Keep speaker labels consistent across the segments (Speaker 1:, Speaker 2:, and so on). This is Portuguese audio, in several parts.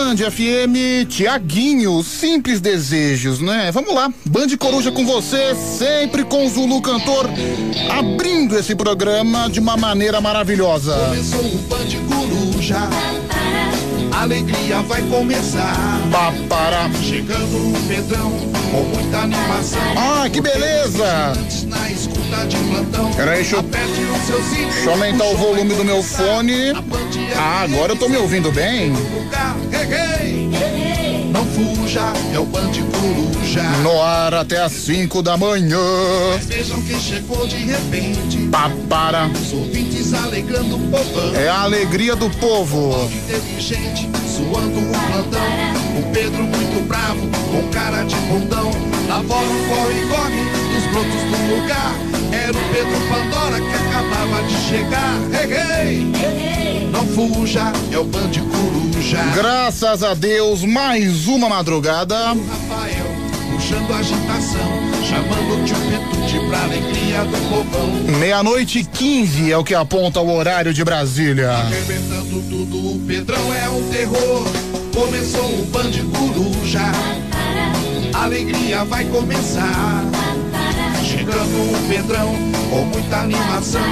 Speaker 1: Band FM, Tiaguinho, simples desejos, né? Vamos lá, Band Coruja com você, sempre com Zulu Cantor, abrindo esse programa de uma maneira maravilhosa.
Speaker 2: Começou o Band Coruja, alegria vai começar.
Speaker 1: Papara.
Speaker 2: Chegando o Pedrão, com muita animação.
Speaker 1: Ah, que beleza!
Speaker 2: Na escuta de plantão.
Speaker 1: Peraí, deixa eu- Deixa aumentar o volume do meu fone.
Speaker 2: A
Speaker 1: Ah, agora eu tô me ouvindo bem.
Speaker 2: Não fuja, é o Band Coruja.
Speaker 1: No ar até às 5 da manhã.
Speaker 2: Vejam quem chegou de repente.
Speaker 1: Papara.
Speaker 2: Os ouvintes alegrando o povão.
Speaker 1: É a alegria do povo.
Speaker 2: inteligente, suando um plantão. O Pedro muito bravo, com cara de bundão. Na bola um corre, corre, dos brotos do lugar. Era o Pedro Pandora que acabava de chegar. Hey, hey. Não fuja, é o Band Coruja.
Speaker 1: Graças a Deus, mais uma madrugada.
Speaker 2: Rafael, agitação, chamando Petute pra alegria do povão.
Speaker 1: Meia-noite e 15 é o que aponta o horário de Brasília.
Speaker 2: Arrebentando tudo, o Pedrão é um terror. Começou o Band Coruja. Alegria vai começar. Chegando o Pedrão com muita animação.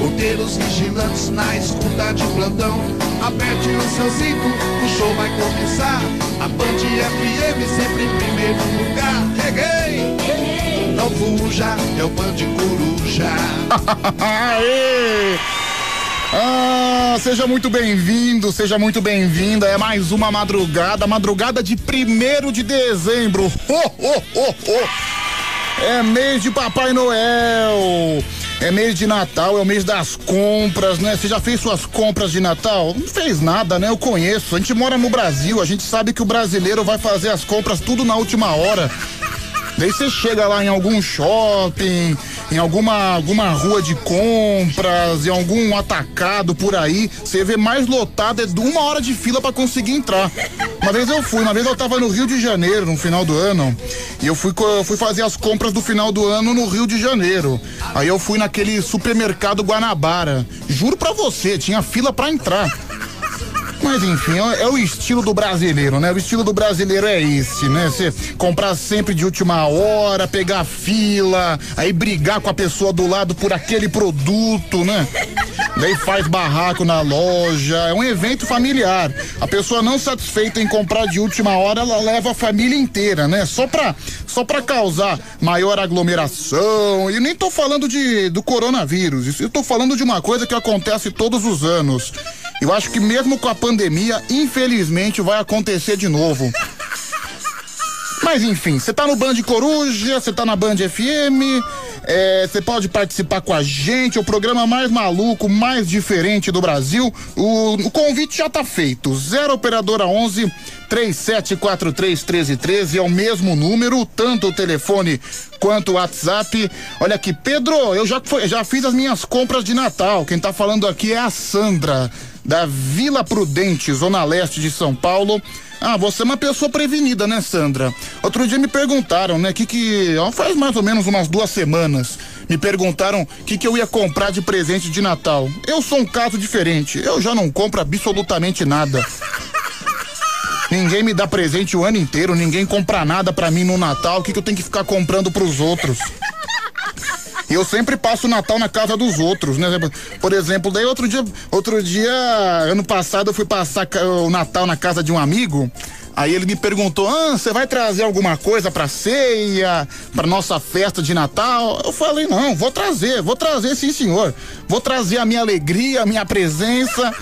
Speaker 2: Roteiros vigilantes na escuta de plantão. Aperte o seu cinto, o show vai começar. A Band FM sempre em primeiro lugar. Cheguei! Não fuja, é o Band Coruja.
Speaker 1: Aê! Ah, seja muito bem-vindo, seja muito bem-vinda. É mais uma madrugada, madrugada de primeiro de dezembro. Ho, ho, ho, ho. É mês de Papai Noel. É mês de Natal, é o mês das compras, né? Você já fez suas compras de Natal? Não fez nada, né? Eu conheço. A gente mora no Brasil, a gente sabe que o brasileiro vai fazer as compras tudo na última hora. Daí você chega lá em algum shopping, em alguma, alguma rua de compras, em algum atacado por aí, você vê mais lotado, é de uma hora de fila pra conseguir entrar. Uma vez eu fui, uma vez eu tava no Rio de Janeiro, no final do ano, e eu fui, eu fui fazer as compras do final do ano no Rio de Janeiro. Aí eu fui naquele supermercado Guanabara. Juro pra você, tinha fila pra entrar. Mas enfim, é é o estilo do brasileiro, né? O estilo do brasileiro é esse, né? Você comprar sempre de última hora, pegar fila, aí brigar com a pessoa do lado por aquele produto, né? Daí faz barraco na loja, é um evento familiar. A pessoa não satisfeita em comprar de última hora, ela leva a família inteira, né? Só pra, só pra causar maior aglomeração. E nem tô falando de, do coronavírus, eu tô falando de uma coisa que acontece todos os anos. Eu acho que mesmo com a pandemia, infelizmente vai acontecer de novo. Mas enfim, você tá no Band Coruja, você tá na Band FM, é, você pode participar com a gente, é o programa mais maluco, mais diferente do Brasil. O, o convite já tá feito. Zero Operadora 11 3743 1313 é o mesmo número, tanto o telefone quanto o WhatsApp. Olha aqui, Pedro, eu já, já fiz as minhas compras de Natal. Quem tá falando aqui é a Sandra, da Vila Prudente, Zona Leste de São Paulo. Ah, você é uma pessoa prevenida, né, Sandra? Outro dia me perguntaram, né, que que, ó, faz mais ou menos umas duas semanas, me perguntaram que que eu ia comprar de presente de Natal. Eu sou um caso diferente, eu já não compro absolutamente nada. Ninguém me dá presente o ano inteiro, ninguém compra nada pra mim no Natal, o que que eu tenho que ficar comprando pros outros? Eu sempre passo o Natal na casa dos outros, né? Por exemplo, daí outro dia, outro dia, ano passado eu fui passar o Natal na casa de um amigo. Aí ele me perguntou: "Ah, você vai trazer alguma coisa pra ceia, pra nossa festa de Natal?" Eu falei: "Não, vou trazer, vou trazer sim, senhor. Vou trazer a minha alegria, a minha presença,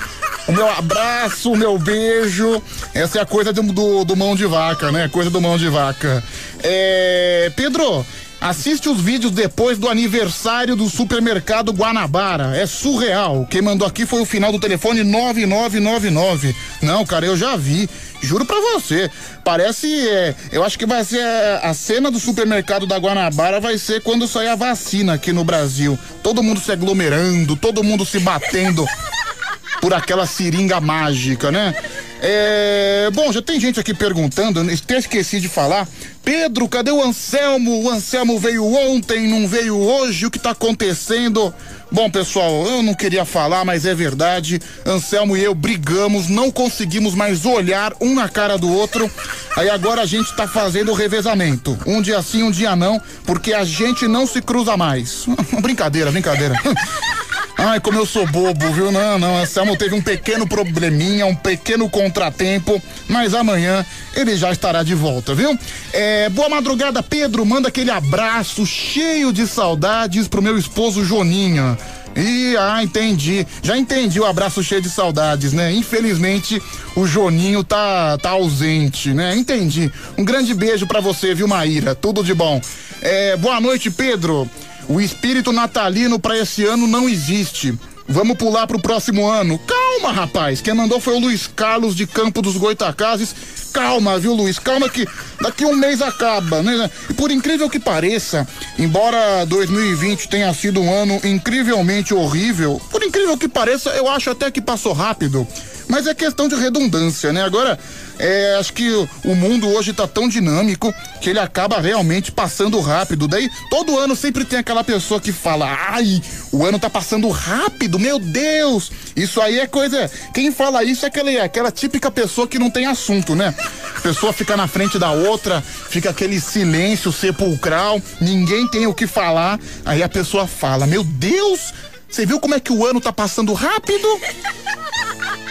Speaker 1: o meu abraço, o meu beijo. Essa é a coisa do, do, do mão de vaca, né? Coisa do mão de vaca. É, Pedro, Assiste os vídeos depois do aniversário do supermercado Guanabara. É surreal. Quem mandou aqui foi o final do telefone 9999. Não, cara, eu já vi. Juro pra você. Parece. é, eu acho que vai ser. é, a cena do supermercado da Guanabara vai ser quando sair a vacina aqui no Brasil. Todo mundo se aglomerando, todo mundo se batendo por aquela seringa mágica, né? É, bom, já tem gente aqui perguntando, até esqueci de falar. Pedro, cadê o Anselmo? O Anselmo veio ontem, não veio hoje, o que tá acontecendo? Bom, pessoal, eu não queria falar, mas é verdade. Anselmo e eu brigamos, não conseguimos mais olhar um na cara do outro. Aí agora a gente tá fazendo o revezamento. Um dia sim, um dia não, porque a gente não se cruza mais. brincadeira, brincadeira. Ai, como eu sou bobo, viu? Não, não. Anselmo teve um pequeno probleminha, um pequeno contratempo, mas amanhã ele já estará de volta, viu? É, boa madrugada, Pedro. Manda aquele abraço cheio de saudades pro meu esposo Joninha. E ah, entendi. Já entendi o abraço cheio de saudades, né? Infelizmente, o Joninho tá tá ausente, né? Entendi. Um grande beijo para você, viu, Maíra? Tudo de bom. É, boa noite, Pedro. O espírito natalino para esse ano não existe. Vamos pular pro próximo ano. Calma, rapaz. Quem mandou foi o Luiz Carlos de Campo dos Goitacazes. Calma, viu, Luiz? Calma que daqui um mês acaba, né? E por incrível que pareça, embora 2020 tenha sido um ano incrivelmente horrível, por incrível que pareça, eu acho até que passou rápido. Mas é questão de redundância, né? Agora, é, acho que o mundo hoje está tão dinâmico que ele acaba realmente passando rápido. Daí, todo ano sempre tem aquela pessoa que fala: ai, o ano tá passando rápido, meu Deus! Isso aí é coisa. Quem fala isso é aquela, aquela típica pessoa que não tem assunto, né? A pessoa fica na frente da outra, fica aquele silêncio sepulcral, ninguém tem o que falar. Aí a pessoa fala: Meu Deus! Você viu como é que o ano tá passando rápido?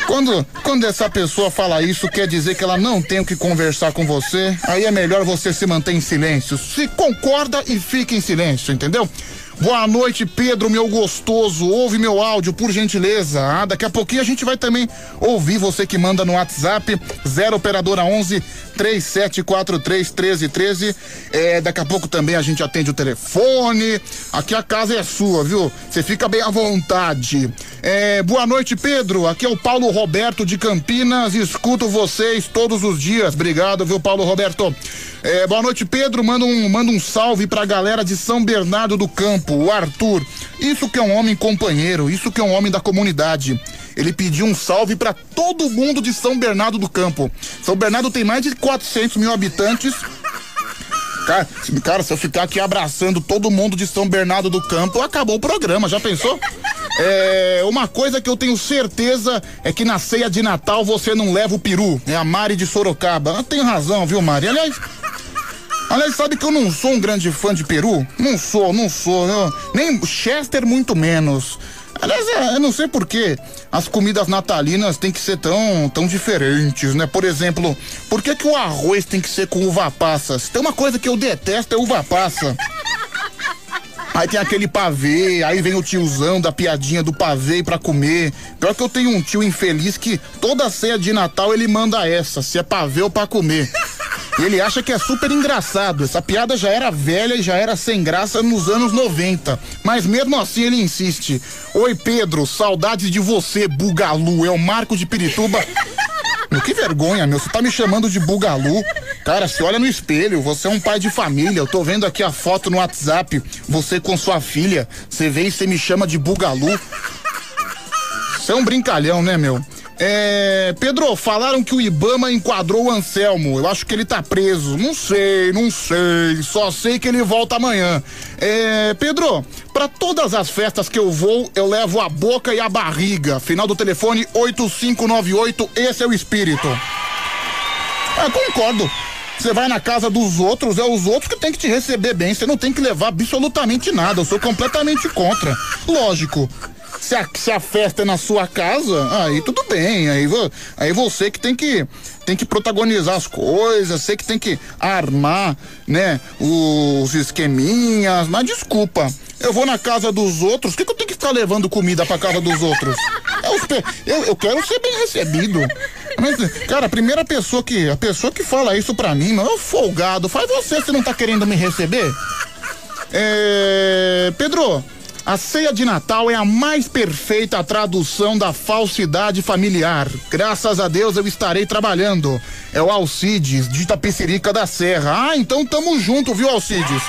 Speaker 1: Quando, quando essa pessoa fala isso, quer dizer que ela não tem o que conversar com você, aí é melhor você se manter em silêncio. Se concorda e fique em silêncio, entendeu? Boa noite, Pedro, meu gostoso. Ouve meu áudio, por gentileza. Ah, daqui a pouquinho a gente vai também ouvir você que manda no WhatsApp 0 operadora 11 3743 1313. É, daqui a pouco também a gente atende o telefone. Aqui a casa é sua, viu? Você fica bem à vontade. É, boa noite, Pedro. Aqui é o Paulo Roberto de Campinas. Escuto vocês todos os dias. Obrigado, viu, Paulo Roberto? É, boa noite, Pedro. Manda um, manda um salve pra galera de São Bernardo do Campo, o Arthur. Isso que é um homem companheiro, isso que é um homem da comunidade. Ele pediu um salve para todo mundo de São Bernardo do Campo. São Bernardo tem mais de 400 mil habitantes. Cara, cara, se eu ficar aqui abraçando todo mundo de São Bernardo do Campo, acabou o programa, já pensou? É, uma coisa que eu tenho certeza é que na ceia de Natal você não leva o peru. É a Mari de Sorocaba. Tenho razão, viu, Mari? Aliás, Aliás, sabe que eu não sou um grande fã de peru? Não sou, não sou. Eu, nem Chester, muito menos. Aliás, é, eu não sei por que as comidas natalinas têm que ser tão, tão diferentes, né? Por exemplo, por que, que o arroz tem que ser com uva passa? Se tem uma coisa que eu detesto é uva passa. Aí tem aquele pavê, aí vem o tiozão da piadinha do pavê pra comer. Pior que eu tenho um tio infeliz que toda ceia de Natal ele manda essa, se é pavê ou pra comer. Ele acha que é super engraçado. Essa piada já era velha e já era sem graça nos anos 90. Mas mesmo assim ele insiste. Oi, Pedro, saudades de você, Bugalu. É o Marco de Pirituba. Meu, que vergonha, meu. Você tá me chamando de Bugalu. Cara, se olha no espelho, você é um pai de família. Eu tô vendo aqui a foto no WhatsApp. Você com sua filha. Você vem e você me chama de Bugalu. Você é um brincalhão, né, meu? É, Pedro, falaram que o Ibama enquadrou o Anselmo. Eu acho que ele tá preso. Não sei, não sei. Só sei que ele volta amanhã. É, Pedro, para todas as festas que eu vou, eu levo a boca e a barriga. Final do telefone 8598. Esse é o espírito. Ah, concordo. Você vai na casa dos outros, é os outros que tem que te receber bem. Você não tem que levar absolutamente nada. Eu sou completamente contra. Lógico. Se a, se a festa é na sua casa, aí tudo bem. Aí, aí você que tem que tem que protagonizar as coisas, você que tem que armar, né, os esqueminhas, mas desculpa, eu vou na casa dos outros, por que, que eu tenho que ficar levando comida pra casa dos outros? Eu, eu, eu quero ser bem recebido. Mas, cara, a primeira pessoa que, a pessoa que fala isso pra mim, é folgado, faz você se não tá querendo me receber. É, Pedro, a ceia de Natal é a mais perfeita tradução da falsidade familiar. Graças a Deus eu estarei trabalhando. É o Alcides, de Itapecerica da Serra. Ah, então tamo junto, viu, Alcides?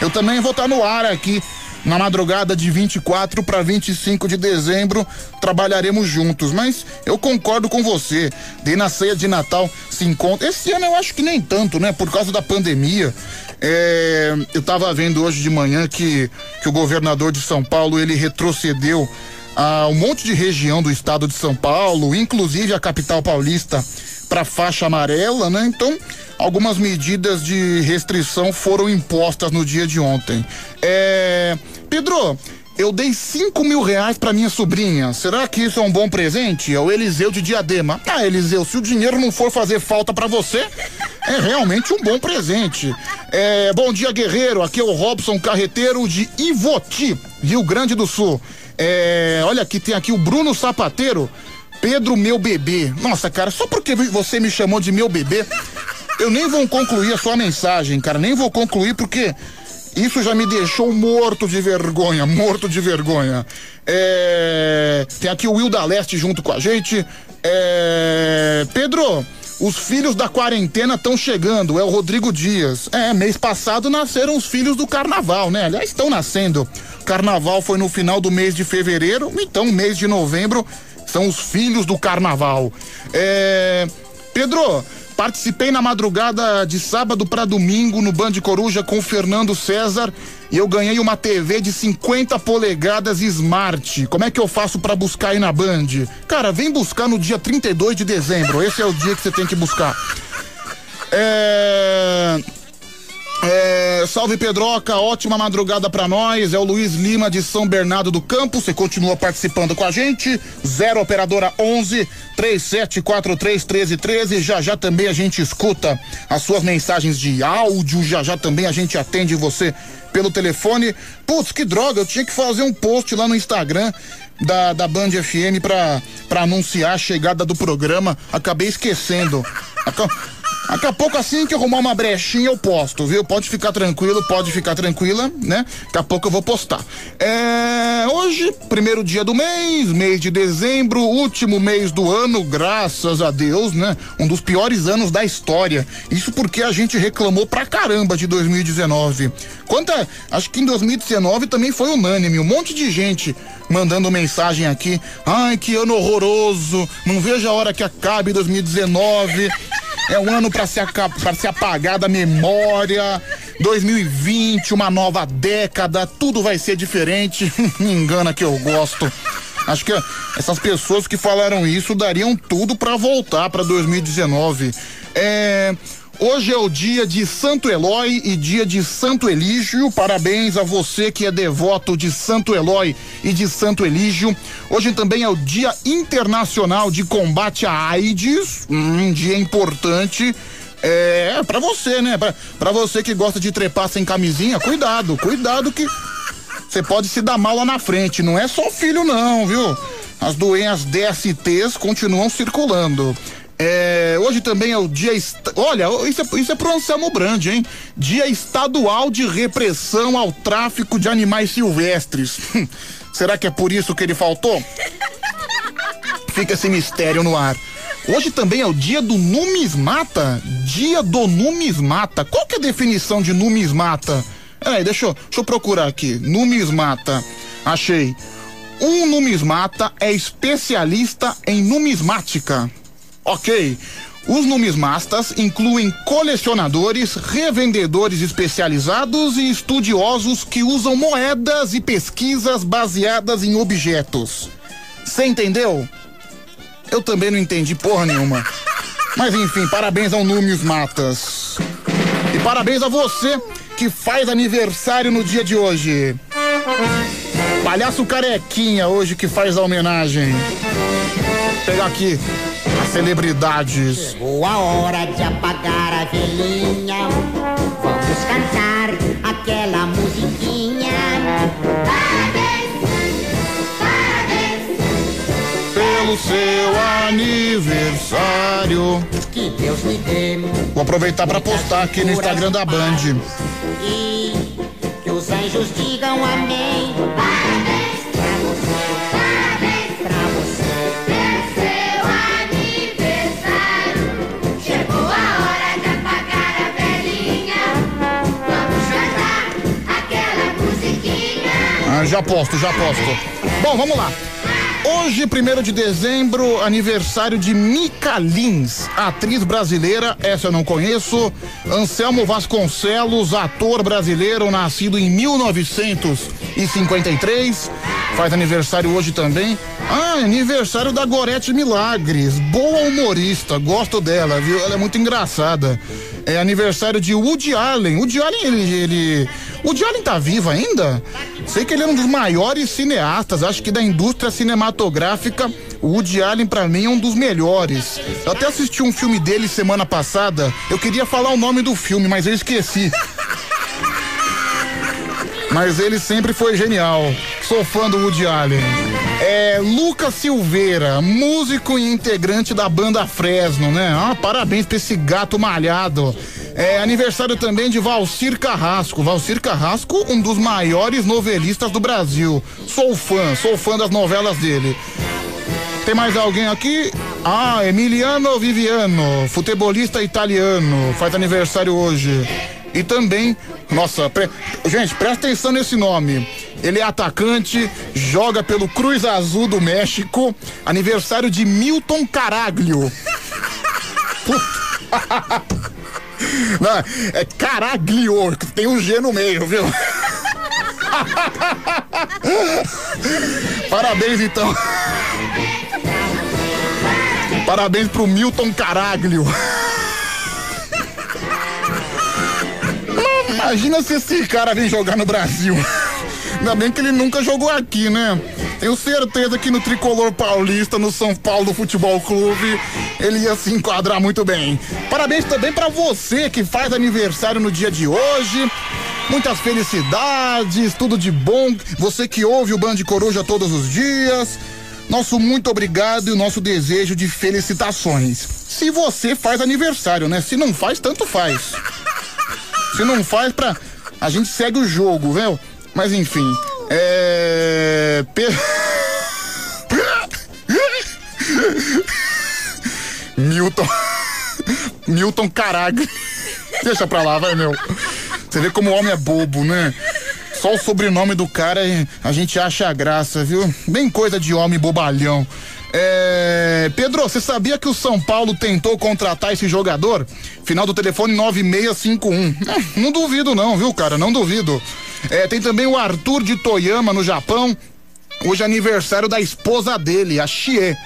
Speaker 1: Eu também vou estar tá no ar aqui Na madrugada de 24 para 25 de dezembro, trabalharemos juntos. Mas eu concordo com você. Dei na ceia de Natal se encontra. Esse ano eu acho que nem tanto, né? Por causa da pandemia. É, eu estava vendo hoje de manhã que, que o governador de São Paulo ele retrocedeu a um monte de região do estado de São Paulo, inclusive a capital paulista, para faixa amarela, né? Então, algumas medidas de restrição foram impostas no dia de ontem. É... Pedro, eu dei cinco mil reais para minha sobrinha. Será que isso é um bom presente? É o Eliseu de Diadema. Ah, Eliseu, se o dinheiro não for fazer falta para você, é realmente um bom presente. É, bom dia, guerreiro. Aqui é o Robson Carreteiro de Ivoti, Rio Grande do Sul. É, olha aqui, tem aqui o Bruno Sapateiro. Pedro, meu bebê. Nossa, cara, só porque você me chamou de meu bebê, eu nem vou concluir a sua mensagem, cara. Nem vou concluir porque isso já me deixou morto de vergonha, morto de vergonha. É... Tem aqui o Will da Leste junto com a gente. É... Pedro, os filhos da quarentena estão chegando, é o Rodrigo Dias. É, mês passado nasceram os filhos do carnaval, né? Aliás, estão nascendo. Carnaval foi no final do mês de fevereiro, então mês de novembro são os filhos do carnaval. É... Pedro, participei na madrugada de sábado para domingo no Band Coruja com Fernando César e eu ganhei uma TV de 50 polegadas Smart. Como é que eu faço para buscar aí na Band? Cara, vem buscar no dia 32 de dezembro. Esse é o dia que você tem que buscar. É é, salve Pedroca, ótima madrugada para nós. É o Luiz Lima de São Bernardo do Campo. Você continua participando com a gente. Zero operadora 11 3743 1313. Já já também a gente escuta as suas mensagens de áudio. Já já também a gente atende você pelo telefone. Putz, que droga, eu tinha que fazer um post lá no Instagram da, da Band FM pra, anunciar a chegada do programa. Acabei esquecendo. Daqui a pouco, assim que arrumar uma brechinha, eu posto, viu? Pode ficar tranquilo, pode ficar tranquila, né? Daqui a pouco eu vou postar. É, hoje, primeiro dia do mês, mês de dezembro, último mês do ano, graças a Deus, né? Um dos piores anos da história. Isso porque a gente reclamou pra caramba de 2019. Quanta, acho que em 2019 também foi unânime, um monte de gente mandando mensagem aqui. Ai, que ano horroroso, não vejo a hora que acabe 2019. É um ano para se, se apagar da memória. 2020, uma nova década, tudo vai ser diferente. Me engana que eu gosto. Acho que essas pessoas que falaram isso dariam tudo para voltar para 2019. É, Hoje é o dia de Santo Eloy e dia de Santo Elígio. Parabéns a você que é devoto de Santo Eloy e de Santo Elígio. Hoje também é o Dia Internacional de Combate à AIDS, um dia importante. É, para você, né? Para você que gosta de trepar sem camisinha, cuidado, cuidado que você pode se dar mal lá na frente. Não é só filho, não, viu? As doenças DSTs continuam circulando. É, hoje também é o dia. Olha, isso é, isso é pro Anselmo Brand, hein? Dia Estadual de Repressão ao Tráfico de Animais Silvestres. Será que é por isso que ele faltou? Fica esse mistério no ar. Hoje também é o dia do numismata. Dia do numismata. Qual que é a definição de numismata? Peraí, deixa deixa eu procurar aqui. Numismata. Achei. Um numismata é especialista em numismática. Ok. Os numismatas incluem colecionadores, revendedores especializados e estudiosos que usam moedas e pesquisas baseadas em objetos. Você entendeu? Eu também não entendi porra nenhuma. Mas enfim, parabéns ao Numismatas. E parabéns a você que faz aniversário no dia de hoje. Palhaço Carequinha hoje que faz a homenagem. Vou pegar aqui celebridades.
Speaker 3: Chegou a hora de apagar a velhinha. Vamos cantar aquela musiquinha.
Speaker 2: Parabéns, parabéns.
Speaker 1: Pelo seu aniversário.
Speaker 3: Que Deus me dê.
Speaker 1: Vou aproveitar para postar aqui no Instagram da Band.
Speaker 3: E que os anjos digam amém.
Speaker 2: Parabéns.
Speaker 1: Já posto, já posto. Bom, vamos lá. Hoje, 1 de dezembro, aniversário de Mica Lins, atriz brasileira, essa eu não conheço. Anselmo Vasconcelos, ator brasileiro, nascido em 1953, faz aniversário hoje também. Ah, aniversário da Gorete Milagres, boa humorista, gosto dela, viu? Ela é muito engraçada. É aniversário de Woody Allen. Woody Allen, ele, ele. Woody Allen tá vivo ainda? Sei que ele é um dos maiores cineastas, acho que da indústria cinematográfica. O Woody Allen, pra mim, é um dos melhores. Eu até assisti um filme dele semana passada. Eu queria falar o nome do filme, mas eu esqueci. Mas ele sempre foi genial. Sou fã do Woody Allen. É Lucas Silveira, músico e integrante da banda Fresno, né? Ah, parabéns pra esse gato malhado. É aniversário também de Valcir Carrasco. Valcir Carrasco, um dos maiores novelistas do Brasil. Sou fã, sou fã das novelas dele. Tem mais alguém aqui? Ah, Emiliano Viviano, futebolista italiano, faz aniversário hoje. E também, nossa, pre... gente, presta atenção nesse nome. Ele é atacante, joga pelo Cruz Azul do México. Aniversário de Milton Caraglio. Não, é Caraglio, tem um G no meio, viu? Parabéns então. Parabéns pro Milton Caraglio. Imagina se esse cara vem jogar no Brasil. Ainda bem que ele nunca jogou aqui, né? Tenho certeza que no tricolor paulista, no São Paulo Futebol Clube, ele ia se enquadrar muito bem. Parabéns também para você que faz aniversário no dia de hoje. Muitas felicidades, tudo de bom. Você que ouve o Band Coruja todos os dias. Nosso muito obrigado e o nosso desejo de felicitações. Se você faz aniversário, né? Se não faz, tanto faz. Se não faz, pra. A gente segue o jogo, viu? Mas enfim. É. Pe... Milton. Milton Caraga. Deixa pra lá, vai, meu. Você vê como o homem é bobo, né? Só o sobrenome do cara a gente acha graça, viu? Bem coisa de homem bobalhão. É... Pedro, você sabia que o São Paulo tentou contratar esse jogador? Final do telefone 9651. É, não duvido, não, viu, cara? Não duvido. É, tem também o Arthur de Toyama, no Japão. Hoje é aniversário da esposa dele, a Chie.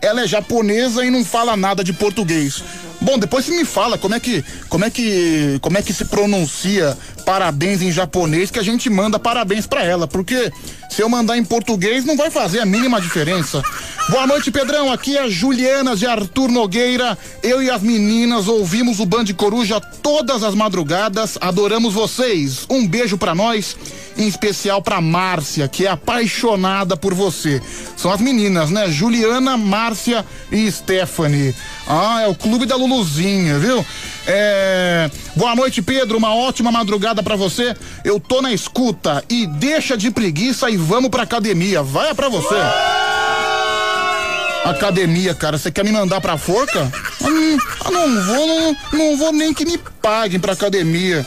Speaker 1: Ela é japonesa e não fala nada de português. Bom, depois você me fala como é que como é que como é que se pronuncia parabéns em japonês que a gente manda parabéns para ela, porque se eu mandar em português não vai fazer a mínima diferença. Boa noite, Pedrão. Aqui é a Juliana de Arthur Nogueira. Eu e as meninas ouvimos o Band Coruja todas as madrugadas. Adoramos vocês. Um beijo para nós, em especial para Márcia, que é apaixonada por você. São as meninas, né? Juliana, Márcia e Stephanie. Ah, é o clube da Luluzinha, viu? É... Boa noite, Pedro. Uma ótima madrugada para você. Eu tô na escuta e deixa de preguiça e vamos pra academia. Vai é pra você. Academia, cara, você quer me mandar pra forca? Não, não vou, não, não vou nem que me paguem pra academia.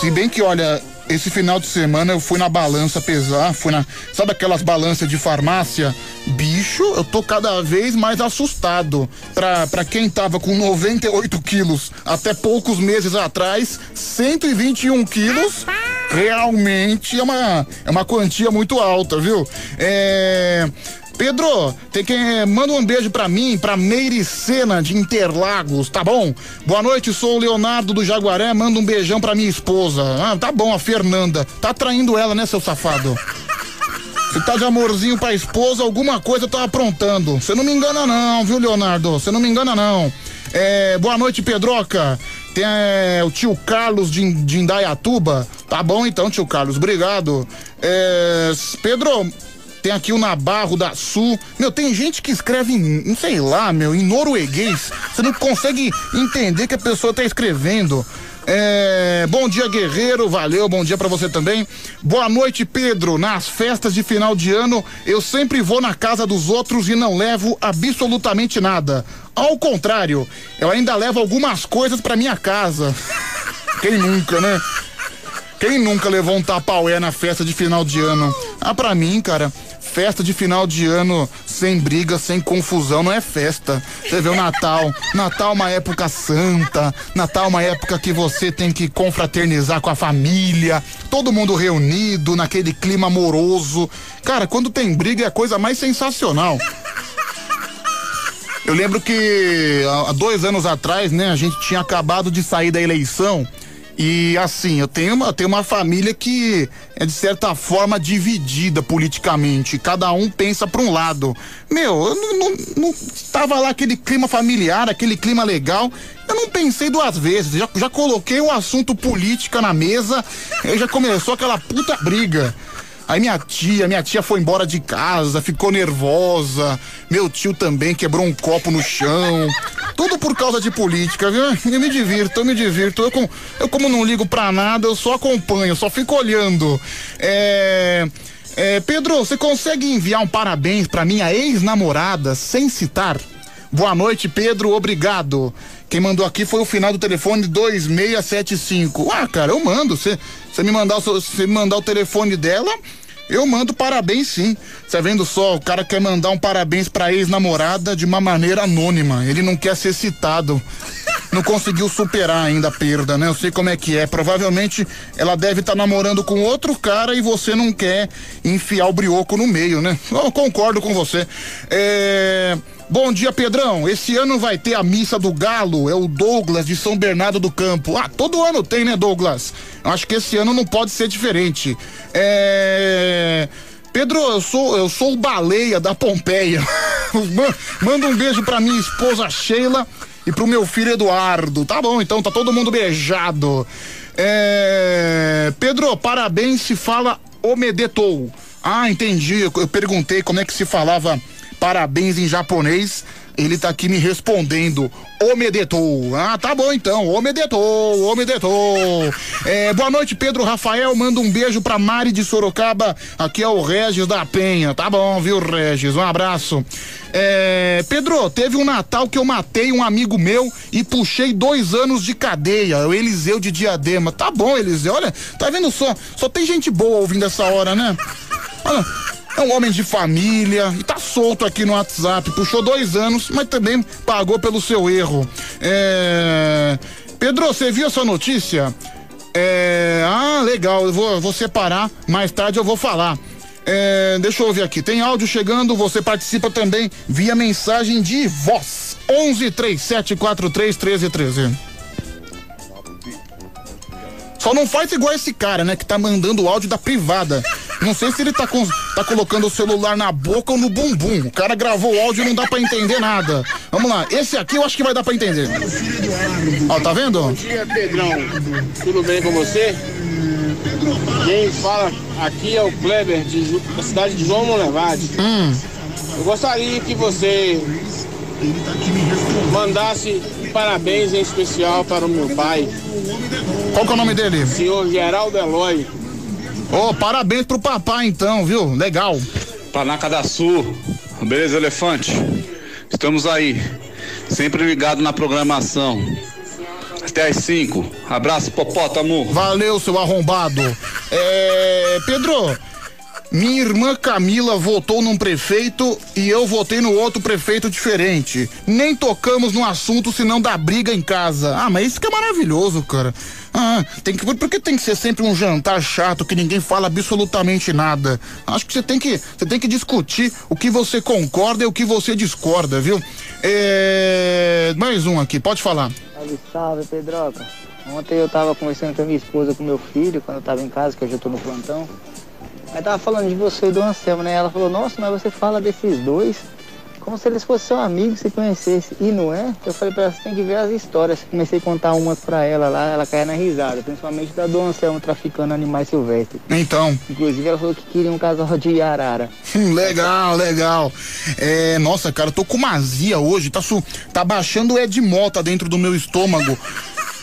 Speaker 1: Se bem que, olha, esse final de semana eu fui na balança pesar, fui na. Sabe aquelas balanças de farmácia? Bicho, eu tô cada vez mais assustado. Pra, pra quem tava com 98 quilos até poucos meses atrás, 121 quilos realmente é uma, é uma quantia muito alta, viu? É. Pedro, tem que manda um beijo para mim, para Meiricena de Interlagos, tá bom? Boa noite, sou o Leonardo do Jaguaré, manda um beijão para minha esposa. Ah, tá bom, a Fernanda. Tá traindo ela, né, seu safado? Se tá de amorzinho pra esposa, alguma coisa tá aprontando. Você não me engana não, viu, Leonardo? Você não me engana não. É, boa noite, Pedroca. Tem é, o tio Carlos de, de Indaiatuba. Tá bom então, tio Carlos, obrigado. É, Pedro, tem aqui o Nabarro da Sul. Meu, tem gente que escreve em, não sei lá, meu, em norueguês. Você não consegue entender que a pessoa tá escrevendo. É, bom dia, guerreiro. Valeu, bom dia para você também. Boa noite, Pedro. Nas festas de final de ano, eu sempre vou na casa dos outros e não levo absolutamente nada. Ao contrário, eu ainda levo algumas coisas para minha casa. Quem nunca, né? Quem nunca levou um tapaué na festa de final de ano? Ah, pra mim, cara, festa de final de ano sem briga, sem confusão, não é festa. Você vê o Natal. Natal é uma época santa. Natal é uma época que você tem que confraternizar com a família. Todo mundo reunido, naquele clima amoroso. Cara, quando tem briga é a coisa mais sensacional. Eu lembro que há dois anos atrás, né, a gente tinha acabado de sair da eleição e assim, eu tenho uma, tenho uma família que é de certa forma dividida politicamente. Cada um pensa para um lado. Meu, eu não, não, não tava lá aquele clima familiar, aquele clima legal. Eu não pensei duas vezes. Já, já coloquei o assunto política na mesa. E já começou aquela puta briga. Aí minha tia, minha tia foi embora de casa, ficou nervosa. Meu tio também quebrou um copo no chão. Tudo por causa de política, viu? Eu me divirto, eu me divirto. Eu, eu como não ligo pra nada, eu só acompanho, só fico olhando. É. É, Pedro, você consegue enviar um parabéns pra minha ex-namorada sem citar? Boa noite, Pedro, obrigado. Quem mandou aqui foi o final do telefone 2675. Ah, cara, eu mando. Você me mandar, me mandar o telefone dela, eu mando parabéns sim. Você vendo só, o cara quer mandar um parabéns pra ex-namorada de uma maneira anônima. Ele não quer ser citado. Não conseguiu superar ainda a perda, né? Eu sei como é que é. Provavelmente ela deve estar tá namorando com outro cara e você não quer enfiar o brioco no meio, né? Eu concordo com você. É. Bom dia, Pedrão. Esse ano vai ter a missa do Galo. É o Douglas de São Bernardo do Campo. Ah, todo ano tem, né, Douglas? Acho que esse ano não pode ser diferente. É. Pedro, eu sou, eu sou o baleia da Pompeia. Manda um beijo pra minha esposa Sheila e pro meu filho Eduardo. Tá bom, então tá todo mundo beijado. É... Pedro, parabéns se fala omedetou. Ah, entendi. Eu, eu perguntei como é que se falava parabéns em japonês. Ele tá aqui me respondendo, omedetou. Ah, tá bom então, omedetou, omedetou. É, boa noite, Pedro Rafael. Manda um beijo pra Mari de Sorocaba. Aqui é o Regis da Penha. Tá bom, viu, Regis? Um abraço. É, Pedro, teve um Natal que eu matei um amigo meu e puxei dois anos de cadeia. O Eliseu de Diadema. Tá bom, Eliseu. Olha, tá vendo só? Só tem gente boa ouvindo essa hora, né? Olha. É um homem de família e tá solto aqui no WhatsApp. Puxou dois anos, mas também pagou pelo seu erro. É... Pedro, você viu essa notícia? É... Ah, legal. Eu vou, vou separar. Mais tarde eu vou falar. É... Deixa eu ver aqui. Tem áudio chegando. Você participa também via mensagem de voz. 11 3743 1313. Só não faz igual esse cara, né? Que tá mandando o áudio da privada. Não sei se ele tá, com, tá colocando o celular na boca ou no bumbum. O cara gravou o áudio e não dá pra entender nada. Vamos lá, esse aqui eu acho que vai dar pra entender. Ó, tá vendo?
Speaker 4: Bom dia, Pedrão. Tudo bem com você? Quem fala aqui é o Kleber, de, da cidade de João Monlevade. Hum. Eu gostaria que você mandasse parabéns em especial para o meu pai.
Speaker 1: Qual que é o nome dele?
Speaker 4: Senhor Geraldo Eloy.
Speaker 1: Ô, oh, parabéns pro papai então, viu? Legal.
Speaker 5: Panaca da Sul, beleza, elefante? Estamos aí, sempre ligado na programação. Até às 5. Abraço, Popótamo.
Speaker 1: Valeu, seu arrombado. É. Pedro, minha irmã Camila votou num prefeito e eu votei no outro prefeito diferente. Nem tocamos no assunto senão da briga em casa. Ah, mas isso que é maravilhoso, cara. Ah, tem que, por que tem que ser sempre um jantar chato que ninguém fala absolutamente nada? Acho que você tem que, você tem que discutir o que você concorda e o que você discorda, viu? É, mais um aqui, pode falar.
Speaker 6: Salve, salve, Pedroca. Ontem eu tava conversando com a minha esposa, com meu filho, quando eu tava em casa, que eu já tô no plantão. Aí tava falando de você e do Anselmo, né? Ela falou, nossa, mas você fala desses dois como se eles fossem seu amigo, se conhecesse. E não é? Eu falei pra ela, você tem que ver as histórias. Comecei a contar umas pra ela lá, ela caia na risada, principalmente da do Anselmo traficando animais silvestres.
Speaker 1: Então.
Speaker 6: Inclusive ela falou que queria um casal de arara.
Speaker 1: legal, legal. É, nossa, cara, eu tô com azia hoje, tá, su tá baixando o Ed Mota dentro do meu estômago.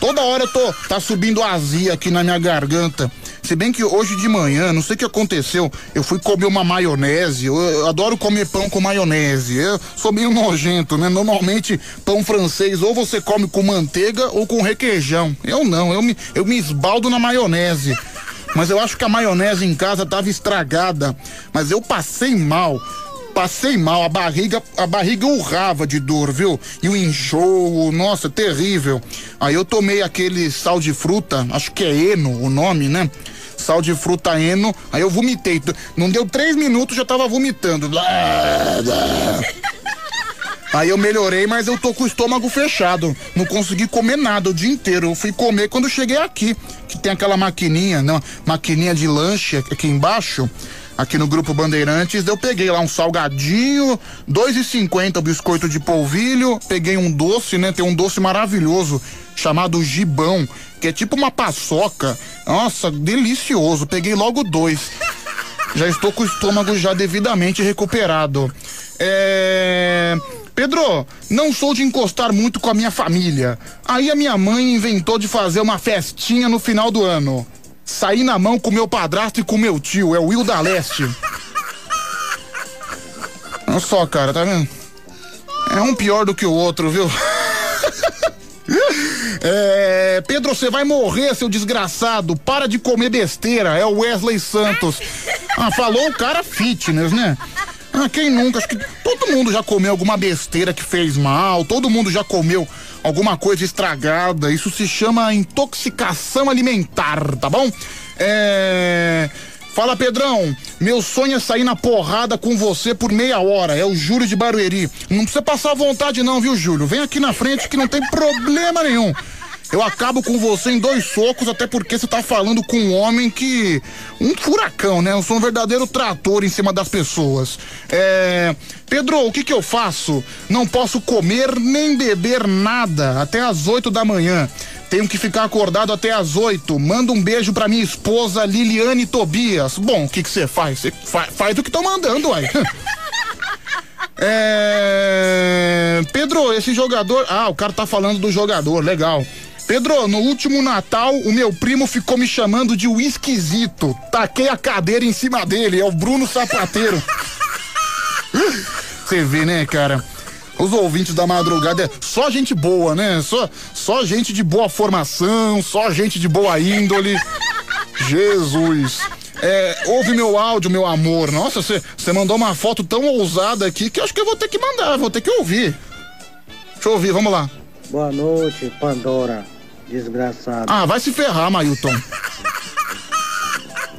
Speaker 1: Toda hora eu tô, tá subindo azia aqui na minha garganta. Se bem que hoje de manhã, não sei o que aconteceu, eu fui comer uma maionese. Eu, eu adoro comer pão com maionese. Eu sou meio nojento, né? Normalmente, pão francês ou você come com manteiga ou com requeijão. Eu não, eu me, eu me esbaldo na maionese. mas eu acho que a maionese em casa tava estragada. Mas eu passei mal. Passei mal, a barriga, a barriga urrava de dor, viu? E o enjoo, nossa, terrível. Aí eu tomei aquele sal de fruta, acho que é Eno o nome, né? Sal de fruta Eno, aí eu vomitei. Não deu três minutos, já tava vomitando. Aí eu melhorei, mas eu tô com o estômago fechado. Não consegui comer nada o dia inteiro. Eu fui comer quando cheguei aqui, que tem aquela maquininha, né? Maquininha de lanche aqui embaixo aqui no Grupo Bandeirantes, eu peguei lá um salgadinho, dois e cinquenta o biscoito de polvilho, peguei um doce, né? Tem um doce maravilhoso chamado gibão, que é tipo uma paçoca. Nossa, delicioso. Peguei logo dois. Já estou com o estômago já devidamente recuperado. É... Pedro, não sou de encostar muito com a minha família. Aí a minha mãe inventou de fazer uma festinha no final do ano. Saí na mão com meu padrasto e com meu tio, é o Will da Leste. Olha só, cara, tá vendo? É um pior do que o outro, viu? É, Pedro, você vai morrer, seu desgraçado. Para de comer besteira. É o Wesley Santos. Ah, falou o cara fitness, né? Ah, quem nunca? Acho que todo mundo já comeu alguma besteira que fez mal. Todo mundo já comeu alguma coisa estragada. Isso se chama intoxicação alimentar, tá bom? É. Fala, Pedrão. Meu sonho é sair na porrada com você por meia hora. É o Júlio de Barueri. Não precisa passar vontade, não, viu, Júlio? Vem aqui na frente que não tem problema nenhum. Eu acabo com você em dois socos, até porque você tá falando com um homem que. Um furacão, né? Eu sou um verdadeiro trator em cima das pessoas. É. Pedro, o que que eu faço? Não posso comer nem beber nada até as oito da manhã. Tenho que ficar acordado até as oito. Manda um beijo pra minha esposa Liliane Tobias. Bom, o que que você faz? Você fa faz o que tô mandando, uai. é... Pedro, esse jogador. Ah, o cara tá falando do jogador, legal. Pedro, no último Natal, o meu primo ficou me chamando de o esquisito. Taquei a cadeira em cima dele, é o Bruno Sapateiro. Você vê, né, cara? Os ouvintes da madrugada é só gente boa, né? Só, só gente de boa formação, só gente de boa índole. Jesus. É, ouve meu áudio, meu amor. Nossa, você mandou uma foto tão ousada aqui que eu acho que eu vou ter que mandar, vou ter que ouvir. Deixa eu ouvir, vamos lá.
Speaker 7: Boa noite, Pandora. Desgraçado.
Speaker 1: Ah, vai se ferrar, Mailton.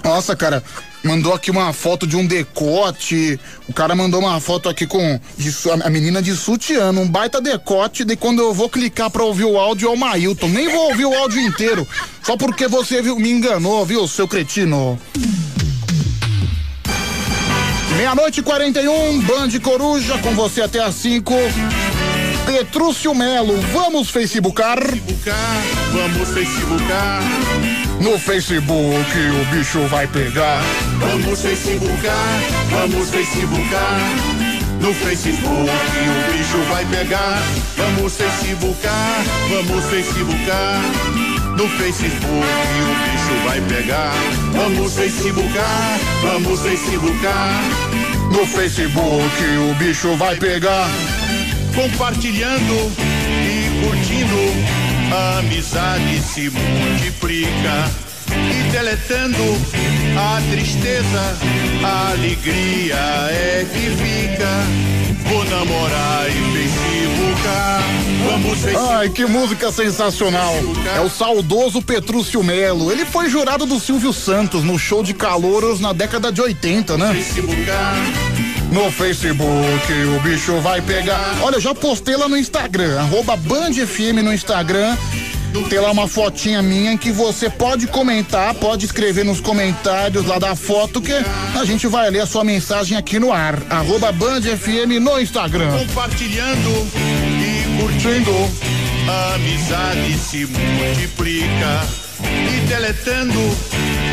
Speaker 1: Nossa, cara, mandou aqui uma foto de um decote. O cara mandou uma foto aqui com de, a menina de sutiã, um baita decote. De quando eu vou clicar pra ouvir o áudio é o Mailton. Nem vou ouvir o áudio inteiro. Só porque você viu, me enganou, viu, seu cretino? Meia-noite e 41, Band Coruja, com você até às 5. Petrúcio Melo, vamos Facebookar?
Speaker 8: Facebookar, vamos Facebookar.
Speaker 1: No Facebook o bicho vai pegar.
Speaker 8: Vamos Facebookar, vamos Facebookar. No Facebook o bicho vai pegar. Vamos Facebookar, vamos Facebookar. No Facebook o bicho vai pegar. Vamos Facebookar, vamos Facebookar.
Speaker 1: No Facebook o bicho vai pegar.
Speaker 8: Compartilhando e curtindo, a amizade se multiplica. E deletando a tristeza, a alegria é que fica. Vou namorar e Facebookar. Vamos Facebookar.
Speaker 1: Ai, que música sensacional. É o saudoso Petrúcio Melo. Ele foi jurado do Silvio Santos no show de calouros na década de 80, né?
Speaker 8: Facebookar.
Speaker 1: No Facebook o bicho vai pegar. Olha, eu já postei lá no Instagram, arroba Band FM no Instagram. Tem lá uma fotinha minha que você pode comentar, pode escrever nos comentários lá da foto que a gente vai ler a sua mensagem aqui no ar. Arroba Band FM no Instagram.
Speaker 8: Compartilhando e curtindo, amizade se multiplica. E deletando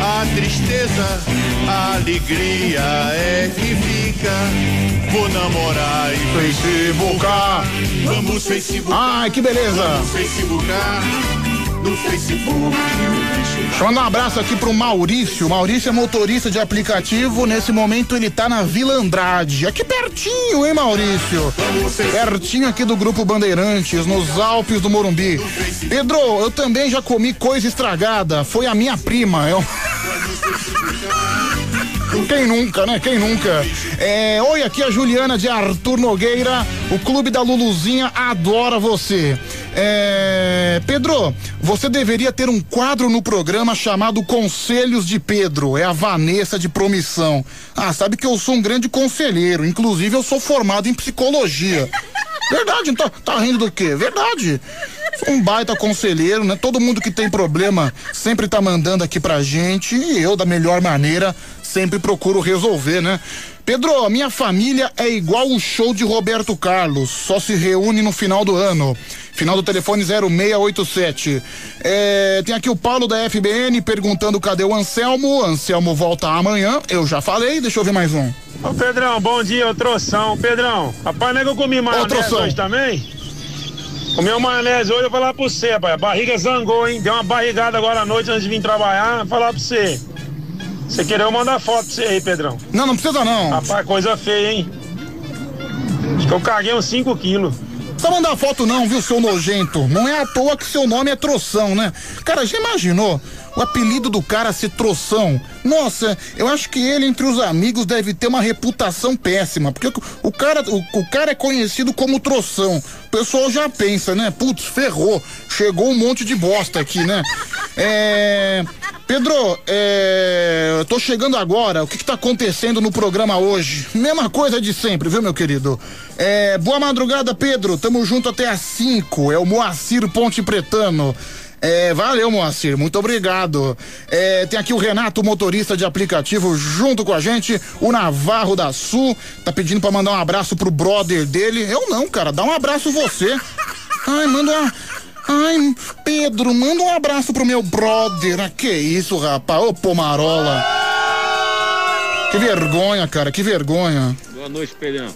Speaker 8: a tristeza, a alegria é que fica. Vou namorar e
Speaker 1: Facebookar.
Speaker 8: Vamos Facebook.
Speaker 1: Ai, que beleza.
Speaker 8: Vamos Facebookar. No Facebook
Speaker 1: Deixa eu mandar um abraço aqui pro Maurício. Maurício é motorista de aplicativo. Nesse momento ele tá na Vila Andrade. Aqui pertinho, hein, Maurício? Pertinho aqui do Grupo Bandeirantes, nos Alpes do Morumbi. Pedro, eu também já comi coisa estragada. Foi a minha prima. Eu... Quem nunca, né? Quem nunca? É, oi, aqui é a Juliana de Arthur Nogueira. O clube da Luluzinha adora você. É, Pedro, você deveria ter um quadro no programa chamado Conselhos de Pedro. É a Vanessa de Promissão. Ah, sabe que eu sou um grande conselheiro. Inclusive, eu sou formado em psicologia. Verdade, tá, tá rindo do quê? Verdade. Sou um baita conselheiro, né? Todo mundo que tem problema sempre tá mandando aqui pra gente e eu, da melhor maneira, sempre procuro resolver, né? Pedro, minha família é igual o show de Roberto Carlos, só se reúne no final do ano. Final do telefone 0687. É, tem aqui o Paulo da FBN perguntando cadê o Anselmo. Anselmo volta amanhã. Eu já falei, deixa eu ver mais um.
Speaker 9: Ô Pedrão, bom dia, ô troção. Pedrão, rapaz, não é que eu comi maionese hoje também? Comi uma maionese hoje, eu vou falar pra você, rapaz. A barriga zangou, hein? Deu uma barrigada agora à noite antes de vir trabalhar. Vou falar pra você. Você querer eu mandar foto pra você aí, Pedrão.
Speaker 1: Não, não precisa não.
Speaker 9: Rapaz, coisa feia, hein? Acho que eu caguei uns 5 quilos.
Speaker 1: Só mandar foto não, viu, seu nojento? Não é à toa que seu nome é Troção, né? Cara, já imaginou? O apelido do cara ser Troção. Nossa, eu acho que ele entre os amigos deve ter uma reputação péssima, porque o, o cara, o, o, cara é conhecido como Troção. O pessoal já pensa, né? Putz, ferrou. Chegou um monte de bosta aqui, né? É. Pedro, é, eu tô chegando agora. O que, que tá acontecendo no programa hoje? Mesma coisa de sempre, viu, meu querido? É, boa madrugada, Pedro. Tamo junto até às 5. É o Moacir Ponte Pretano. É, valeu, Moacir, muito obrigado. É, tem aqui o Renato, motorista de aplicativo, junto com a gente. O Navarro da Sul tá pedindo para mandar um abraço pro brother dele. Eu não, cara, dá um abraço você. Ai, manda uma. Ai, Pedro, manda um abraço pro meu brother. Ah, que isso, rapaz? Ô, Pomarola. Que vergonha, cara, que vergonha.
Speaker 10: Boa noite, Pedrão.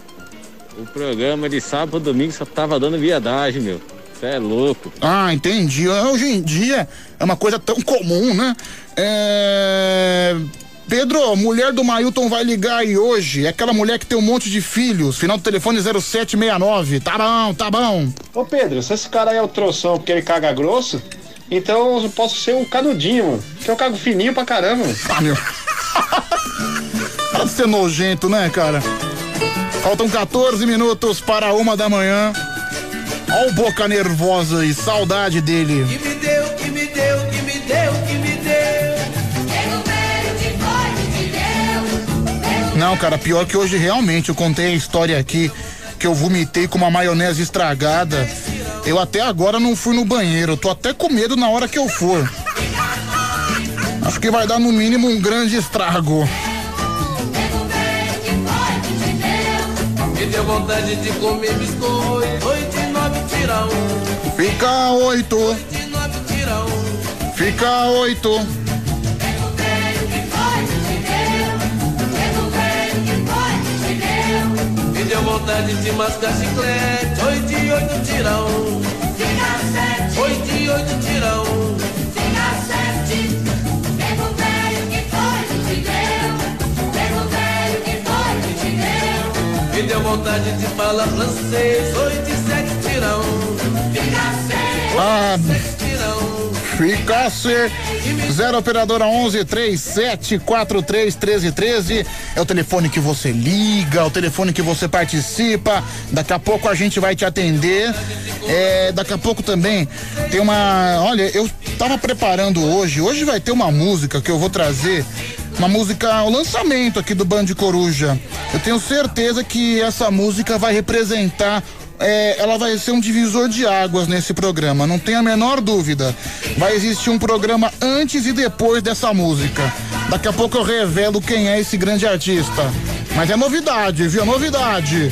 Speaker 10: O programa de sábado e domingo só tava dando viadagem, meu. Você é louco.
Speaker 1: Ah, entendi. Hoje em dia é uma coisa tão comum, né? É. Pedro, mulher do Mailton vai ligar aí hoje. É aquela mulher que tem um monte de filhos. Final do telefone 0769. Tá bom, tá bom.
Speaker 11: Ô Pedro, se esse cara aí é o troção porque ele caga grosso, então eu posso ser um canudinho, mano. Que eu cago fininho pra caramba.
Speaker 1: Ah, meu. Pode ser nojento, né, cara? Faltam 14 minutos para uma da manhã. Ó o boca nervosa e saudade dele.
Speaker 2: Que me deu, que me deu, que me deu, que me deu.
Speaker 1: Não, cara, pior que hoje realmente eu contei a história aqui que eu vomitei com uma maionese estragada. Eu até agora não fui no banheiro, eu tô até com medo na hora que eu for. Acho que vai dar no mínimo um grande estrago.
Speaker 2: Me deu vontade de comer biscoito. Tira um.
Speaker 1: Fica oito.
Speaker 2: Oito e nove tira um.
Speaker 1: Fica oito.
Speaker 2: Me deu vontade de mascar chiclete. Oito e oito tira um. Fica sete. Oito e oito tira Me deu vontade de falar francês. Oito e sete tira um. Fica.
Speaker 1: Ah.
Speaker 2: Oito e sete tira um.
Speaker 1: Fica ser zero operadora 11 37 43 13 13 é o telefone que você liga, é o telefone que você participa. Daqui a pouco a gente vai te atender. É, daqui a pouco também tem uma, olha, eu tava preparando hoje. Hoje vai ter uma música que eu vou trazer uma música, o lançamento aqui do Band Coruja. Eu tenho certeza que essa música vai representar é, ela vai ser um divisor de águas nesse programa, não tem a menor dúvida. Vai existir um programa antes e depois dessa música. Daqui a pouco eu revelo quem é esse grande artista. Mas é novidade, viu? É novidade.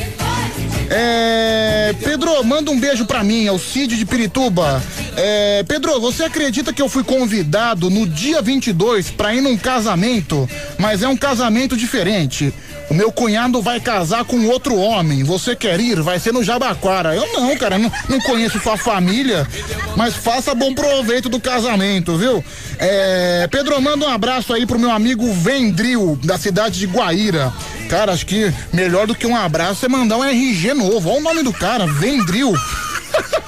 Speaker 1: É, Pedro, manda um beijo pra mim, é o Cid de Pirituba. É, Pedro, você acredita que eu fui convidado no dia 22 pra ir num casamento, mas é um casamento diferente. O meu cunhado vai casar com outro homem. Você quer ir? Vai ser no Jabaquara. Eu não, cara, não, não conheço sua família, mas faça bom proveito do casamento, viu? É, Pedro, manda um abraço aí pro meu amigo Vendril, da cidade de Guaíra. Cara, acho que melhor do que um abraço é mandar um RG novo. Olha o nome do cara, Vendril.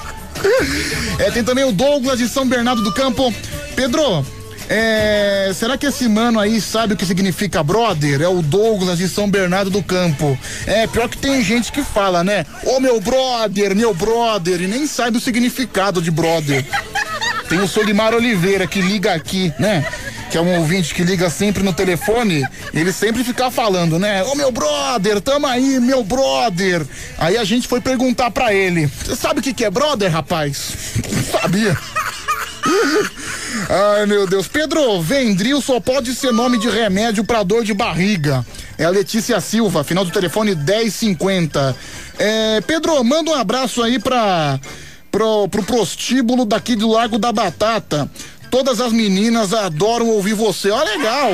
Speaker 1: é, tem também o Douglas de São Bernardo do Campo. Pedro, É, será que esse mano aí sabe o que significa brother? É o Douglas de São Bernardo do Campo. É, pior que tem gente que fala, né? Ô meu brother, meu brother, e nem sabe o significado de brother. Tem o Solimar Oliveira que liga aqui, né? Que é um ouvinte que liga sempre no telefone, ele sempre fica falando, né? Ô meu brother, tamo aí, meu brother. Aí a gente foi perguntar pra ele: Você sabe o que, que é brother, rapaz? Não sabia. Ai, meu Deus. Pedro, Vendril só pode ser nome de remédio para dor de barriga. É a Letícia Silva, final do telefone 1050. É, Pedro, manda um abraço aí pra, pro, pro prostíbulo daqui do Largo da Batata. Todas as meninas adoram ouvir você. Ó, legal.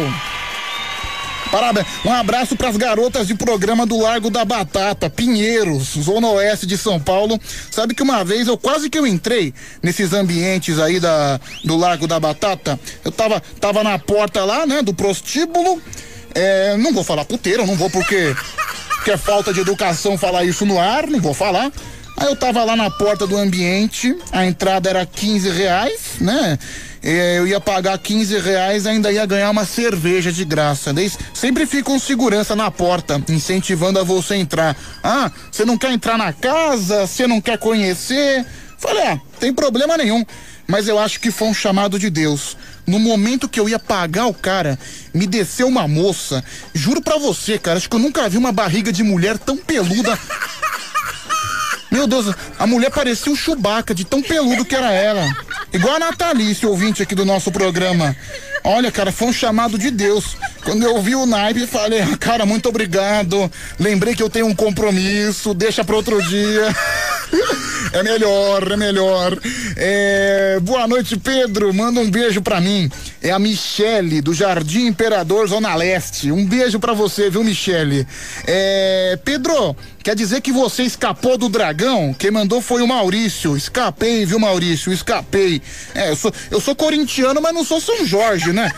Speaker 1: Parabéns. Um abraço para as garotas de programa do Largo da Batata, Pinheiros, Zona Oeste de São Paulo. Sabe que uma vez eu quase que eu entrei nesses ambientes aí da, do Largo da Batata. Eu tava, tava na porta lá, né, do prostíbulo. É, não vou falar puteiro, não vou porque, porque é falta de educação falar isso no ar, não vou falar. Aí eu tava lá na porta do ambiente, a entrada era 15 reais, né? Eu ia pagar 15 reais ainda ia ganhar uma cerveja de graça. Daí sempre fica um segurança na porta, incentivando a você entrar. Ah, você não quer entrar na casa? Você não quer conhecer? Falei, ah, tem problema nenhum. Mas eu acho que foi um chamado de Deus. No momento que eu ia pagar o cara, me desceu uma moça. Juro pra você, cara, acho que eu nunca vi uma barriga de mulher tão peluda. Meu Deus, a mulher parecia um Chewbacca de tão peludo que era ela. Igual a Natalice, ouvinte aqui do nosso programa. Olha, cara, foi um chamado de Deus. Quando eu vi o naipe, falei, ah, cara, muito obrigado. Lembrei que eu tenho um compromisso, deixa para outro dia. é melhor, é melhor. É... Boa noite, Pedro. Manda um beijo para mim. É a Michele, do Jardim Imperador, Zona Leste. Um beijo para você, viu, Michele? É... Pedro, quer dizer que você escapou do dragão? Quem mandou foi o Maurício. Escapei, viu, Maurício? Escapei. É, eu sou, eu sou corintiano, mas não sou São Jorge, né?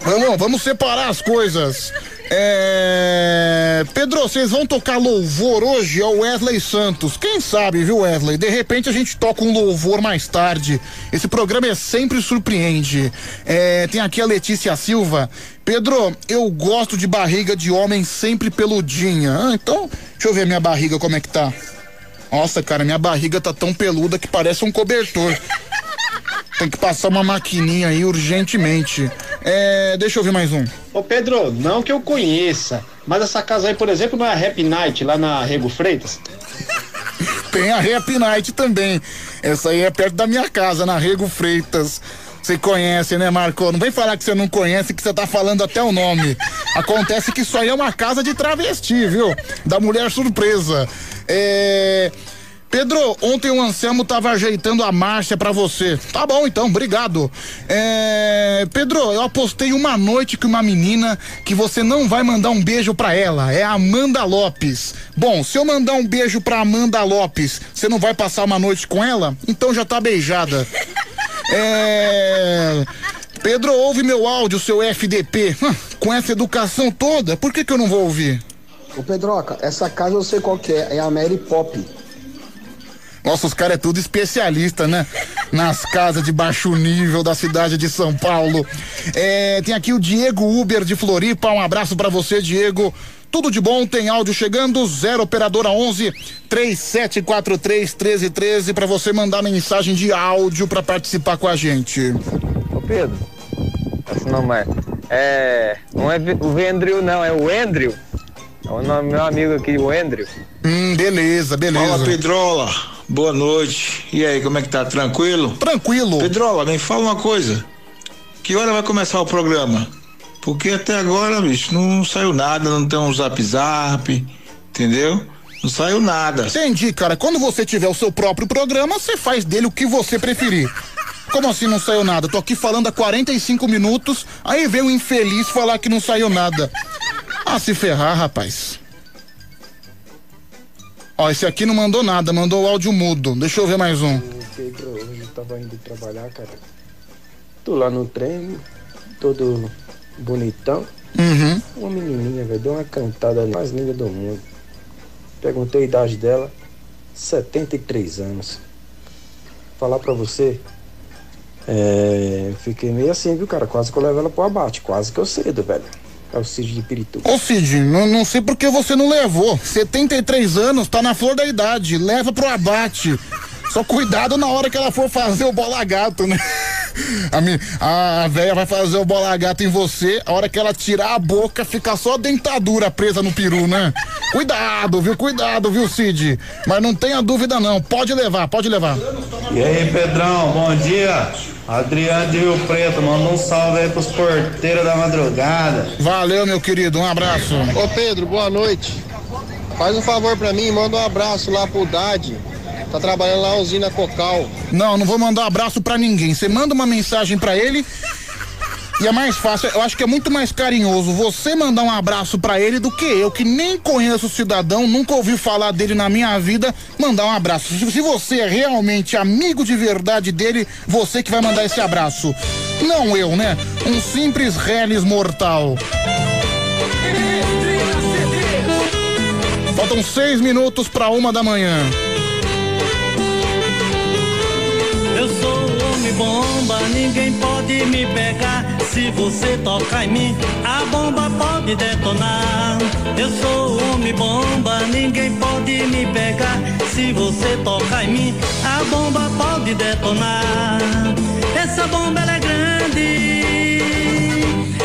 Speaker 1: Vamos, vamos separar as coisas. É... Pedro, vocês vão tocar louvor hoje ao Wesley Santos. Quem sabe, viu, Wesley? De repente a gente toca um louvor mais tarde. Esse programa é sempre surpreende. É... Tem aqui a Letícia Silva. Pedro, eu gosto de barriga de homem sempre peludinha. Ah, então, deixa eu ver minha barriga como é que tá. Nossa, cara, minha barriga tá tão peluda que parece um cobertor. Tem que passar uma maquininha aí urgentemente. É, deixa eu ver mais um.
Speaker 11: Ô Pedro, não que eu conheça, mas essa casa aí, por exemplo, não é a Happy Night lá na Rego Freitas?
Speaker 1: Tem a Happy Night também. Essa aí é perto da minha casa, na Rego Freitas. Você conhece, né, Marco? Não vem falar que você não conhece, que você tá falando até o nome. Acontece que isso aí é uma casa de travesti, viu? Da mulher surpresa. É. Pedro, ontem o Anselmo tava ajeitando a marcha para você. Tá bom, então, obrigado. É, Pedro, eu apostei uma noite com uma menina que você não vai mandar um beijo para ela. É a Amanda Lopes. Bom, se eu mandar um beijo pra Amanda Lopes, você não vai passar uma noite com ela? Então já tá beijada. É. Pedro, ouve meu áudio, seu FDP. Com essa educação toda, por que, que eu não vou ouvir?
Speaker 12: Ô Pedroca, essa casa eu sei qual é, é a Mary Pop.
Speaker 1: Nossa, os caras é tudo especialista, né? Nas casas de baixo nível da cidade de São Paulo. É, tem aqui o Diego Uber de Floripa. Um abraço para você, Diego. Tudo de bom, tem áudio chegando, zero operadora 11 3743 1313 para você mandar mensagem de áudio para participar com a gente.
Speaker 13: Ô Pedro, esse nome é, é não é o Vendril não, é o Endril. É o nome meu amigo aqui, o Endril.
Speaker 1: Hum, beleza, beleza.
Speaker 14: Fala Pedrola. Boa noite. E aí, como é que tá? Tranquilo?
Speaker 1: Tranquilo.
Speaker 14: Pedrola, me fala uma coisa. Que hora vai começar o programa? Porque até agora, bicho, não saiu nada, não tem um zap zap, entendeu? Não saiu nada.
Speaker 1: Entendi, cara. Quando você tiver o seu próprio programa, você faz dele o que você preferir. Como assim não saiu nada? Tô aqui falando há 45 minutos, aí vem um infeliz falar que não saiu nada. Ah, se ferrar, rapaz. Ó, esse aqui não mandou nada, mandou o áudio mudo. Deixa eu ver mais um.
Speaker 15: Pedro, hoje eu tava indo trabalhar, cara. Tô lá no trem, todo bonitão.
Speaker 1: Uhum.
Speaker 15: Uma menininha, velho, deu uma cantada mais linda do mundo. Perguntei a idade dela, 73 anos. Falar pra você, É, fiquei meio assim, viu, cara? Quase que eu levo ela pro abate, quase que eu cedo, velho. É o Cid de Pirituba.
Speaker 1: Ô Cid, não, não sei por que você não levou. 73 anos, tá na flor da idade. Leva pro abate. Só cuidado na hora que ela for fazer o bola gato, né? A, minha, a véia vai fazer o bola gato em você, a hora que ela tirar a boca, fica só a dentadura presa no peru, né? Cuidado, viu? Cuidado, viu, Cid? Mas não tenha dúvida não, pode levar, pode levar.
Speaker 16: E aí, Pedrão, bom dia. Adriano de Rio Preto, manda um salve aí pros porteiros da madrugada.
Speaker 1: Valeu, meu querido, um abraço.
Speaker 17: Ô Pedro, boa noite. Faz um favor pra mim, manda um abraço lá pro Dade. Tá trabalhando lá na usina Cocal.
Speaker 1: Não, não vou mandar um abraço pra ninguém. Você manda uma mensagem pra ele e é mais fácil. Eu acho que é muito mais carinhoso você mandar um abraço pra ele do que eu, que nem conheço o cidadão, nunca ouvi falar dele na minha vida, mandar um abraço. Se, se você é realmente amigo de verdade dele, você que vai mandar esse abraço. Não eu, né? Um simples reles mortal. Faltam seis minutos para uma da manhã.
Speaker 18: Homem bomba, ninguém pode me pegar. Se você tocar em mim, a bomba pode detonar. Eu sou o homem bomba, ninguém pode me pegar. Se você tocar em mim, a bomba pode detonar. Essa bomba é grande,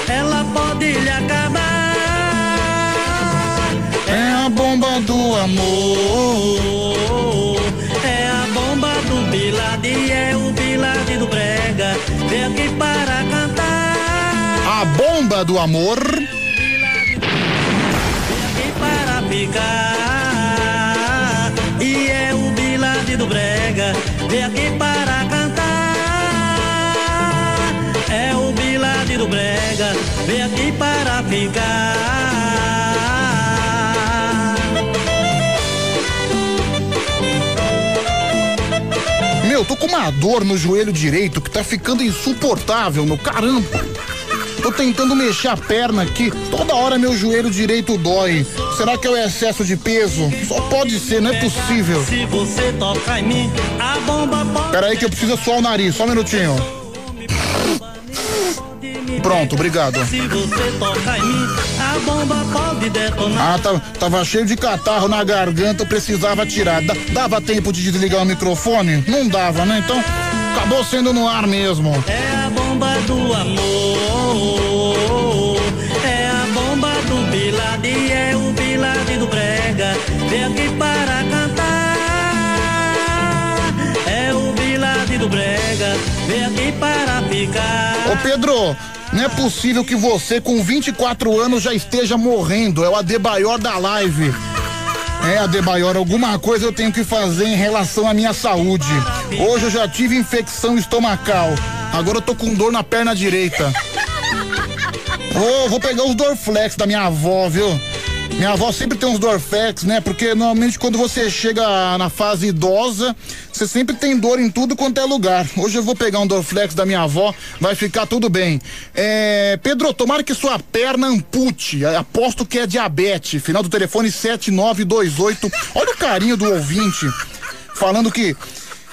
Speaker 18: ela pode lhe acabar.
Speaker 1: É a bomba do amor.
Speaker 18: Aqui para cantar.
Speaker 1: A bomba do amor.
Speaker 18: Vem aqui para ficar. E é o Bilade do Brega. Vem aqui para cantar. É o Bilade do Brega. Vem aqui para ficar.
Speaker 1: Meu, tô com uma dor no joelho direito que tá ficando insuportável, meu caramba. Tô tentando mexer a perna aqui, toda hora meu joelho direito dói. Será que é o excesso de peso? Só pode ser, não é possível.
Speaker 18: Se você tocar em mim, a bomba pode.
Speaker 1: Pera aí que eu preciso suar o nariz, só um minutinho. Pronto, obrigado.
Speaker 18: Se você tocar em mim, a bomba pode detonar.
Speaker 1: Ah, tá- tava cheio de catarro na garganta, precisava tirar. Da- dava tempo de desligar o microfone? Não dava, né? Então, acabou sendo no ar mesmo.
Speaker 18: É a bomba do amor. É a bomba do Bilade, é o Bilade do Brega. Vem aqui para cantar. É o Bilade do Brega. Vem aqui para ficar.
Speaker 1: Ô Pedro, não é possível que você com 24 anos já esteja morrendo. É o Adebayor da live. É, Adebayor, alguma coisa eu tenho que fazer em relação à minha saúde. Hoje eu já tive infecção estomacal. Agora eu tô com dor na perna direita. Ô, vou pegar os Dorflex da minha avó, viu? Minha avó sempre tem uns Dorflex, né? Porque normalmente quando você chega na fase idosa, você sempre tem dor em tudo quanto é lugar. Hoje eu vou pegar um Dorflex da minha avó, vai ficar tudo bem. É, Pedro, tomara que sua perna ampute. Aposto que é diabetes. Final do telefone 7928. Olha o carinho do ouvinte. Falando que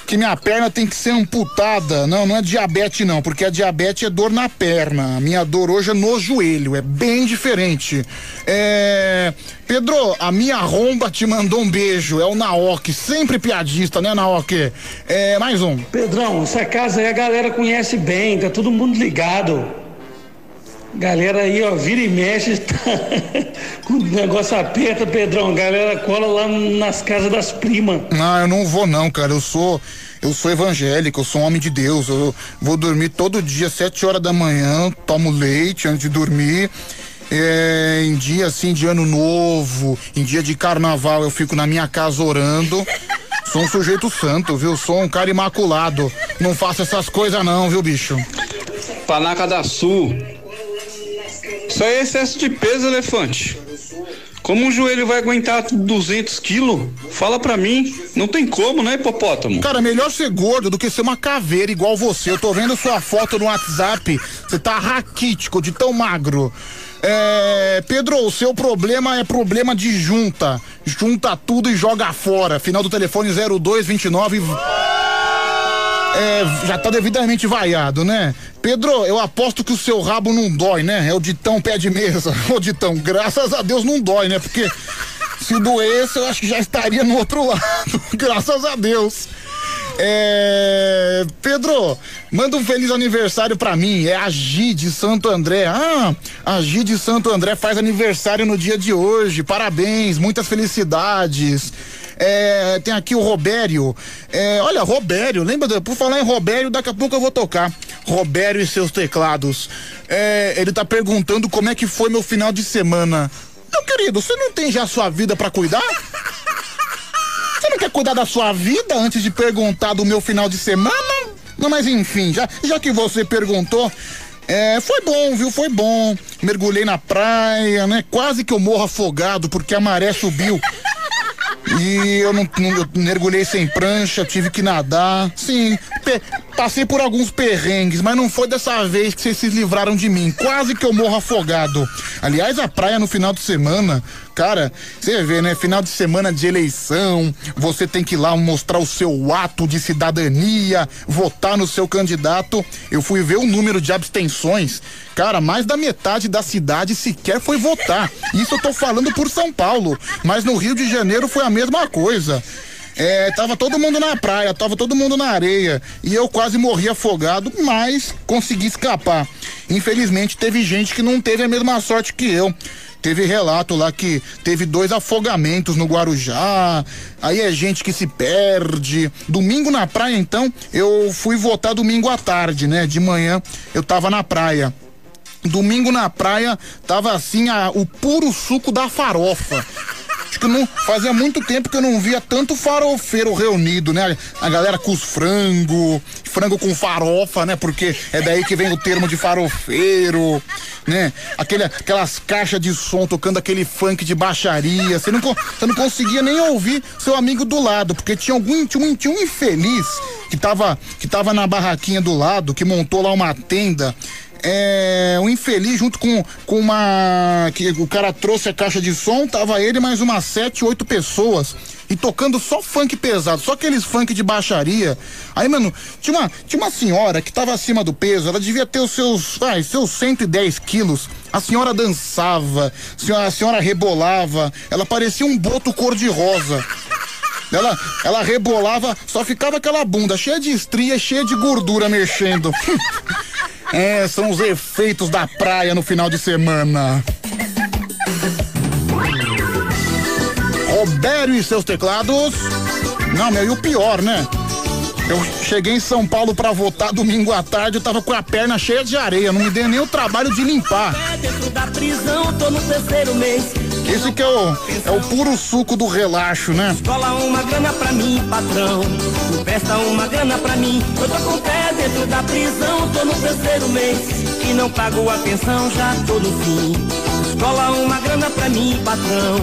Speaker 1: que minha perna tem que ser amputada. Não, não é diabetes não, porque a diabetes é dor na perna. A minha dor hoje é no joelho, é bem diferente. É... Pedro, a minha romba te mandou um beijo, é o Naoki, sempre piadista, né, Naoki? É, mais um.
Speaker 19: Pedrão, essa casa aí a galera conhece bem, tá todo mundo ligado. Galera aí, ó, vira e mexe, tá... quando o negócio aperta, Pedrão, a galera cola lá nas casas das primas.
Speaker 1: Não, eu não vou não, cara. Eu sou eu sou evangélico, eu sou um homem de Deus. Eu vou dormir todo dia sete horas da manhã, tomo leite antes de dormir. É, em dia assim de ano novo, em dia de carnaval, eu fico na minha casa orando. Sou um sujeito santo, viu? Sou um cara imaculado. Não faço essas coisas não, viu, bicho?
Speaker 5: Panaca da Sul. Isso aí é excesso de peso, elefante. Como um joelho vai aguentar 200 quilos? Fala pra mim. Não tem como, né, hipopótamo?
Speaker 1: Cara, melhor ser gordo do que ser uma caveira igual você. Eu tô vendo sua foto no WhatsApp. Você tá raquítico de tão magro. É, Pedro, o seu problema é problema de junta. Junta tudo e joga fora. Final do telefone 0229. É, já tá devidamente vaiado, né? Pedro, eu aposto que o seu rabo não dói, né? É o ditão pé de mesa. Ô ditão, graças a Deus não dói, né? Porque se doesse, eu acho que já estaria no outro lado. graças a Deus. É. Pedro, manda um feliz aniversário pra mim. É a Gi de Santo André. Ah, a Gi de Santo André faz aniversário no dia de hoje. Parabéns, muitas felicidades. É, tem aqui o Robério. É, olha, Robério, lembra? Por falar em Robério, daqui a pouco eu vou tocar. Robério e seus teclados. É, ele tá perguntando como é que foi meu final de semana. Meu querido, você não tem já sua vida para cuidar? Você não quer cuidar da sua vida antes de perguntar do meu final de semana? Não, mas enfim, já, já que você perguntou, é, foi bom, viu? Foi bom. Mergulhei na praia, né? Quase que eu morro afogado porque a maré subiu. E eu não, eu mergulhei sem prancha, tive que nadar. Sim, passei por alguns perrengues, mas não foi dessa vez que vocês se livraram de mim. Quase que eu morro afogado. Aliás, a praia no final de semana, cara, você vê, né? Final de semana de eleição, você tem que ir lá mostrar o seu ato de cidadania, votar no seu candidato. Eu fui ver o número de abstenções. Cara, mais da metade da cidade sequer foi votar. Isso eu tô falando por São Paulo, mas no Rio de Janeiro foi a mesma coisa. É, tava todo mundo na praia, tava todo mundo na areia. E eu quase morri afogado, mas consegui escapar. Infelizmente, teve gente que não teve a mesma sorte que eu. Teve relato lá que teve dois afogamentos no Guarujá. Aí é gente que se perde. Domingo na praia, então, eu fui votar domingo à tarde, né? De manhã eu tava na praia. Domingo na praia tava assim a, o puro suco da farofa. Acho que não fazia muito tempo que eu não via tanto farofeiro reunido, né? A galera com os frango, frango com farofa, né? Porque é daí que vem o termo de farofeiro, né? Aquele, aquelas caixas de som tocando aquele funk de baixaria. Você não, você não conseguia nem ouvir seu amigo do lado, porque tinha algum tinha um, tinha um infeliz que tava, que tava na barraquinha do lado, que montou lá uma tenda é, um infeliz junto com, com uma. que o cara trouxe a caixa de som, tava ele mais umas sete, oito pessoas. E tocando só funk pesado, só aqueles funk de baixaria. Aí, mano, tinha uma, tinha uma senhora que tava acima do peso, ela devia ter os seus, ai, seus 110 quilos. A senhora dançava, a senhora, a senhora rebolava, ela parecia um boto cor-de-rosa. Ela, ela rebolava, só ficava aquela bunda cheia de estria, cheia de gordura mexendo. É, são os efeitos da praia no final de semana. Robério e seus teclados. Não, meu, e o pior, né? Eu cheguei em São Paulo para votar domingo à tarde, eu tava com a perna cheia de areia, não me deu nem o trabalho de limpar.
Speaker 18: Dentro da prisão, tô no terceiro mês.
Speaker 1: Esse que é o, é o puro suco do relaxo, né?
Speaker 18: Escola uma grana pra mim, patrão. Presta uma grana pra mim. Eu tô com pé dentro da prisão, tô no terceiro mês. E não pago a pensão, já tô no fim. Escola uma grana pra mim, patrão.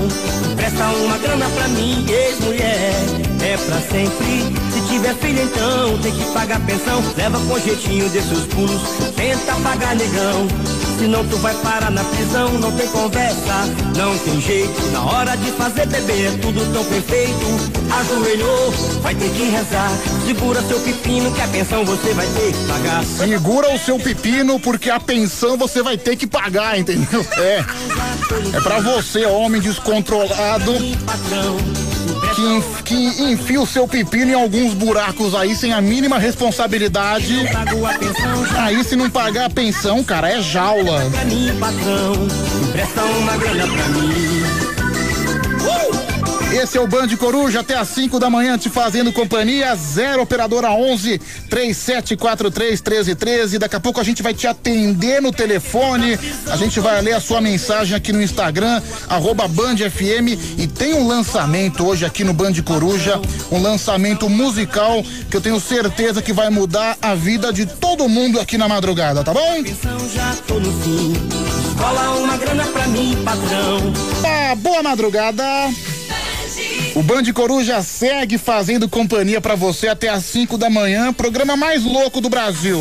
Speaker 18: Presta uma grana pra mim, ex-mulher. É pra sempre. Se tiver filho, então tem que pagar pensão. Leva com jeitinho desses pulos. Tenta pagar negão. Senão tu vai parar na prisão, não tem conversa, não tem jeito. Na hora de fazer bebê é tudo tão perfeito. Ajoelhou, vai ter que rezar. Segura seu pepino que a pensão você vai ter que pagar.
Speaker 1: Segura o seu pepino porque a pensão você vai ter que pagar, entendeu? É. É pra você, homem descontrolado. Que, que enfia o seu pepino em alguns buracos aí sem a mínima responsabilidade. Aí se não pagar a pensão, cara, é jaula.
Speaker 18: Pra mim, patrão, empresta uma grana pra mim.
Speaker 1: Esse é o Band Coruja até às 5 da manhã te fazendo companhia. Zero operadora 11 3743 1313. Daqui a pouco a gente vai te atender no telefone. A gente vai ler a sua mensagem aqui no Instagram, arroba Band FM. E tem um lançamento hoje aqui no Band Coruja, um lançamento musical que eu tenho certeza que vai mudar a vida de todo mundo aqui na madrugada, tá bom?
Speaker 18: Escola uma grana pra mim, patrão.
Speaker 1: Tá, boa madrugada. O Band Coruja segue fazendo companhia pra você até às 5 da manhã, programa mais louco do Brasil.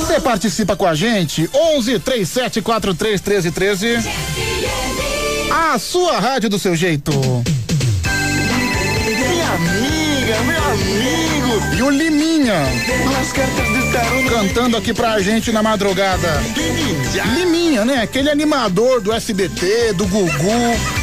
Speaker 1: Você participa com a gente? 11 37 43 13 13. A sua rádio do seu jeito. Minha amiga,
Speaker 2: comigo.
Speaker 1: E o Liminha. Cantando aqui pra gente na madrugada. Liminha, né? Aquele animador do SBT, do Gugu.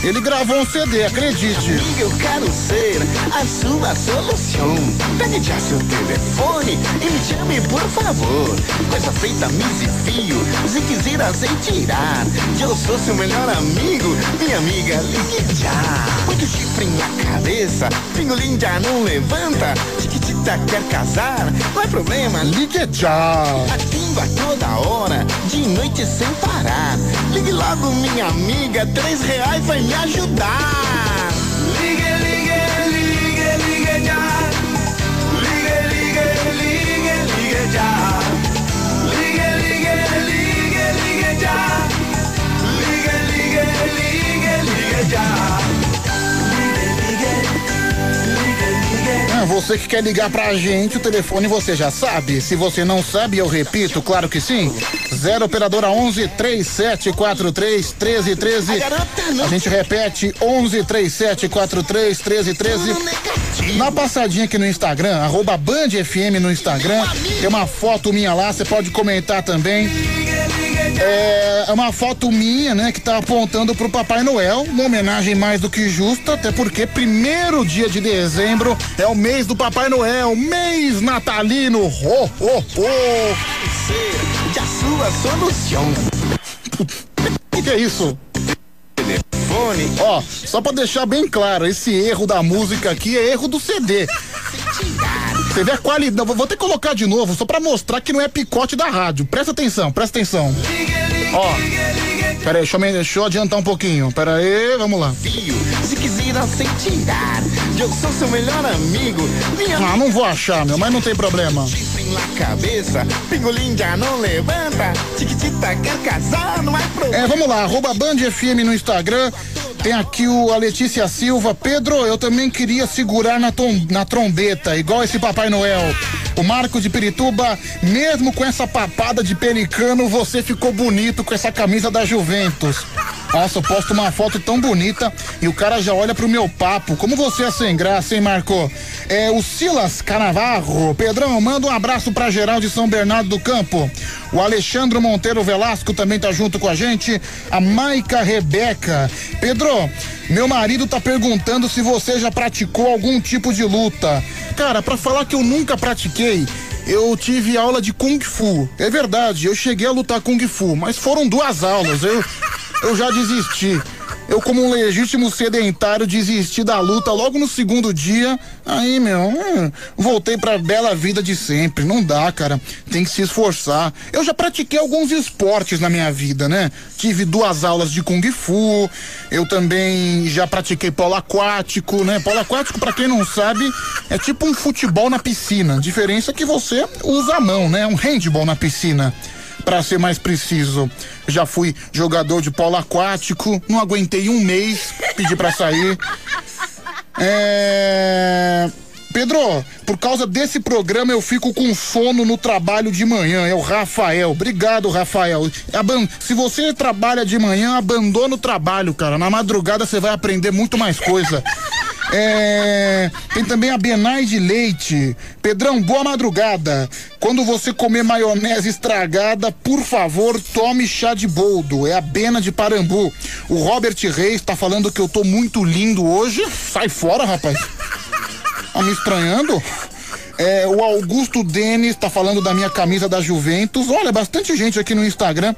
Speaker 1: Ele gravou um CD, acredite.
Speaker 2: Amiga, eu quero ser a sua solução. Pegue já seu telefone e me chame, por favor. Coisa feita, mise fio. Se quiser azeite tirar, eu sou seu melhor amigo. Minha amiga, ligue já. Muito chifre na cabeça, pingolim já não levanta. Chiquitita quer casar, não é problema.
Speaker 1: Ligue já.
Speaker 2: Atindo a toda hora, de noite sem parar. Ligue logo, minha amiga, três reais vai me ajudar. Ligue, ligue, ligue, ligue já. Ligue, ligue, ligue, ligue já.
Speaker 1: Você que quer ligar pra gente, o telefone você já sabe. Se você não sabe, eu repito, claro que sim. 0 operadora 11 3743 1313. A gente repete 11 3743 1313. Na passadinha aqui no Instagram, arroba Band FM no Instagram, tem uma foto minha lá, você pode comentar também. É uma foto minha, né, que tá apontando pro Papai Noel, uma homenagem mais do que justa, até porque primeiro dia de dezembro é o mês do Papai Noel, mês natalino. Ho, ho, ho.
Speaker 2: De a sua solução.
Speaker 1: O que é isso?
Speaker 2: Telefone.
Speaker 1: Ó, só pra deixar bem claro, esse erro da música aqui é erro do CD. Você vê a qualidade. Vou ter que colocar de novo, só pra mostrar que não é picote da rádio. Presta atenção, presta atenção. Ó. Pera aí, deixa eu, deixa eu adiantar um pouquinho. Pera aí, vamos lá. Ah, não vou achar, meu, mas não tem
Speaker 2: é problema.
Speaker 1: É, vamos lá, arroba Band FM no Instagram. Tem aqui o, a Letícia Silva. Pedro, eu também queria segurar na, tom- na trombeta, igual esse Papai Noel. O Marco de Pirituba, mesmo com essa papada de pelicano, você ficou bonito com essa camisa da Juventus. Nossa, eu posto uma foto tão bonita e o cara já olha pro meu papo. Como você é sem graça, hein, Marco? É o Silas Canavarro. Pedrão, manda um abraço pra geral de São Bernardo do Campo. O Alexandre Monteiro Velasco também tá junto com a gente. A Maica Rebeca. Pedro, meu marido tá perguntando se você já praticou algum tipo de luta. Cara, pra falar que eu nunca pratiquei, eu tive aula de Kung Fu. É verdade, eu cheguei a lutar Kung Fu, mas foram duas aulas. Eu, eu já desisti. Eu, como um legítimo sedentário, desisti da luta logo no segundo dia. Aí, meu, hum, voltei pra bela vida de sempre. Não dá, cara. Tem que se esforçar. Eu já pratiquei alguns esportes na minha vida, né? Tive duas aulas de Kung Fu. Eu também já pratiquei polo aquático, né? Polo aquático, pra quem não sabe, é tipo um futebol na piscina. Diferença é que você usa a mão, né? Um handball na piscina para ser mais preciso. Já fui jogador de polo aquático, não aguentei um mês, pedi para sair. É... Pedro, por causa desse programa eu fico com sono no trabalho de manhã. É o Rafael. Obrigado, Rafael. Aban- Se você trabalha de manhã, abandona o trabalho, cara. Na madrugada você vai aprender muito mais coisa. É, Tem também a Benai de Leite. Pedrão, boa madrugada. Quando você comer maionese estragada, por favor, tome chá de boldo. É a Bena de Parambu. O Robert Reis tá falando que eu tô muito lindo hoje. Sai fora, rapaz. Tá me estranhando? É, o Augusto Denis tá falando da minha camisa da Juventus. Olha, bastante gente aqui no Instagram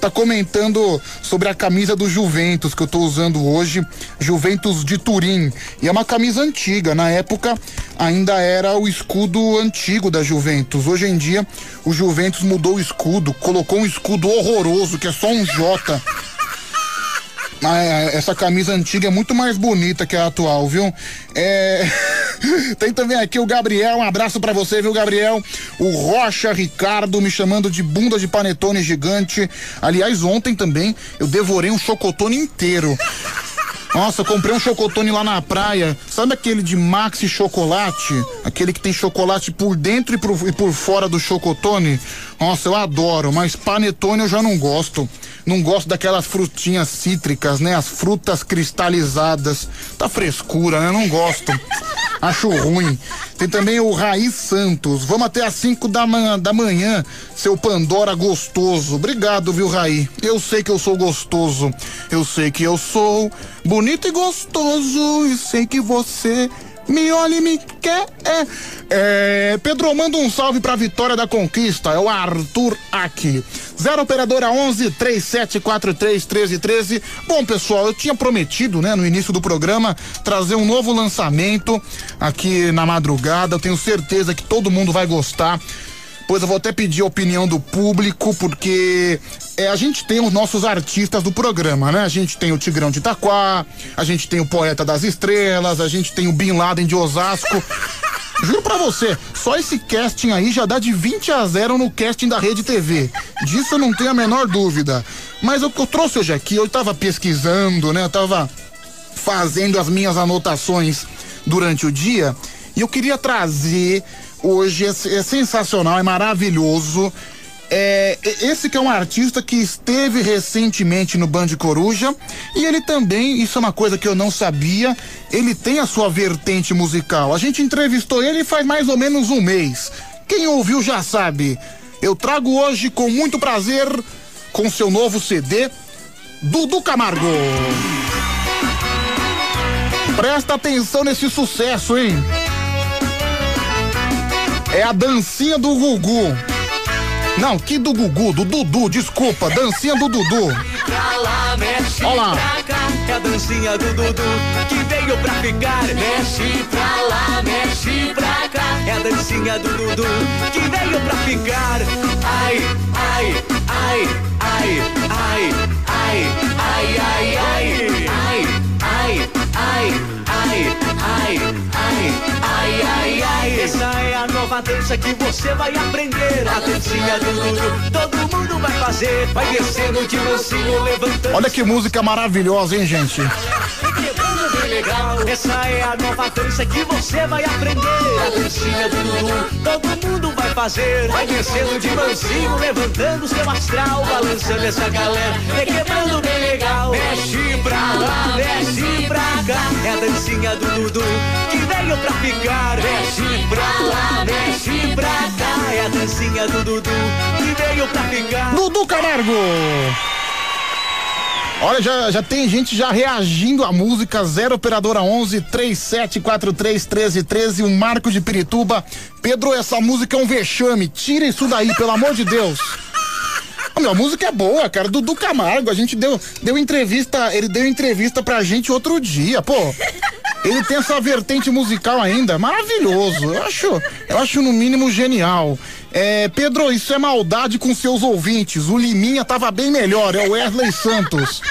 Speaker 1: tá comentando sobre a camisa do Juventus que eu tô usando hoje, Juventus de Turim. E é uma camisa antiga, na época ainda era o escudo antigo da Juventus. Hoje em dia o Juventus mudou o escudo, colocou um escudo horroroso que é só um J. Ah, é, essa camisa antiga é muito mais bonita que a atual, viu? É... Tem também aqui o Gabriel, um abraço pra você, viu, Gabriel? O Rocha Ricardo me chamando de bunda de panetone gigante. Aliás, ontem também eu devorei um chocotone inteiro. Nossa, comprei um chocotone lá na praia. Sabe aquele de Maxi Chocolate? Aquele que tem chocolate por dentro e por, e por fora do chocotone? Nossa, eu adoro, mas panetone eu já não gosto. Não gosto daquelas frutinhas cítricas, né? As frutas cristalizadas. Tá frescura, né? Não gosto. Acho ruim. Tem também o Raiz Santos. Vamos até às 5 da da manhã, seu Pandora gostoso. Obrigado, viu, Raí? Eu sei que eu sou gostoso. Eu sei que eu sou bonito e gostoso. E sei que você me olha e me quer. É. é. Pedro, manda um salve pra Vitória da Conquista. É o Arthur aqui. Zero Operadora 11 3743 1313. Bom, pessoal, eu tinha prometido, né, no início do programa, trazer um novo lançamento aqui na madrugada. Eu tenho certeza que todo mundo vai gostar. Pois eu vou até pedir a opinião do público, porque é, a gente tem os nossos artistas do programa, né? A gente tem o Tigrão de Itaquá, a gente tem o Poeta das Estrelas, a gente tem o Bin Laden de Osasco. Juro pra você, só esse casting aí já dá de 20 a 0 no casting da Rede TV. Disso eu não tenho a menor dúvida. Mas o que eu trouxe hoje aqui, eu tava pesquisando, né? Eu tava fazendo as minhas anotações durante o dia e eu queria trazer hoje é, é sensacional, é maravilhoso. É, esse que é um artista que esteve recentemente no Band Coruja e ele também, isso é uma coisa que eu não sabia, ele tem a sua vertente musical. A gente entrevistou ele faz mais ou menos um mês. Quem ouviu já sabe. Eu trago hoje com muito prazer, com seu novo CD, Dudu Camargo. Presta atenção nesse sucesso, hein? É a dancinha do Gugu. Não, que do Gugu, do Dudu, desculpa, dancinha do Dudu. Olha lá.
Speaker 20: É a dancinha do Dudu que veio pra ficar. Mexe pra lá, mexe pra cá. É a dancinha do Dudu que veio pra ficar. Ai, ai, ai, ai, ai, ai, ai, ai, ai, ai, ai, ai, ai, ai, ai, ai, ai. Essa é a nova dança que você vai aprender. A dancinha do Dudu, todo mundo vai fazer. Vai descendo de mansinho, levantando.
Speaker 1: Olha que música maravilhosa, hein, gente?
Speaker 20: Legal. Essa é a nova dança que você vai aprender. A dancinha do Dudu, todo mundo vai fazer. Vai descendo de mansinho, levantando seu astral. Balançando essa galera, quebrando bem legal. Mexe pra lá, mexe pra cá. É a dancinha do Dudu que veio pra ficar. Mexe pra lá, mexe pra cá. É a dancinha do Dudu que veio pra ficar.
Speaker 1: Dudu Camargo! Olha, já, já tem gente já reagindo à música 0 Operadora 11 3743 1313, um Marco de Pirituba. Pedro, essa música é um vexame. Tira isso daí, pelo amor de Deus. Meu, a música é boa, cara. Dudu Camargo, a gente deu, deu entrevista, ele deu entrevista pra gente outro dia, pô. Ele tem essa vertente musical ainda, maravilhoso. Eu acho, eu acho no mínimo genial. É, Pedro, isso é maldade com seus ouvintes. O Liminha tava bem melhor, é o Wesley Santos.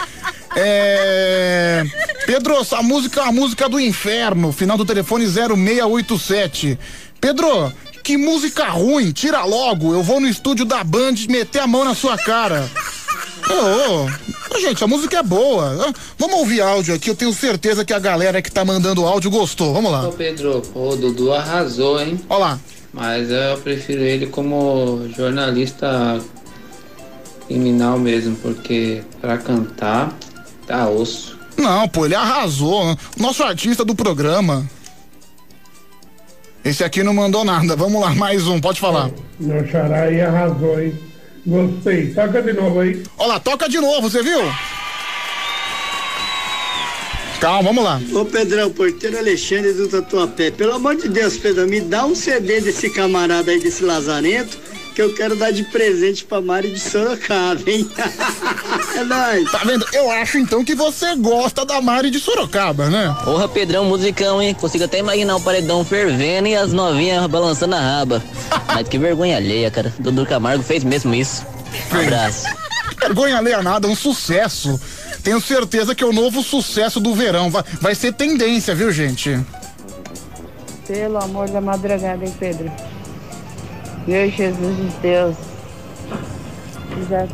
Speaker 1: É, Pedro, essa música é uma música do inferno, final do telefone 0687. Pedro, que música ruim, tira logo. Eu vou no estúdio da Band meter a mão na sua cara. Ô, ô, gente, a música é boa. Vamos ouvir áudio aqui. Eu tenho certeza que a galera que tá mandando áudio gostou. Vamos lá.
Speaker 21: Ô Pedro, o Dudu arrasou, hein?
Speaker 1: Olha lá.
Speaker 21: Mas eu prefiro ele como jornalista criminal mesmo, porque pra cantar tá osso.
Speaker 1: Não, pô, ele arrasou. Nosso artista do programa. Esse aqui não mandou nada. Vamos lá, mais um, pode falar.
Speaker 22: Meu xará aí arrasou, hein? Gostei. Toca de novo aí.
Speaker 1: Olha lá, toca de novo, você viu? Calma, vamos lá.
Speaker 23: Ô Pedrão, porteiro Alexandre do Tatuapé, pelo amor de Deus, Pedro, me dá um CD desse camarada aí, desse lazarento, que eu quero dar de presente pra Mari de Sorocaba, hein? é nóis.
Speaker 1: Tá vendo? Eu acho então que você gosta da Mari de Sorocaba, né?
Speaker 24: Porra, Pedrão, musicão, hein? Consigo até imaginar o paredão fervendo e as novinhas balançando a raba. Mas que vergonha alheia, cara. Dudu Camargo fez mesmo isso. Um abraço.
Speaker 1: Vergonha alheia nada, um sucesso. Tenho certeza que é o novo sucesso do verão. Vai, vai ser tendência, viu, gente?
Speaker 25: Pelo amor da madrugada, hein, Pedro? Meu Jesus de Deus. Já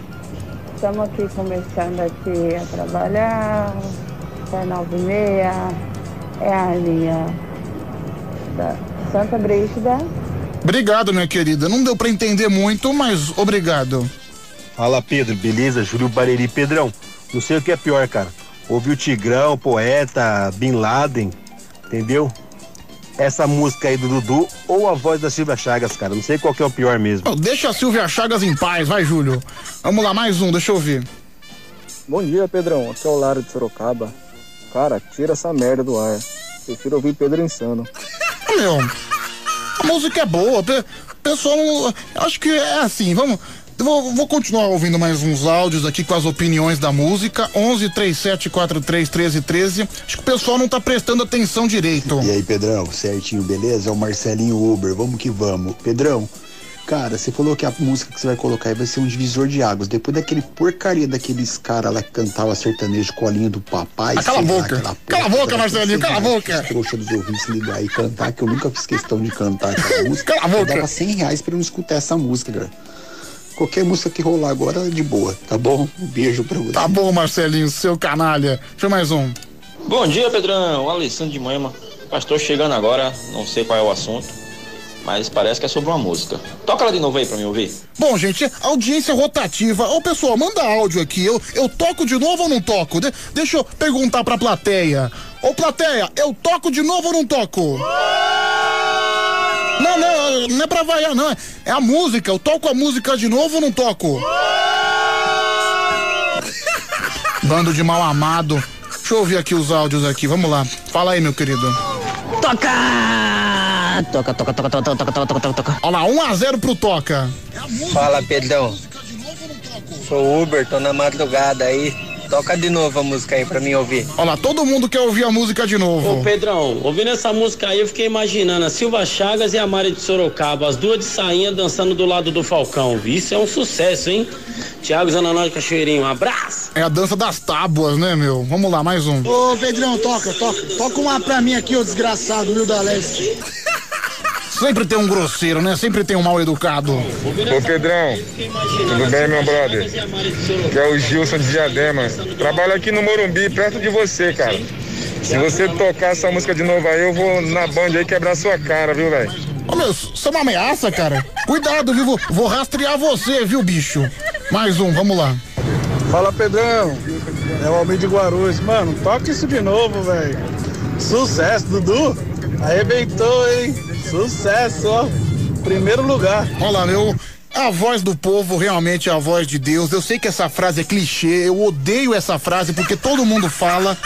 Speaker 25: estamos aqui começando aqui a trabalhar. É nove e meia. É a linha da Santa Brígida.
Speaker 1: Obrigado, minha querida. Não deu pra entender muito, mas obrigado.
Speaker 26: Fala, Pedro. Beleza? Júlio Bareri Pedrão. Não sei o que é pior, cara. Ouvir o Tigrão, Poeta, Bin Laden, entendeu? Essa música aí do Dudu ou a voz da Silvia Chagas, cara. Não sei qual que é o pior mesmo.
Speaker 1: Oh, deixa a Silvia Chagas em paz, vai, Júlio. Vamos lá, mais um, deixa eu ouvir.
Speaker 27: Bom dia, Pedrão. Aqui é o Lara de Sorocaba. Cara, tira essa merda do ar. Prefiro ouvir Pedro Insano.
Speaker 1: Meu, a música é boa. pe- Pessoal, acho que é assim, vamos. Vou, vou continuar ouvindo mais uns áudios aqui com as opiniões da música. 11 37 43 13 13. Acho que o pessoal não tá prestando atenção direito.
Speaker 28: E aí, Pedrão, certinho, beleza? É o Marcelinho Uber, vamos que vamos. Pedrão, cara, você falou que a música que você vai colocar aí vai ser um divisor de águas. Depois daquele porcaria daqueles caras lá que cantava sertanejo colinho do papai.
Speaker 1: Ah, cala a
Speaker 28: lá,
Speaker 1: boca.
Speaker 28: aquela
Speaker 1: Cala a boca,
Speaker 28: cara,
Speaker 1: Marcelinho, cala a
Speaker 28: lá,
Speaker 1: boca.
Speaker 28: Trouxa dos ouvintes ligar e cantar, que eu nunca fiz questão de cantar aquela música.
Speaker 1: Cala a boca.
Speaker 28: Eu dava 100 reais pra eu não escutar essa música, cara. Qualquer música que rolar agora, de boa, tá bom? Um beijo pra você.
Speaker 1: Tá bom, Marcelinho, seu canalha. Deixa eu mais um.
Speaker 29: Bom dia, Pedrão. Alessandro de Moema. Pastor chegando agora, não sei qual é o assunto, mas parece que é sobre uma música. Toca ela de novo aí pra mim ouvir.
Speaker 1: Bom, gente, audiência rotativa. Ô, pessoal, manda áudio aqui. Eu, eu toco de novo ou não toco? De- deixa eu perguntar pra plateia. Ô, plateia, eu toco de novo ou não toco? Não, não, não é pra vaiar, não. É a música. Eu toco a música de novo ou não toco? Bando de mal amado. Deixa eu ouvir aqui os áudios aqui. Vamos lá. Fala aí, meu querido.
Speaker 24: Toca! Toca, toca, toca, toca, toca, toca, toca, toca.
Speaker 1: Olha lá, 1 a 0 pro Toca.
Speaker 13: Fala, Pedrão. É Sou Uber, tô na madrugada aí. Toca de novo a música aí pra mim ouvir.
Speaker 1: Olha lá, todo mundo quer ouvir a música de novo.
Speaker 30: Ô Pedrão, ouvindo essa música aí, eu fiquei imaginando a Silva Chagas e a Mari de Sorocaba, as duas de sainha dançando do lado do Falcão. Isso é um sucesso, hein? Tiago Zananó de Cachoeirinho, um abraço!
Speaker 1: É a dança das tábuas, né, meu? Vamos lá, mais um.
Speaker 23: Ô, Pedrão, toca, toca. Toca uma pra mim aqui, ô desgraçado, viu, da Leste.
Speaker 1: Sempre tem um grosseiro, né? Sempre tem um mal educado.
Speaker 31: Ô Pedrão, tudo bem, meu brother? Que é o Gilson de Diadema. Trabalho aqui no Morumbi, perto de você, cara. Se você tocar essa música de novo aí, eu vou na band aí quebrar sua cara, viu, velho?
Speaker 1: Ô, meu, isso é uma ameaça, cara. Cuidado, viu? Vou- Vou rastrear você, viu, bicho? Mais um, vamos lá.
Speaker 32: Fala Pedrão, é o Almir de Guarulhos. Mano, toca isso de novo, velho. Sucesso, Dudu. Arrebentou, hein? Sucesso, ó. Primeiro lugar.
Speaker 1: Olha meu. A voz do povo realmente é a voz de Deus. Eu sei que essa frase é clichê, eu odeio essa frase porque todo mundo fala.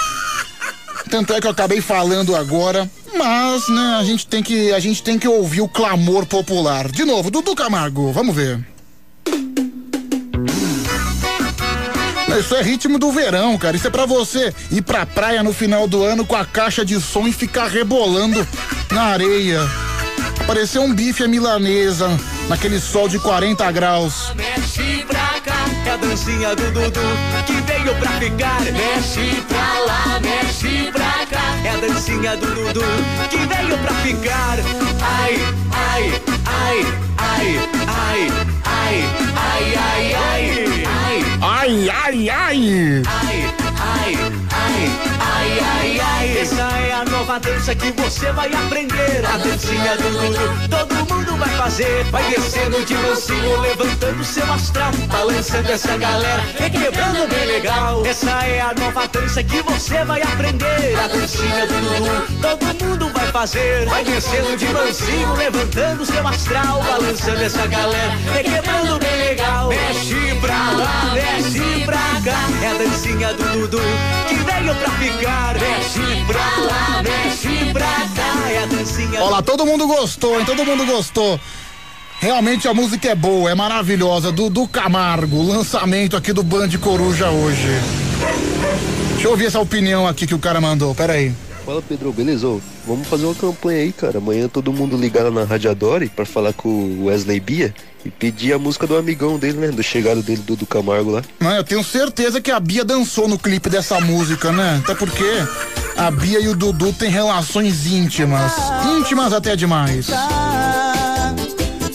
Speaker 1: Tanto é que eu acabei falando agora, mas, né, a gente tem que, a gente tem que ouvir o clamor popular. De novo, Dudu Camargo, vamos ver. Isso é ritmo do verão, cara. Isso é pra você ir pra praia no final do ano com a caixa de som e ficar rebolando na areia. Parecer um bife à milanesa naquele sol de 40 graus.
Speaker 20: Mexe pra cá, é a dancinha do Dudu que veio pra ficar. Mexe pra lá, mexe pra cá, é a dancinha do Dudu que veio pra ficar. Ai, ai, ai, ai, ai, ai, ai, ai, ai, ai.
Speaker 1: Ai, ai, ai!
Speaker 20: Ai, ai, ai, ai, ai, ai. Essa é a nova dança que você vai aprender. A dancinha do Dudu, todo mundo vai fazer. Vai descendo de mansinho, levantando seu astral. Balançando essa galera, requebrando bem legal. Essa é a nova dança que você vai aprender. A dancinha do Dudu, todo mundo vai fazer. Vai descendo de mansinho, levantando seu astral. Balançando essa galera, requebrando bem legal. Mexe pra lá, mexe pra cá. É a dancinha do Dudu que veio pra ficar. Mexe pra lá, mexe pra cá. É a dancinha
Speaker 1: Olha lá, todo mundo gostou, hein? Todo mundo gostou. Realmente a música é boa, é maravilhosa. Dudu Camargo, lançamento aqui do Band Coruja hoje. Deixa eu ouvir essa opinião aqui que o cara mandou, peraí.
Speaker 33: Fala Pedro, beleza? Vamos fazer uma campanha aí, cara. Amanhã todo mundo ligar na Radiadore pra falar com o Wesley Bia e pedir a música do amigão dele, né? Do chegado dele, do, do Camargo lá.
Speaker 1: Não, eu tenho certeza que a Bia dançou no clipe dessa música, né? Até porque a Bia e o Dudu têm relações íntimas. Íntimas até demais.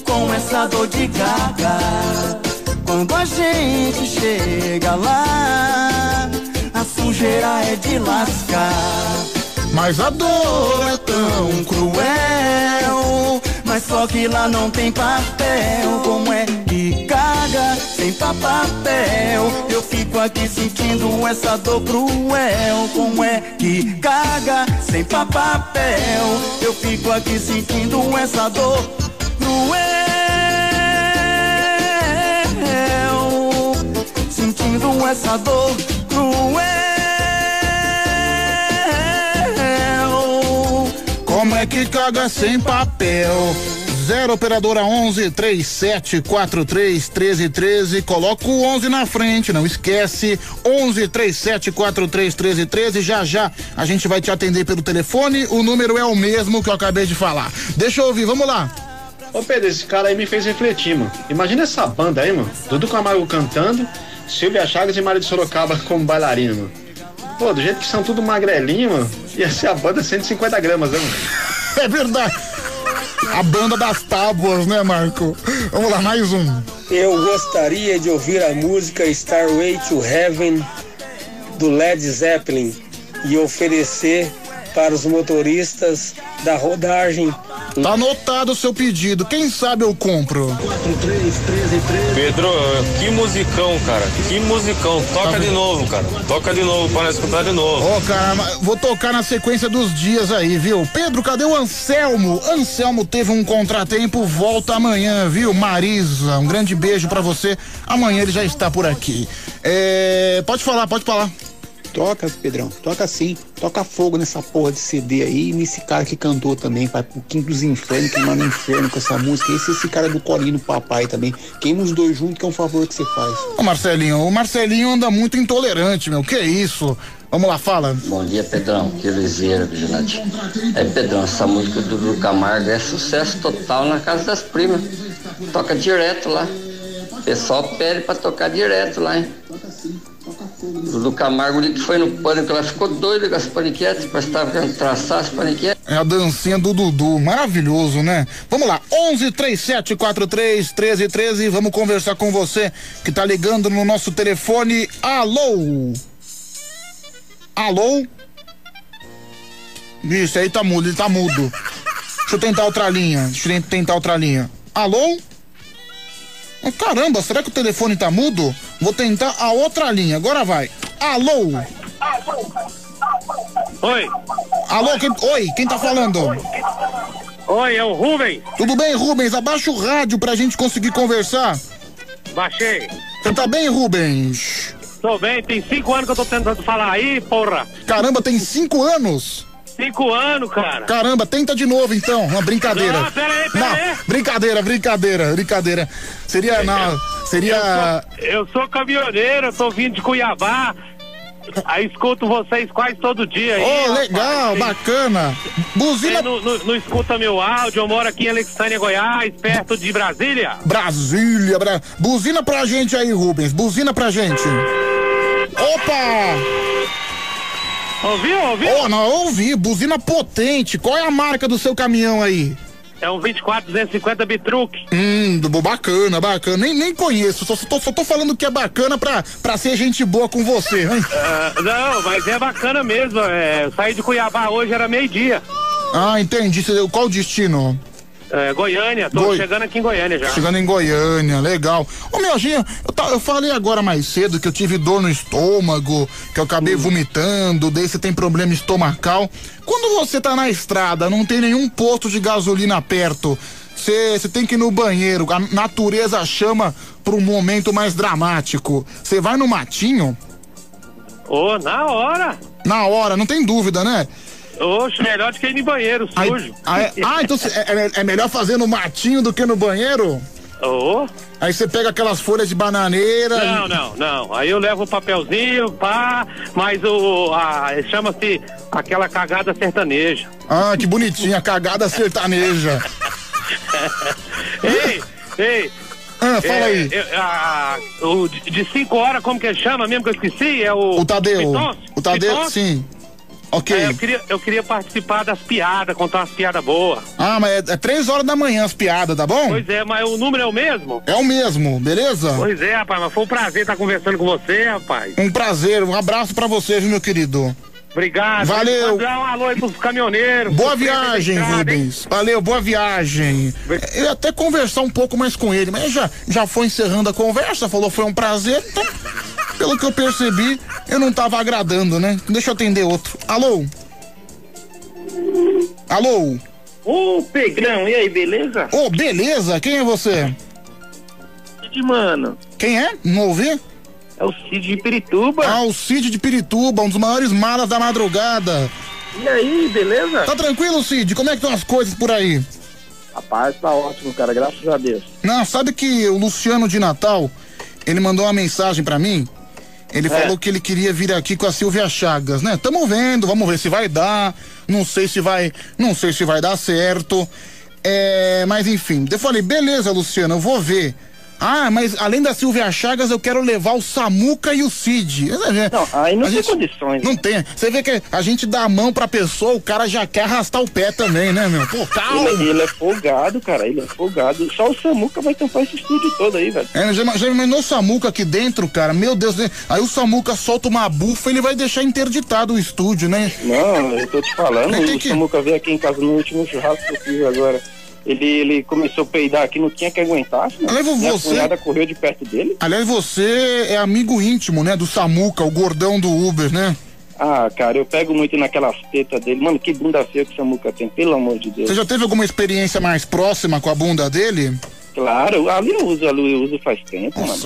Speaker 20: com essa dor de garganta. Quando a gente chega lá, a sujeira é de lascar.
Speaker 1: Mas a dor é tão
Speaker 20: cruel,
Speaker 34: Mas só que lá não tem papel. Como é que caga sem papel? Eu fico aqui sentindo essa dor cruel. Como é que caga sem papel? Eu fico aqui sentindo essa dor cruel. Sentindo essa dor
Speaker 1: que caga sem papel? Zero operadora 11 3743 1313. Coloca o 11 na frente, não esquece. 11 3743 1313. Já já a gente vai te atender pelo telefone. O número é o mesmo que eu acabei de falar. Deixa eu ouvir, vamos lá.
Speaker 35: Ô Pedro, esse cara aí me fez refletir, mano. Imagina essa banda aí, mano. Dudu Camargo cantando, Silvia Chagas e Maria de Sorocaba como bailarina, mano. Pô, do jeito que são tudo magrelinho, mano, ia ser a banda 150 gramas, né, mano?
Speaker 1: É verdade. A banda das tábuas, né, Marco? Vamos lá, mais um.
Speaker 36: Eu gostaria de ouvir a música Starway to Heaven do Led Zeppelin e oferecer para os motoristas da rodagem.
Speaker 1: Tá anotado o seu pedido. Quem sabe eu compro.
Speaker 5: Pedro, que musicão, cara. Que musicão. Toca de novo, cara. Toca de novo para escutar de novo.
Speaker 1: Ó, cara, mas vou tocar na sequência dos dias aí, viu? Pedro, cadê o Anselmo? Anselmo teve um contratempo, volta amanhã, viu? Marisa, um grande beijo pra você. Amanhã ele já está por aqui. É, pode falar, pode falar.
Speaker 28: Toca, Pedrão, toca sim. Toca fogo nessa porra de CD aí e nesse cara que cantou também, vai pro Quinto dos Infernos, que manda inferno com essa música. Esse esse cara do colinho do papai também. Queima os dois juntos, que é um favor que você faz.
Speaker 1: Ô Marcelinho, o Marcelinho anda muito intolerante, meu. Que isso? Vamos lá, fala.
Speaker 37: Bom dia, Pedrão. Que liseira, Vigilante. É, Pedrão, essa música do Dudu Camargo é sucesso total na casa das primas. Toca direto lá. O pessoal pede pra tocar direto lá, hein? Dudu Camargo que foi no pânico, ela ficou doida com as paniquetes, parece que tava querendo traçar as paniquetes.
Speaker 1: É a dancinha do Dudu, maravilhoso, né? Vamos lá, 11 37 43 13 13. Vamos conversar com você que tá ligando no nosso telefone. Alô? Alô? Isso aí tá mudo, ele tá mudo. Deixa eu tentar outra linha. Deixa eu tentar outra linha. Alô? Caramba, será que o telefone tá mudo? Vou tentar a outra linha. Agora vai. Alô?
Speaker 38: Oi.
Speaker 1: Alô, quem, oi, quem tá falando?
Speaker 38: Oi, é o Rubens.
Speaker 1: Tudo bem, Rubens? Abaixa o rádio pra gente conseguir conversar.
Speaker 38: Baixei.
Speaker 1: Você tá bem, Rubens?
Speaker 38: Tô bem, tem cinco anos que eu tô tentando falar aí, porra.
Speaker 1: Caramba, tem cinco anos?
Speaker 38: Cinco anos, cara.
Speaker 1: Caramba, tenta de novo então. Uma brincadeira.
Speaker 38: Não, pera aí, pera
Speaker 1: Não,
Speaker 38: aí.
Speaker 1: brincadeira, brincadeira, brincadeira. Seria, não, seria.
Speaker 38: Eu sou caminhoneiro, eu tô vindo de Cuiabá. Aí escuto vocês quase todo dia. aí,
Speaker 1: Oh,
Speaker 38: rapaz.
Speaker 1: legal, bacana. Buzina.
Speaker 38: Não, não- não escuta meu áudio, eu moro aqui em Alexandria, Goiás, perto de Brasília.
Speaker 1: Brasília, Bra... buzina pra gente aí, Rubens. Buzina pra gente. Opa!
Speaker 38: Ouviu, ouviu?
Speaker 1: Oh, não, ouvi. Buzina potente. Qual é a marca do seu caminhão aí?
Speaker 38: É um 24 250 Bitruque.
Speaker 1: Hum, bacana, bacana. Nem, nem conheço, só, só tô, só tô falando que é bacana pra, pra ser gente boa com você, hein?
Speaker 38: Ah, não, mas é bacana mesmo. É, eu saí de Cuiabá hoje, era meio-dia.
Speaker 1: Ah, entendi. Qual o destino?
Speaker 38: É, Goiânia, tô
Speaker 1: Goi-
Speaker 38: chegando aqui em Goiânia já.
Speaker 1: Chegando em Goiânia, legal. Ô, meu Ginho, eu, ta- eu falei agora mais cedo que eu tive dor no estômago, que eu acabei vomitando, daí você tem problema estomacal. Quando você tá na estrada, não tem nenhum posto de gasolina perto, você tem que ir no banheiro, a natureza chama pra um momento mais dramático. Você vai no matinho,
Speaker 38: Ô, na hora.
Speaker 1: na hora, não tem dúvida, né?
Speaker 38: Oxe, melhor do que ir no banheiro,
Speaker 1: Aí-
Speaker 38: sujo.
Speaker 1: ah, é- ah, então é, é- é melhor fazer no matinho do que no banheiro?
Speaker 38: Ô.
Speaker 1: Aí você pega aquelas folhas de bananeira.
Speaker 38: Não, não, não. Aí eu levo o papelzinho, pá, mas o. a- chama-se aquela cagada sertaneja.
Speaker 1: Ah, que bonitinha, cagada sertaneja.
Speaker 38: ei, ei.
Speaker 1: Ah, fala
Speaker 38: é,
Speaker 1: aí.
Speaker 38: é, a- o de de cinco horas, como que chama mesmo que eu esqueci? É o.
Speaker 1: O Tadeu. O Tadeu,
Speaker 38: Pitoncio?
Speaker 1: sim. Ok.
Speaker 38: É, eu, queria, eu queria participar das piadas, contar umas piadas boas.
Speaker 1: Ah, mas é, é três horas da manhã as piadas, tá bom?
Speaker 38: Pois é, mas o número é o mesmo?
Speaker 1: É o mesmo, beleza?
Speaker 38: Pois é, rapaz, mas foi um prazer estar conversando com você, rapaz.
Speaker 1: Um prazer, um abraço pra você, viu, meu querido?
Speaker 38: Obrigado.
Speaker 1: Valeu.
Speaker 38: Mandar um alô aí pros caminhoneiros.
Speaker 1: Boa viagem? Rubens. Valeu, boa viagem. Eu ia até conversar um pouco mais com ele, mas já, já foi encerrando a conversa, falou foi um prazer. Então, pelo que eu percebi, eu não tava agradando, né? Deixa eu atender outro. Alô? Alô?
Speaker 39: Ô, Pedrão, e aí, beleza?
Speaker 1: Ô, beleza? Quem é você?
Speaker 39: Cid, mano.
Speaker 1: Quem é? Não ouvi?
Speaker 39: É o Cid de Pirituba.
Speaker 1: Ah, o Cid de Pirituba, um dos maiores malas da madrugada.
Speaker 39: E aí, beleza?
Speaker 1: Tá tranquilo, Cid? Como é que estão as coisas por aí?
Speaker 39: Rapaz, tá ótimo, cara, graças a Deus.
Speaker 1: Não, sabe que o Luciano de Natal, ele mandou uma mensagem pra mim. Ele
Speaker 39: É.
Speaker 1: falou que ele queria vir aqui com a Silvia Chagas, né? Tamo vendo, vamos ver se vai dar. Não sei se vai, não sei se vai dar certo. É, mas enfim, eu falei, beleza, Luciano, eu vou ver. Ah, mas além da Silvia Chagas, eu quero levar o Samuca e o Cid. Não,
Speaker 39: aí não tem condições.
Speaker 1: Não tem. Você vê que a gente dá a mão pra pessoa, o cara já quer arrastar o pé também, né, meu? Pô, calma.
Speaker 39: Ele, ele é folgado, cara, ele é folgado. Só o Samuca vai tampar esse estúdio todo aí, velho.
Speaker 1: É, já, já imaginou o Samuca aqui dentro, cara? Meu Deus, né? aí o Samuca solta uma bufa, ele vai deixar interditado o estúdio, né?
Speaker 39: Não, eu tô te falando, o
Speaker 1: que-
Speaker 39: Samuca veio aqui em casa no último churrasco que eu fiz agora. Ele, ele começou a peidar aqui, não tinha que aguentar. senão
Speaker 1: Aliás,
Speaker 39: minha
Speaker 1: você-
Speaker 39: cunhada correu de perto dele.
Speaker 1: Aliás, você é amigo íntimo, né? Do Samuca, o gordão do Uber, né?
Speaker 39: Ah, cara, eu pego muito naquelas tetas dele. Mano, que bunda feia que o Samuca tem, pelo amor de Deus.
Speaker 1: Você já teve alguma experiência mais próxima com a bunda dele?
Speaker 39: Claro, ali eu uso, ali eu uso faz tempo, mano.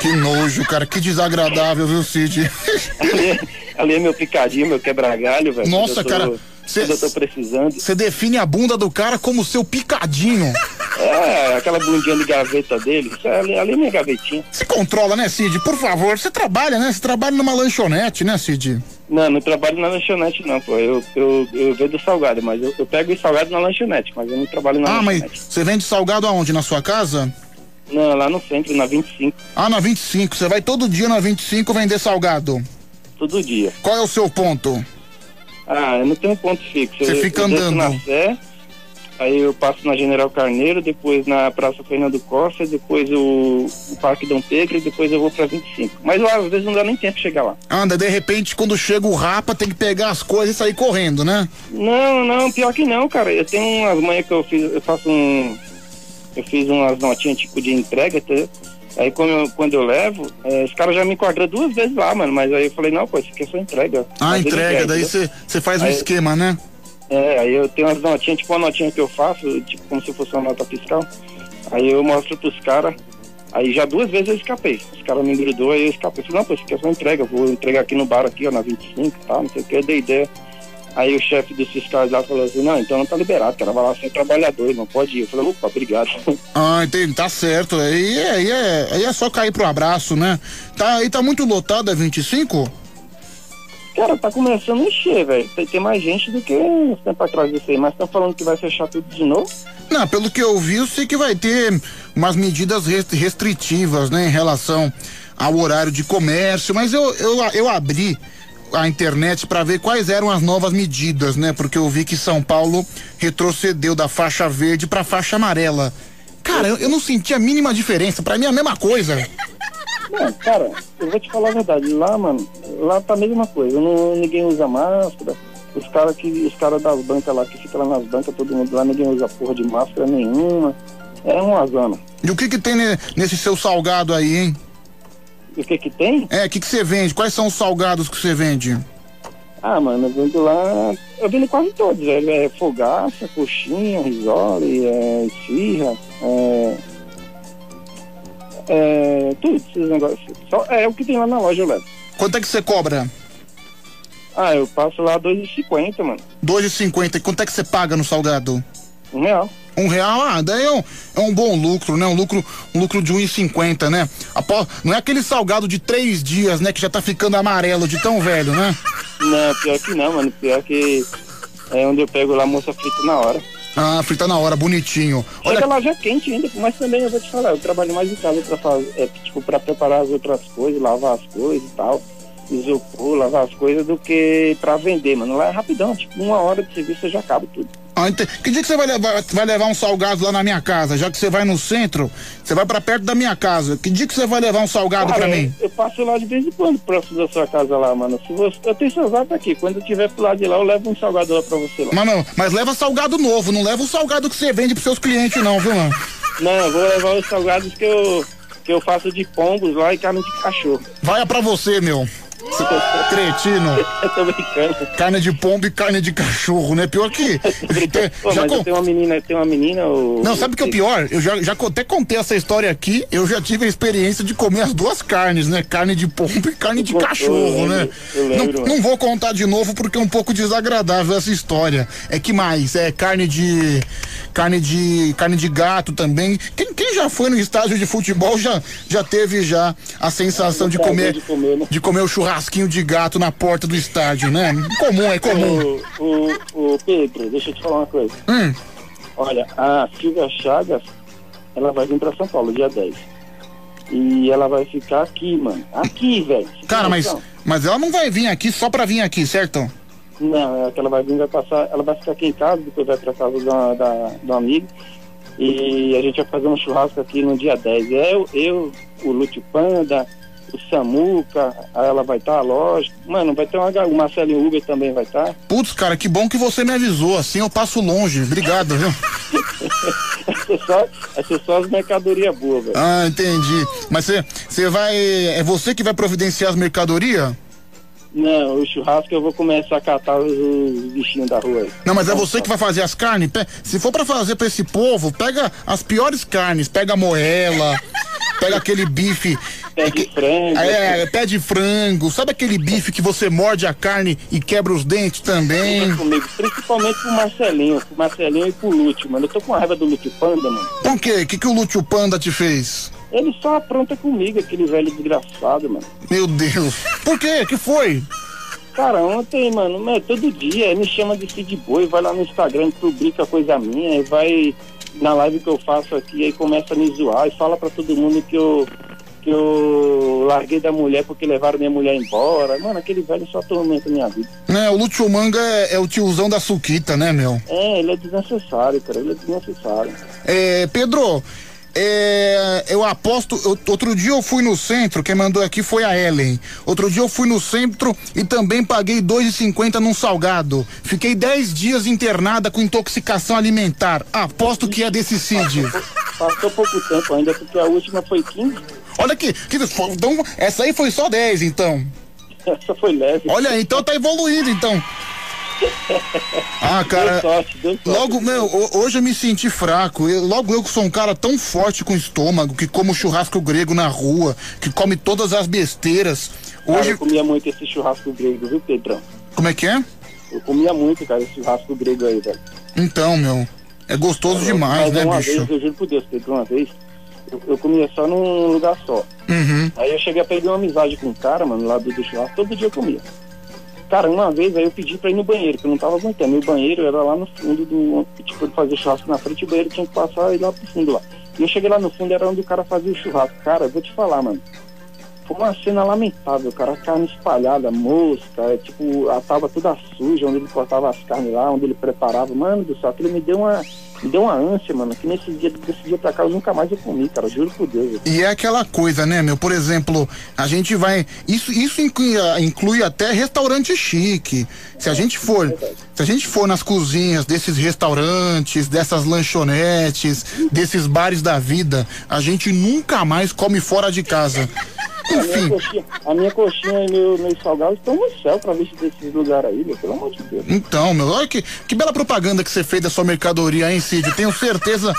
Speaker 1: Que nojo, cara, que desagradável, viu, Cid?
Speaker 39: ali, ali é meu picadinho, meu quebra-galho, velho.
Speaker 1: Nossa,
Speaker 39: tô-
Speaker 1: cara, cê-
Speaker 39: eu tô precisando.
Speaker 1: Você define a bunda do cara como seu picadinho.
Speaker 39: É, aquela bundinha de gaveta dele. É, ali, ali é minha gavetinha.
Speaker 1: Se controla, né, Cid? Por favor, você trabalha, né? Você trabalha numa lanchonete, né, Cid?
Speaker 39: Não, não trabalho na lanchonete, não, pô. Eu, eu, eu vendo salgado, mas eu, eu pego os salgados na lanchonete, mas eu não trabalho na
Speaker 1: Ah, mas
Speaker 39: lanchonete.
Speaker 1: você vende salgado aonde? Na sua casa?
Speaker 39: Não, lá no centro, na 25,
Speaker 1: Ah, na 25. Você vai todo dia na 25 vender salgado.
Speaker 39: todo dia.
Speaker 1: Qual é o seu ponto?
Speaker 39: Ah, eu não tenho ponto fixo.
Speaker 1: Você
Speaker 39: eu,
Speaker 1: fica
Speaker 39: eu
Speaker 1: andando.
Speaker 39: na Sé, aí eu passo na General Carneiro, depois na Praça Fernando Costa, depois o, o Parque Dom Pedro e depois eu vou pra 25. Mas lá, às vezes não dá nem tempo de chegar lá.
Speaker 1: Anda, de repente, quando chega o rapa, tem que pegar as coisas e sair correndo, né?
Speaker 39: Não, não, pior que não, cara. Eu tenho umas manhãs que eu fiz, eu faço um. Eu fiz umas notinhas tipo de entrega, tá? Aí quando eu, quando eu levo, eh, os caras já me enquadram duas vezes lá, mano. Mas aí eu falei, não, pô, isso aqui é só entrega.
Speaker 1: Ah,
Speaker 39: Mas
Speaker 1: entrega,
Speaker 39: quer,
Speaker 1: daí você faz um
Speaker 39: Aí-
Speaker 1: esquema, né?
Speaker 39: É, aí eu tenho umas notinhas, tipo uma notinha que eu faço, tipo como se fosse uma nota fiscal. Aí eu mostro pros caras. Aí já duas vezes eu escapei. Os caras me grudou, aí eu escapei. Falei, não, pô, isso aqui é só entrega, eu vou entregar aqui no bar aqui, ó, na 25 e tal, não sei o que, eu dei ideia. Aí o chefe dos fiscais lá falou assim, não, então não tá liberado, cara, vai lá ser trabalhador, não pode ir. Eu falei, opa, obrigado.
Speaker 1: Ah, entendi, tá certo. Aí, é- aí, é, aí é só cair pro abraço, né? Tá, aí tá muito lotado a 25?
Speaker 39: Cara, tá começando a encher, velho. Tem, tem mais gente do que uns tempo atrás disso aí, mas estão falando que vai fechar tudo de novo.
Speaker 1: Não, pelo que eu vi, eu sei que vai ter umas medidas res- restritivas, né, em relação ao horário de comércio, mas eu, eu, eu abri a internet para ver quais eram as novas medidas, né? Porque eu vi que São Paulo retrocedeu da faixa verde para faixa amarela. Cara, eu, eu não senti a mínima diferença, para mim é a mesma coisa.
Speaker 39: Não, cara, eu vou te falar a verdade. Lá, mano, lá tá a mesma coisa. Não, ninguém usa máscara. Os caras que, os cara das bancas lá, que ficam lá nas bancas, todo mundo lá, ninguém usa porra de máscara nenhuma. É uma zona.
Speaker 1: E o que que tem ne- nesse seu salgado aí, hein?
Speaker 39: O que que tem?
Speaker 1: É, o que que você vende? Quais são os salgados que você vende?
Speaker 39: Ah, mano, eu vendo lá. Eu vendo quase todos, velho. É fogaça, coxinha, risole, é esfirra, é. É. Tudo esses negócios. Só, é o que tem lá na loja, levo.
Speaker 1: Quanto é que você cobra?
Speaker 39: Ah, eu passo lá 2,50, mano.
Speaker 1: 2,50. E quanto é que você paga no salgado?
Speaker 39: Um real.
Speaker 1: Um real, ah, daí é um, é um bom lucro, né? Um lucro, um lucro de 1,50, né? Apó, não é aquele salgado de três dias, né? Que já tá ficando amarelo de tão velho, né?
Speaker 39: Não, pior que não, mano. Pior que é onde eu pego lá a moça frita na hora.
Speaker 1: Ah, frita na hora, bonitinho.
Speaker 39: Chega lá já quente ainda, mas também eu vou te falar, eu trabalho mais em casa pra fazer, é, tipo, pra preparar as outras coisas, lavar as coisas e tal, isopor, lavar as coisas, do que pra vender, mano. Lá é rapidão, tipo, uma hora de serviço você já acaba tudo.
Speaker 1: Ah, ente- que dia que você vai levar, vai levar um salgado lá na minha casa? Já que você vai no centro, você vai pra perto da minha casa. Que dia que você vai levar um salgado pra mim?
Speaker 39: Eu passo lá de vez em quando, próximo da sua casa lá, mano. Se você, eu tenho seu zap aqui. Quando eu tiver pro lado de lá, eu levo um salgado lá pra você lá.
Speaker 1: Mas não, mas leva salgado novo, não leva o salgado que você vende pros seus clientes não, viu, mano?
Speaker 39: Não, eu vou levar os salgados que eu, que eu faço de pombos lá e carne de cachorro.
Speaker 1: Vai pra você, meu. Cretino.
Speaker 39: Eu tô brincando.
Speaker 1: Carne de pombo e carne de cachorro, né? Pior que.
Speaker 39: Pô,
Speaker 1: já con-
Speaker 39: tenho uma menina, tem uma menina. O...
Speaker 1: Não, sabe o que é o pior? Eu já, já até contei essa história aqui. Eu já tive a experiência de comer as duas carnes, né? Carne de pombo e carne de cachorro,
Speaker 39: eu
Speaker 1: né?
Speaker 39: lembro, eu lembro,
Speaker 1: não, não vou contar de novo porque é um pouco desagradável essa história. É que mais? É carne de. Carne de. carne de gato também. Quem, quem já foi no estádio de futebol já, já teve já a sensação de comer,
Speaker 39: de comer, né?
Speaker 1: de comer o churrasquinho de gato na porta do estádio, né? Comum, é comum.
Speaker 39: O, o, o Pedro, deixa eu te falar uma coisa.
Speaker 1: Hum.
Speaker 39: Olha, a Silvia Chagas, ela vai vir pra São Paulo dia 10. E ela vai ficar aqui, mano. Aqui, velho.
Speaker 1: Cara, mas, mas ela não vai vir aqui só pra vir aqui, certo?
Speaker 39: Não, é que ela vai vir, vai passar, ela vai ficar aqui em casa, depois vai pra casa da, da, do amigo. E a gente vai fazer um churrasco aqui no dia 10. Eu, eu o Lúcio Panda, o Samuca, aí ela vai estar, lógico. Mano, vai ter uma, o Marcelinho Uber também vai tá? estar.
Speaker 1: Putz, cara, que bom que você me avisou. Assim eu passo longe. Obrigado, viu?
Speaker 39: Vai ser só, ser só as mercadorias boas, velho.
Speaker 1: Ah, entendi. Mas você vai. É você que vai providenciar as mercadorias?
Speaker 39: Não, o churrasco eu vou começar a catar os, os bichinhos da rua aí.
Speaker 1: Não, mas é você que vai fazer as carnes? Se for pra fazer pra esse povo, pega as piores carnes. Pega a moela, pega aquele bife.
Speaker 39: Pé de frango.
Speaker 1: É, pé de frango. Sabe aquele bife que você morde a carne e quebra os dentes também?
Speaker 39: Comigo, principalmente pro Marcelinho, pro Marcelinho e pro Lúcio, mano. Eu tô com raiva do Lúcio Panda, mano.
Speaker 1: Por quê? O que, que o Lúcio Panda te fez?
Speaker 39: Ele só apronta comigo, aquele velho desgraçado, mano.
Speaker 1: Meu Deus. Por quê? que foi?
Speaker 39: Cara, ontem, mano, meu, todo dia ele me chama de Cid Boi, vai lá no Instagram, publica coisa minha, e vai na live que eu faço aqui, aí começa a me zoar e fala pra todo mundo que eu que eu larguei da mulher porque levaram minha mulher embora. Mano, aquele velho só atormenta minha vida.
Speaker 1: Né, o Lúcio Manga é, é o tiozão da Suquita, né, meu?
Speaker 39: É, ele é desnecessário, cara, ele é desnecessário.
Speaker 1: É, Pedro, é, eu aposto. outro dia eu fui no centro, quem mandou aqui foi a Ellen. Outro dia eu fui no centro e também paguei R$ 2,50 num salgado. Fiquei 10 dias internada com intoxicação alimentar. Aposto que é desse Cid.
Speaker 39: Passou pouco tempo ainda, porque a última foi 15.
Speaker 1: Olha aqui, que, então, essa aí foi só 10, então.
Speaker 39: Essa foi leve.
Speaker 1: Olha aí, então tá evoluído, então. Ah, cara.
Speaker 39: Deu sorte, deu sorte.
Speaker 1: Logo, meu, ho- hoje eu me senti fraco. Eu- logo eu que sou um cara tão forte com estômago, que como churrasco grego na rua, que come todas as besteiras.
Speaker 39: Cara,
Speaker 1: Hoje.
Speaker 39: eu comia muito esse churrasco grego, viu, Pedrão?
Speaker 1: Como é que é?
Speaker 39: Eu comia muito, cara, esse churrasco grego aí, velho.
Speaker 1: Então, meu. É gostoso demais,
Speaker 39: Mas
Speaker 1: né,
Speaker 39: uma
Speaker 1: bicho?
Speaker 39: Vez, eu juro por Deus, Pedro, uma vez, eu, eu comia só num lugar só.
Speaker 1: Uhum.
Speaker 39: Aí eu cheguei a pegar uma amizade com um cara, mano, lá do, do churrasco, todo dia eu comia. Cara, uma vez aí eu pedi pra ir no banheiro, que eu não tava aguentando. E o banheiro era lá no fundo do. Tipo, ele fazia churrasco na frente, o banheiro tinha que passar e lá pro fundo lá. E eu cheguei lá no fundo, era onde o cara fazia o churrasco. Cara, eu vou te falar, mano. Foi uma cena lamentável, cara. Carne espalhada, mosca, é, tipo, a tava toda suja, onde ele cortava as carnes lá, onde ele preparava. Mano do céu, aquilo me deu uma. Me deu uma ânsia, mano, que nesse dia, desse dia pra cá eu nunca mais eu comi, cara, juro por Deus.
Speaker 1: E é aquela coisa, né, meu? Por exemplo, a gente vai. Isso, isso inclui, inclui até restaurante chique. Se a gente for. Se a gente for nas cozinhas desses restaurantes, dessas lanchonetes, desses bares da vida, a gente nunca mais come fora de casa.
Speaker 39: A minha coxinha, a minha coxinha e meu, meus salgados estão no céu pra ver desses lugares aí, meu, pelo amor de Deus.
Speaker 1: Então, meu, olha que, que bela propaganda que você fez da sua mercadoria, hein, Cid? Tenho certeza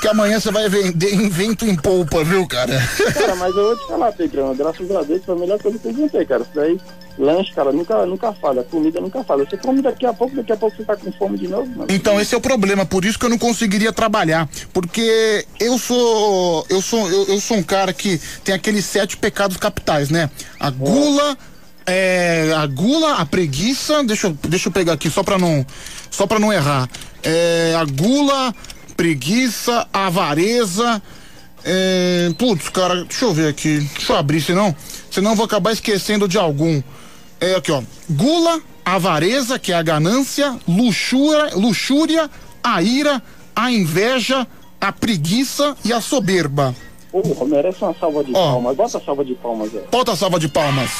Speaker 1: que amanhã você vai vender em vento em polpa, viu, cara?
Speaker 39: Cara, mas eu vou te falar, Pedrão, graças a Deus foi a melhor coisa que eu inventei, cara. Isso daí, lanche, cara, nunca, nunca falha, comida nunca falha. Você come daqui a pouco, daqui a pouco você tá com fome de novo, mano.
Speaker 1: Então esse é o problema, por isso que eu não conseguiria trabalhar, porque eu sou eu sou eu, eu sou um cara que tem aqueles sete pecados capitais, né? A gula, é, a gula, a preguiça, deixa eu, deixa eu pegar aqui só para não só para não errar. É, a gula, preguiça, avareza, é, putz, cara, deixa eu ver aqui, deixa eu abrir, senão, senão eu vou acabar esquecendo de algum. É aqui, ó. Gula, avareza, que é a ganância, luxúria, luxúria, a ira, a inveja, a preguiça e a soberba.
Speaker 39: Porra, merece uma salva de palmas. Bota a salva de palmas aí.
Speaker 1: Bota a salva de palmas.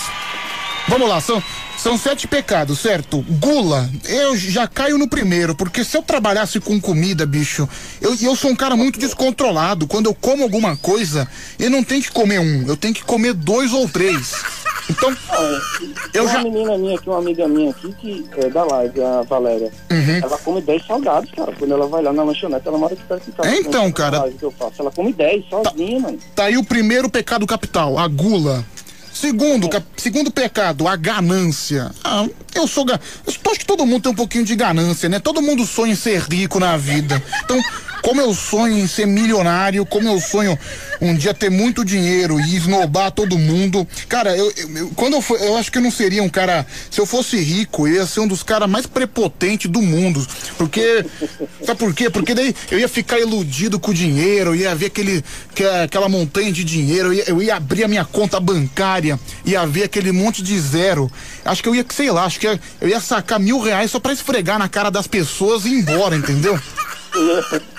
Speaker 1: Vamos lá, são, são sete pecados, certo? Gula, eu já caio no primeiro, porque se eu trabalhasse com comida, bicho, eu, eu sou um cara muito descontrolado. Quando eu como alguma coisa, eu não tenho que comer um, eu tenho que comer dois ou três. Então,
Speaker 39: eu já. Uma menina minha aqui, uma amiga minha aqui, que é da live, a Valéria.
Speaker 1: Uhum.
Speaker 39: Ela come 10 salgados, cara. Quando ela vai lá na lanchonete, ela mora aqui perto de casa.
Speaker 1: É, então, cara.
Speaker 39: Ela come 10 sozinha, mano.
Speaker 1: Tá aí o primeiro pecado capital, a gula. Segundo, segundo pecado, a ganância. Ah, eu sou. Ga... Eu acho que todo mundo tem um pouquinho de ganância, né? Todo mundo sonha em ser rico na vida. Então, como eu sonho em ser milionário, como eu sonho um dia ter muito dinheiro e esnobar todo mundo. Cara, eu, eu- quando eu for, eu acho que eu não seria um cara. Se eu fosse rico, eu ia ser um dos caras mais prepotentes do mundo. Porque. Sabe por quê? Porque daí eu ia ficar iludido com o dinheiro, ia ver aquele, que- aquela montanha de dinheiro, eu ia, eu ia abrir a minha conta bancária, ia ver aquele monte de zero. Acho que eu ia, sei lá, acho que eu ia sacar mil reais só pra esfregar na cara das pessoas e ir embora, entendeu?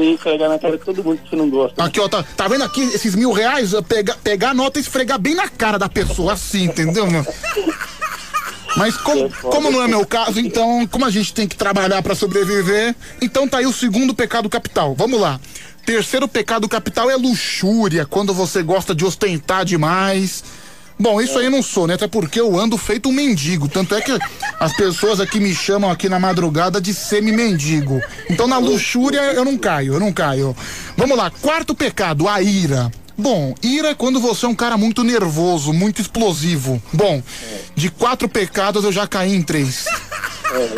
Speaker 39: Ia esfregar na cara de todo mundo que você não gosta.
Speaker 1: Aqui, ó, tá, tá vendo aqui esses mil reais? Eu Pegar, a nota e esfregar bem na cara da pessoa, assim, entendeu, meu? Mas como, como não é meu caso, então, como a gente tem que trabalhar pra sobreviver, então tá aí o segundo pecado capital. Vamos lá. Terceiro pecado capital é luxúria, quando você gosta de ostentar demais. Bom, isso aí não sou, né? Até porque eu ando feito um mendigo. Tanto é que as pessoas aqui me chamam aqui na madrugada de semi-mendigo. Então na luxúria eu não caio, eu não caio. Vamos lá, quarto pecado, a ira. Bom, ira é quando você é um cara muito nervoso, muito explosivo. Bom, de quatro pecados eu já caí em três.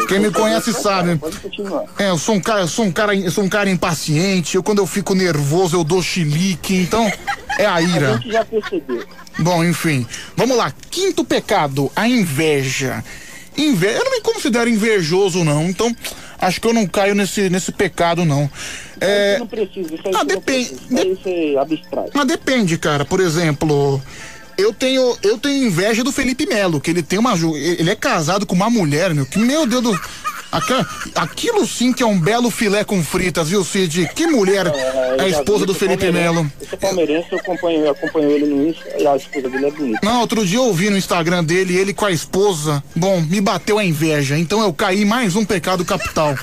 Speaker 1: Quem me conhece sabe. É, eu sou um cara, eu sou um cara, eu sou um cara impaciente. Eu quando eu fico nervoso eu dou chilique. Então é a
Speaker 39: A
Speaker 1: ira.
Speaker 39: gente já percebeu.
Speaker 1: Bom, enfim. Vamos lá. Quinto pecado, a inveja. Inve... Eu não me considero invejoso, não. Então, acho que eu não caio nesse, nesse pecado, não. É...
Speaker 39: Você não precisa, isso aí
Speaker 1: Ah, depende-.
Speaker 39: Isso aí você abstrai.
Speaker 1: Mas depende, cara. Por exemplo, eu tenho, eu tenho inveja do Felipe Melo, que ele tem uma. Ele é casado com uma mulher, meu. Que, meu Deus do. Aquilo sim que é um belo filé com fritas, viu, Cid? Que mulher é a esposa do Felipe Melo.
Speaker 39: Esse palmeirense, eu acompanho, eu acompanho ele no Insta e a esposa dele é bonita.
Speaker 1: Não, outro dia eu vi no Instagram dele, ele com a esposa. Bom, me bateu a inveja, então eu caí mais um pecado capital.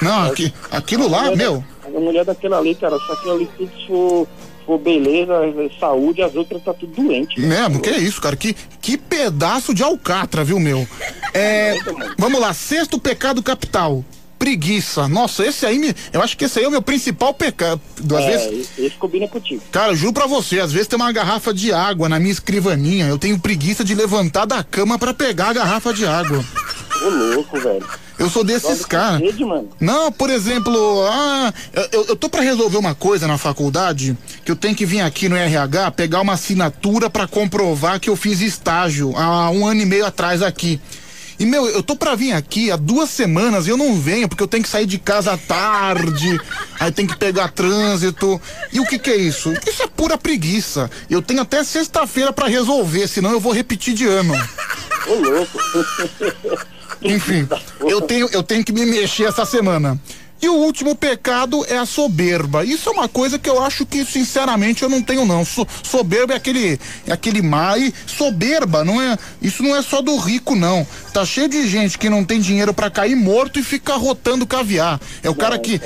Speaker 1: Não, aqui, aquilo lá, meu.
Speaker 39: A mulher daquela ali, cara, só que ali tudo for, beleza, saúde, as outras tá tudo doente.
Speaker 1: Mesmo, que é isso, cara? Que, que pedaço de alcatra, viu, meu? É, vamos lá, sexto pecado capital. Preguiça. Nossa, esse aí, me, eu acho que esse aí é o meu principal pecado. Às
Speaker 39: é,
Speaker 1: vezes,
Speaker 39: esse combina contigo.
Speaker 1: cara, juro pra você, às vezes tem uma garrafa de água na minha escrivaninha. Eu tenho preguiça de levantar da cama pra pegar a garrafa de água.
Speaker 39: Ô louco, velho.
Speaker 1: Eu sou desses caras. Não, por exemplo, ah, eu- eu, tô pra resolver uma coisa na faculdade que eu tenho que vir aqui no RH pegar uma assinatura pra comprovar que eu fiz estágio há um ano e meio atrás aqui. E, meu, eu tô pra vir aqui há duas semanas e eu não venho porque eu tenho que sair de casa à tarde, aí tem que pegar trânsito. E o que que é isso? Isso é pura preguiça. Eu tenho até sexta-feira pra resolver, senão eu vou repetir de ano.
Speaker 39: Ô louco.
Speaker 1: Enfim, eu tenho, eu tenho que me mexer essa semana. E o último pecado é a soberba. Isso é uma coisa que eu acho que, sinceramente, eu não tenho, não. So- soberba é aquele, é aquele mar. E soberba, não é. Isso não é só do rico, não. Tá cheio de gente que não tem dinheiro pra cair morto e fica rotando caviar. É o cara que.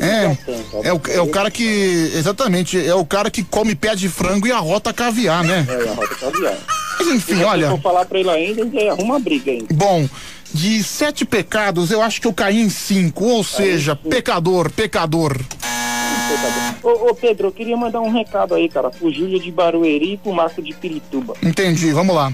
Speaker 1: É, é o, é o cara que. Exatamente, é o cara que come pé de frango e arrota caviar, né?
Speaker 39: É, a rota caviar.
Speaker 1: Mas enfim,
Speaker 39: Se
Speaker 1: olha.
Speaker 39: for falar pra ele ainda, ele arruma uma briga ainda.
Speaker 1: Bom, de sete pecados, eu acho que eu caí em cinco. Ou seja, pecador, pecador.
Speaker 39: Ô, ô, Pedro, eu queria mandar um recado aí, cara, pro Júlio de Barueri e pro Marco de Pirituba.
Speaker 1: Entendi, vamos lá.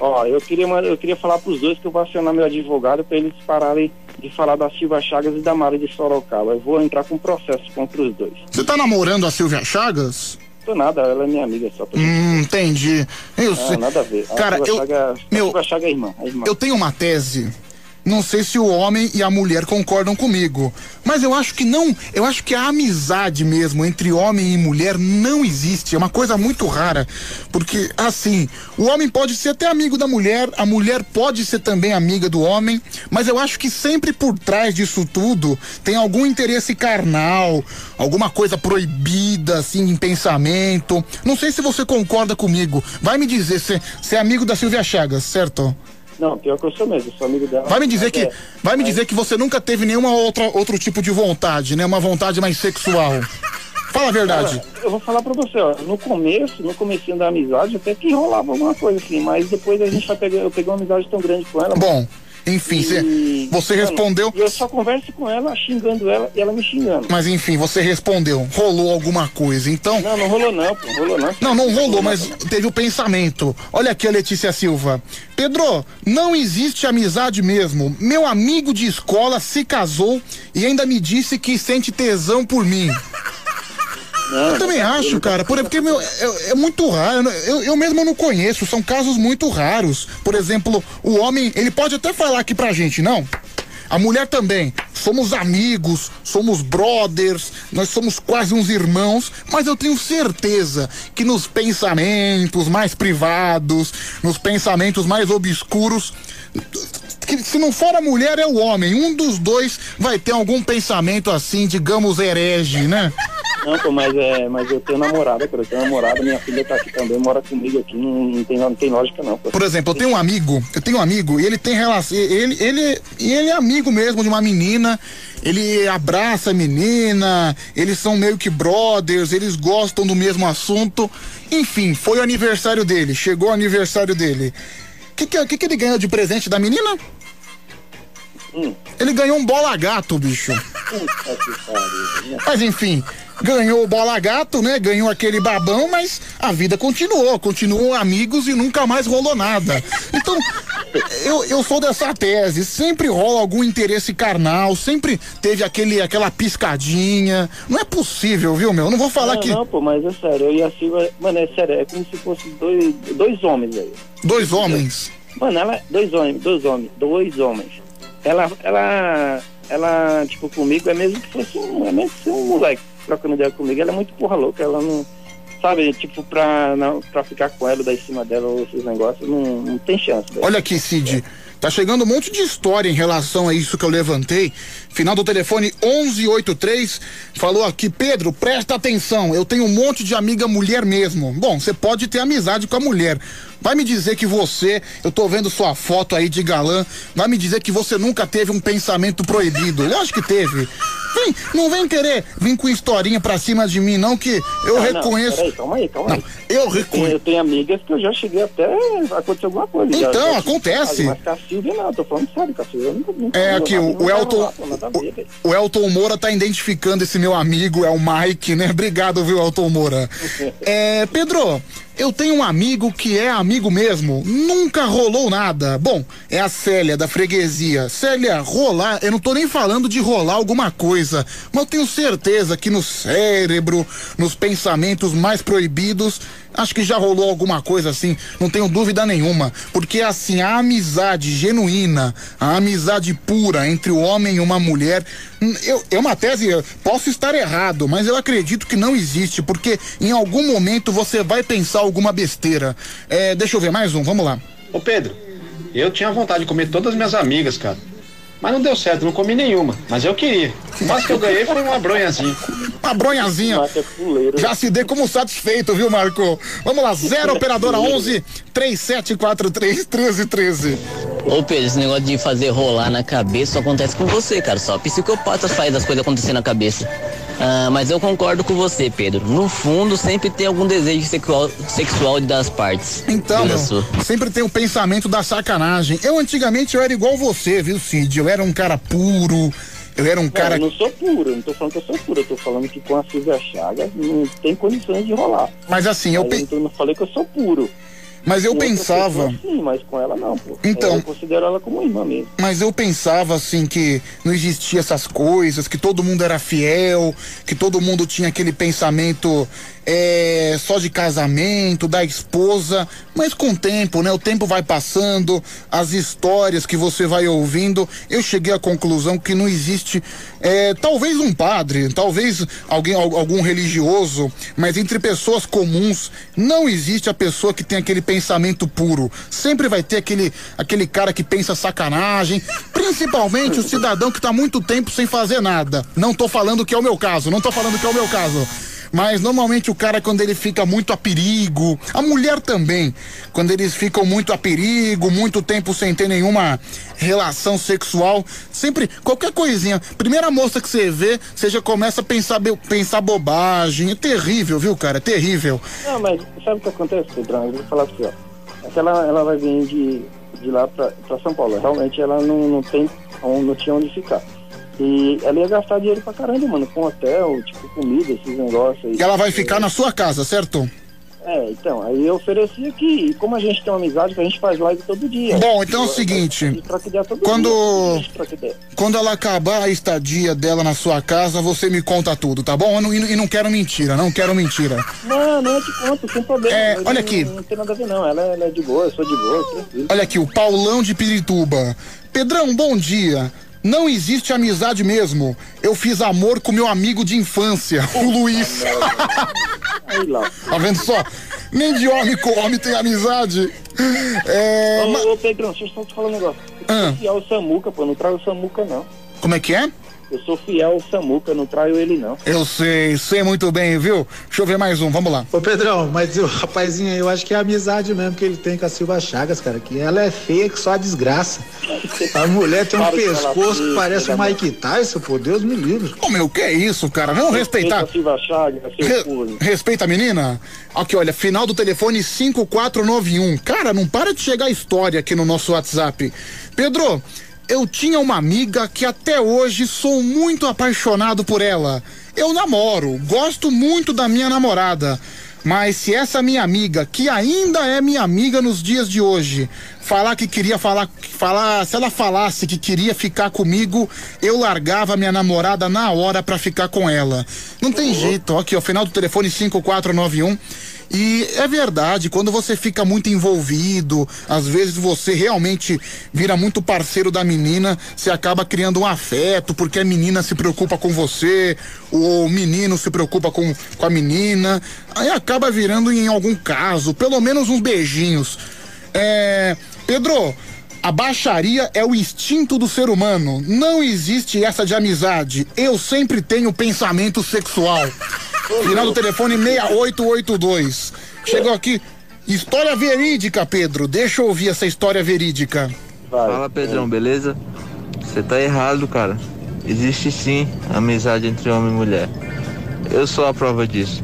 Speaker 39: Ó, eu queria, eu queria falar pros dois que eu vou acionar meu advogado pra eles pararem de falar da Silva Chagas e da Mara de Sorocaba. Eu vou entrar com processo contra os dois.
Speaker 1: Você tá namorando a Silvia Chagas?
Speaker 39: Tô nada, ela é minha amiga só.
Speaker 1: Hum, entendi. Eu sei.
Speaker 39: nada a ver. A
Speaker 1: Cara,
Speaker 39: Silva
Speaker 1: eu.
Speaker 39: Chagas- a
Speaker 1: Meu,
Speaker 39: Chagas é irmã, é irmã.
Speaker 1: eu tenho uma tese Não sei se o homem e a mulher concordam comigo, mas eu acho que não, eu acho que a amizade mesmo entre homem e mulher não existe, é uma coisa muito rara, porque assim, o homem pode ser até amigo da mulher, a mulher pode ser também amiga do homem, mas eu acho que sempre por trás disso tudo tem algum interesse carnal, alguma coisa proibida assim em pensamento. Não sei se você concorda comigo. Vai me dizer, você é amigo da Silvia Chagas, certo?
Speaker 39: Não, pior que eu sou mesmo, sou amigo dela.
Speaker 1: Vai me dizer
Speaker 39: Mas
Speaker 1: que,
Speaker 39: é,
Speaker 1: vai me dizer que você nunca teve nenhuma outra outro tipo de vontade, né? Uma vontade mais sexual. Fala a verdade.
Speaker 39: Cara, eu vou falar pra você, ó, no começo, no comecinho da amizade, até que rolava alguma coisa assim, mas depois a gente vai pegar, eu peguei uma amizade tão grande com ela.
Speaker 1: Bom, enfim,
Speaker 39: e-
Speaker 1: você respondeu.
Speaker 39: Eu só converso com ela, xingando ela e ela me xingando.
Speaker 1: Mas enfim, você respondeu. Rolou alguma coisa, então.
Speaker 39: Não, não rolou não, pô, rolou não.
Speaker 1: Não, não rolou, mas teve o pensamento. Olha aqui a Letícia Silva. Pedro, não existe amizade mesmo. Meu amigo de escola se casou e ainda me disse que sente tesão por mim. Eu também acho, cara, por- porque meu, é, é muito raro. Eu, eu mesmo não conheço, são casos muito raros. Por exemplo, o homem, ele pode até falar aqui pra gente, não? A mulher também. Somos amigos, somos brothers, nós somos quase uns irmãos, mas eu tenho certeza que nos pensamentos mais privados, nos pensamentos mais obscuros, se não for a mulher é o homem. Um dos dois vai ter algum pensamento assim, digamos, herege, né?
Speaker 39: Não, pô, mas, é, mas eu tenho namorada, cara, eu tenho namorada, minha filha tá aqui também, mora comigo aqui, não, tem, não tem lógica não. Pô.
Speaker 1: Por exemplo, eu tenho um amigo, eu tenho um amigo e ele tem relação, ele, ele, e ele é amigo mesmo de uma menina, ele abraça a menina, eles são meio que brothers, eles gostam do mesmo assunto. Enfim, foi o aniversário dele, chegou o aniversário dele. O que, que, que, que ele ganhou de presente da menina? Ele ganhou um bola gato, bicho. Mas enfim, ganhou o bola gato, né? Ganhou aquele babão, mas a vida continuou. Continuou amigos e nunca mais rolou nada. Então, eu, eu sou dessa tese. Sempre rola algum interesse carnal, sempre teve aquele, aquela piscadinha. Não é possível, viu, meu? Eu Não vou falar
Speaker 39: não,
Speaker 1: que.
Speaker 39: Não, pô, mas é sério, eu e a Silva, mano, é sério, é como se fosse dois, dois homens aí.
Speaker 1: Dois homens.
Speaker 39: Mano, ela, dois homens, dois homens, dois homens. Ela, ela, ela, tipo, comigo é mesmo que fosse um, é mesmo que um moleque trocando ideia comigo. Ela é muito porra louca, ela não, sabe, tipo, pra, não, pra ficar com ela, dar em cima dela ou esses negócios, não, não tem chance. velho.
Speaker 1: Olha aqui, Cid. Tá chegando um monte de história em relação a isso que eu levantei. Final do telefone 1183 falou aqui, Pedro, presta atenção. Eu tenho um monte de amiga mulher mesmo. Bom, você pode ter amizade com a mulher. Vai me dizer que você, eu tô vendo sua foto aí de galã, vai me dizer que você nunca teve um pensamento proibido. Lógico que teve. Vem, não vem querer vir com historinha pra cima de mim, não, que eu
Speaker 39: Não, não,
Speaker 1: reconheço.
Speaker 39: peraí, calma aí, calma aí.
Speaker 1: eu reconheço.
Speaker 39: eu tenho amigas que eu já cheguei até acontecer alguma coisa. já-
Speaker 1: Então,
Speaker 39: já-
Speaker 1: acontece.
Speaker 39: Mas com a Silvia não, eu tô falando sério, com a Silvia eu nunca, nunca
Speaker 1: É, aqui, o, o Elton.
Speaker 39: Ver, velho.
Speaker 1: O Elton Moura tá identificando esse meu amigo, é o Mike, né? Obrigado, viu, Elton Moura. É, Pedro, eu tenho um amigo que é amigo mesmo, nunca rolou nada. Bom, é a Célia da freguesia. Célia, rolar, eu não tô nem falando de rolar alguma coisa, mas eu tenho certeza que no cérebro, nos pensamentos mais proibidos, acho que já rolou alguma coisa assim, não tenho dúvida nenhuma. Porque assim, a amizade genuína, a amizade pura entre o homem e uma mulher, hum, eu, é uma tese, eu posso estar errado, mas eu acredito que não existe, porque em algum momento você vai pensar alguma besteira. É, deixa eu ver mais um, vamos lá.
Speaker 35: Ô Pedro, eu tinha vontade de comer todas as minhas amigas, cara. Mas não deu certo, não comi nenhuma. Mas eu queria. O máximo que eu ganhei foi uma bronhazinha.
Speaker 1: Uma bronhazinha. Já se dê como satisfeito, viu, Marco? Vamos lá, zero operadora 11 3743 1313.
Speaker 24: Ô Pedro, esse negócio de fazer rolar na cabeça só acontece com você, cara. Só psicopata faz as coisas acontecer na cabeça. Ah, mas eu concordo com você, Pedro. No fundo, sempre tem algum desejo sexual, sexual das partes.
Speaker 1: Então, sempre tem o pensamento da sacanagem. Eu antigamente eu era igual você, viu, Cid? Eu era um cara puro, eu era um cara.
Speaker 39: Não, eu não sou puro, eu não tô falando que eu sou puro, eu tô falando que com a Silvia Chagas não tem condições de rolar.
Speaker 1: Mas assim, eu
Speaker 39: Mas eu não falei que eu sou puro.
Speaker 1: Mas eu
Speaker 39: Com
Speaker 1: pensava-
Speaker 39: Sim, mas com ela não, pô.
Speaker 1: Então-
Speaker 39: Eu considero ela como irmã mesmo.
Speaker 1: Mas eu pensava assim que não existia essas coisas, que todo mundo era fiel, que todo mundo tinha aquele pensamento é, só de casamento, da esposa. Mas com o tempo, né? O tempo vai passando, as histórias que você vai ouvindo, eu cheguei à conclusão que não existe, é, talvez um padre, talvez alguém, al- algum religioso, mas entre pessoas comuns não existe a pessoa que tem aquele pensamento puro. Sempre vai ter aquele, aquele cara que pensa sacanagem, principalmente o cidadão que tá muito tempo sem fazer nada. Não tô falando que é o meu caso, não tô falando que é o meu caso. Mas normalmente o cara, quando ele fica muito a perigo, a mulher também, quando eles ficam muito a perigo, muito tempo sem ter nenhuma relação sexual, sempre, qualquer coisinha, primeira moça que você vê, você já começa a pensar, pensar bobagem. É terrível, viu, cara? É terrível.
Speaker 39: Não, mas sabe o que acontece, Pedrão? Eu vou falar você, ó. Que ela, ela vai vir de, de lá pra, pra São Paulo. Realmente ela não, não tem, não tinha onde ficar. E ela ia gastar dinheiro pra caramba, mano, com hotel, tipo, comida, esses negócios aí.
Speaker 1: E ela vai ficar na sua casa, certo?
Speaker 39: É, então, aí eu ofereci aqui, e como a gente tem uma amizade, que a gente faz live todo dia.
Speaker 1: Bom, então é o seguinte, quando-
Speaker 39: dia.
Speaker 1: Quando ela acabar a estadia dela na sua casa, você me conta tudo, tá bom? Eu não- E não, quero mentira, não quero mentira.
Speaker 39: Não, não, eu te conto, sem problema.
Speaker 1: É, olha
Speaker 39: não-
Speaker 1: aqui.
Speaker 39: Não, tem nada a ver, não. Ela, ela é de boa, eu sou de boa, tranquilo.
Speaker 1: Olha aqui, o Paulão de Pirituba. Pedrão, bom dia. Não existe amizade mesmo. Eu fiz amor com meu amigo de infância, o Luiz. Tá vendo só? Nem de homem com homem tem amizade. É,
Speaker 39: Ô, ô, Pedrão, deixa eu só te falar um negócio.
Speaker 1: Ah.
Speaker 39: fiel ao Samuca, pô, não traio o Samuca, não.
Speaker 1: Como é que é?
Speaker 39: Eu sou fiel ao Samuca, não traio ele, não.
Speaker 1: Eu sei, sei muito bem, viu? Deixa eu ver mais um, vamos lá.
Speaker 40: Ô Pedrão, mas o rapazinho, eu acho que é a amizade mesmo que ele tem com a Silva Chagas, cara, que ela é feia que só a desgraça. A mulher tem um pescoço que parece
Speaker 39: né,
Speaker 40: Mike Tyson, pô, Deus me livre.
Speaker 1: Ô meu, que é isso, cara? Vamos respeitar.
Speaker 39: Respeita a Silva Chagas, seu
Speaker 1: Re- respeita a menina? Aqui, olha, final do telefone 5491. Cara, não para de chegar história aqui no nosso WhatsApp. Pedro, eu tinha uma amiga que até hoje sou muito apaixonado por ela. Eu namoro, gosto muito da minha namorada. Mas se essa minha amiga, que ainda é minha amiga nos dias de hoje, falar que queria falar, falar, se ela falasse que queria ficar comigo, eu largava minha namorada na hora pra ficar com ela. Não tem jeito, ó, aqui, ó, final do telefone 5491. E é verdade, quando você fica muito envolvido, às vezes você realmente vira muito parceiro da menina, você acaba criando um afeto, porque a menina se preocupa com você, o menino se preocupa com, com a menina, aí acaba virando em algum caso, pelo menos uns beijinhos. É. Pedro, a baixaria é o instinto do ser humano. Não existe essa de amizade. Eu sempre tenho pensamento sexual. Final do telefone 6882. Chegou aqui. História verídica, Pedro. Deixa eu ouvir essa história verídica.
Speaker 41: Fala Pedrão, beleza? Você tá errado, cara. Existe sim amizade entre homem e mulher. Eu sou a prova disso.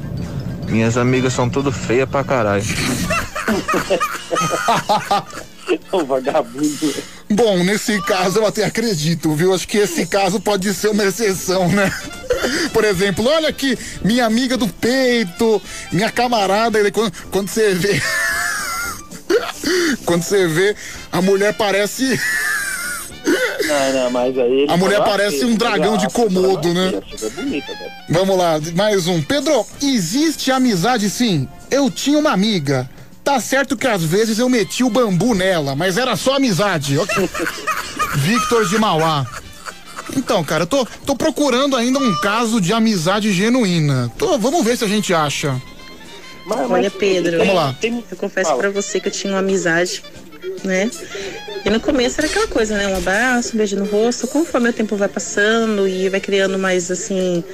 Speaker 41: Minhas amigas são tudo feia pra caralho.
Speaker 39: Ô, vagabundo.
Speaker 1: Bom, nesse caso eu até acredito, viu? Acho que esse caso pode ser uma exceção, né? Por exemplo, olha aqui, minha amiga do peito, minha camarada, quando, quando você vê. quando você vê, a mulher parece.
Speaker 39: Não, não, mas aí.
Speaker 1: A mulher parece
Speaker 39: assim,
Speaker 1: um dragão de
Speaker 39: é
Speaker 1: né?
Speaker 39: é bonita, velho.
Speaker 1: Vamos lá, mais um. Pedro, existe amizade sim. Eu tinha uma amiga. Tá certo que às vezes eu meti o bambu nela, mas era só amizade. Ok. Victor de Mauá. Então, cara, eu tô, tô procurando ainda um caso de amizade genuína. Tô- vamos ver se a gente acha.
Speaker 42: Olha, Pedro,
Speaker 1: Vamos lá.
Speaker 42: eu confesso pra você que eu tinha uma amizade, né? E no começo era aquela coisa, né? Um abraço, um beijo no rosto. Conforme o tempo vai passando e vai criando mais, assim,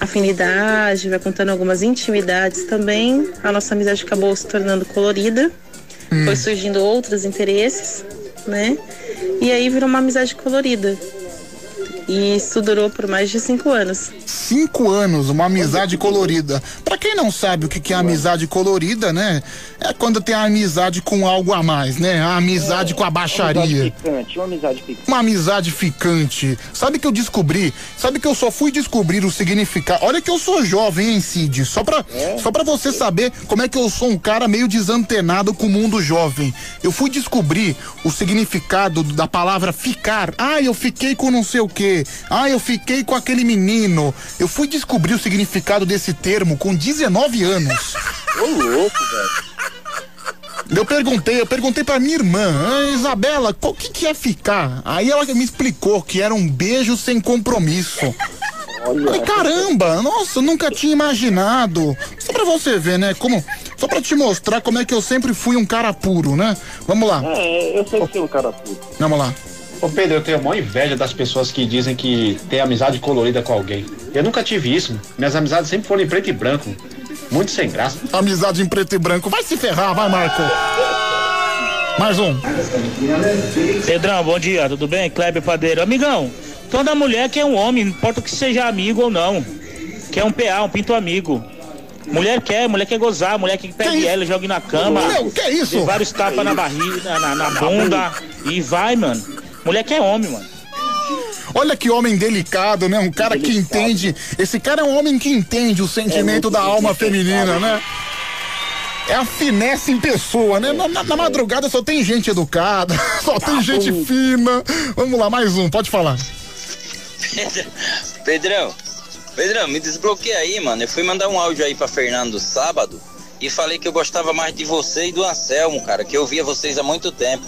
Speaker 42: afinidade, vai contando algumas intimidades também, a nossa amizade acabou se tornando colorida.
Speaker 1: Hum.
Speaker 42: Foi surgindo outros interesses, né? E aí virou uma amizade colorida. E isso durou por mais de cinco anos.
Speaker 1: Cinco anos, uma amizade colorida. Pra quem não sabe o que, que é amizade colorida, né? É quando tem a amizade com algo a mais, né? A amizade com a baixaria.
Speaker 39: Uma amizade picante, uma amizade picante.
Speaker 1: Uma amizade ficante. Sabe que eu descobri? Sabe que eu só fui descobrir o significado. Olha que eu sou jovem, hein, Cid? Só pra, só pra você saber como é que eu sou um cara meio desantenado com o mundo jovem. Eu fui descobrir o significado da palavra ficar. Ah, eu fiquei com não sei o quê. Ah, eu fiquei com aquele menino. Eu fui descobrir o significado desse termo com 19 anos.
Speaker 39: Ô, louco, velho.
Speaker 1: Eu perguntei, eu perguntei pra minha irmã, ah, Isabela, o que, que é ficar? Aí ela me explicou que era um beijo sem compromisso. Ai, caramba, nossa, eu nunca tinha imaginado. Só pra você ver, né? Como. Só pra te mostrar como é que eu sempre fui um cara puro, né? Vamos lá.
Speaker 39: É, eu sempre fui um cara puro.
Speaker 1: Vamos lá.
Speaker 35: Ô Pedro, eu tenho uma inveja das pessoas que dizem que tem amizade colorida com alguém. Eu nunca tive isso. Minhas amizades sempre foram em preto e branco. Muito sem graça.
Speaker 1: Amizade em preto e branco. Vai se ferrar, vai, Marco. Mais um.
Speaker 43: Pedrão, bom dia, tudo bem? Kleber Padeiro. Amigão, toda mulher quer um homem, não importa que seja amigo ou não. Quer um PA, um pinto amigo. Mulher quer, mulher quer gozar, mulher quer que pegue ela, jogue na cama.
Speaker 1: Meu, que isso?
Speaker 43: Dê vários tapas na barriga, na, na bunda. E vai, mano. Mulher quer homem, mano.
Speaker 1: Olha que homem delicado, né? Um cara que entende. Esse cara é um homem que entende o sentimento da alma feminina, né? É a finesse em pessoa, né? Na, na- na madrugada só tem gente educada, só tem gente fina. Vamos lá, mais um, pode falar.
Speaker 44: Pedrão, Pedrão, me desbloqueia aí, mano. Eu fui mandar um áudio aí pra Fernando sábado e falei que eu gostava mais de você e do Anselmo, cara, que eu via vocês há muito tempo.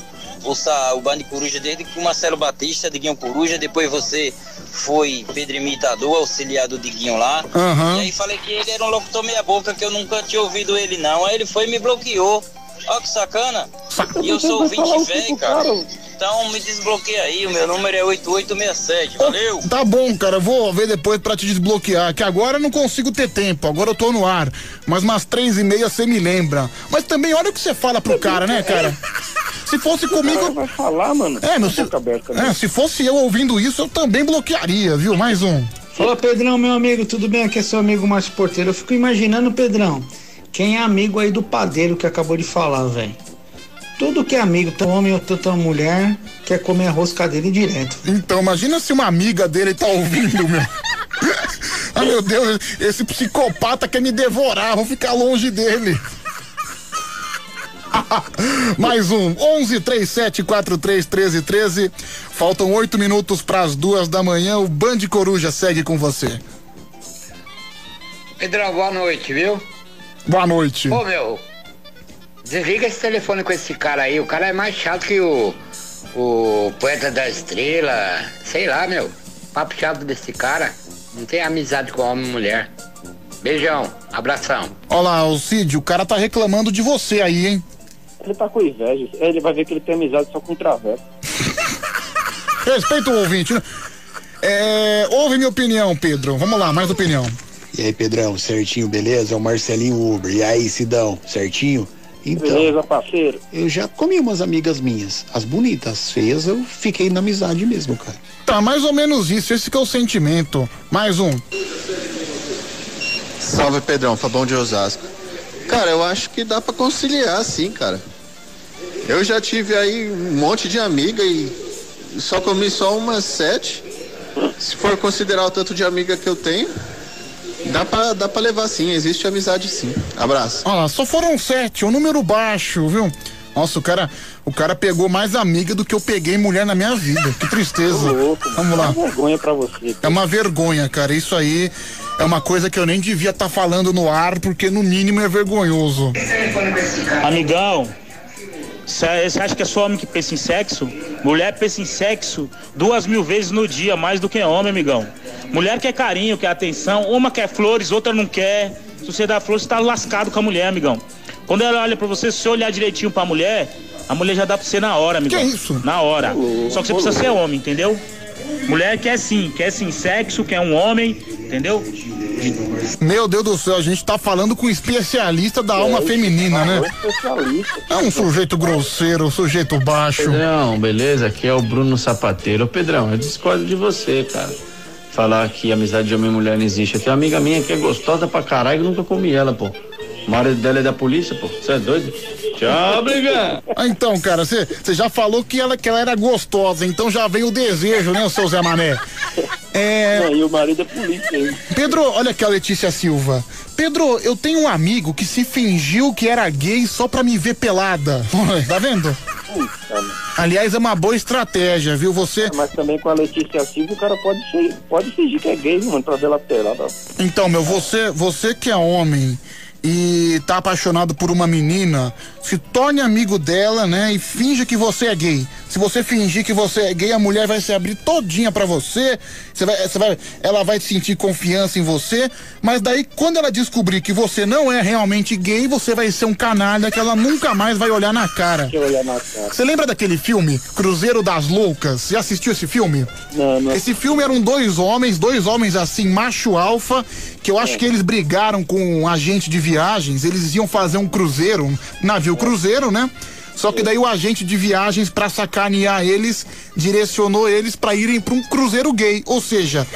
Speaker 44: Ouça o Band Coruja desde que o Marcelo Batista, Diguinho Coruja, depois você foi Pedro Imitador, auxiliar do Diguinho lá.
Speaker 1: Aham.
Speaker 44: E aí falei que ele era um locutor meia boca, que eu nunca tinha ouvido ele não. Aí ele foi e me bloqueou. Ó que sacana. E eu sou ouvinte velho, cara. Então me desbloqueia aí, o meu número é 8867. Valeu!
Speaker 1: Tá bom, cara, vou ver depois pra te desbloquear, que agora eu não consigo ter tempo, agora eu tô no ar. Mas umas três e meia você me lembra. Mas também olha o que você fala pro cara, né, cara? Se fosse comigo.
Speaker 39: Vai falar, mano.
Speaker 1: É, meu, se, é, se fosse eu ouvindo isso, eu também bloquearia, viu? Mais um.
Speaker 40: Fala Pedrão, meu amigo, tudo bem? Aqui é seu amigo Márcio Porteiro. Eu fico imaginando, Pedrão, quem é amigo aí do padeiro que acabou de falar, velho. Tudo que é amigo, tanto homem ou tanto mulher, quer comer a rosca dele direto.
Speaker 1: Então, imagina se uma amiga dele tá ouvindo, meu. Ai, meu Deus, esse psicopata quer me devorar, vou ficar longe dele. Mais um, 11 37 43 13 13. Faltam oito minutos para as duas da manhã. O Band Coruja segue com você.
Speaker 45: Pedrão, boa noite, viu?
Speaker 1: Boa noite.
Speaker 45: Ô, meu, desliga esse telefone com esse cara aí. O cara é mais chato que o, o poeta da estrela. Sei lá, meu. Papo chato desse cara. Não tem amizade com homem e mulher. Beijão, abração.
Speaker 1: Olha lá, o Cid, o cara tá reclamando de você aí, hein?
Speaker 39: Ele tá com inveja. Ele vai ver que ele tem amizade só com o travesso.
Speaker 1: Respeita o ouvinte, né? É, ouve minha opinião, Pedro. Vamos lá, mais opinião.
Speaker 28: E aí, Pedrão, certinho, beleza? É o Marcelinho Uber. E aí, Sidão, certinho? Então,
Speaker 39: Beleza, parceiro?
Speaker 28: eu já comi umas amigas minhas. As bonitas, as feias, eu fiquei na amizade mesmo, cara.
Speaker 1: Tá, mais ou menos isso. Esse que é o sentimento. Mais um.
Speaker 46: Salve Pedrão, Fabão de Osasco. Cara, eu acho que dá pra conciliar sim, cara. Eu já tive aí um monte de amiga e só comi só umas sete. Se for considerar o tanto de amiga que eu tenho, dá pra, dá pra levar sim, existe amizade sim. Abraço.
Speaker 1: Olha lá, só foram sete, um número baixo, viu? Nossa, o cara, o cara pegou mais amiga do que eu peguei mulher na minha vida. Que tristeza. Vamos lá.
Speaker 39: É uma vergonha pra você.
Speaker 1: É uma vergonha, cara. Isso aí é uma coisa que eu nem devia estar falando no ar, porque no mínimo é vergonhoso.
Speaker 43: Amigão, você acha que é só homem que pensa em sexo? Mulher pensa em sexo duas mil vezes no dia, mais do que homem, amigão. Mulher quer carinho, quer atenção, uma quer flores, outra não quer. Se você dá flores, você tá lascado com a mulher, amigão. Quando ela olha pra você, se você olhar direitinho pra mulher, a mulher já dá pra você na hora, amigão.
Speaker 1: Que isso?
Speaker 43: Na hora. Só que você precisa ser homem, entendeu? Mulher quer sim, quer sim sexo, quer um homem, entendeu?
Speaker 1: Meu Deus do céu, a gente tá falando com um especialista da alma feminina, né? É um sujeito grosseiro, um sujeito baixo.
Speaker 47: Pedrão, beleza? Aqui é o Bruno Sapateiro. Ô, Pedrão, eu discordo de você, cara.
Speaker 48: falar que amizade de homem e mulher não existe. Eu tenho uma amiga minha que é gostosa pra caralho e nunca comi ela, pô. O marido dela é da polícia, pô. Você é doido? Tchau, obrigado.
Speaker 1: Ah, então, cara, você já falou que ela, que ela era gostosa, então já vem o desejo, né, o seu Zé Mané? É...
Speaker 39: e o marido é polícia, hein?
Speaker 1: Pedro, olha aqui a Letícia Silva. Pedro, eu tenho um amigo que se fingiu que era gay só pra me ver pelada. tá vendo? Aliás, é uma boa estratégia, viu? Você.
Speaker 39: Mas também com a Letícia Silva, o cara pode, ser, pode fingir que é gay, mano, pra ver ela pelada.
Speaker 1: Então, meu, você, você que é homem e tá apaixonado por uma menina, se torne amigo dela, né? E finja que você é gay. Se você fingir que você é gay, a mulher vai se abrir todinha pra você. Você vai, você vai, ela vai sentir confiança em você. Mas daí, quando ela descobrir que você não é realmente gay, você vai ser um canalha que ela nunca mais vai olhar na cara. Você lembra daquele filme Cruzeiro das Loucas? Já assistiu esse filme?
Speaker 39: Não, não.
Speaker 1: Esse filme eram dois homens, dois homens assim, macho alfa, que eu acho que eles brigaram com um agente de viagens, eles iam fazer um cruzeiro, um navio cruzeiro, né? Só que daí o agente de viagens, pra sacanear eles, direcionou eles pra irem pra um cruzeiro gay. Ou seja,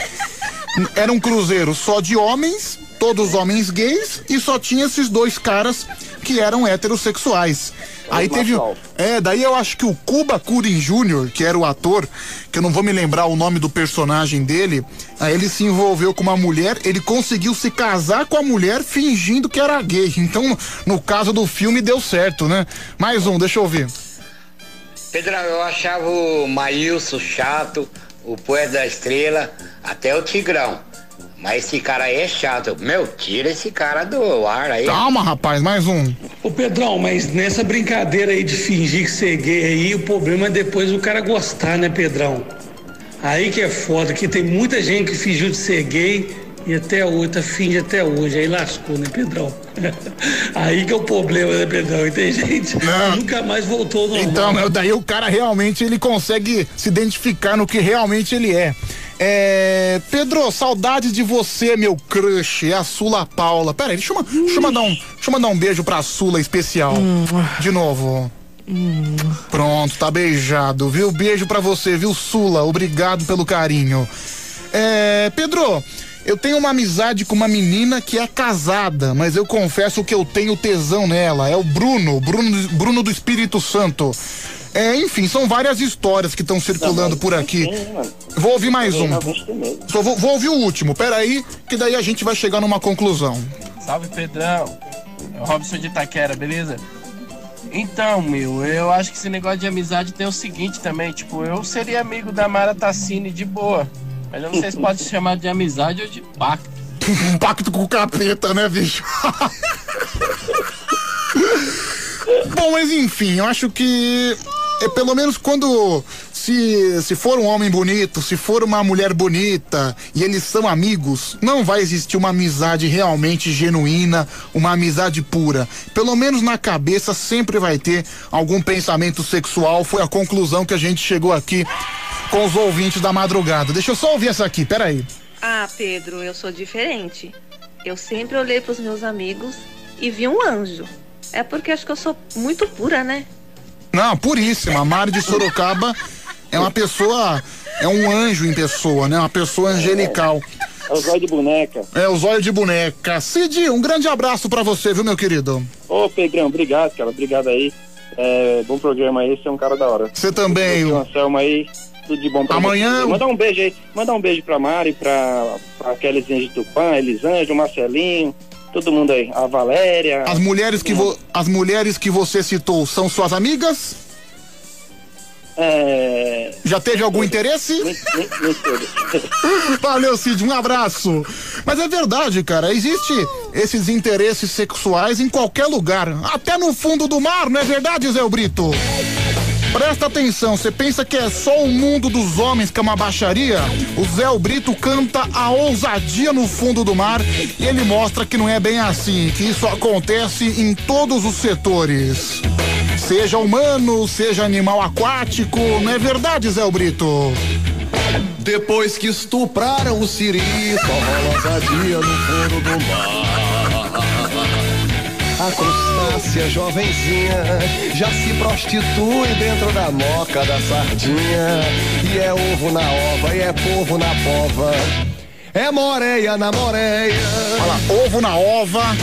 Speaker 1: era um cruzeiro só de homens, todos homens gays, e só tinha esses dois caras que eram heterossexuais. Aí teve. É, daí eu acho que o Cuba Curin Jr., que era o ator, que eu não vou me lembrar o nome do personagem dele, aí ele se envolveu com uma mulher, ele conseguiu se casar com a mulher fingindo que era gay. Então, no caso do filme, deu certo, né? Mais um, deixa eu ver.
Speaker 45: Pedrão, eu achava o Maílson chato, o Poeta da Estrela, até o Tigrão. Mas esse cara aí é chato. Meu, tira esse cara do ar aí.
Speaker 1: Calma, rapaz, mais um.
Speaker 40: Ô Pedrão, mas nessa brincadeira aí de fingir que você é gay aí, o problema é depois o cara gostar, né, Pedrão? Aí que é foda, que tem muita gente que fingiu de ser gay e até hoje, tá finge até hoje, aí lascou, né, Pedrão? aí que é o problema, né, Pedrão? E tem gente que nunca mais voltou normal.
Speaker 1: Então, meu, daí o cara realmente ele consegue se identificar no que realmente ele é. É, Pedro, saudade de você, meu crush, é a Sula Paula. Pera aí, deixa eu, deixa eu mandar um, deixa eu mandar um beijo pra Sula especial. De novo. Pronto, tá beijado, viu? Beijo pra você, viu, Sula? Obrigado pelo carinho. É, Pedro, eu tenho uma amizade com uma menina que é casada, mas eu confesso que eu tenho tesão nela. É o Bruno, Bruno, Bruno do Espírito Santo. É, enfim, são várias histórias que estão circulando por aqui. Vou ouvir mais um. Só vou, vou ouvir o último, peraí, que daí a gente vai chegar numa conclusão.
Speaker 49: Salve Pedrão, é o Robson de Itaquera, beleza? Então, meu, eu acho que esse negócio de amizade tem o seguinte também, tipo, eu seria amigo da Mara Tassini de boa, mas eu não sei se pode se chamar de amizade ou de pacto.
Speaker 1: um pacto com o capeta, né, bicho? Bom, mas enfim, eu acho que é pelo menos quando se, se for um homem bonito, se for uma mulher bonita e eles são amigos, não vai existir uma amizade realmente genuína, uma amizade pura. Pelo menos na cabeça sempre vai ter algum pensamento sexual. Foi a conclusão que a gente chegou aqui com os ouvintes da madrugada. Deixa eu só ouvir essa aqui, peraí.
Speaker 42: Ah, Pedro, eu sou diferente. Eu sempre olhei pros meus amigos e vi um anjo. É porque acho que eu sou muito pura, né?
Speaker 1: Não, puríssima. A Mari de Sorocaba é uma pessoa, é um anjo em pessoa, né? Uma pessoa angelical.
Speaker 39: É o zóio de boneca.
Speaker 1: É o zóio de boneca. Cid, um grande abraço pra você, viu, meu querido?
Speaker 39: Ô, Pedrão, obrigado, cara. Obrigado aí. É, bom programa aí, você é um cara da hora.
Speaker 1: Você também.
Speaker 39: O Anselmo aí, tudo de bom pra
Speaker 1: Amanhã-
Speaker 39: você. Manda um beijo aí. Manda um beijo pra Mari, pra, pra Kellyzinha de Tupã, Elisângela, Marcelinho, todo mundo aí. A Valéria.
Speaker 1: As mulheres que vo, as mulheres que você citou são suas amigas?
Speaker 39: É.
Speaker 1: Já teve algum interesse? Valeu, Cid, um abraço. Mas é verdade, cara, existe esses interesses sexuais em qualquer lugar, até no fundo do mar, não é verdade, Zé Brito? Presta atenção, você pensa que é só o mundo dos homens que é uma baixaria? O Zé Brito canta a ousadia no fundo do mar e ele mostra que não é bem assim, que isso acontece em todos os setores. Seja humano, seja animal aquático, não é verdade, Zé Brito?
Speaker 50: Depois que estupraram o Siri, só rola ousadia no fundo do mar. A crustácea jovenzinha já se prostitui dentro da moca da sardinha. E é ovo na ova, e é povo na pova. É moreia na moreia.
Speaker 1: Olha lá, ovo na ova.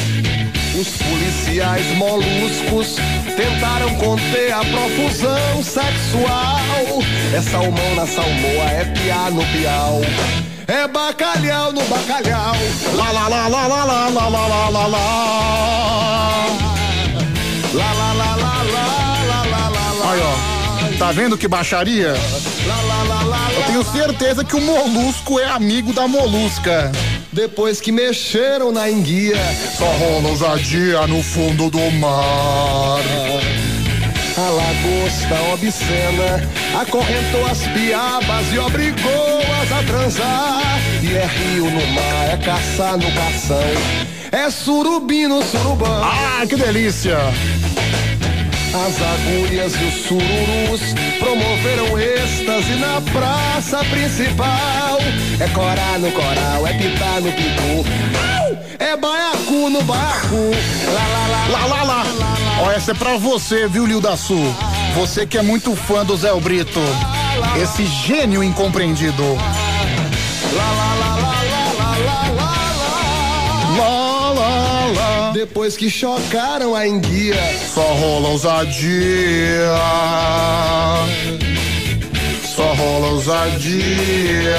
Speaker 50: Os policiais moluscos tentaram conter a profusão sexual. É salmão na salmoa, é piá no piau. É bacalhau no bacalhau.
Speaker 1: Lá, lá, lá, lá, lá, lá, lá, lá, lá, lá, Lá. Aí, ó. Tá vendo que baixaria? Eu tenho certeza que o molusco é amigo da molusca.
Speaker 50: Depois que mexeram na enguia,
Speaker 1: só rola ousadia no fundo do mar.
Speaker 50: A lagosta obscena acorrentou as piabas e obrigou-as a transar. E é rio no mar, é caçar no cação, é surubim no surubão.
Speaker 1: Ah, que delícia!
Speaker 50: As agulhas e os sururus promoveram êxtase na praça principal. É corá no coral, é pitar no pitu. É baiacu no baiacu. Lá, lá, lá,
Speaker 1: Lá, lá. Ó, essa é pra você, viu, Lil da Sul? Você que é muito fã do Zé Brito. Esse gênio incompreendido.
Speaker 50: lá, lá, lá, Depois que chocaram a enguia,
Speaker 1: Só rola ousadia. Só rola ousadia.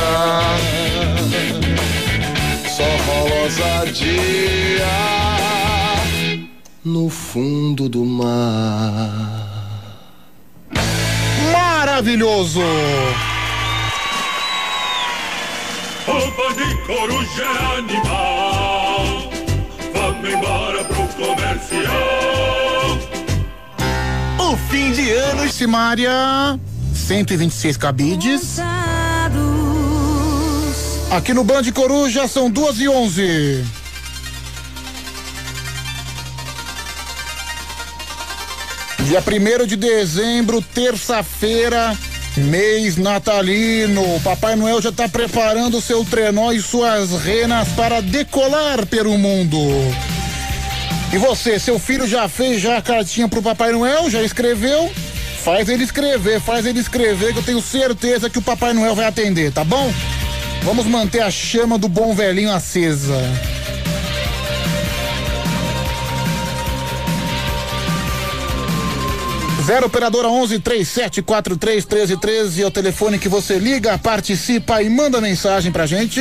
Speaker 50: só rola ousadia no fundo do mar.
Speaker 1: Maravilhoso!
Speaker 51: Roupa de coruja animal. Vamos embora comercial.
Speaker 1: O fim de ano, Simária. 126 cabides. Aqui no Band Coruja são duas e onze. Dia 1 de dezembro, terça-feira, mês natalino. Papai Noel já está preparando seu trenó e suas renas para decolar pelo mundo. E você, seu filho já fez já a cartinha pro Papai Noel? Já escreveu? Faz ele escrever, faz ele escrever que eu tenho certeza que o Papai Noel vai atender, tá bom? Vamos manter a chama do bom velhinho acesa. Zero operadora 11 37 43 13 13 é o telefone que você liga, participa e manda mensagem pra gente.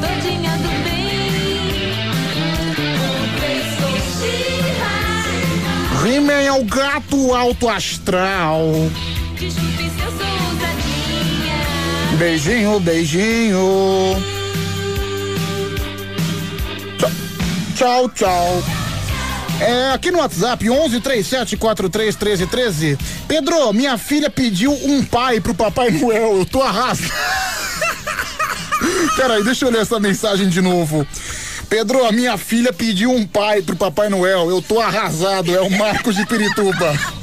Speaker 47: todinha do bem.
Speaker 1: He-Man é o gato alto astral.
Speaker 47: Desculpe se eu sou ousadinha.
Speaker 1: Beijinho, beijinho. Tchau, tchau. tchau. É, aqui no WhatsApp, 11 37 43 13 13. Pedro, minha filha pediu um pai pro Papai Noel. Eu tô arrasado. Peraí, deixa eu ler essa mensagem de novo. Pedro, a minha filha pediu um pai pro Papai Noel. Eu tô arrasado. É o Marcos de Pirituba.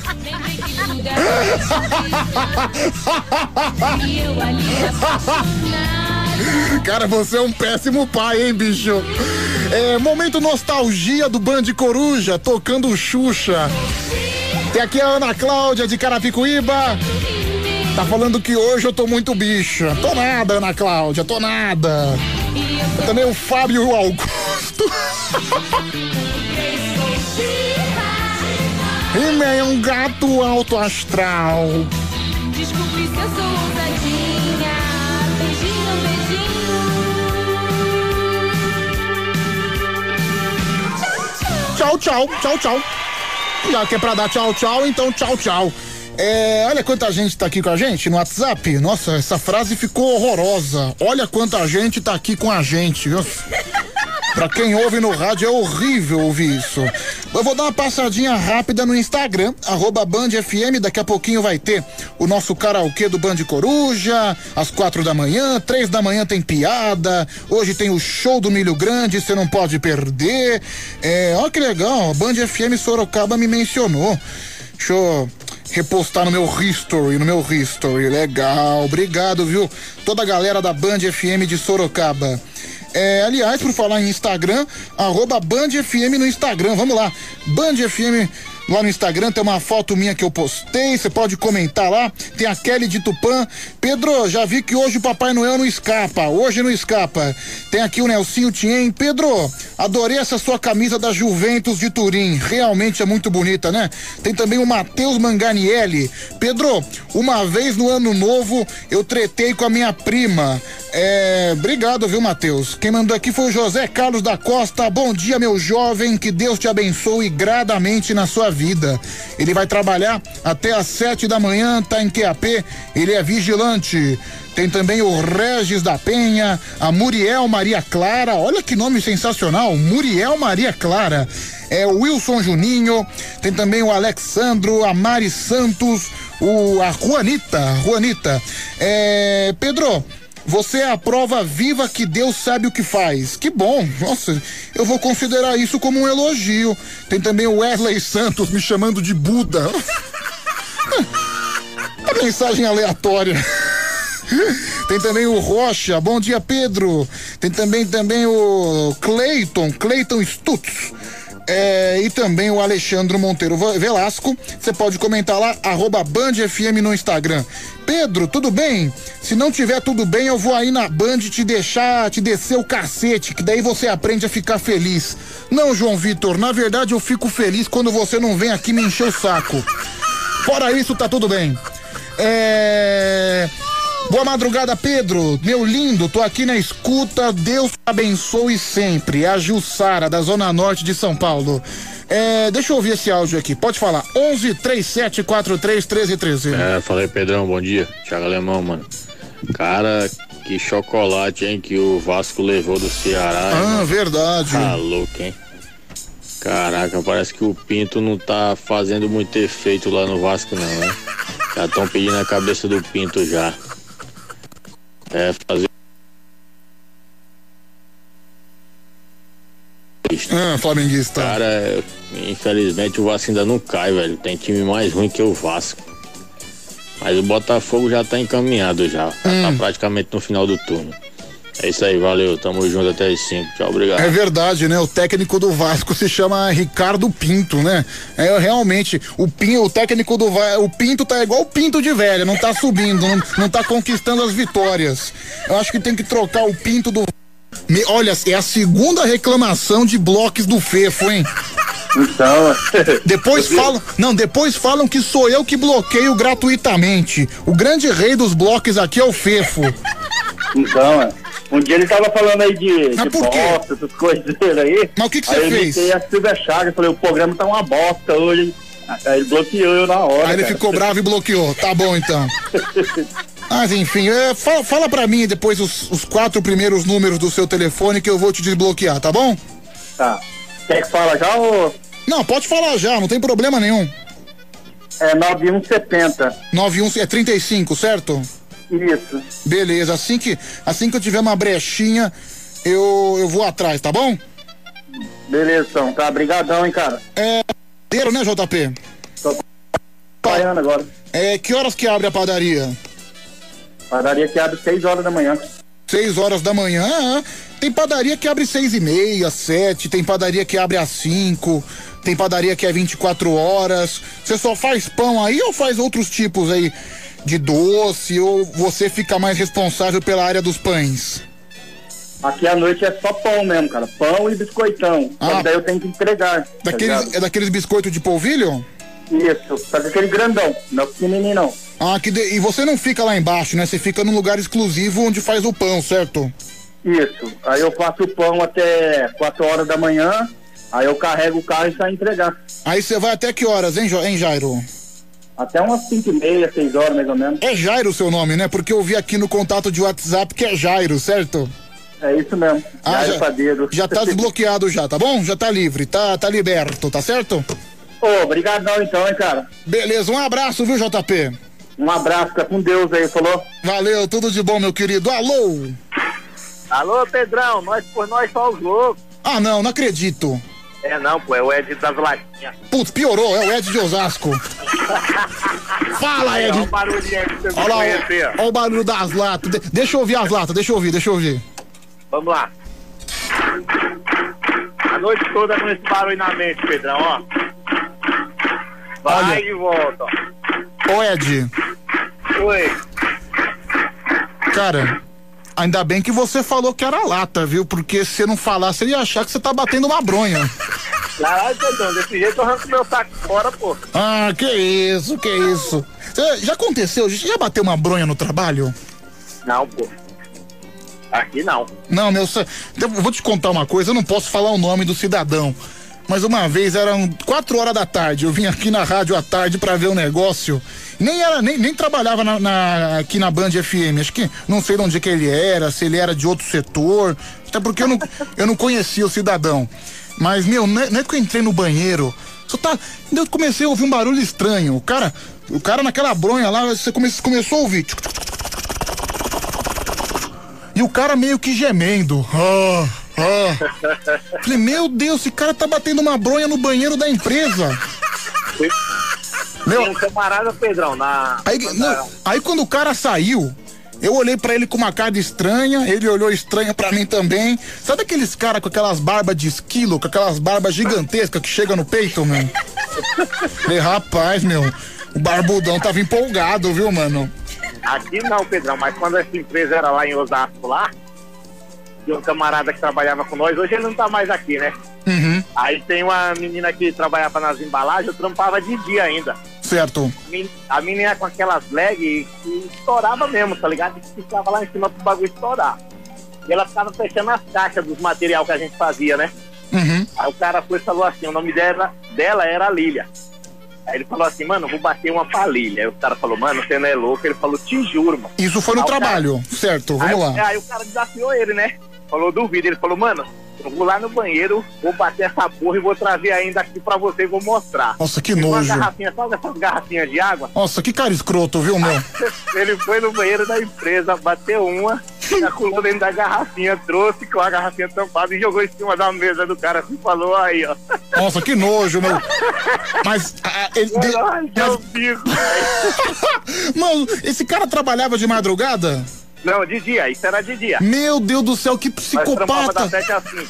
Speaker 1: Cara, você é um péssimo pai, hein, bicho? É, momento nostalgia do Band Coruja, tocando Xuxa. Tem aqui a Ana Cláudia de Carapicuíba. Tá falando que hoje eu tô muito bicha. Tô nada, Ana Cláudia, tô nada. E também o Fábio e Augusto. He-Man é um gato alto astral.
Speaker 47: Desculpe se eu sou ousadinha. Beijinho, beijinho.
Speaker 1: Tchau, tchau, tchau, tchau. Já que é pra dar tchau, tchau, então tchau, tchau. É, olha quanta gente tá aqui com a gente no WhatsApp. Nossa, essa frase ficou horrorosa. Olha quanta gente tá aqui com a gente. viu? Pra quem ouve no rádio é horrível ouvir isso. Eu vou dar uma passadinha rápida no Instagram, arroba Band FM, daqui a pouquinho vai ter o nosso karaokê do Band Coruja, às quatro da manhã, três da manhã tem piada, hoje tem o show do Milho Grande, você não pode perder. É, olha que legal, Band FM Sorocaba me mencionou. Deixa eu repostar no meu history, no meu history. Legal, obrigado, viu? Toda a galera da Band FM de Sorocaba. É, aliás, por falar em Instagram, arroba Band FM no Instagram. Vamos lá. Band FM lá no Instagram tem uma foto minha que eu postei. Você pode comentar lá. Tem a Kelly de Tupã. Pedro, já vi que hoje o Papai Noel não escapa. Hoje não escapa. Tem aqui o Nelsinho Tien. Pedro, adorei essa sua camisa da Juventus de Turim. Realmente é muito bonita, né? Tem também o Matheus Manganielli. Pedro, uma vez no ano novo eu tretei com a minha prima. É, obrigado, viu, Matheus? Quem mandou aqui foi o José Carlos da Costa. Bom dia, meu jovem. Que Deus te abençoe gradamente na sua vida. Ele vai trabalhar até às sete da manhã, tá em QAP. Ele é vigilante. Tem também o Regis da Penha, a Muriel Maria Clara. Olha que nome sensacional, Muriel Maria Clara. É o Wilson Juninho. Tem também o Alexandro, a Mari Santos, o a Juanita, Juanita. É, Pedro, você é a prova viva que Deus sabe o que faz. Que bom. Nossa, eu vou considerar isso como um elogio. Tem também o Wesley Santos me chamando de Buda. A mensagem aleatória. Tem também o Rocha, bom dia Pedro. Tem também também o Cleiton, Cleiton Stutz. É, e também o Alexandre Monteiro Velasco. Você pode comentar lá, arroba Band FM no Instagram. Pedro, tudo bem? Se não tiver tudo bem, eu vou aí na Band te deixar, te descer o cacete, que daí você aprende a ficar feliz. Não, João Vitor, na verdade eu fico feliz quando você não vem aqui me encher o saco. Fora isso, tá tudo bem. É. Boa madrugada, Pedro. Meu lindo, tô aqui na escuta. Deus abençoe sempre. A Jussara, da Zona Norte de São Paulo. É, deixa eu ouvir esse áudio aqui. Pode falar. 11 37 43 13 13.
Speaker 48: É, falei, Pedrão, bom dia. Thiago Alemão, mano. Cara, que chocolate, hein, que o Vasco levou do Ceará. hein,
Speaker 1: Ah,
Speaker 48: mano?
Speaker 1: verdade.
Speaker 48: Tá louco, hein? Caraca, parece que o Pinto não tá fazendo muito efeito lá no Vasco, não, né? Já estão pedindo a cabeça do Pinto já. É, fazer.
Speaker 1: Ah, flamenguista.
Speaker 48: Cara, infelizmente o Vasco ainda não cai, velho. Tem time mais ruim que o Vasco. Mas o Botafogo já tá encaminhado já. Já
Speaker 1: Hum.
Speaker 48: tá praticamente no final do turno. É isso aí, valeu. Tamo junto até as 5. Tchau, obrigado.
Speaker 1: É verdade, né? O técnico do Vasco se chama Ricardo Pinto, né? É realmente o Pinto, o técnico do Va- o Pinto tá igual o Pinto de velho, não tá subindo, não, não tá conquistando as vitórias. Eu acho que tem que trocar o Pinto do Me- olha, é a segunda reclamação de blocos do Fefo, hein?
Speaker 39: Então,
Speaker 1: Depois falam, não, depois falam que sou eu que bloqueio gratuitamente. O grande rei dos blocos aqui é o Fefo.
Speaker 39: Então, é. Um dia ele tava falando aí de,
Speaker 1: Mas
Speaker 39: de bosta, essas coisas dele aí.
Speaker 1: Mas o que que
Speaker 39: aí
Speaker 1: você
Speaker 39: eu
Speaker 1: fez?
Speaker 39: imitei a Silvia Chagas, falei, o programa tá uma bosta hoje. Aí ele bloqueou eu na hora.
Speaker 1: Aí ele
Speaker 39: cara.
Speaker 1: ficou bravo e bloqueou. Tá bom então. Mas enfim, é, fala, fala pra mim depois os, os quatro primeiros números do seu telefone que eu vou te desbloquear, tá bom?
Speaker 39: Tá. Quer que fala já ou.
Speaker 1: Não, pode falar já, não tem problema nenhum.
Speaker 39: É 9170.
Speaker 1: 91 é 35, certo?
Speaker 39: Isso.
Speaker 1: Beleza, assim que, assim que eu tiver uma brechinha, eu, eu vou atrás, tá bom?
Speaker 39: Beleza, então. Tá, brigadão, hein, cara.
Speaker 1: É. Né, JP?
Speaker 39: Tô trabalhando agora.
Speaker 1: É, que horas que abre a padaria?
Speaker 39: Padaria que abre 6 horas da manhã.
Speaker 1: 6 horas da manhã. Ah, tem padaria que abre seis e meia, sete, tem padaria que abre às 5, tem padaria que é 24 horas. Você só faz pão aí ou faz outros tipos aí de doce ou você fica mais responsável pela área dos pães?
Speaker 39: Aqui à noite é só pão mesmo, cara. Pão e biscoitão.
Speaker 1: Ah.
Speaker 39: daí eu tenho que entregar. tá
Speaker 1: Daqueles,
Speaker 39: ligado?
Speaker 1: é daqueles biscoitos de polvilho?
Speaker 39: Isso, só que aquele grandão, não é pequenininho não.
Speaker 1: Ah, que de- e você não fica lá embaixo, né? Você fica num lugar exclusivo onde faz o pão, certo?
Speaker 39: Isso, aí eu faço o pão até 4 horas da manhã, aí eu carrego o carro e saio entregar.
Speaker 1: Aí você vai até que horas, hein, Jo- hein Jairo?
Speaker 39: Até umas 5 e meia, 6 horas mais ou menos.
Speaker 1: É Jairo o seu nome, né? Porque eu vi aqui no contato de WhatsApp que é Jairo, certo?
Speaker 39: É isso mesmo. Jairo
Speaker 1: já,
Speaker 39: Padeiro.
Speaker 1: já tá desbloqueado já, tá bom? Já tá livre, tá, tá liberto, tá certo?
Speaker 39: Ô, obrigadão então, hein, cara.
Speaker 1: Beleza, um abraço, viu, JP?
Speaker 39: Um abraço, fica com Deus aí, falou?
Speaker 1: Valeu, tudo de bom, meu querido. Alô?
Speaker 52: Alô, Pedrão, nós por nós só os loucos.
Speaker 1: Ah, não, não acredito.
Speaker 52: É não, pô, é o Ed das latinhas.
Speaker 1: Putz, piorou, é o Ed de Osasco. Fala, Ed.
Speaker 52: ó, o pra você
Speaker 1: Olha lá, ó. o barulho das latas. De- deixa eu ouvir as latas, deixa eu ouvir, deixa eu ouvir.
Speaker 52: Vamos lá. A noite toda com esse barulho na mente, Pedrão, ó. Vai
Speaker 1: Olha.
Speaker 52: e volta, ó.
Speaker 1: Ô, Ed,
Speaker 52: Oi.
Speaker 1: cara, ainda bem que você falou que era lata, viu? Porque se você não falasse, ele ia achar que você tá batendo uma bronha.
Speaker 52: Caralho, Pedrão, desse jeito eu arranco meu saco fora, pô.
Speaker 1: Ah, que isso, que isso. Cê- já aconteceu? Já bateu uma bronha no trabalho?
Speaker 52: Não, pô. Aqui não.
Speaker 1: Não, meu. cê- Eu vou te contar uma coisa, eu não posso falar o nome do cidadão. Mas uma vez eram quatro horas da tarde, eu vim aqui na rádio à tarde pra ver o negócio. Nem era, nem, nem trabalhava na, na- aqui na Band FM. Acho que não sei de onde que ele era, se ele era de outro setor. Até porque eu não, eu não conhecia o cidadão. Mas, meu, não é, não é que eu entrei no banheiro. Só tá. Eu comecei a ouvir um barulho estranho. O cara, o cara naquela bronha lá, você come, começou a ouvir. E o cara meio que gemendo. Ah, ah. Falei, meu Deus, esse cara tá batendo uma bronha no banheiro da empresa. Meu-
Speaker 52: um camarada, Pedrão, na.
Speaker 1: Aí, não, aí quando o cara saiu, eu olhei pra ele com uma cara estranha, ele olhou estranha pra mim também. Sabe aqueles caras com aquelas barbas de esquilo, com aquelas barbas gigantescas que chega no peito, meu? Falei, rapaz, meu, o barbudão tava empolgado, viu, mano?
Speaker 52: Aqui não, Pedrão, mas quando essa empresa era lá em Osasco, lá, tinha um camarada que trabalhava com nós, hoje ele não tá mais aqui, né?
Speaker 1: Uhum,
Speaker 52: Aí tem uma menina que trabalhava nas embalagens, eu trampava de dia ainda.
Speaker 1: certo.
Speaker 52: A menina com aquelas leg que estourava mesmo, tá ligado? E ficava lá em cima pro bagulho estourar. E ela ficava fechando as caixas dos material que a gente fazia, né?
Speaker 1: Uhum.
Speaker 52: Aí o cara foi e falou assim, o nome dela, dela era Lília. Aí ele falou assim, mano, vou bater uma palilha. Aí o cara falou, mano, você não é louco. Ele falou, te juro, mano.
Speaker 1: Isso foi no
Speaker 52: Aí o cara-
Speaker 1: trabalho, certo, vamos
Speaker 52: aí,
Speaker 1: lá.
Speaker 52: Aí o cara desafiou ele, né? Falou, duvido. Ele falou, mano, eu vou lá no banheiro, vou bater essa porra e vou trazer ainda aqui pra você e vou mostrar.
Speaker 1: Nossa, que
Speaker 52: Pegou uma
Speaker 1: nojo.
Speaker 52: garrafinha, sabe essas garrafinhas de água?
Speaker 1: Nossa, que cara escroto, viu, meu?
Speaker 52: Ele foi no banheiro da empresa, bateu uma, calculou dentro da garrafinha, trouxe com a garrafinha tampada e jogou em cima da mesa do cara assim falou aí, ó.
Speaker 1: Nossa, que nojo, meu. Mas, ah, ele. de-
Speaker 52: que fico,
Speaker 1: Mano, esse cara trabalhava de madrugada?
Speaker 52: Não, de dia, isso era de dia.
Speaker 1: Meu Deus do céu, que
Speaker 52: Nós
Speaker 1: psicopata.
Speaker 52: das 7 às 5.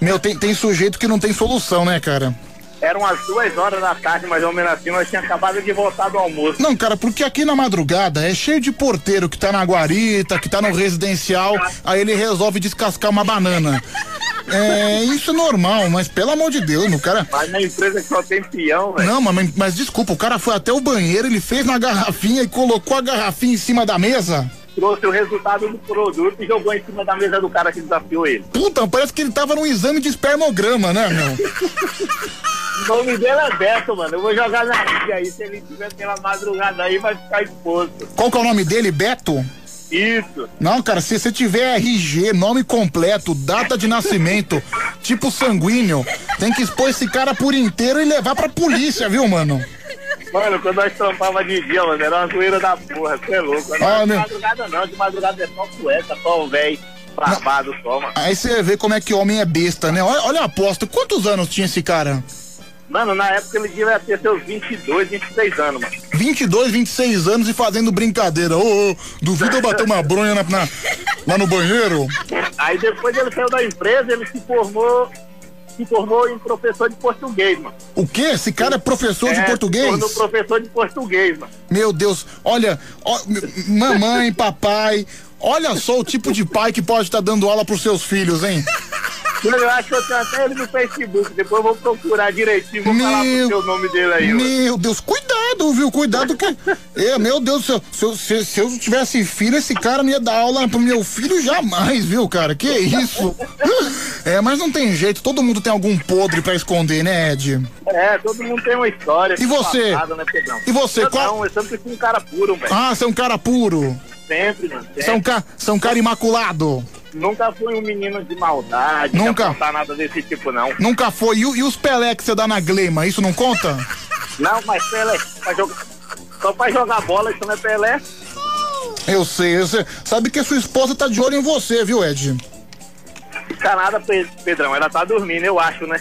Speaker 1: Meu, tem, tem sujeito que não tem solução, né, cara?
Speaker 52: Eram as duas horas da tarde, mais ou menos assim, nós tínhamos acabado de voltar do almoço.
Speaker 1: Não, cara, porque aqui na madrugada é cheio de porteiro que tá na guarita, que tá no residencial, aí ele resolve descascar uma banana. É, isso é normal, mas pelo amor de Deus, meu cara.
Speaker 52: Mas na empresa que só tem peão, velho.
Speaker 1: Não, mas, mas desculpa, o cara foi até o banheiro, ele fez na garrafinha e colocou a garrafinha em cima da mesa.
Speaker 52: Trouxe o resultado do produto e jogou em cima da mesa do cara que desafiou ele.
Speaker 1: Puta, parece que ele tava num exame de espermograma, né, meu?
Speaker 52: O nome dele é Beto, mano. Eu vou jogar na rede aí. Se ele tiver pela madrugada aí, vai ficar exposto.
Speaker 1: Qual que é o nome dele? Beto?
Speaker 52: Isso.
Speaker 1: Não, cara, se você tiver RG, nome completo, data de nascimento, tipo sanguíneo, tem que expor esse cara por inteiro e levar pra polícia, viu, mano?
Speaker 52: Mano, quando nós trampava de dia, mano, era uma zoeira da porra. Você é louco. Não
Speaker 1: Ah,
Speaker 52: é de
Speaker 1: meu.
Speaker 52: madrugada não. De madrugada é só cueca, só o velho travado só, mano.
Speaker 1: Aí você vê como é que homem é besta, né? Olha, olha a aposta, quantos anos tinha esse cara?
Speaker 52: Mano, na época ele devia ter seus 22, 26 anos, mano.
Speaker 1: 22, 26 anos e fazendo brincadeira. Ô, ô, duvido eu bater uma bronha na, na- lá no banheiro?
Speaker 52: Aí depois ele saiu da empresa, ele se formou, se formou em professor de português, mano.
Speaker 1: O quê? Esse cara é professor de
Speaker 52: É,
Speaker 1: português?
Speaker 52: Se tornou professor de português, mano.
Speaker 1: Meu Deus, olha, ó, mamãe, papai, olha só o tipo de pai que pode estar dando aula pros seus filhos, hein?
Speaker 52: Eu acho que eu tenho até ele no Facebook. Depois eu vou procurar direitinho. Vou falar pro seu nome dele aí.
Speaker 1: Meu Deus, cuidado, viu? Cuidado que. É, meu Deus, se eu, se, eu- se- se eu tivesse filho, esse cara não ia dar aula pro meu filho jamais, viu, cara? Que isso? É, mas não tem jeito, todo mundo tem algum podre pra esconder, né, Ed?
Speaker 52: É, todo mundo tem uma história.
Speaker 1: E você?
Speaker 52: passada, né?
Speaker 1: E você,
Speaker 52: Eu
Speaker 1: qual-
Speaker 52: Não, eu sempre fui um cara puro, velho.
Speaker 1: Ah, você é um cara puro.
Speaker 52: Sempre, mano.
Speaker 1: É
Speaker 52: sempre.
Speaker 1: ca... você é um cara imaculado.
Speaker 52: Nunca fui um menino de maldade,
Speaker 1: Nunca?
Speaker 52: de nada desse tipo, não.
Speaker 1: Nunca foi. E, e os Pelé que você dá na Glema, isso não conta?
Speaker 52: Não, mas Pelé, pra jogar, só pra jogar bola, isso não é Pelé.
Speaker 1: Eu sei, eu sei. Sabe que a sua esposa tá de olho em você, viu, Ed?
Speaker 52: Tá nada, Pe- Pedrão, ela tá dormindo, eu acho, né?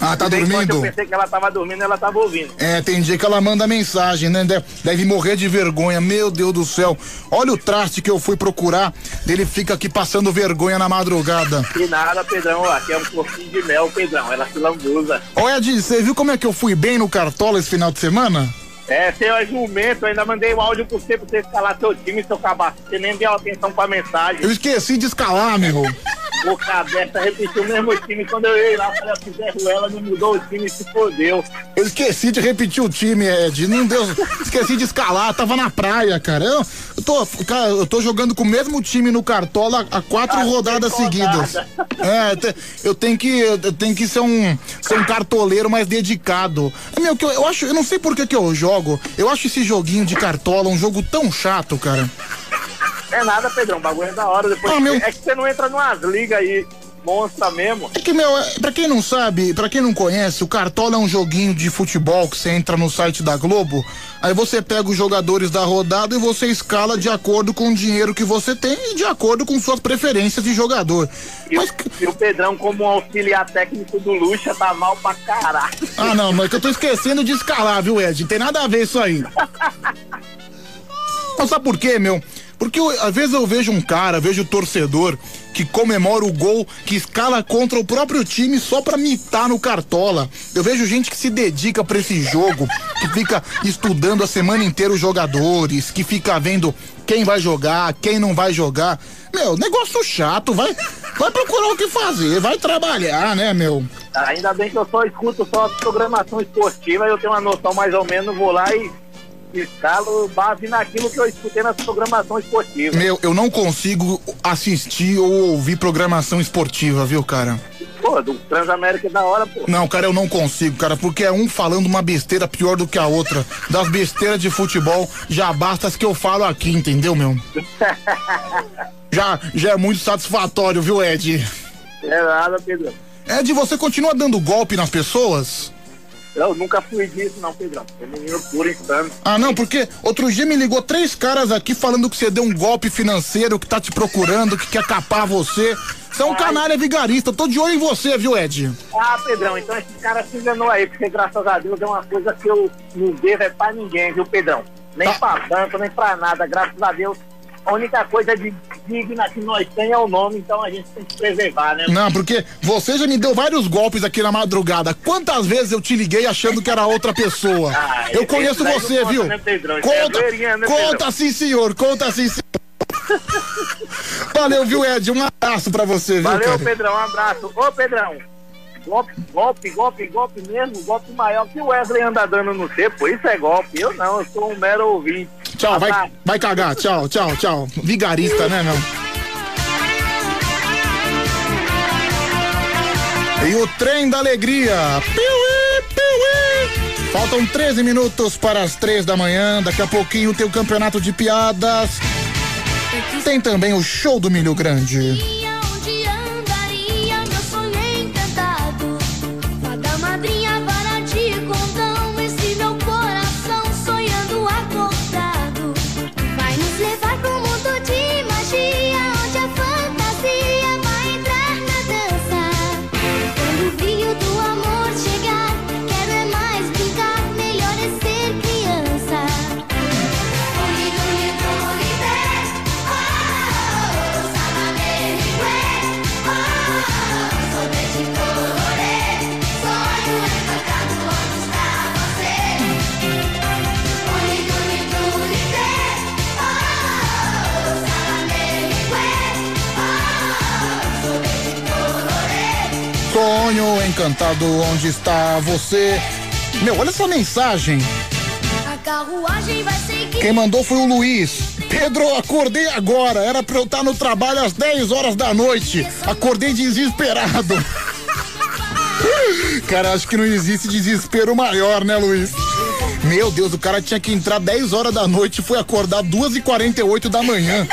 Speaker 1: Ah, tá dormindo?
Speaker 52: Eu pensei que ela tava dormindo, ela tava ouvindo.
Speaker 1: É, tem dia que ela manda mensagem, né? Deve, deve morrer de vergonha. Meu Deus do céu. Olha o traste que eu fui procurar. Ele fica aqui passando vergonha na madrugada.
Speaker 52: E nada, Pedrão, ó, aqui é um corpinho de mel, Pedrão, ela se lambuza.
Speaker 1: Ô Ed, você viu como é que eu fui bem no Cartola esse final de semana?
Speaker 52: É, seu argumento, eu ainda mandei o áudio pra você, pra você escalar seu time, seu cabaço. Você nem deu atenção pra mensagem.
Speaker 1: Eu esqueci de escalar, meu.
Speaker 52: O cabeça repetiu o mesmo time. Quando eu ia lá, falei, se der ela não mudou o time, se fodeu.
Speaker 1: Eu esqueci de repetir o time, Ed. Não deu. Esqueci de escalar, tava na praia, cara. Eu, eu tô, cara, eu tô jogando com o mesmo time no Cartola há quatro rodadas seguidas. É, eu tenho que, eu tenho que ser um, ser um cartoleiro mais dedicado. É, Meu, que eu, eu acho, eu não sei por que que eu jogo. Eu acho esse joguinho de Cartola um jogo tão chato, cara.
Speaker 52: É nada, Pedrão, o bagulho é da hora. Depois
Speaker 1: Ah, meu-
Speaker 52: É que você não entra numas ligas aí, monstra mesmo.
Speaker 1: É que, meu, é- pra quem não sabe, pra quem não conhece, o Cartola é um joguinho de futebol que você entra no site da Globo, aí você pega os jogadores da rodada e você escala de acordo com o dinheiro que você tem e de acordo com suas preferências de jogador.
Speaker 52: E, o, e o Pedrão, como auxiliar técnico do Lucha, tá mal pra caralho.
Speaker 1: Ah, não, mas é que eu tô esquecendo de escalar, viu, Ed? Não tem nada a ver isso aí. Mas sabe por quê, meu? Porque eu- às vezes eu vejo um cara, vejo o torcedor que comemora o gol, que escala contra o próprio time só pra mitar no cartola. Eu vejo gente que se dedica pra esse jogo, que fica estudando a semana inteira os jogadores, que fica vendo quem vai jogar, quem não vai jogar. Meu, negócio chato, vai, vai procurar o que fazer, vai trabalhar, né, meu?
Speaker 52: Ainda bem que eu só escuto só programação esportiva, eu tenho uma noção mais ou menos, vou lá e escalo base naquilo que eu escutei na programação esportiva.
Speaker 1: Meu, eu não consigo assistir ou ouvir programação esportiva, viu, cara?
Speaker 52: Pô, do Transamérica é da hora, pô.
Speaker 1: Não, cara, eu não consigo, cara, porque é um falando uma besteira pior do que a outra. Das besteiras de futebol, já basta as que eu falo aqui, entendeu, meu? Já, já é muito satisfatório, viu, Ed?
Speaker 52: É nada, Pedrão.
Speaker 1: Ed, você continua dando golpe nas pessoas?
Speaker 52: Eu nunca fui disso, não, Pedrão. Menino puro insano.
Speaker 1: Ah, não, porque outro dia me ligou três caras aqui falando que você deu um golpe financeiro, que tá te procurando, que quer capar você. Você é um canalha vigarista, tô de olho em você, viu, Ed?
Speaker 52: Ah, Pedrão, então esse cara se enganou aí, porque graças a Deus é uma coisa que eu não devo é pra ninguém, viu, Pedrão? Nem pra banco, nem pra nada, graças a Deus. A única coisa de digna que nós tem é o nome, então a gente tem que preservar, né?
Speaker 1: Não, porque você já me deu vários golpes aqui na madrugada. Quantas vezes eu te liguei achando que era outra pessoa?
Speaker 52: Ah,
Speaker 1: eu conheço você,
Speaker 52: conta,
Speaker 1: viu?
Speaker 52: né, Pedrão? Isso é
Speaker 1: Conta,
Speaker 52: zoeirinha, né,
Speaker 1: conta sim, senhor, conta sim, senhor. Valeu, viu, Ed? Um abraço pra você, viu,
Speaker 52: Valeu,
Speaker 1: cara?
Speaker 52: Pedrão, um abraço. Ô, Pedrão, golpe, golpe, golpe, golpe mesmo, golpe maior que o Wesley anda dando no pô, isso é golpe. Eu não, eu sou um mero ouvinte.
Speaker 1: Tchau, vai, vai cagar. Tchau, tchau, tchau. Vigarista, né, meu? E o trem da alegria. Piuí, piuí. Faltam 13 minutos para as 3 da manhã. Daqui a pouquinho tem o campeonato de piadas. Tem também o show do Milho Grande.
Speaker 47: Encantado onde
Speaker 1: está você. Meu, olha essa mensagem.
Speaker 47: A carruagem vai seguir.
Speaker 1: Quem mandou foi o Luiz. Pedro, acordei agora. Era pra eu estar no trabalho às 10 horas da noite. Acordei desesperado. Cara, acho que não existe desespero maior, né, Luiz? Meu Deus, o cara tinha que entrar 10 horas da noite e foi acordar 2h48 da manhã.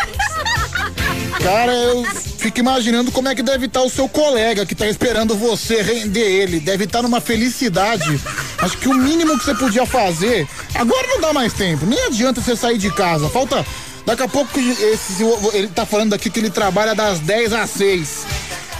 Speaker 1: Cara, eu fico imaginando como é que deve estar o seu colega que tá esperando você render ele. Deve estar numa felicidade. Acho que o mínimo que você podia fazer. Agora não dá mais tempo. Nem adianta você sair de casa. Falta. Daqui a pouco esse, ele tá falando aqui que ele trabalha das 10 às 6.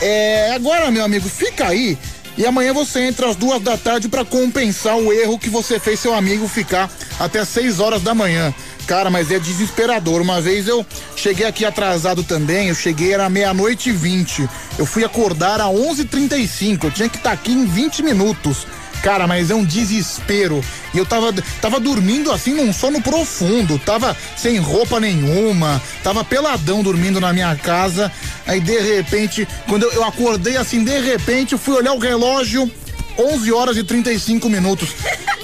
Speaker 1: É, agora, meu amigo, fica aí. E amanhã você entra às duas da tarde para compensar o erro que você fez seu amigo ficar até 6 horas da manhã. Cara, mas é desesperador. Uma vez eu cheguei aqui atrasado também, eu cheguei era meia-noite e 20. Eu fui acordar a 11:35. Eu tinha que estar aqui em 20 minutos. Cara, mas é um desespero. E eu tava, tava dormindo assim num sono profundo, tava sem roupa nenhuma, tava peladão dormindo na minha casa. Aí de repente, quando eu, eu acordei assim, de repente, eu fui olhar o relógio, 11 horas e 35 minutos.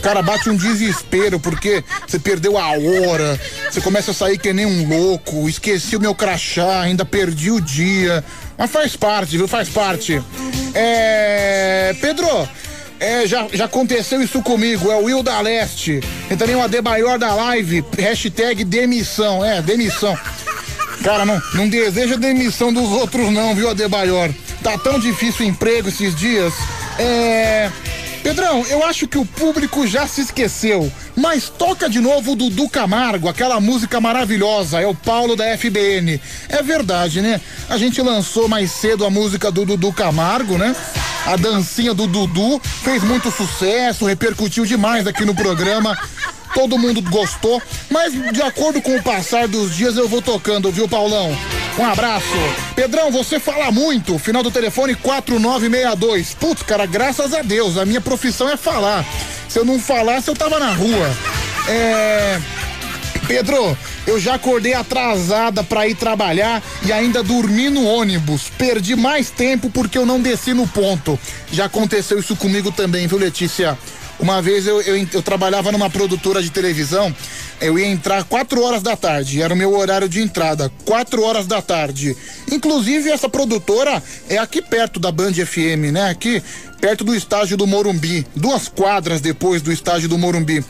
Speaker 1: Cara, bate um desespero porque você perdeu a hora, você começa a sair que nem um louco, esqueci o meu crachá, ainda perdi o dia. Mas faz parte, viu? Faz parte. É. Pedro, é, já, já aconteceu isso comigo, é o Will da Leste. Tem também o Adebayor da live, hashtag demissão, é, demissão. Cara, não, não deseja demissão dos outros não, viu, Adebayor? Tá tão difícil o emprego esses dias. É... Pedrão, eu acho que o público já se esqueceu, mas toca de novo o Dudu Camargo, aquela música maravilhosa, é o Paulo da FBN. É verdade, né? A gente lançou mais cedo a música do Dudu Camargo, né? A dancinha do Dudu fez muito sucesso, repercutiu demais aqui no programa. Todo mundo gostou, mas de acordo com o passar dos dias eu vou tocando, viu, Paulão? Um abraço. Pedrão, você fala muito. Final do telefone 4962. Putz, cara, graças a Deus, a minha profissão é falar. Se eu não falasse, eu tava na rua. É. Pedro, eu já acordei atrasada pra ir trabalhar e ainda dormi no ônibus. Perdi mais tempo porque eu não desci no ponto. Já aconteceu isso comigo também, viu, Letícia? Uma vez eu, eu, eu trabalhava numa produtora de televisão, eu ia entrar 4 horas da tarde, era o meu horário de entrada, 4 horas da tarde. Inclusive, essa produtora é aqui perto da Band FM, né? Aqui perto do estágio do Morumbi, duas quadras depois do estágio do Morumbi.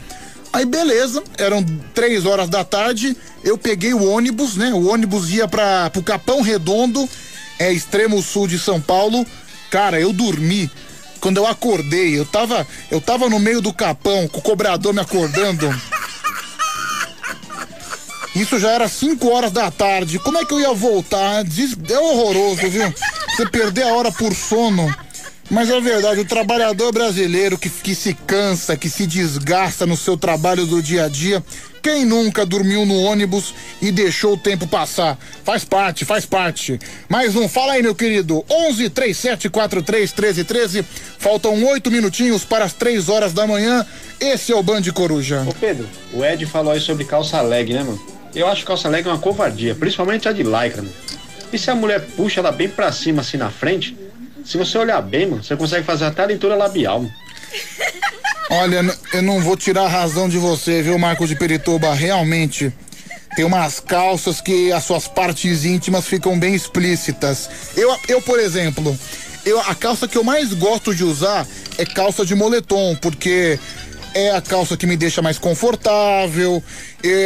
Speaker 1: Aí beleza, eram três horas da tarde, eu peguei o ônibus, né? O ônibus ia para pro Capão Redondo, é extremo sul de São Paulo. Cara, eu dormi. Quando eu acordei, eu tava, eu tava no meio do capão, com o cobrador me acordando. Isso já era 5 horas da tarde. Como é que eu ia voltar? É horroroso, viu? Você perder a hora por sono. Mas é verdade, o trabalhador brasileiro que, que se cansa, que se desgasta no seu trabalho do dia a dia, quem nunca dormiu no ônibus e deixou o tempo passar? Faz parte, faz parte. Mais um, fala aí, meu querido. 11 37 43 13 13. Faltam oito minutinhos para as três horas da manhã. Esse é o Band Coruja.
Speaker 35: Ô Pedro, o Ed falou aí sobre calça leg, né, mano? Eu acho que calça leg uma covardia, principalmente a de lycra, mano. E se a mulher puxa ela bem pra cima, assim na frente, se você olhar bem, mano, você consegue fazer até a leitura labial.
Speaker 1: Olha, eu não vou tirar a razão de você, viu, Marco de Perituba? Realmente, tem umas calças que as suas partes íntimas ficam bem explícitas. Eu, eu por exemplo, eu, a calça que eu mais gosto de usar é calça de moletom, porque é a calça que me deixa mais confortável,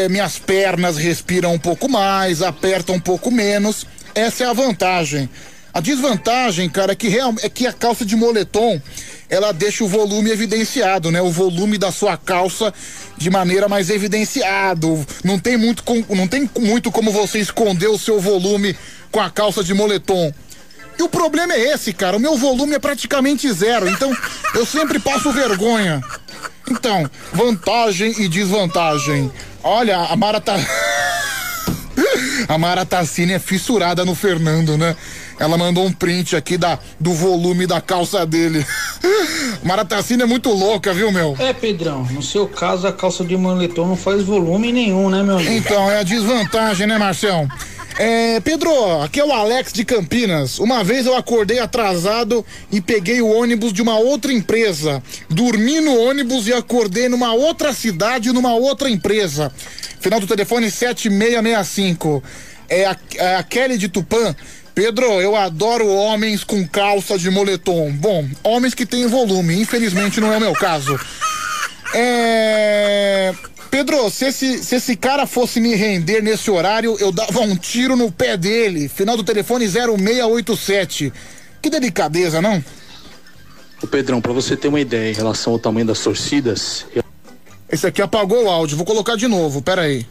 Speaker 1: minhas pernas respiram um pouco mais, apertam um pouco menos. Essa é a vantagem. A desvantagem, cara, é que, real, é que a calça de moletom ela deixa o volume evidenciado, né? O volume da sua calça de maneira mais evidenciado. Não tem muito, com- não tem muito como você esconder o seu volume com a calça de moletom. E o problema é esse, cara. O meu volume é praticamente zero, então eu sempre passo vergonha. Então, vantagem e desvantagem. Olha, a Mara tá. A Mara Tassini é fissurada no Fernando, né? Ela mandou um print aqui da, do volume da calça dele. Mara Tassini é muito louca, viu, meu?
Speaker 40: É, Pedrão, no seu caso a calça de moletom não faz volume nenhum, né, meu amigo?
Speaker 1: Então, é a desvantagem, né, Marcelo? É, Pedro, aqui é o Alex de Campinas. Uma vez eu acordei atrasado e peguei o ônibus de uma outra empresa. Dormi no ônibus e acordei numa outra cidade, numa outra empresa. Final do telefone 7665. É a, é a Kelly de Tupã. Pedro, eu adoro homens com calça de moletom. Bom, homens que têm volume. Infelizmente não é o meu caso. É. Pedro, se esse, se esse cara fosse me render nesse horário, eu dava um tiro no pé dele. Final do telefone 0687. Que delicadeza, não?
Speaker 53: Ô Pedrão, pra você ter uma ideia em relação ao tamanho das torcidas,
Speaker 1: Esse aqui apagou o áudio, vou colocar de novo, pera aí.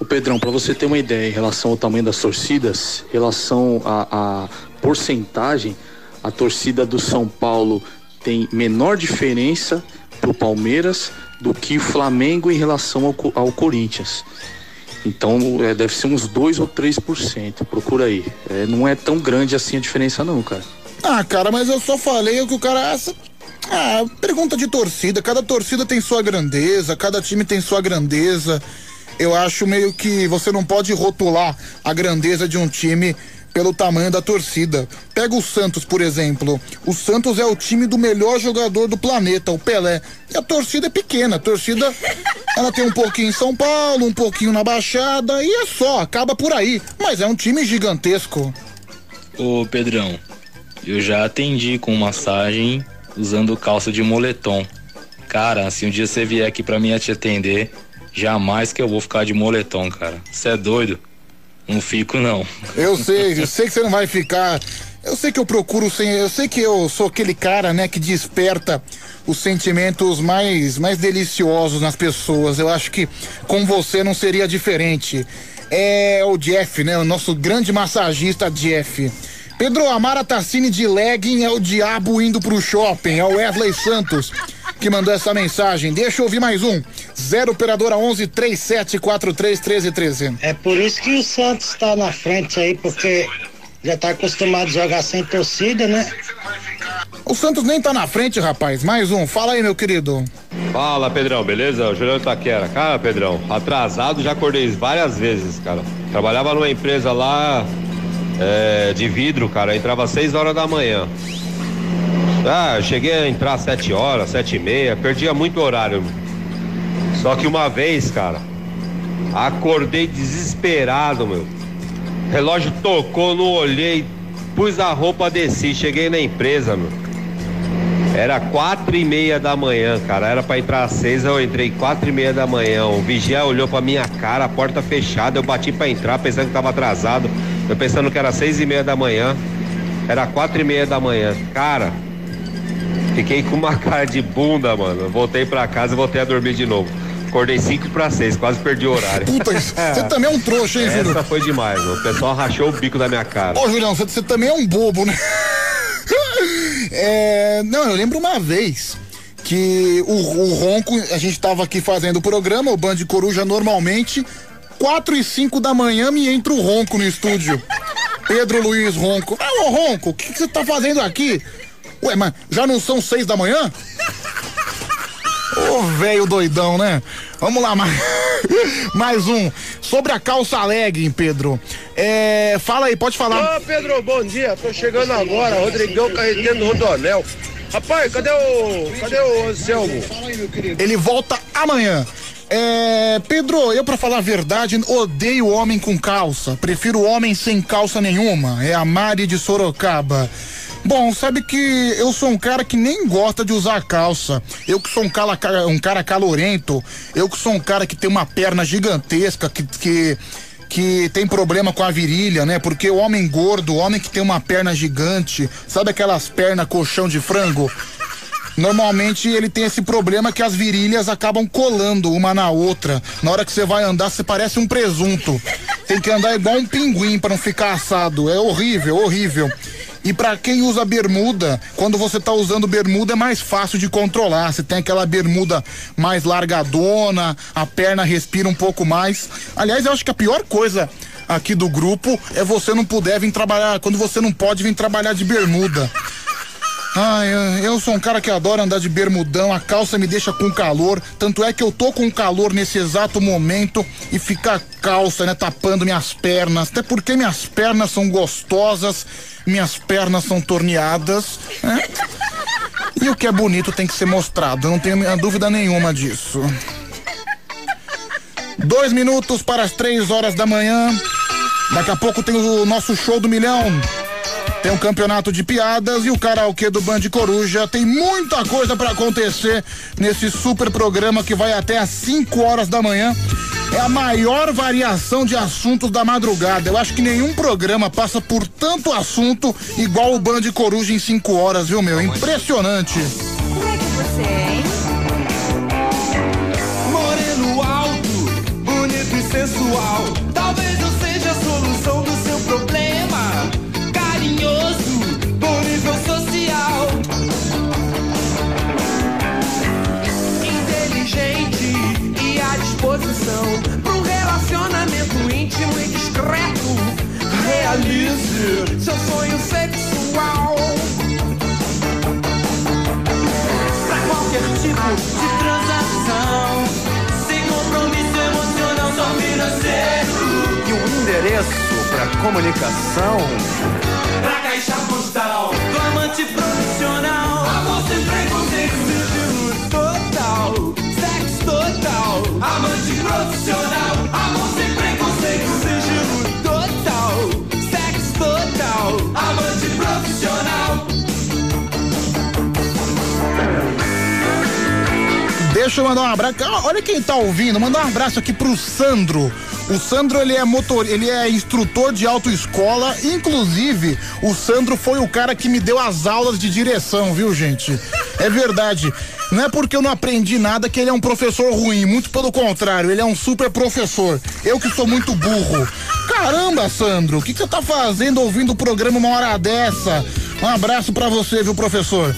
Speaker 53: Ô Pedrão, pra você ter uma ideia em relação ao tamanho das torcidas, em relação à porcentagem, a torcida do São Paulo tem menor diferença pro Palmeiras do que o Flamengo em relação ao, ao Corinthians. Então é, deve ser uns 2 ou 3%. Procura aí. É, não é tão grande assim a diferença, não, cara.
Speaker 1: Ah, cara, mas eu só falei o que o cara. Ah, pergunta de torcida. Cada torcida tem sua grandeza, cada time tem sua grandeza. Eu acho meio que você não pode rotular a grandeza de um time pelo tamanho da torcida. Pega o Santos, por exemplo. O Santos é o time do melhor jogador do planeta, o Pelé. E a torcida é pequena. A torcida, ela tem um pouquinho em São Paulo, um pouquinho na Baixada, e é só, acaba por aí. Mas é um time gigantesco.
Speaker 54: Ô Pedrão, eu já atendi com massagem usando calça de moletom. Cara, se um dia você vier aqui pra mim te atender, jamais que eu vou ficar de moletom, cara. Você é doido? Não fico não.
Speaker 1: Eu sei, eu sei que você não vai ficar. Eu sei que eu procuro sem. Eu sei que eu sou aquele cara, né, que desperta os sentimentos mais, mais deliciosos nas pessoas. Eu acho que com você não seria diferente. É o Jeff, né? O nosso grande massagista Jeff. Pedro Amara Tassini de legging é o diabo indo pro shopping. É o Wesley Santos que mandou essa mensagem. Deixa eu ouvir mais um. 0 operadora 11 3743 1313.
Speaker 40: É por isso que o Santos tá na frente aí, porque já tá acostumado a jogar sem torcida, né?
Speaker 1: O Santos nem tá na frente, rapaz. Mais um. Fala aí, meu querido.
Speaker 55: Fala, Pedrão, beleza? Juliano Taquera. Cara, Pedrão, atrasado já acordei várias vezes, cara. Trabalhava numa empresa lá é, de vidro, cara. Entrava às 6 horas da manhã. Ah, eu cheguei a entrar às 7 horas, sete e meia, perdia muito horário. Só que uma vez, cara, acordei desesperado, meu. Relógio tocou, não olhei, pus a roupa, desci, cheguei na empresa, meu. Era quatro e meia da manhã, cara. Era pra entrar às seis, eu entrei quatro e meia da manhã. O vigia olhou pra minha cara, a porta fechada. Eu bati pra entrar, pensando que tava atrasado. Eu pensando que era seis e meia da manhã. Era quatro e meia da manhã. Cara, fiquei com uma cara de bunda, mano. Eu voltei pra casa e voltei a dormir de novo. Acordei cinco pra seis, quase perdi o horário.
Speaker 1: Puta, você também é um trouxa, hein, Júlio?
Speaker 55: Essa foi demais, mano. O pessoal rachou o bico da minha cara.
Speaker 1: Ô, Julião, você também é um bobo, né? É, não, eu lembro uma vez que o, o Ronco, a gente tava aqui fazendo o programa, o Band Coruja normalmente, 4 e 5 da manhã me entra o Ronco no estúdio. Pedro Luiz Ronco. Ah, ô Ronco, o que que você tá fazendo aqui? Ué, mas já não são seis da manhã? Ô, velho doidão, né? Vamos lá, mais, mais um. Sobre a calça legging, Pedro. É, fala aí, pode falar.
Speaker 56: Ô Pedro, bom dia. Tô chegando agora, Rodrigão carregando Rodonel. Rapaz, cadê o. Cadê o Anselmo?
Speaker 1: Ele volta amanhã. É, Pedro, eu pra falar a verdade, odeio homem com calça. Prefiro homem sem calça nenhuma. É a Mari de Sorocaba. Bom, sabe que eu sou um cara que nem gosta de usar calça. Eu que sou um cara, um cara calorento. Eu que sou um cara que tem uma perna gigantesca, que, que, que tem problema com a virilha, né? Porque o homem gordo, o homem que tem uma perna gigante, sabe aquelas pernas colchão de frango? Normalmente ele tem esse problema que as virilhas acabam colando uma na outra. Na hora que você vai andar, você parece um presunto. Tem que andar igual um pinguim para não ficar assado. É horrível, horrível. E para quem usa bermuda, quando você tá usando bermuda é mais fácil de controlar. Você tem aquela bermuda mais largadona, a perna respira um pouco mais. Aliás, eu acho que a pior coisa aqui do grupo é você não puder vir trabalhar, quando você não pode vir trabalhar de bermuda. Ai, eu- eu sou um cara que adora andar de bermudão, a calça me deixa com calor, tanto é que eu tô com calor nesse exato momento e fica a calça, né, tapando minhas pernas, até porque minhas pernas são gostosas, minhas pernas são torneadas, né? E o que é bonito tem que ser mostrado, não tenho dúvida nenhuma disso. Dois minutos para as três horas da manhã. Daqui a pouco tem o nosso show do milhão. Tem um campeonato de piadas e o karaokê do Band Coruja. Tem muita coisa para acontecer nesse super programa que vai até às 5 horas da manhã. É a maior variação de assuntos da madrugada. Eu acho que nenhum programa passa por tanto assunto igual o Band Coruja em 5 horas, viu, meu? Impressionante.
Speaker 49: Moreno alto, bonito e sensual. Disposição. Pra um relacionamento íntimo e discreto. Realize seu sonho sexual. Pra qualquer tipo de transação. Sem compromisso emocional, só financeiro. E um endereço pra comunicação. Pra caixa postal. Do amante profissional. Amor sem preconceito. Total. Total. Amante profissional. Amor sem preconceito. Sigilo total. Sexo total. Amante profissional.
Speaker 1: Deixa eu mandar um abraço. Olha quem tá ouvindo. Mandar um abraço aqui pro Sandro. O Sandro, ele é motor, ele é instrutor de autoescola. Inclusive, o Sandro foi o cara que me deu as aulas de direção, viu, gente? É verdade. Não é porque eu não aprendi nada que ele é um professor ruim. Muito pelo contrário, ele é um super professor. Eu que sou muito burro. Caramba, Sandro, o que, você tá fazendo ouvindo o programa uma hora dessa? Um abraço pra você, viu, professor?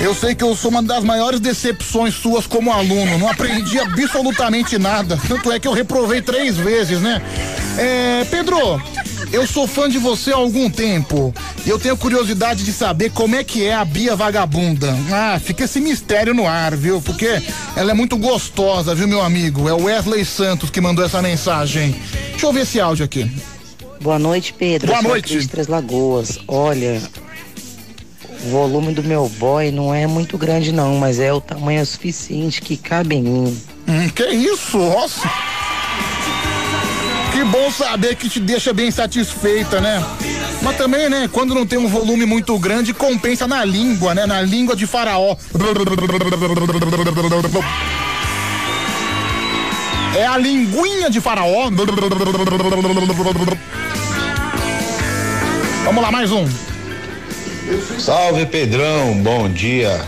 Speaker 1: Eu sei que eu sou uma das maiores decepções suas como aluno. Não aprendi absolutamente nada. Tanto é que eu reprovei três vezes, né? É, Pedro, eu sou fã de você há algum tempo. E eu tenho curiosidade de saber como é que é a Bia Vagabunda. Ah, fica esse mistério no ar, viu? Porque ela é muito gostosa, viu, meu amigo? É o Wesley Santos que mandou essa mensagem. Deixa eu ver esse áudio aqui.
Speaker 57: Boa noite, Pedro.
Speaker 1: Boa noite.
Speaker 57: Três Lagoas. Olha, o volume do meu boy não é muito grande não, mas é o tamanho suficiente que cabe em mim.
Speaker 1: Hum, que isso? Nossa! Que bom saber que te deixa bem satisfeita, né? Mas também, né, quando não tem um volume muito grande, compensa na língua, né? Na língua de faraó. É a linguinha de faraó. Vamos lá, mais um.
Speaker 58: Salve Pedrão, bom dia.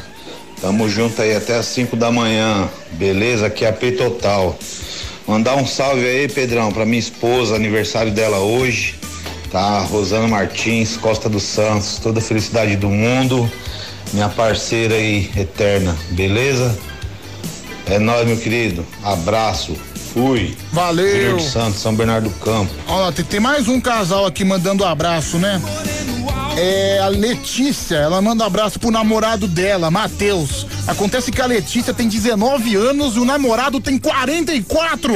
Speaker 58: Tamo junto aí até as 5 da manhã. Beleza? Aqui é a P Total. Mandar um salve aí, Pedrão, pra minha esposa, aniversário dela hoje. Tá? Rosana Martins, Costa dos Santos, toda a felicidade do mundo. Minha parceira aí, eterna, beleza? É nóis, meu querido. Abraço. Fui.
Speaker 1: Valeu.
Speaker 58: Santos, São Bernardo do Campo.
Speaker 1: Ó, tem, tem mais um casal aqui mandando abraço, né? É a Letícia, ela manda um abraço pro namorado dela, Matheus. Acontece que a Letícia tem 19 anos e o namorado tem 44.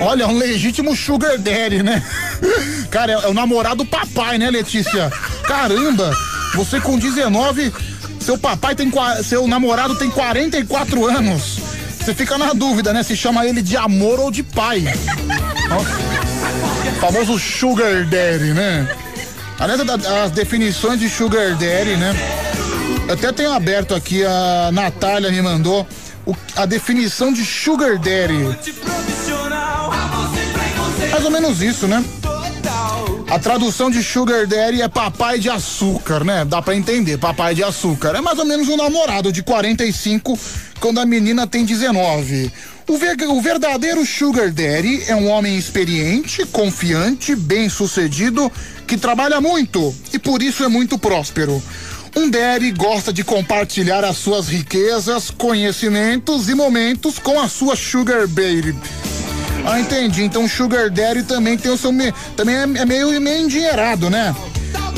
Speaker 1: Olha, um legítimo sugar daddy, né? Cara, é, é o namorado papai, né, Letícia? Caramba, você com 19, seu papai tem seu namorado tem 44 anos. Você fica na dúvida, né? Se chama ele de amor ou de pai. Nossa. Famoso sugar daddy, né? Aliás, as definições de sugar daddy, né? Eu até tenho aberto aqui, a Natália me mandou o- a definição de sugar daddy. Mais ou menos isso, né? A tradução de sugar daddy é papai de açúcar, né? Dá pra entender, papai de açúcar. É mais ou menos um namorado de 45 quando a menina tem 19. O, o verdadeiro sugar daddy é um homem experiente, confiante, bem-sucedido, que trabalha muito e por isso é muito próspero. Um daddy gosta de compartilhar as suas riquezas, conhecimentos e momentos com a sua sugar baby. Ah, entendi. Então Sugar Daddy também tem o seu. Também é, é meio, meio endinheirado, né?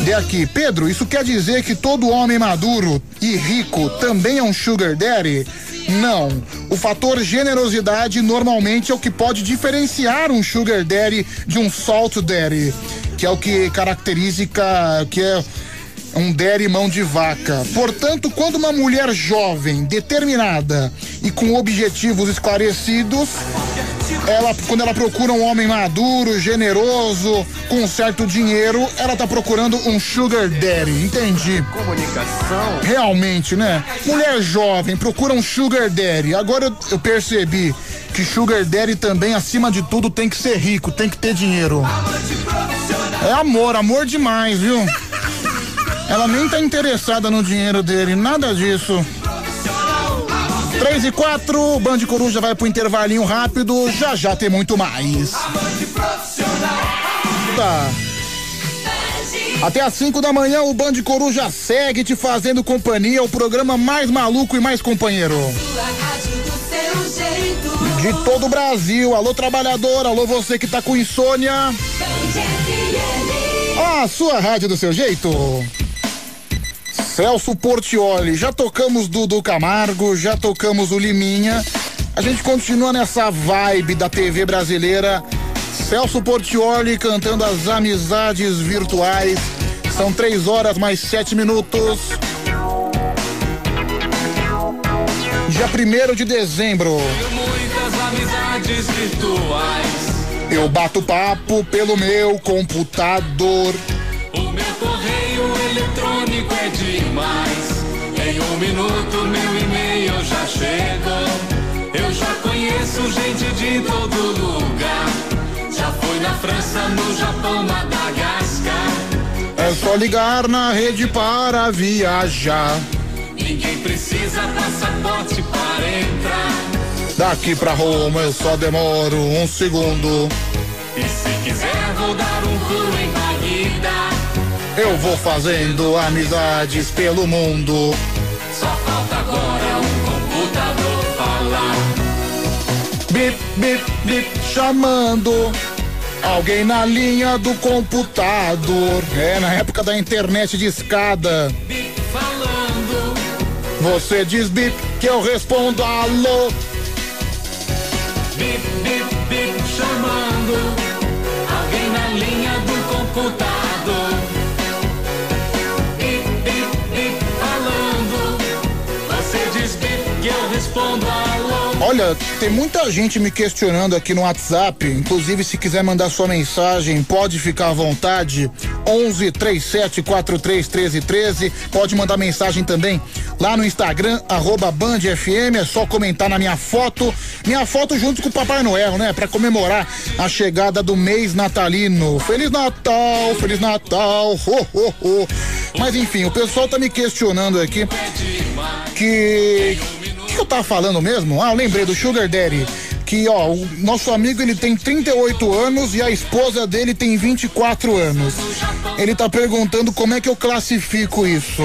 Speaker 1: De aqui, Pedro, isso quer dizer que todo homem maduro e rico também é um sugar daddy? Não. O fator generosidade normalmente é o que pode diferenciar um sugar daddy de um salt daddy, que é o que caracteriza que é um daddy mão de vaca. Portanto, quando uma mulher jovem, determinada e com objetivos esclarecidos, ela, quando ela procura um homem maduro, generoso, com certo dinheiro, ela tá procurando um sugar daddy, entendi.
Speaker 50: Comunicação.
Speaker 1: Realmente, né? Mulher jovem procura um sugar daddy. Agora eu, eu percebi que sugar daddy também, acima de tudo, tem que ser rico, tem que ter dinheiro. É amor, amor demais, viu? Ela nem tá interessada no dinheiro dele, nada disso. 3 e 4, o Band Coruja vai pro intervalinho rápido, já já tem muito mais. Tá. Até às 5 da manhã o Band Coruja segue te fazendo companhia, o programa mais maluco e mais companheiro. De todo o Brasil, alô trabalhador, alô você que tá com insônia. A sua rádio do seu jeito. Celso Portioli, já tocamos Dudu Camargo, já tocamos o Liminha. A gente continua nessa vibe da TV brasileira. Celso Portioli cantando as amizades virtuais. São três horas mais sete minutos. Dia 1 de dezembro. Eu bato papo pelo meu computador.
Speaker 51: É demais. Em um minuto meu e-mail já chegou. Eu já conheço gente de todo lugar. Já fui na França, no Japão, Madagascar.
Speaker 1: É só ligar na rede para viajar.
Speaker 51: Ninguém precisa passaporte para entrar.
Speaker 1: Daqui pra Roma eu só demoro um segundo.
Speaker 51: E se quiser vou dar
Speaker 1: Eu vou fazendo amizades pelo mundo.
Speaker 51: Só falta agora um computador falar.
Speaker 1: Bip, bip, bip, chamando. Alguém na linha do computador. É, na época da internet de escada.
Speaker 51: Falando,
Speaker 1: Você diz bip que eu respondo alô.
Speaker 51: bip, bip, bip, chamando. Alguém na linha do computador.
Speaker 1: Tem muita gente me questionando aqui no WhatsApp. Inclusive, se quiser mandar sua mensagem, pode ficar à vontade. 11 37 43 13 13. Pode mandar mensagem também lá no Instagram, arroba Band FM. É só comentar na minha foto. Minha foto junto com o Papai Noel, né? Pra comemorar a chegada do mês natalino. Feliz Natal, Feliz Natal. Ho, ho, ho. Mas enfim, o pessoal tá me questionando aqui que. Que eu tava falando mesmo? Ah, eu lembrei do Sugar Daddy. Que, ó, o nosso amigo ele tem 38 anos e a esposa dele tem 24 anos. Ele tá perguntando como é que eu classifico isso.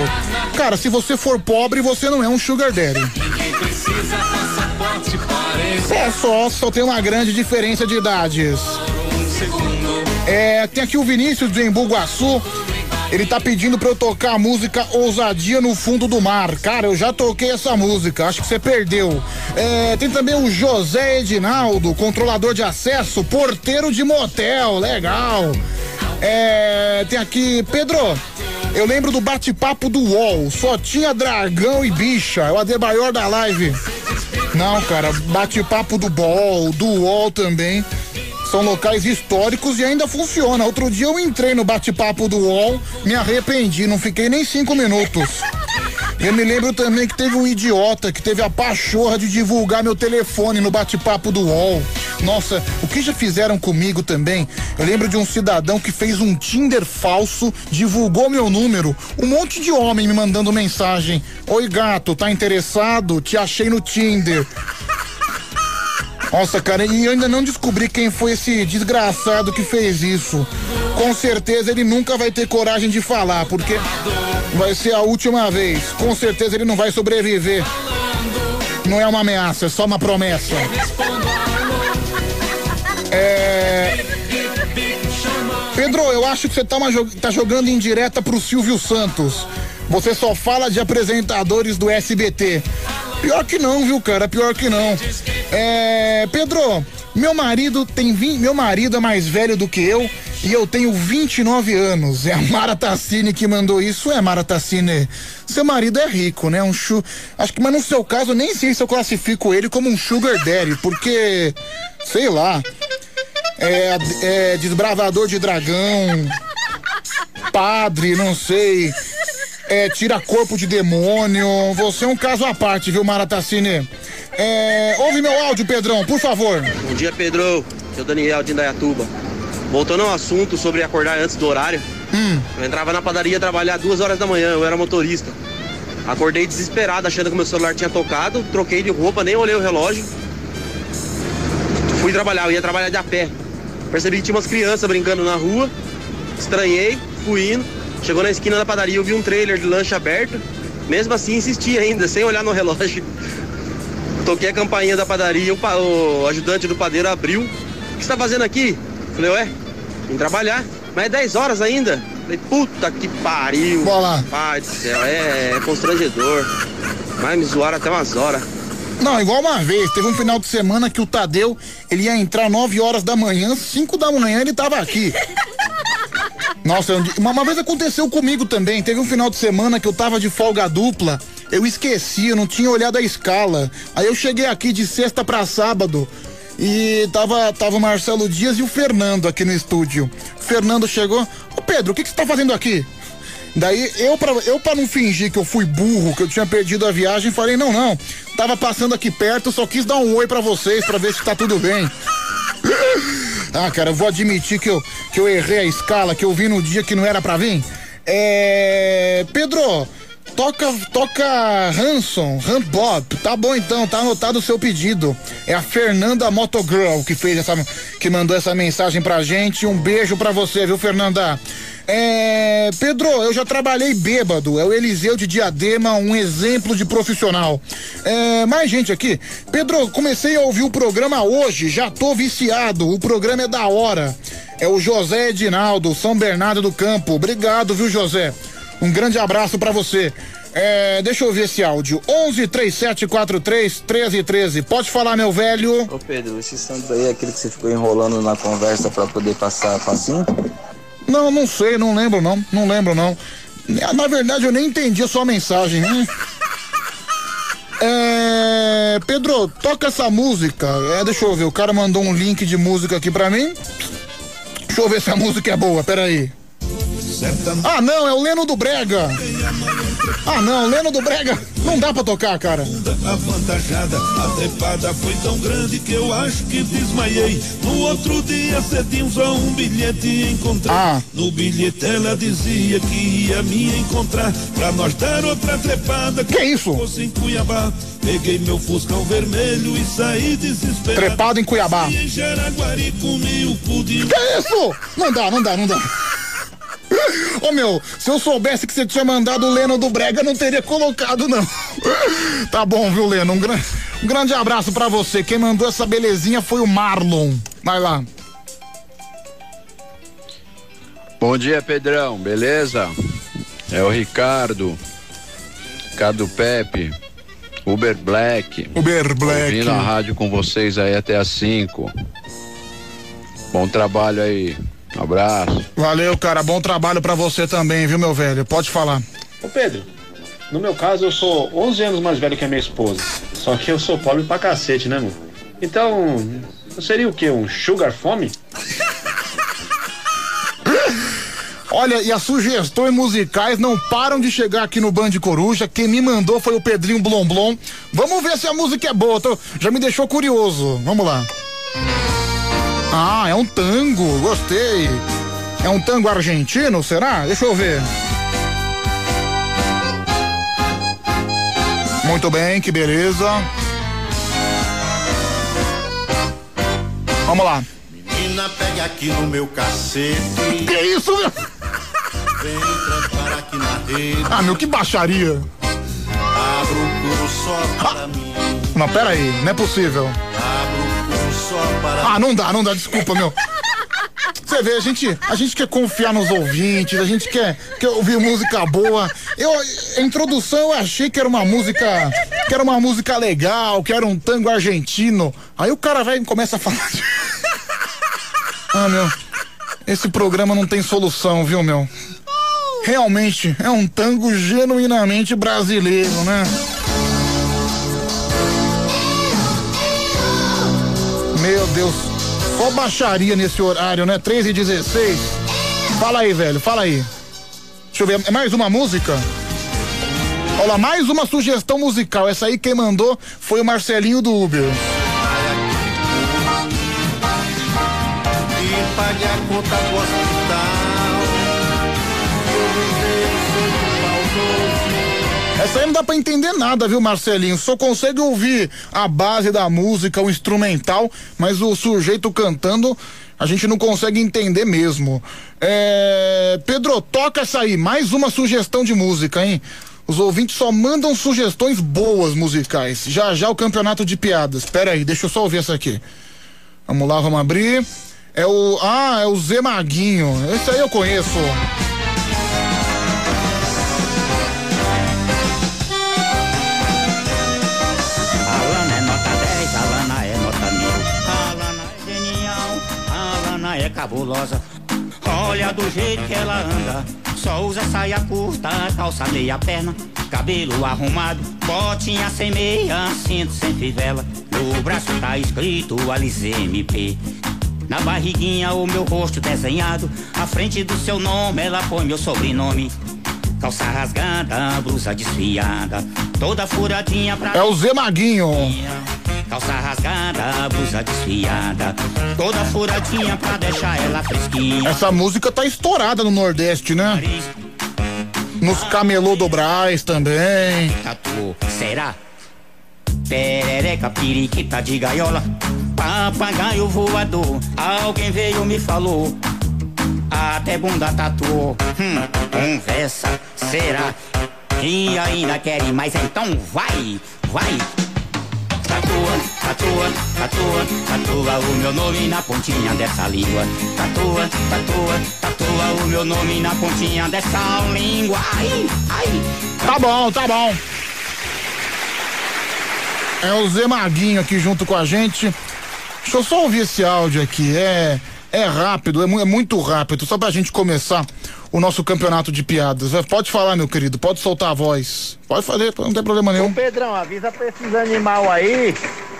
Speaker 1: Cara, se você for pobre, você não é um Sugar Daddy. É só, só tem uma grande diferença de idades. É, tem aqui o Vinícius de Embu-Guaçu. Ele tá pedindo pra eu tocar a música Ousadia no Fundo do Mar. Cara, eu já toquei essa música, acho que você perdeu. É, tem também o José Edinaldo, controlador de acesso, porteiro de motel, legal. É, tem aqui, Pedro, eu lembro do bate-papo do UOL, só tinha dragão e bicha, é o Adebayor da live. Não, cara, bate-papo do BOL, do UOL também. São locais históricos e ainda funciona. Outro dia eu entrei no bate-papo do UOL, me arrependi, não fiquei nem cinco minutos. Eu me lembro também que teve um idiota que teve a pachorra de divulgar meu telefone no bate-papo do UOL. Nossa, o que já fizeram comigo também? Eu lembro de um cidadão que fez um Tinder falso, divulgou meu número. Um monte de homem me mandando mensagem. Oi, gato, tá interessado? Te achei no Tinder. Nossa, cara, e eu ainda não descobri quem foi esse desgraçado que fez isso. Com certeza ele nunca vai ter coragem de falar, porque vai ser a última vez. Com certeza ele não vai sobreviver. Não é uma ameaça, é só uma promessa. É. Pedro, eu acho que você tá, uma tá jogando em direta pro Silvio Santos. Você só fala de apresentadores do SBT. Pior que não, viu, cara? Pior que não. É, Pedro, meu marido tem 20, meu marido é mais velho do que eu e eu tenho 29 anos. É a Mara Tassini que mandou isso. É, Mara Tassini, seu marido é rico, né? Um chu... Acho que, mas no seu caso, nem sei se eu classifico ele como um sugar daddy, porque, sei lá, é, é desbravador de dragão, padre, não sei, é tira corpo de demônio. Você é um caso à parte, viu, Maratacine? É, ouve meu áudio, Pedrão, por favor.
Speaker 59: Bom dia, Pedro. Eu, Daniel, de Indaiatuba. Voltando ao assunto sobre acordar antes do horário. Eu entrava na padaria trabalhar duas horas da manhã, eu era motorista. Acordei desesperado, achando que meu celular tinha tocado, troquei de roupa, nem olhei o relógio. Fui trabalhar, eu ia trabalhar de a pé. Percebi que tinha umas crianças brincando na rua. Estranhei, fui indo. Chegou na esquina da padaria, eu vi um trailer de lanche aberto. Mesmo assim, insisti ainda, sem olhar no relógio. Toquei a campainha da padaria, o, ajudante do padeiro abriu. O que você tá fazendo aqui? Falei, ué, vim trabalhar. Mas é 10 horas ainda. Falei, puta que pariu.
Speaker 1: Bola.
Speaker 59: Pai do céu, é, é constrangedor. Mas me zoaram até umas horas.
Speaker 1: Não, igual uma vez, teve um final de semana que o Tadeu, ele ia entrar 9 horas da manhã, 5 da manhã ele tava aqui. Nossa, um uma, uma vez aconteceu comigo também. Teve um final de semana que eu tava de folga dupla. Eu esqueci, eu não tinha olhado a escala. Aí eu cheguei aqui de sexta pra sábado e tava, tava o Marcelo Dias e o Fernando aqui no estúdio. O Fernando chegou. Ô Pedro, o que, que você tá fazendo aqui? Daí eu pra, eu pra não fingir que eu fui burro, que eu tinha perdido a viagem, falei, não, não. Tava passando aqui perto, só quis dar um oi pra vocês pra ver se tá tudo bem. Ah, cara, eu vou admitir que eu, que eu errei a escala, que eu vim no dia que não era pra vir. É. Pedro, toca, toca Hanson, Hanbop. Tá bom então, tá anotado o seu pedido. É a Fernanda Motogirl que fez essa. que mandou essa mensagem pra gente. Um beijo pra você, viu, Fernanda? É. Pedro, eu já trabalhei bêbado. É o Eliseu de Diadema, um exemplo de profissional. É, mais gente aqui. Pedro, comecei a ouvir o programa hoje, já tô viciado. O programa é da hora. É o José Edinaldo, São Bernardo do Campo. Obrigado, viu, José? Um grande abraço pra você. É, deixa eu ouvir esse áudio. 11 3743 1313. Pode falar, meu velho.
Speaker 60: Ô Pedro, esse santo aí é aquele que você ficou enrolando na conversa pra poder passar facinho?
Speaker 1: Não, não sei, não lembro não. Não lembro não. Na verdade, eu nem entendi a sua mensagem. né? É, Pedro, toca essa música. É, deixa eu ver, o cara mandou um link de música aqui pra mim. Deixa eu ver se a música é boa, peraí. Ah, não, é o Leno do Brega. Ah, não, Leno do Brega. Não dá pra tocar, cara.
Speaker 61: Avantajada, a trepada foi tão grande que eu acho que desmaiei. No outro dia cedinho só um bilhete encontrei.
Speaker 1: Ah.
Speaker 61: No bilhete ela dizia que ia me encontrar pra nós dar outra trepada.
Speaker 1: Que isso?
Speaker 61: Fosse em Cuiabá. Peguei meu fuscão vermelho e saí desesperado.
Speaker 1: Trepado em Cuiabá.
Speaker 61: Em Jaraguari comi o de...
Speaker 1: Que isso? Não dá, não dá, não dá. Ô meu, se eu soubesse que você tinha mandado o Leno do Brega, eu não teria colocado, não. Tá bom, viu, Leno? Um, gran- um grande abraço pra você. Quem mandou essa belezinha foi o Marlon. Vai lá.
Speaker 62: Bom dia, Pedrão, beleza? É o Ricardo. Ricardo Pepe. Uber Black.
Speaker 1: Uber Black.
Speaker 62: Ouvindo a rádio com vocês aí até às 5. Bom trabalho aí. Um abraço.
Speaker 1: Valeu, cara. Bom trabalho pra você também, viu, meu velho? Pode falar.
Speaker 35: Ô Pedro, no meu caso eu sou 11 anos mais velho que a minha esposa. Só que eu sou pobre pra cacete, né, mano? Então, eu seria o quê? Um sugar fome?
Speaker 1: Olha, e as sugestões musicais não param de chegar aqui no Band Coruja. Quem me mandou foi o Pedrinho Blomblom. Vamos ver se a música é boa. tô- já me deixou curioso. Vamos lá. Ah, é um tango. Gostei. É um tango argentino, será? Deixa eu ver. Muito bem, que beleza. Vamos lá.
Speaker 61: Menina, pega aqui no meu cacete.
Speaker 1: Que isso, meu?
Speaker 61: Vem aqui na rede.
Speaker 1: Ah, meu, que baixaria.
Speaker 61: Abro o só para mim.
Speaker 1: Não, pera aí, não é possível.
Speaker 61: Só para
Speaker 1: Ah, não dá, não dá, desculpa, meu. Você vê, a gente, a gente quer confiar nos ouvintes, a gente quer, quer ouvir música boa. Eu, a introdução eu achei que era uma música, que era uma música legal, que era um tango argentino. Aí o cara vai e começa a falar de... Ah, meu, esse programa não tem solução, viu, meu? Realmente é um tango genuinamente brasileiro, né? Meu Deus, só baixaria nesse horário, né? 3 e 16 Fala aí, velho, fala aí. Deixa eu ver, é mais uma música? Olha mais uma sugestão musical. Essa aí quem mandou foi o Marcelinho do Uber.
Speaker 63: E pague a conta
Speaker 1: Essa aí não dá pra entender nada, viu, Marcelinho? Só consegue ouvir a base da música, o instrumental, mas o sujeito cantando a gente não consegue entender mesmo. É... Pedro, toca essa aí, mais uma sugestão de música, hein? Os ouvintes só mandam sugestões boas musicais. Já já o campeonato de piadas. Pera aí, deixa eu só ouvir essa aqui. Vamos lá, vamos abrir. É o. Ah, é o Zé Maguinho. Esse aí eu conheço.
Speaker 64: Cabulosa. Olha do jeito que ela anda. Só usa saia curta, calça meia perna, cabelo arrumado, botinha sem meia, cinto sem fivela. No braço tá escrito Alice MP. Na barriguinha o meu rosto desenhado, à frente do seu nome ela põe meu sobrenome. Calça rasgada, blusa desfiada, toda furadinha pra
Speaker 1: É o Zé Maguinho.
Speaker 64: Calça rasgada, blusa desfiada, toda furadinha pra deixar ela fresquinha.
Speaker 1: Essa música tá estourada no Nordeste, né? Nos camelô do Brás também.
Speaker 64: Será? Perereca, periquita de gaiola, papagaio voador. Alguém veio me falou, até bunda tatuou. Hum, conversa, será? E ainda querem mais, então vai, vai. Tatua, tatua, tatua, tatua o meu nome na pontinha dessa língua. Tatua, tatua, tatua o meu nome na pontinha dessa língua. Ai, ai.
Speaker 1: Tá bom, tá bom. É o Zé Maguinho aqui junto com a gente. Deixa eu só ouvir esse áudio aqui. É, é rápido, é, mu- é muito rápido. Só pra gente começar o nosso campeonato de piadas. Pode falar, meu querido, pode soltar a voz. Pode fazer, não tem problema nenhum.
Speaker 65: Ô Pedrão, avisa pra esses animal aí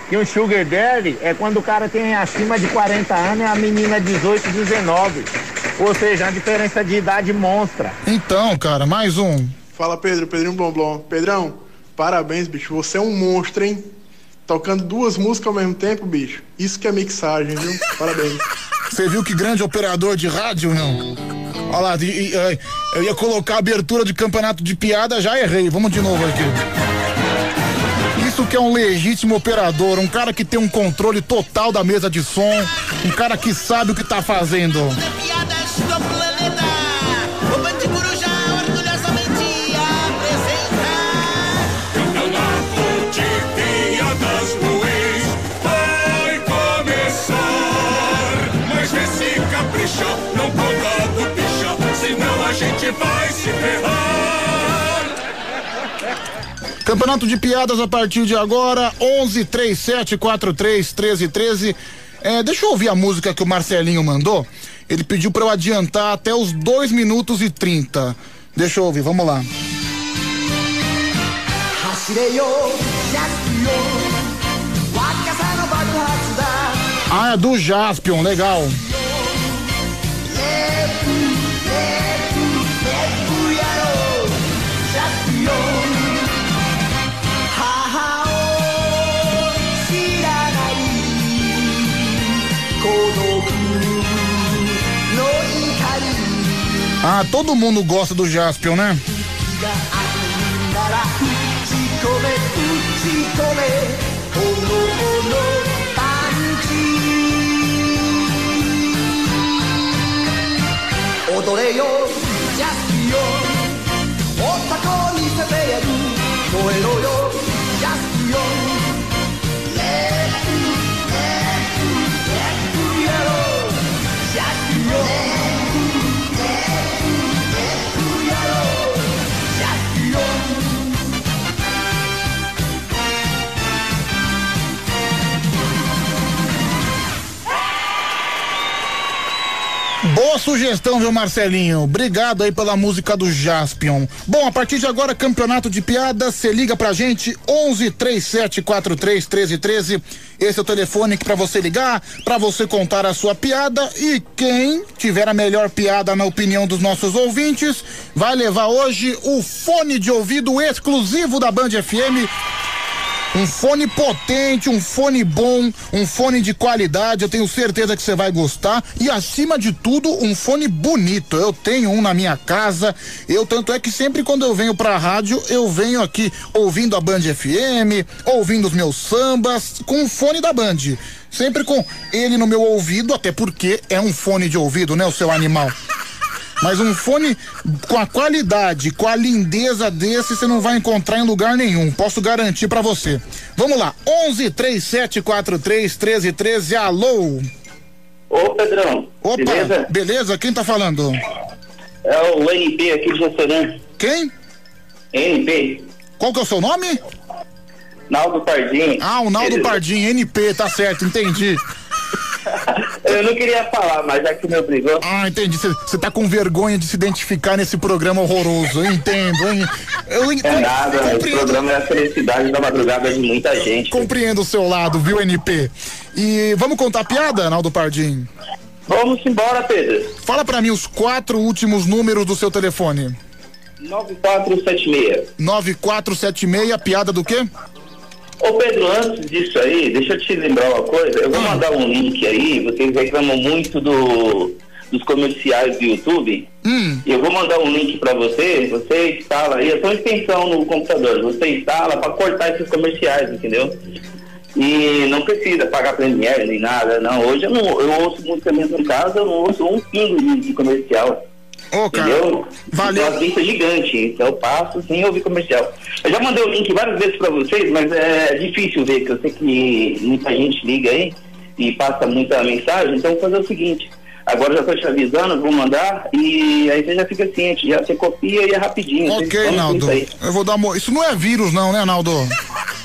Speaker 65: que um sugar daddy é quando o cara tem acima de 40 anos e a menina 18, 19. Ou seja, uma diferença de idade monstra.
Speaker 1: Então, cara, mais um.
Speaker 66: Fala Pedro, Pedrinho Blomblom. Pedrão, parabéns, bicho. Você é um monstro, hein? Tocando duas músicas ao mesmo tempo, bicho. Isso que é mixagem, viu? Parabéns.
Speaker 1: Você viu que grande operador de rádio, não? Olha lá, e- e, eh, eu ia colocar a abertura de campeonato de piada, já errei. Vamos de novo aqui. Isso que é um legítimo operador, um cara que tem um controle total da mesa de som, um cara que sabe o que tá fazendo.
Speaker 67: Campeonato de piadas a
Speaker 1: partir de agora, 11 37 43 13 13. É, deixa eu ouvir a música que o Marcelinho mandou. Ele pediu para eu adiantar até os 2 minutos e 30. Deixa eu ouvir, vamos lá. Ah, é do Jaspion, legal. Ah, todo mundo gosta do Jaspion, né?
Speaker 63: があ
Speaker 1: Boa sugestão, viu, Marcelinho? Obrigado aí pela música do Jaspion. Bom, a partir de agora, campeonato de piadas, você liga pra gente, 11 37 43 13 13. Esse é o telefone para você ligar, pra você contar a sua piada e quem tiver a melhor piada na opinião dos nossos ouvintes, vai levar hoje o fone de ouvido exclusivo da Band FM. Um fone potente, um fone bom, um fone de qualidade, eu tenho certeza que você vai gostar. E acima de tudo, um fone bonito. Eu tenho um na minha casa. Eu tanto é que sempre quando eu venho pra rádio, eu venho aqui ouvindo a Band FM, ouvindo os meus sambas, com o fone da Band. Sempre com ele no meu ouvido, até porque é um fone de ouvido, né, o seu animal? Mas um fone com a qualidade, com a lindeza desse, você não vai encontrar em lugar nenhum. Posso garantir pra você. Vamos lá, 11 3743 1313. Alô?
Speaker 68: Ô, Pedrão.
Speaker 1: Opa,
Speaker 68: beleza?
Speaker 1: beleza? Quem tá falando?
Speaker 68: É o NP aqui de Jaçanã.
Speaker 1: Quem?
Speaker 68: NP.
Speaker 1: Qual que é o seu nome?
Speaker 68: Naldo Pardim.
Speaker 1: Ah, o Naldo. Pardim, NP, tá certo, entendi.
Speaker 68: Eu não queria falar, mas já que me obrigou.
Speaker 1: Ah, entendi. Você tá com vergonha de se identificar nesse programa horroroso. Eu entendo, hein? Eu
Speaker 68: É nada,
Speaker 1: compreendo.
Speaker 68: programa é a felicidade da madrugada de muita gente.
Speaker 1: Compreendo o seu lado, viu, NP? E vamos contar a piada, Naldo Pardim?
Speaker 68: Vamos embora, Pedro.
Speaker 1: Fala pra mim os quatro últimos números do seu telefone.
Speaker 68: 9476.
Speaker 1: 9476, piada do quê?
Speaker 68: Ô Pedro, antes disso aí, deixa eu te lembrar uma coisa. Eu vou mandar um link aí, vocês reclamam muito do, dos comerciais do YouTube.
Speaker 1: Hum.
Speaker 68: Eu vou mandar um link pra você, você instala aí, é só extensão no computador. Você instala pra cortar esses comerciais, entendeu? E não precisa pagar Premiere nem nada, não. Hoje eu não eu ouço música mesmo em casa, eu não ouço um pingo de, de comercial.
Speaker 1: Ô, cara,
Speaker 68: Entendeu?
Speaker 1: valeu.
Speaker 68: Uma lista gigante, então eu passo sem ouvir comercial. Eu já mandei o link várias vezes pra vocês, mas é difícil ver, que eu sei que muita gente liga aí e passa muita mensagem, então eu vou fazer o seguinte. Agora já tô te avisando, vou mandar e aí você já fica ciente, já você copia e é rapidinho.
Speaker 1: Ok, Naldo. Eu vou dar. Isso não é vírus, não, né, Naldo?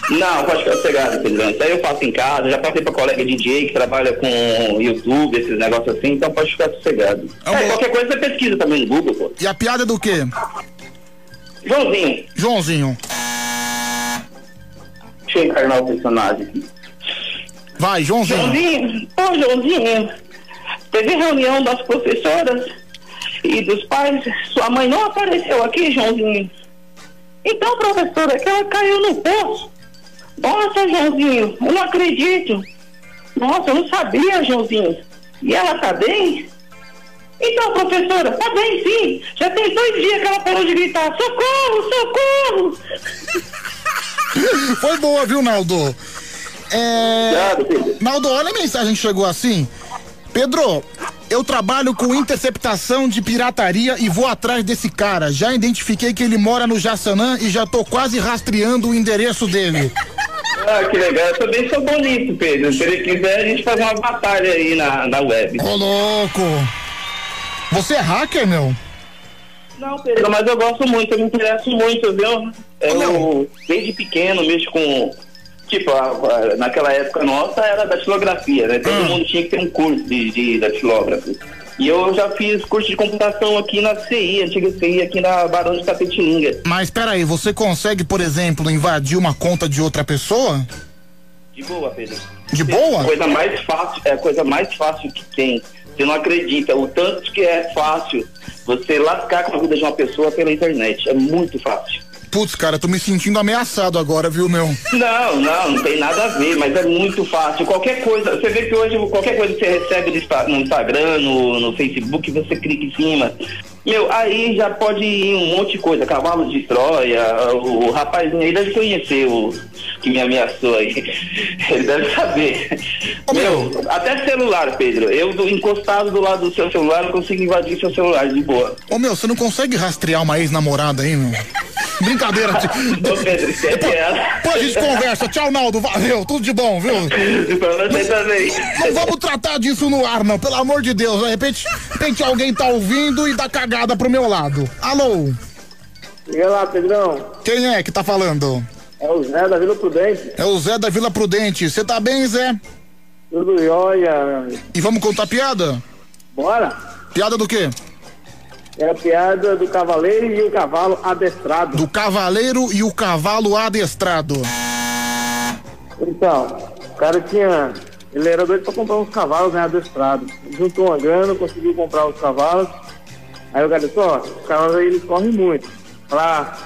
Speaker 68: Não, pode ficar sossegado, Pedrão. Isso aí eu faço em casa, já passei pra colega DJ que trabalha com YouTube, esses negócios assim, então pode ficar sossegado. É, qualquer coisa você pesquisa também no Google, pô.
Speaker 1: E a piada é do quê?
Speaker 68: Joãozinho.
Speaker 1: Joãozinho.
Speaker 68: Deixa eu encarnar o personagem aqui.
Speaker 1: Vai, Joãozinho.
Speaker 68: Joãozinho, ô Joãozinho, teve reunião das professoras e dos pais, sua mãe não apareceu aqui, Joãozinho. Então, professora, é que ela caiu no poço. Nossa, Joãozinho, eu não acredito. Nossa, eu não sabia, Joãozinho. E ela tá bem? Então, professora, tá bem sim. Já tem dois dias que ela parou de gritar, socorro, socorro.
Speaker 1: Foi boa, viu, Naldo? É... Naldo, olha a mensagem que chegou assim. Pedro, eu trabalho com interceptação de pirataria e vou atrás desse cara. Já identifiquei que ele mora no Jaçanã e já tô quase rastreando o endereço dele.
Speaker 68: Ah, que legal. Eu também sou bonito, Pedro. Se ele quiser, a gente faz uma batalha aí na, na web.
Speaker 1: Ô, louco! Você é hacker, meu?
Speaker 68: Não, Pedro, mas eu gosto muito, eu me interesso muito, viu? Eu, desde pequeno, mexo com. Tipo, naquela época nossa era datilografia, né? Todo mundo tinha que ter um curso de, de datilógrafo. E eu já fiz curso de computação aqui na CI, antiga CI, aqui na Barão de Tapetininga.
Speaker 1: Mas peraí, você consegue, por exemplo, invadir uma conta de outra pessoa?
Speaker 68: De boa, Pedro.
Speaker 1: De boa?
Speaker 68: Coisa mais fácil, é a coisa mais fácil que tem. Você não acredita o tanto que é fácil você lascar com a vida de uma pessoa pela internet. É muito fácil.
Speaker 1: Putz, cara, tô me sentindo ameaçado agora, viu, meu?
Speaker 68: Não, não, não tem nada a ver, mas é muito fácil. Qualquer coisa, você vê que hoje qualquer coisa que você recebe no Insta- no Instagram, no, no Facebook, você clica em cima. Meu, aí já pode ir um monte de coisa, cavalo de Troia, o, rapazinho aí deve conhecer o que me ameaçou aí. Ele deve saber. meu, até celular, Pedro. Eu do- encostado do lado do seu celular, eu consigo invadir seu celular de boa.
Speaker 1: Ô, meu, você não consegue rastrear uma ex-namorada aí, meu? Brincadeira.
Speaker 68: Ô, Pedro, esquece ela.
Speaker 1: Pô, a gente conversa. Tchau, Naldo. Valeu, tudo de bom, viu?
Speaker 68: Pra você também.
Speaker 1: Não vamos tratar disso no ar, não. Pelo amor de Deus. De repente, de repente alguém tá ouvindo e dá cagada pro meu lado. Alô?
Speaker 52: E lá, Pedrão?
Speaker 1: Quem é que tá falando?
Speaker 52: É o Zé da Vila Prudente.
Speaker 1: É o Zé da Vila Prudente. Você tá bem, Zé?
Speaker 52: Tudo jóia.
Speaker 1: E vamos contar piada?
Speaker 52: Bora?
Speaker 1: Piada do quê?
Speaker 63: É a piada do cavaleiro e o cavalo adestrado.
Speaker 1: Do cavaleiro e o cavalo adestrado.
Speaker 63: Então, o cara tinha. Ele era doido pra comprar uns cavalos, né, adestrados. Juntou uma grana, conseguiu comprar os cavalos. Aí o cara disse, ó, os aí eles correm muito. Pra,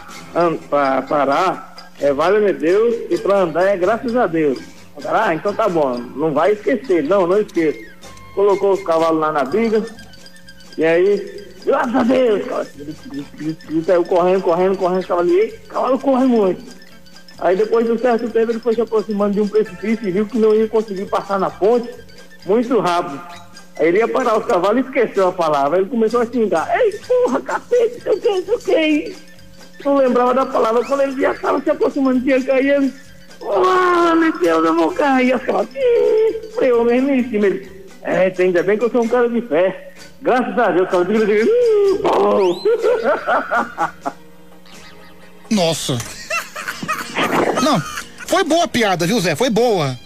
Speaker 63: pra parar, é vale-me Deus, e pra andar é graças a Deus. Ah, então tá bom, não vai esquecer. Não, não esqueça. Colocou os cavalos lá na briga, e aí, graças a Deus, grita, saiu correndo, correndo, correndo, o cavalo corre muito. Aí depois de um certo tempo ele foi se aproximando de um precipício e viu que não ia conseguir passar na ponte muito rápido. Aí ele ia parar os cavalos e esqueceu a palavra. Ele começou a xingar. Ei, porra, cacete, sei o que, sei o que. Não lembrava da palavra. Quando ele já estava se aproximando, tinha caído. Ah, meu Deus, eu vou cair. Assim, ó, ih, freou mesmo em cima. Ele. É, ainda bem que eu sou um cara de fé. Graças a Deus, cara. Falou.
Speaker 1: Nossa. Não, foi boa a piada, viu, Zé? Foi boa.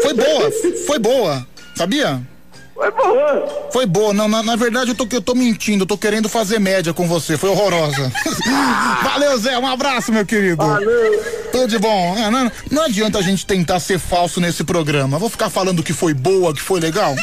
Speaker 1: Foi boa, foi boa. Sabia?
Speaker 63: Foi boa.
Speaker 1: Foi boa. Não, na, na verdade eu tô, eu tô mentindo, eu tô querendo fazer média com você. Foi horrorosa. Valeu, Zé. Um abraço, meu querido.
Speaker 63: Valeu.
Speaker 1: Tudo de bom. É, não, não adianta a gente tentar ser falso nesse programa. Vou ficar falando que foi boa, que foi legal.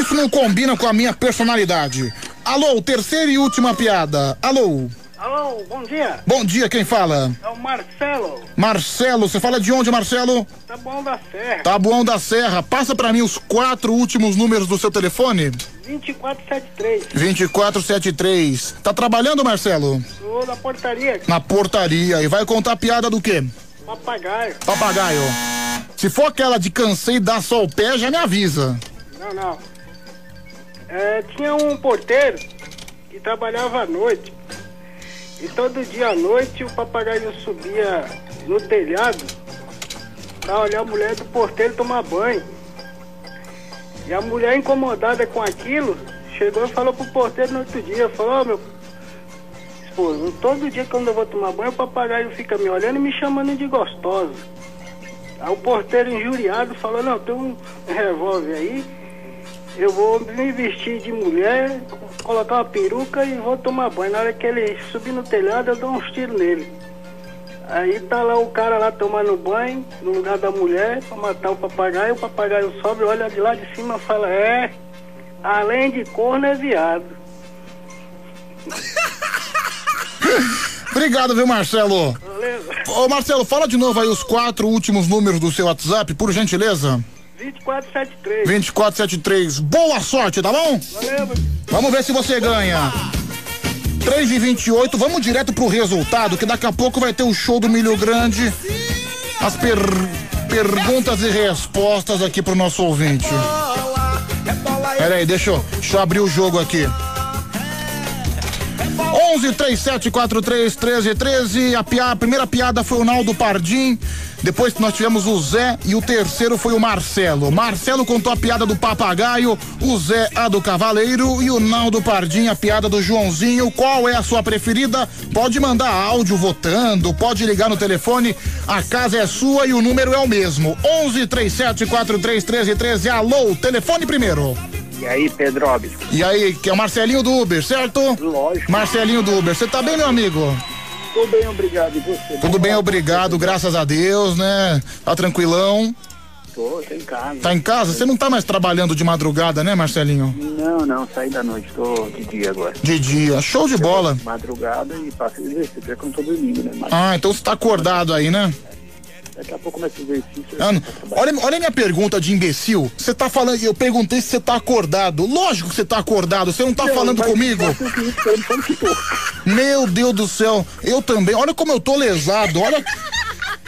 Speaker 1: Isso não combina com a minha personalidade. Alô, terceira e última piada. Alô.
Speaker 69: Alô, bom dia.
Speaker 1: Bom dia, quem fala?
Speaker 69: É o Marcelo,
Speaker 1: Marcelo, você fala de onde, Marcelo?
Speaker 69: tá bom da Serra.
Speaker 1: Tabuão da Serra. Passa pra mim os quatro últimos números do seu telefone.
Speaker 69: 2473.
Speaker 1: 2473. Tá trabalhando, Marcelo?
Speaker 69: Sou da portaria.
Speaker 1: Na portaria. E vai contar piada do quê?
Speaker 69: Papagaio.
Speaker 1: Papagaio. Se for aquela de cansei dar só o pé, já me avisa.
Speaker 69: Não, não. É, tinha um porteiro que trabalhava à noite. E todo dia à noite o papagaio subia no telhado pra olhar a mulher do porteiro tomar banho. E a mulher incomodada com aquilo, chegou e falou pro porteiro no outro dia, falou, ó meu esposo, todo dia quando eu vou tomar banho, o papagaio fica me olhando e me chamando de gostosa. Aí o porteiro injuriado falou, não, tem um revólver aí, eu vou me vestir de mulher, colocar uma peruca e vou tomar banho. Na hora que ele subir no telhado, eu dou uns tiros nele. Aí tá lá o cara lá tomando banho, no lugar da mulher, pra matar o papagaio, o papagaio sobe, olha de lá de cima e fala, é, além de corno é viado.
Speaker 1: Obrigado, viu, Marcelo? Ô, Marcelo, fala de novo aí os quatro últimos números do seu WhatsApp, por gentileza.
Speaker 69: 2473.
Speaker 1: 2473. Boa sorte, tá bom?
Speaker 69: Valeu,
Speaker 1: Vamos ver se você ganha. 3 e 28 vamos direto pro resultado, que daqui a pouco vai ter o show do Milho Grande. As per- perguntas e respostas aqui pro nosso ouvinte. Pera aí, deixa eu, deixa eu abrir o jogo aqui. 11 37 43 13 13. A, pia- a primeira piada foi o Naldo Pardim. Depois nós tivemos o Zé e o terceiro foi o Marcelo. Marcelo contou a piada do papagaio, o Zé a do cavaleiro e o Naldo Pardim a piada do Joãozinho. Qual é a sua preferida? Pode mandar áudio votando, pode ligar no telefone. A casa é sua e o número é o mesmo. 11 37 43 13 13. Alô, telefone primeiro.
Speaker 63: E aí, Pedrobe?
Speaker 1: E aí, que é o Marcelinho do Uber, certo?
Speaker 63: Lógico.
Speaker 1: Marcelinho do Uber. Você tá bem, meu amigo?
Speaker 63: Tudo bem, obrigado. E você?
Speaker 1: Tudo bem, obrigado, graças a Deus, né? Tá tranquilão?
Speaker 63: Tô, tô em casa.
Speaker 1: Tá em casa? Você não tá mais trabalhando de madrugada, né, Marcelinho?
Speaker 63: Não, não, saí da noite, tô de dia agora.
Speaker 1: De dia. Show de bola.
Speaker 63: Madrugada e faço exercício, é que eu não tô dormindo, né? Mas
Speaker 1: Ah, então você tá acordado aí, né?
Speaker 63: Daqui a pouco começa o exercício.
Speaker 1: Ah, não. Olha, olha a minha pergunta de imbecil. Você tá falando, eu perguntei se você tá acordado. Lógico que você tá acordado, você não tá
Speaker 63: Não,
Speaker 1: falando comigo. Meu Deus do céu, eu também. Olha como eu tô lesado, olha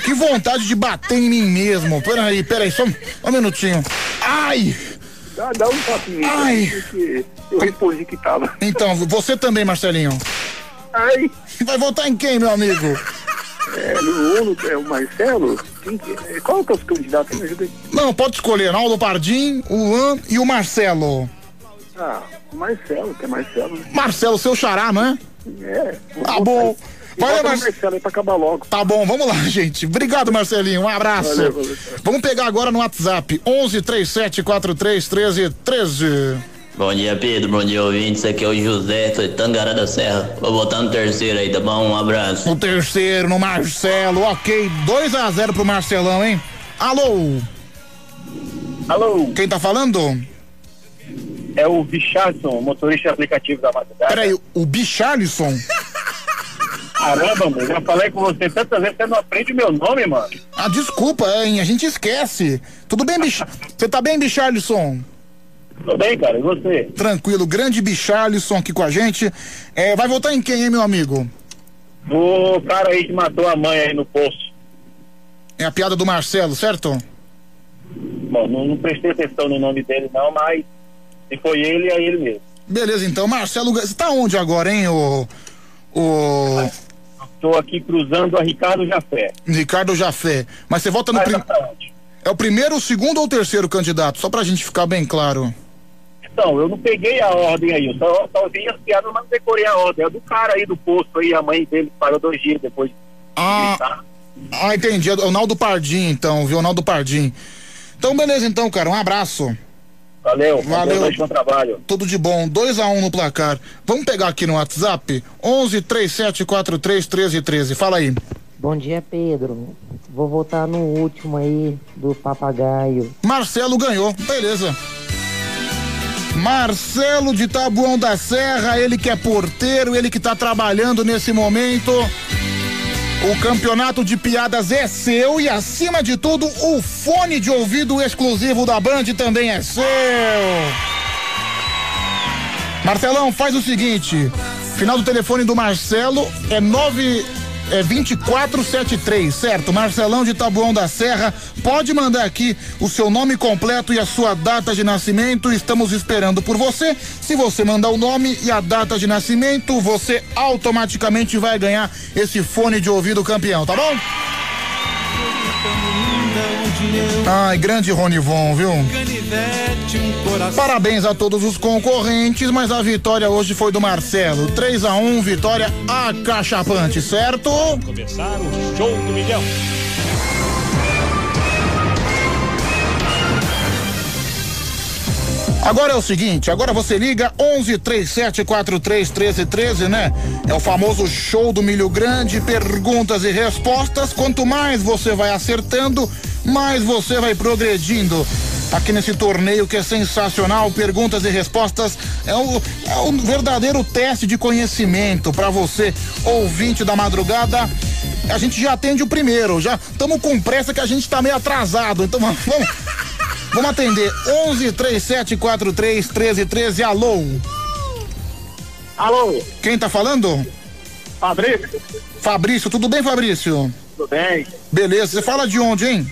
Speaker 1: que vontade de bater em mim mesmo. Peraí, peraí, só um, um minutinho. Ai!
Speaker 63: Dá, dá um papinho.
Speaker 1: Ai.
Speaker 63: Eu respondi que tava.
Speaker 1: Então, você também, Marcelinho.
Speaker 63: Ai.
Speaker 1: Vai votar em quem, meu amigo?
Speaker 63: É, Uno, é o Marcelo? Quem que é? Qual que é os candidatos? Me ajuda aí.
Speaker 1: Não, pode escolher. Naldo Pardim, o Luan e o Marcelo.
Speaker 63: Ah, o Marcelo, que é Marcelo. né?
Speaker 1: Marcelo, seu xará, não é?
Speaker 63: É.
Speaker 1: Tá bom. Valeu,
Speaker 70: Bota no
Speaker 1: Marcelo.
Speaker 70: Aí pra acabar logo.
Speaker 1: Tá bom, vamos lá, gente. Obrigado, Marcelinho. Um abraço.
Speaker 70: Valeu, valeu.
Speaker 1: Vamos pegar agora no WhatsApp: 11 37 43 13 13.
Speaker 71: Bom dia, Pedro. Bom dia, ouvintes. Aqui é o José, sou de Tangará da Serra. Vou botar no terceiro aí, tá bom? Um abraço.
Speaker 1: O terceiro no Marcelo, ok. 2 a 0 pro Marcelão, hein? Alô?
Speaker 72: Alô?
Speaker 1: Quem tá falando?
Speaker 72: É o Bicharson, motorista aplicativo da madrugada.
Speaker 1: Peraí, o Bicharlison?
Speaker 72: Caramba, mano, já falei com você tantas vezes, você não aprende meu nome, mano.
Speaker 1: Ah, desculpa, hein? A gente esquece. Tudo bem, Bich... Você tá bem, Bicharlison?
Speaker 72: Tudo bem, cara, e você?
Speaker 1: Tranquilo, grande Bicharlison aqui com a gente. É, vai votar em quem, hein, meu amigo?
Speaker 72: O cara aí que matou a mãe aí no poço.
Speaker 1: É a piada do Marcelo, certo?
Speaker 72: Bom, não, não prestei atenção no nome dele não, mas se foi ele, é ele mesmo.
Speaker 1: Beleza, então, Marcelo, você tá onde agora, hein, o. O.
Speaker 72: Estou aqui cruzando a Ricardo Jafé.
Speaker 1: Ricardo Jafé. Mas você vota no. Prim... É o primeiro, o segundo ou o terceiro candidato? Só pra gente ficar bem claro.
Speaker 72: Então, eu não peguei a ordem aí, eu só, só vi as piadas, mas não decorei a ordem. É do cara aí do posto aí, a mãe dele parou dois dias depois. de
Speaker 1: Ah,
Speaker 72: gritar.
Speaker 1: ah, entendi. É o Naldo Pardim, então, viu? O Naldo Pardim. Então, beleza, então, cara. Um abraço.
Speaker 72: Valeu,
Speaker 1: Valeu.
Speaker 72: bom trabalho.
Speaker 1: Tudo de bom. 2 a 1 um no placar. Vamos pegar aqui no WhatsApp? 11 3743 13 13. Fala aí.
Speaker 57: Bom dia, Pedro. Vou votar no último aí do papagaio.
Speaker 1: Marcelo ganhou. Beleza. Marcelo de Tabuão da Serra, ele que é porteiro, ele que tá trabalhando nesse momento. O campeonato de piadas é seu e, acima de tudo, o fone de ouvido exclusivo da Band também é seu. Marcelão, faz o seguinte: final do telefone do Marcelo é 9. É 2473, certo? Marcelão de Tabuão da Serra. Pode mandar aqui o seu nome completo e a sua data de nascimento. Estamos esperando por você. Se você mandar o nome e a data de nascimento, você automaticamente vai ganhar esse fone de ouvido campeão, tá bom? Ai, grande Ronivon, viu? Parabéns a todos os concorrentes, mas a vitória hoje foi do Marcelo. 3 a 1 vitória acachapante, certo?
Speaker 73: Começar o show do milhão.
Speaker 1: Agora é o seguinte, agora você liga 11 37 43 13 13, né? É o famoso show do milho grande, perguntas e respostas. Quanto mais você vai acertando, mais você vai progredindo. Aqui nesse torneio que é sensacional, perguntas e respostas é o, é um verdadeiro teste de conhecimento para você, ouvinte da madrugada. A gente já atende o primeiro, já estamos com pressa que a gente tá meio atrasado, então vamos, Vamos atender 11 37 43 13 13. Alô?
Speaker 72: Alô?
Speaker 1: Quem tá falando?
Speaker 72: Fabrício.
Speaker 1: Fabrício, tudo bem, Fabrício?
Speaker 72: Tudo bem?
Speaker 1: Beleza, você fala de onde, hein?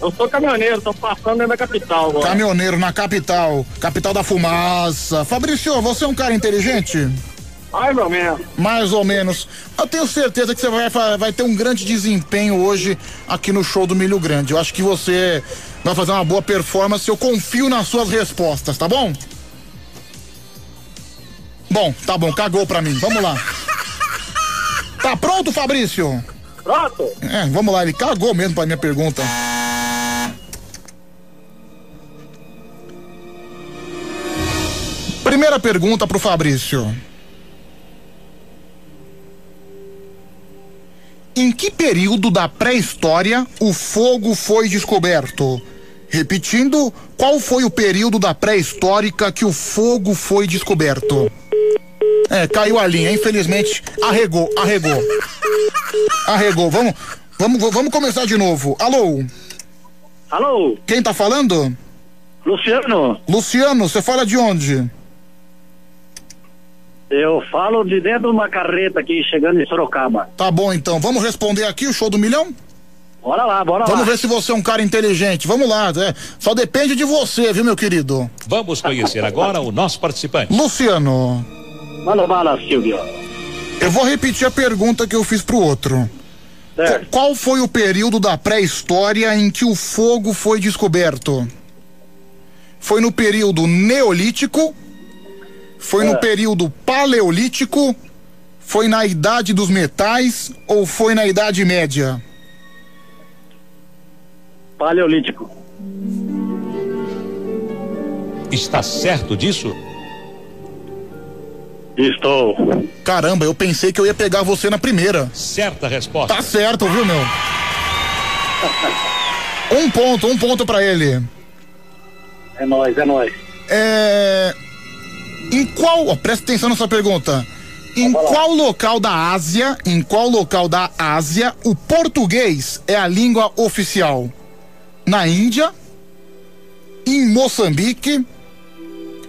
Speaker 72: Eu sou caminhoneiro, tô passando dentro da capital agora.
Speaker 1: Caminhoneiro na capital, capital da fumaça. Fabrício, você é um cara inteligente?
Speaker 72: Mais ou menos.
Speaker 1: Mais ou menos. Eu tenho certeza que você vai, vai ter um grande desempenho hoje aqui no show do Milho Grande. Eu acho que você vai fazer uma boa performance. Eu confio nas suas respostas, tá bom? Bom, tá bom, cagou pra mim. Vamos lá. Tá pronto, Fabrício?
Speaker 72: Pronto?
Speaker 1: É, vamos lá, ele cagou mesmo pra minha pergunta. Primeira pergunta pro Fabrício. Em que período da pré-história o fogo foi descoberto? Repetindo, qual foi o período da pré-histórica que o fogo foi descoberto? É, caiu a linha, infelizmente. Arregou, arregou. Arregou. Vamos, vamos, vamos começar de novo. Alô?
Speaker 72: Alô?
Speaker 1: Quem tá falando?
Speaker 72: Luciano.
Speaker 1: Luciano, você fala de onde?
Speaker 72: Eu falo de dentro de uma carreta aqui, chegando em Sorocaba.
Speaker 1: Tá bom então, vamos responder aqui o show do milhão?
Speaker 72: Bora lá, bora
Speaker 1: Vamos
Speaker 72: lá.
Speaker 1: ver se você é um cara inteligente. Vamos lá, é. Só depende de você, viu, meu querido?
Speaker 73: Vamos conhecer agora o nosso participante.
Speaker 1: Luciano.
Speaker 72: Manda bala, Silvio.
Speaker 1: Eu vou repetir a pergunta que eu fiz pro outro. Qu- Qual foi o período da pré-história em que o fogo foi descoberto? Foi no período neolítico? Foi no
Speaker 72: É.
Speaker 1: período paleolítico? Foi na idade dos metais ou foi na idade média?
Speaker 72: Paleolítico.
Speaker 73: Está certo disso?
Speaker 72: Estou.
Speaker 1: Caramba, eu pensei que eu ia pegar você na primeira.
Speaker 73: Certa resposta.
Speaker 1: Tá certo, viu, meu? Um ponto, um ponto pra ele.
Speaker 72: É nóis, é nóis.
Speaker 1: É. Em qual. ó, presta atenção nessa pergunta. Em qual local da Ásia, em qual local da Ásia o português é a língua oficial? Na Índia, em Moçambique,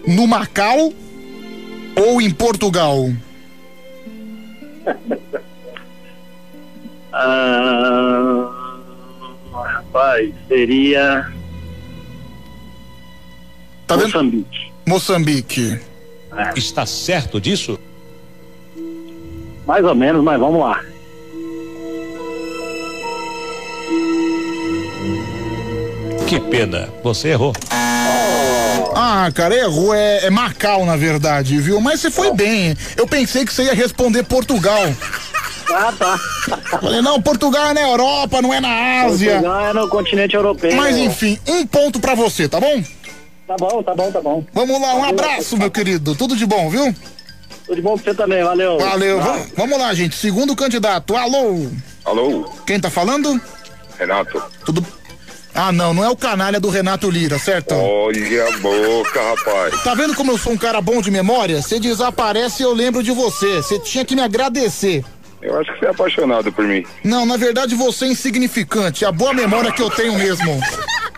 Speaker 1: no Macau ou em Portugal?
Speaker 72: Ah, rapaz, seria.
Speaker 1: Tá vendo?
Speaker 72: Moçambique.
Speaker 1: Moçambique.
Speaker 73: Está certo disso?
Speaker 72: Mais ou menos, mas vamos lá.
Speaker 73: Que pena, você errou.
Speaker 1: Ah, cara, errou. É, é Macau, na verdade, viu? Mas você foi bem. Eu pensei que você ia responder Portugal.
Speaker 72: Ah, tá.
Speaker 1: Falei, não, Portugal é na Europa, não é na Ásia.
Speaker 72: Portugal é no continente europeu.
Speaker 1: Mas enfim, um ponto pra você, tá bom?
Speaker 72: Tá bom, tá bom, tá bom.
Speaker 1: Vamos lá, um abraço, meu querido. Tudo de bom, viu?
Speaker 72: Tudo de bom pra você também, valeu.
Speaker 1: Valeu. va- Vamos lá, gente. Segundo candidato. Alô?
Speaker 74: Alô,
Speaker 1: Quem tá falando?
Speaker 74: Renato.
Speaker 1: Tudo. Ah, não, não é o canalha do Renato Lira, certo?
Speaker 74: Olha a boca, rapaz.
Speaker 1: Tá vendo como eu sou um cara bom de memória? Você desaparece e eu lembro de você. Você tinha que me agradecer.
Speaker 74: Eu acho que você é apaixonado por mim.
Speaker 1: Não, na verdade você é insignificante. A boa memória que eu tenho mesmo.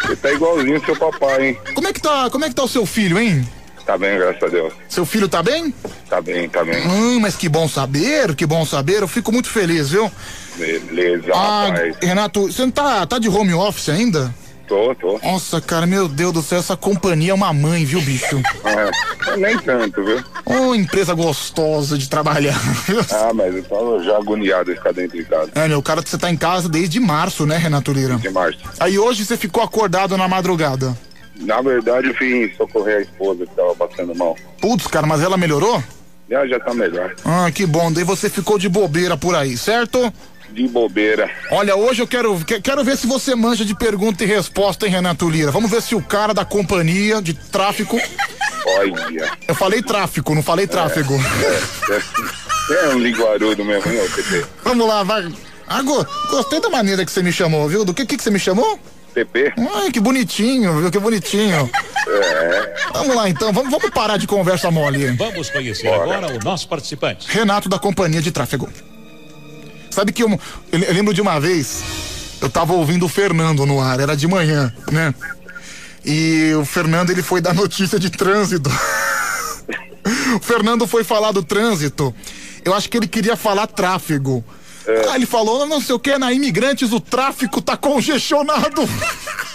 Speaker 74: Você tá igualzinho seu papai, hein?
Speaker 1: Como é que tá, como é que tá o seu filho, hein?
Speaker 74: Tá bem, graças a Deus.
Speaker 1: Seu filho tá bem?
Speaker 74: Tá bem, tá bem.
Speaker 1: Hum, mas que bom saber, que bom saber. Eu fico muito feliz, viu?
Speaker 74: Beleza,
Speaker 1: Ah,
Speaker 74: rapaz.
Speaker 1: Renato, você não tá, tá de home office ainda?
Speaker 74: Tô, tô.
Speaker 1: Nossa, cara, meu Deus do céu, essa companhia é uma mãe, viu, bicho?
Speaker 74: É, nem tanto, viu?
Speaker 1: Ô, empresa gostosa de trabalhar.
Speaker 74: Ah, mas eu tava já agoniado de ficar dentro de casa.
Speaker 1: É, meu, cara, você tá em casa desde março, né, Renato Lira?
Speaker 74: De março.
Speaker 1: Aí hoje você ficou acordado na madrugada.
Speaker 74: Na verdade, eu fui socorrer a esposa que tava passando mal.
Speaker 1: Putz, cara, mas ela melhorou?
Speaker 74: Já, já tá melhor.
Speaker 1: Ah, que bom. Daí você ficou de bobeira por aí, certo?
Speaker 74: De bobeira.
Speaker 1: Olha, hoje eu quero, que- quero ver se você manja de pergunta e resposta, hein, Renato Lira? Vamos ver se o cara da companhia de tráfico.
Speaker 74: Olha.
Speaker 1: Eu falei tráfico, não falei tráfego.
Speaker 74: É, Você é um linguarudo mesmo, hein, ô PP?
Speaker 1: Vamos lá, vai. Ah, go- gostei da maneira que você me chamou, viu? Do que que, que você me chamou?
Speaker 74: PP?
Speaker 1: Ai, que bonitinho, viu? Que bonitinho.
Speaker 74: É.
Speaker 1: Vamos lá, então. Vamos, vamos parar de conversa mole.
Speaker 73: Vamos conhecer agora o nosso participante.
Speaker 1: Renato da companhia de tráfego. Sabe que eu, eu, lembro de uma vez, eu tava ouvindo o Fernando no ar, era de manhã, né? E o Fernando ele foi dar notícia de trânsito. o Fernando foi falar do trânsito. Eu acho que ele queria falar tráfego. Aí ele falou, não sei o que, na imigrantes o tráfico tá congestionado.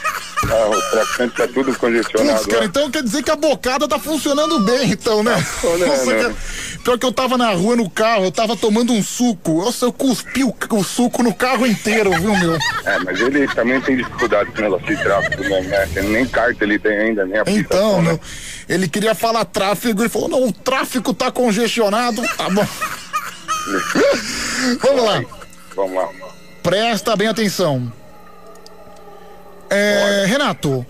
Speaker 74: Ah, o traficante tá tudo congestionado.
Speaker 1: Putz, cara,
Speaker 74: né?
Speaker 1: então quer dizer que a bocada tá funcionando bem, então, né?
Speaker 74: né,
Speaker 1: Nossa,
Speaker 74: né?
Speaker 1: Pior que eu tava na rua no carro, eu tava tomando um suco. Nossa, eu cuspi o, o suco no carro inteiro, viu, meu?
Speaker 74: É, mas ele também tem dificuldade com o negócio de tráfico, né? né? Nem carta ele tem ainda, nem a
Speaker 1: Então, meu, ele queria falar tráfego, ele falou, não, o tráfico tá congestionado, tá bom. Vamos lá,
Speaker 74: Vamos lá.
Speaker 1: presta bem atenção. É, Renato,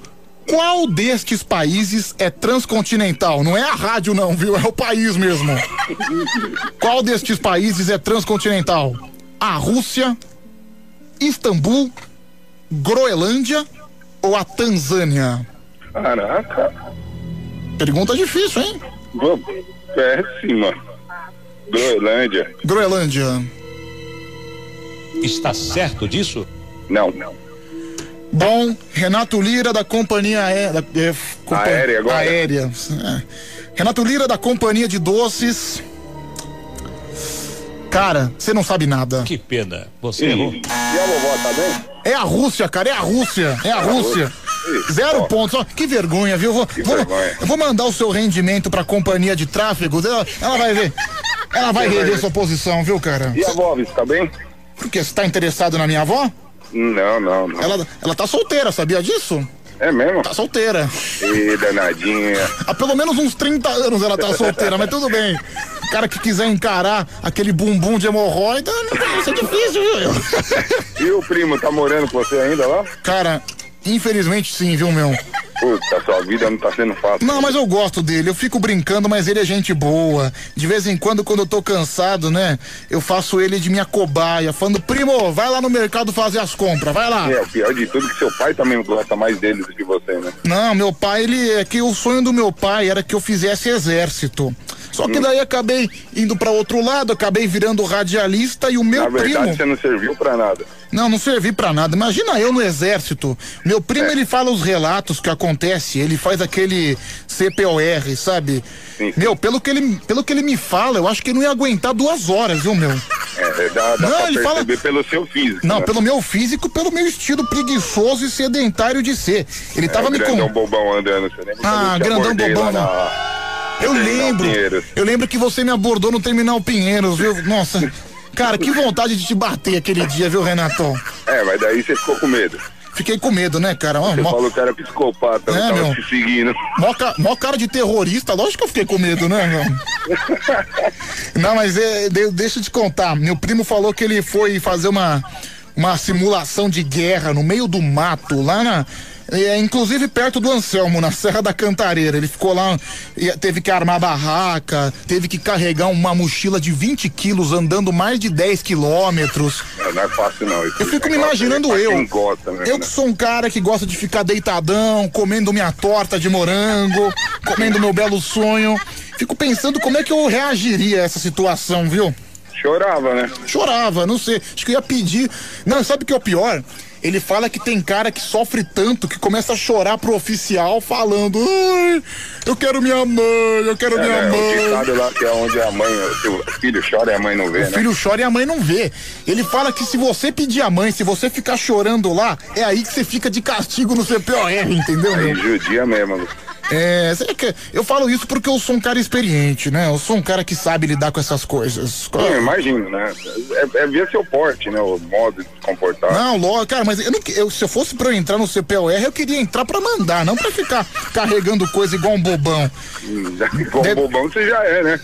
Speaker 1: qual destes países é transcontinental? Não é a rádio não, viu? É o país mesmo. Qual destes países é transcontinental? A Rússia, Istambul, Groenlândia ou a Tanzânia?
Speaker 74: Caraca.
Speaker 1: Pergunta difícil, hein?
Speaker 74: Péssima. Groenlândia.
Speaker 1: Groenlândia.
Speaker 73: Está certo disso?
Speaker 74: Não, não.
Speaker 1: Bom, Renato Lira da companhia aérea. é, compa-
Speaker 74: Aérea agora?
Speaker 1: Aérea. é. Renato Lira da companhia de doces. Cara, você não sabe nada.
Speaker 73: Que pena, você errou.
Speaker 74: E a vovó tá bem?
Speaker 1: É a Rússia, cara, é a Rússia. É a Rússia. Zero pontos. Que vergonha, viu? Vou, vou,
Speaker 74: vergonha.
Speaker 1: eu vou mandar o seu rendimento pra companhia de tráfego. Ela, ela vai ver. Ela vai rever sua posição, viu, cara?
Speaker 74: E a avó, tá bem?
Speaker 1: Por quê? Você tá interessado na minha avó?
Speaker 74: Não, não, não.
Speaker 1: Ela, ela tá solteira, sabia disso?
Speaker 74: É mesmo?
Speaker 1: Tá solteira.
Speaker 74: Ih, danadinha.
Speaker 1: Há pelo menos uns 30 anos ela tá solteira, mas tudo bem. O cara que quiser encarar aquele bumbum de hemorroida, não, isso é difícil, viu?
Speaker 74: E o primo tá morando com você ainda lá?
Speaker 1: Cara, infelizmente sim, viu, meu?
Speaker 74: Puta, sua vida não tá sendo fácil.
Speaker 1: Não, mas eu gosto dele. Eu fico brincando, mas ele é gente boa. De vez em quando, quando eu tô cansado, né? Eu faço ele de minha cobaia, falando, primo, vai lá no mercado fazer as compras, vai lá.
Speaker 74: É, o pior de tudo é que seu pai também gosta mais dele do que você, né?
Speaker 1: Não, meu pai, ele é que o sonho do meu pai era que eu fizesse exército. Só
Speaker 74: Hum.
Speaker 1: que daí acabei indo pra outro lado, acabei virando radialista e o meu
Speaker 74: Na verdade,
Speaker 1: primo.
Speaker 74: você não serviu pra nada.
Speaker 1: Não, não servi pra nada. Imagina eu no exército. Meu primo, ele fala os relatos que acontece, ele faz aquele CPOR, sabe? Meu, pelo que, ele, pelo que ele me fala, eu acho que ele não ia aguentar duas horas, viu, meu?
Speaker 74: É, dá, dá
Speaker 1: Não, ele fala-
Speaker 74: pelo seu físico.
Speaker 1: Não,
Speaker 74: né?
Speaker 1: pelo meu físico, pelo meu estilo preguiçoso e sedentário de ser. Ele
Speaker 74: É,
Speaker 1: tava me
Speaker 74: grandão
Speaker 1: com...
Speaker 74: bobão andando, você lembra?
Speaker 1: Ah, grandão bobão,
Speaker 74: lá
Speaker 1: não.
Speaker 74: na-
Speaker 1: Eu lembro.
Speaker 74: Pinheiros.
Speaker 1: Eu lembro que você me abordou no Terminal Pinheiros, viu? Nossa. Cara, que vontade de te bater aquele dia, viu, Renato?
Speaker 74: É, mas daí você ficou com medo.
Speaker 1: Fiquei com medo, né, cara?
Speaker 74: Você
Speaker 1: mó-
Speaker 74: falou que era psicopata, não
Speaker 1: É,
Speaker 74: tava
Speaker 1: meu.
Speaker 74: te seguindo.
Speaker 1: Mó, ca- mó cara de terrorista, lógico que eu fiquei com medo, né, meu? Não, mas é, de- deixa eu te contar. Meu primo falou que ele foi fazer uma, uma simulação de guerra no meio do mato, lá na. É, inclusive perto do Anselmo, na Serra da Cantareira. Ele ficou lá, teve que armar barraca, teve que carregar uma mochila de 20 quilos, andando mais de 10 quilômetros.
Speaker 74: Não, não é fácil, não. Esse
Speaker 1: Eu fico me
Speaker 74: negócio
Speaker 1: imaginando
Speaker 74: é pra
Speaker 1: eu.
Speaker 74: Gosta, né?
Speaker 1: Eu que sou um cara que gosta de ficar deitadão, comendo minha torta de morango, comendo meu belo sonho. Fico pensando como é que eu reagiria a essa situação, viu?
Speaker 74: Chorava, né?
Speaker 1: Chorava, não sei. Acho que eu ia pedir. Não, sabe o que é o pior? Ele fala que tem cara que sofre tanto que começa a chorar pro oficial falando: Ai, eu quero minha mãe, eu quero
Speaker 74: É,
Speaker 1: minha
Speaker 74: né,
Speaker 1: mãe.
Speaker 74: ditado lá que é onde a mãe, o filho chora e a mãe não vê,
Speaker 1: O
Speaker 74: né?
Speaker 1: filho chora e a mãe não vê. Ele fala que se você pedir a mãe, se você ficar chorando lá, é aí que você fica de castigo no CPOR, entendeu?
Speaker 74: Aí judia mesmo.
Speaker 1: É, eu falo isso porque eu sou um cara experiente, né? Eu sou um cara que sabe lidar com essas coisas.
Speaker 74: Eu imagino, né? É, é ver seu porte, né? O modo de se comportar.
Speaker 1: Não, lógico, cara, mas eu não, eu, se eu fosse pra eu entrar no CPOR, eu queria entrar pra mandar, não pra ficar carregando coisa igual um bobão.
Speaker 74: Igual um bobão você já é, né?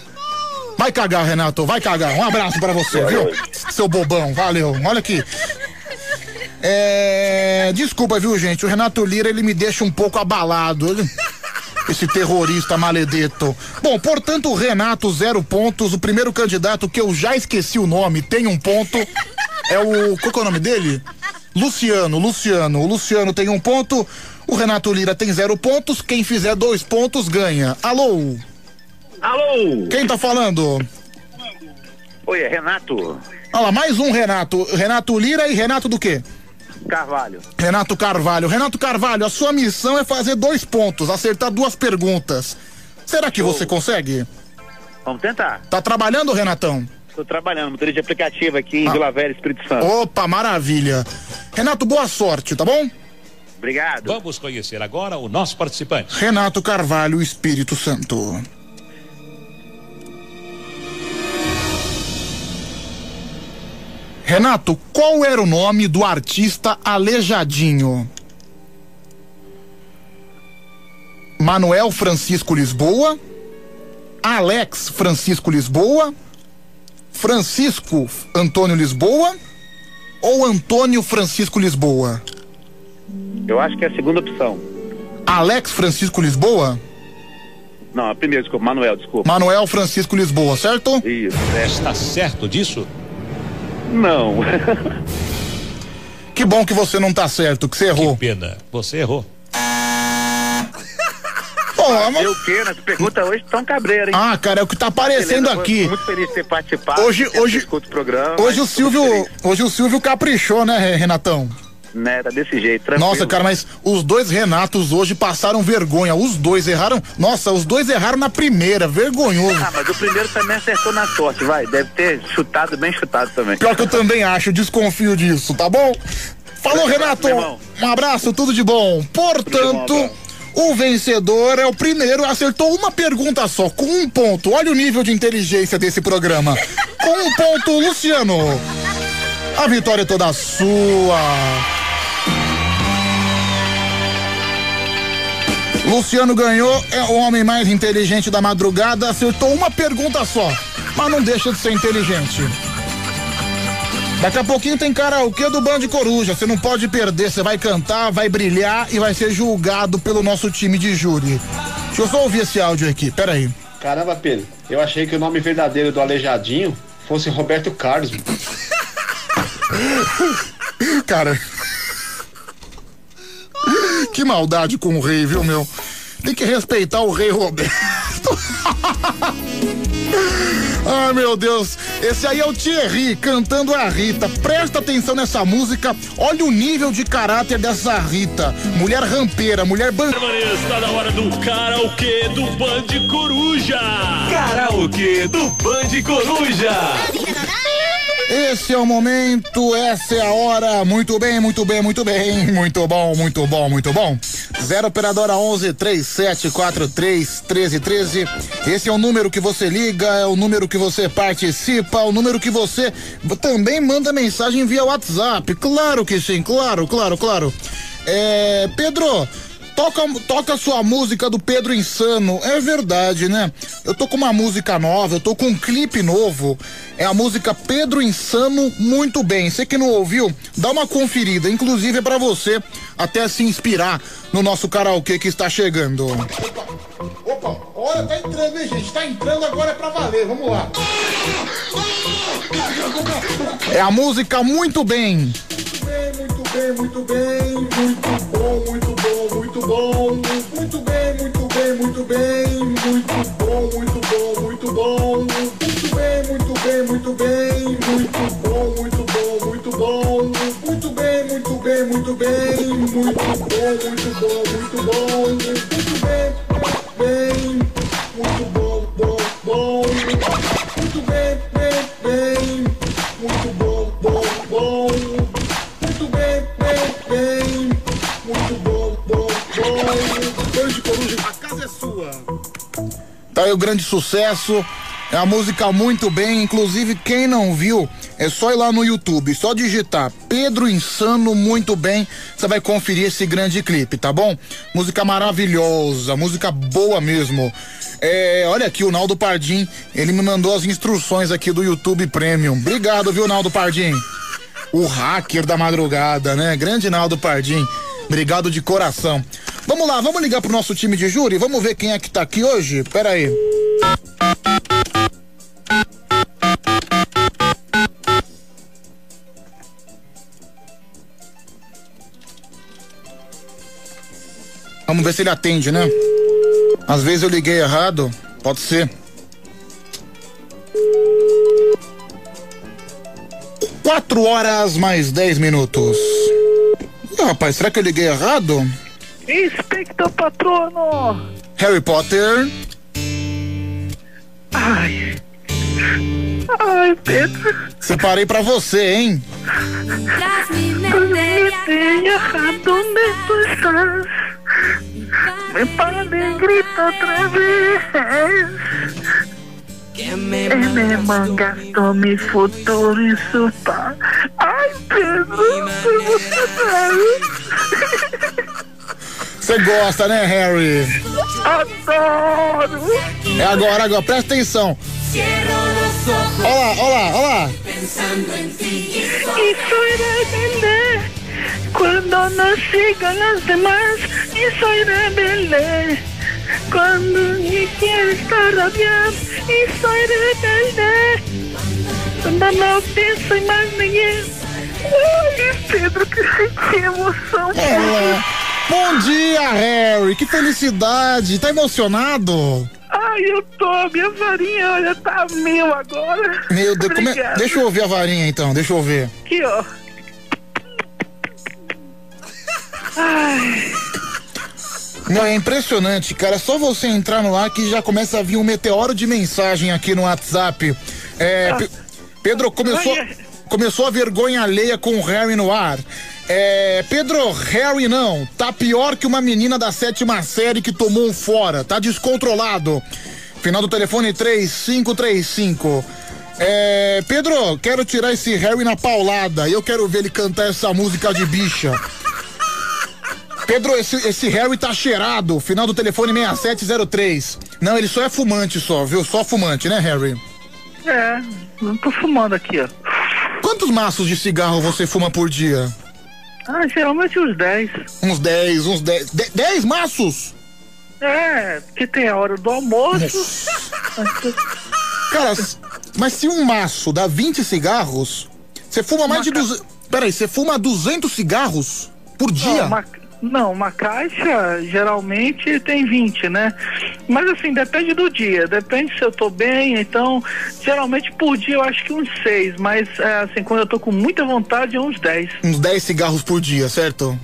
Speaker 1: Vai cagar, Renato, vai cagar. Um abraço pra você, viu? Seu bobão, valeu. Olha aqui. É, desculpa, viu, gente? O Renato Lira, ele me deixa um pouco abalado. Esse terrorista maledeto. Bom, portanto, o Renato, zero pontos. O primeiro candidato, que eu já esqueci o nome, tem um ponto. É o. Qual que é o nome dele? Luciano, Luciano. O Luciano tem um ponto. O Renato Lira tem zero pontos. Quem fizer dois pontos ganha. Alô?
Speaker 52: Alô?
Speaker 1: Quem tá falando?
Speaker 52: Oi, é Renato
Speaker 1: Olha lá, mais um Renato. Renato Lira e Renato do quê?
Speaker 52: Carvalho.
Speaker 1: Renato Carvalho. Renato Carvalho, a sua missão é fazer dois pontos, acertar duas perguntas. Será que você consegue?
Speaker 52: Vamos tentar.
Speaker 1: Tá trabalhando, Renatão?
Speaker 52: Estou trabalhando, motorista de aplicativo aqui em
Speaker 1: Ah.
Speaker 52: Vila Velha, Espírito Santo.
Speaker 1: Opa, maravilha. Renato, boa sorte, tá bom?
Speaker 52: Obrigado.
Speaker 73: Vamos conhecer agora o nosso participante.
Speaker 1: Renato Carvalho, Espírito Santo. Renato, qual era o nome do artista Aleijadinho? Manuel Francisco Lisboa, Alex Francisco Lisboa, Francisco Antônio Lisboa ou Antônio Francisco Lisboa?
Speaker 52: Eu acho que é a segunda opção.
Speaker 1: Alex Francisco Lisboa?
Speaker 52: Não, a primeira, desculpa, Manuel, desculpa.
Speaker 1: Manuel Francisco Lisboa, certo?
Speaker 52: Isso,
Speaker 73: Está certo disso?
Speaker 52: Não.
Speaker 1: Que bom que você não tá certo, que você errou.
Speaker 73: Pena, você errou.
Speaker 1: Pô, mas-
Speaker 52: Eu que? Nas perguntas hoje estão cabreiro, hein?
Speaker 1: Ah, cara, é o que tá aparecendo
Speaker 52: Beleza,
Speaker 1: aqui.
Speaker 52: Muito feliz de ter participado.
Speaker 1: Hoje- hoje-
Speaker 52: escuto o programa.
Speaker 1: Hoje o Silvio, hoje o Silvio caprichou, né, Renatão?
Speaker 52: Né, tá desse jeito, tranquilo.
Speaker 1: Nossa, cara, mas os dois Renatos hoje passaram vergonha. Os dois erraram. Nossa, os dois erraram na primeira, vergonhoso.
Speaker 52: Ah, mas o primeiro também acertou na sorte, vai. Deve ter chutado, bem chutado também.
Speaker 1: Pior que eu também acho, desconfio disso, tá bom? Falou, Renato. Um abraço, tudo de bom. Portanto, o vencedor é o primeiro, acertou uma pergunta só, com um ponto. Olha o nível de inteligência desse programa. Com um ponto, Luciano. A vitória é toda sua. Luciano ganhou, é o homem mais inteligente da madrugada, acertou uma pergunta só. mas não deixa de ser inteligente. Daqui a pouquinho tem karaokê do Band Coruja. Você não pode perder. Você vai cantar, vai brilhar e vai ser julgado pelo nosso time de júri. Deixa eu só ouvir esse áudio aqui. Pera aí.
Speaker 35: Caramba, Pedro, eu achei que o nome verdadeiro do Aleijadinho fosse Roberto Carlos.
Speaker 1: Cara. Que maldade com o rei, viu, meu? Tem que respeitar o rei Roberto. Ai, meu Deus. Esse aí é o Thierry cantando a Rita. Presta atenção nessa música. Olha o nível de caráter dessa Rita. Mulher rampeira, mulher ban...
Speaker 75: Está na hora do karaokê do Band Coruja. Karaokê do Band Coruja.
Speaker 1: Esse é o momento, essa é a hora. Muito bem, muito bem, muito bem. Muito bom, muito bom, muito bom. Zero operadora 11 3743 1313. Esse é o número que você liga, é o número que você participa, é o número que você também manda mensagem via WhatsApp. Claro que sim, claro, claro, claro. É, Pedro, Toca, toca a sua música do Pedro Insano. É verdade, né? Eu tô com uma música nova, eu tô com um clipe novo. É a música Pedro Insano Muito Bem. Você que não ouviu, dá uma conferida. Inclusive é pra você até se inspirar no nosso karaokê que está chegando. Opa, olha, tá entrando, hein, gente? Tá entrando agora é pra valer. Vamos lá. É a música Muito Bem. Muito bem, muito bem, muito bom, muito bom, muito bom, muito bem, muito bem, muito bem, muito bom, muito bom, muito bom, muito bem, muito bem, muito bem, muito bom, muito bom, muito bom, muito bem, muito bem, muito bem, muito bom, muito bom, muito bom, muito bem, bem, muito bom, bom, bom, muito bem, bem, bem, muito bom, bom, bom. Muito bem, bem, bem. Muito bom, bom, bom. Beijo, Coruja, a casa é sua. Tá aí o grande sucesso. É a música muito bem, inclusive quem não viu, é só ir lá no YouTube, só digitar Pedro Insano muito bem, você vai conferir esse grande clipe, tá bom? Música maravilhosa, música boa mesmo. É, olha aqui o Naldo Pardim, ele me mandou as instruções aqui do YouTube Premium. Obrigado, viu, Naldo Pardim? O hacker da madrugada, né? Grande Naldo Pardim. Obrigado de coração. Vamos lá, vamos ligar pro nosso time de júri? Vamos ver quem é que tá aqui hoje? Pera aí. Vamos ver se ele atende, né? Às vezes eu liguei errado. Pode ser. Quatro horas mais dez minutos. Rapaz, será que eu liguei errado?
Speaker 76: Inspector patrono!
Speaker 1: Harry Potter.
Speaker 76: Ai. Ai, Pedro.
Speaker 1: Separei pra você, hein?
Speaker 76: Prometei donde tú estás. Me para de grito otra vez. Que me mangasto mi futuro y su paz. Ai, Pedro, você sabe.
Speaker 1: Você gosta, né, Harry?
Speaker 76: Adoro!
Speaker 1: É agora, agora, presta atenção. Olha lá, olha lá, olha lá.
Speaker 76: Y soy rebelde cuando no sigo a las demás. Y soy rebelde cuando ni quiero estar rabiar. Y soy rebelde cuando no pienso en más ninguém. Ai, Pedro, que senti emoção.
Speaker 1: É. Bom dia, Harry. Que felicidade. Tá emocionado?
Speaker 76: Ai, eu tô. Minha varinha, olha, tá mil agora.
Speaker 1: Meu Deus, como é- deixa eu ouvir a varinha então, deixa eu ver.
Speaker 76: Aqui, ó. Ai,
Speaker 1: Não, é impressionante, cara. É só você entrar no ar que já começa a vir um meteoro de mensagem aqui no WhatsApp. É, Pe- Pedro, começou, começou a vergonha alheia com o Harry no ar. É, Pedro, Harry não. Tá pior que uma menina da sétima série que tomou um fora. Tá descontrolado. Final do telefone 3535. É, Pedro, quero tirar esse Harry na paulada. Eu quero ver ele cantar essa música de bicha. Pedro, esse, esse Harry tá cheirado. Final do telefone 6703. Não, ele só é fumante só, viu? Só fumante, né, Harry?
Speaker 76: É, não tô fumando aqui, ó.
Speaker 1: Quantos maços de cigarro você fuma por dia?
Speaker 76: Ah, geralmente uns 10.
Speaker 1: Uns 10, uns 10. 10 maços?
Speaker 76: É, porque tem a hora do almoço.
Speaker 1: Cara, mas se um maço dá 20 cigarros, você fuma mais de 200. Peraí, você fuma 200 cigarros por dia?
Speaker 76: Não, uma, não, uma caixa geralmente tem 20, né? Mas assim, depende do dia, depende se eu tô bem, então geralmente por dia eu acho que uns 6, mas é, assim, quando eu tô com muita vontade, uns 10.
Speaker 1: Uns 10 cigarros por dia, certo?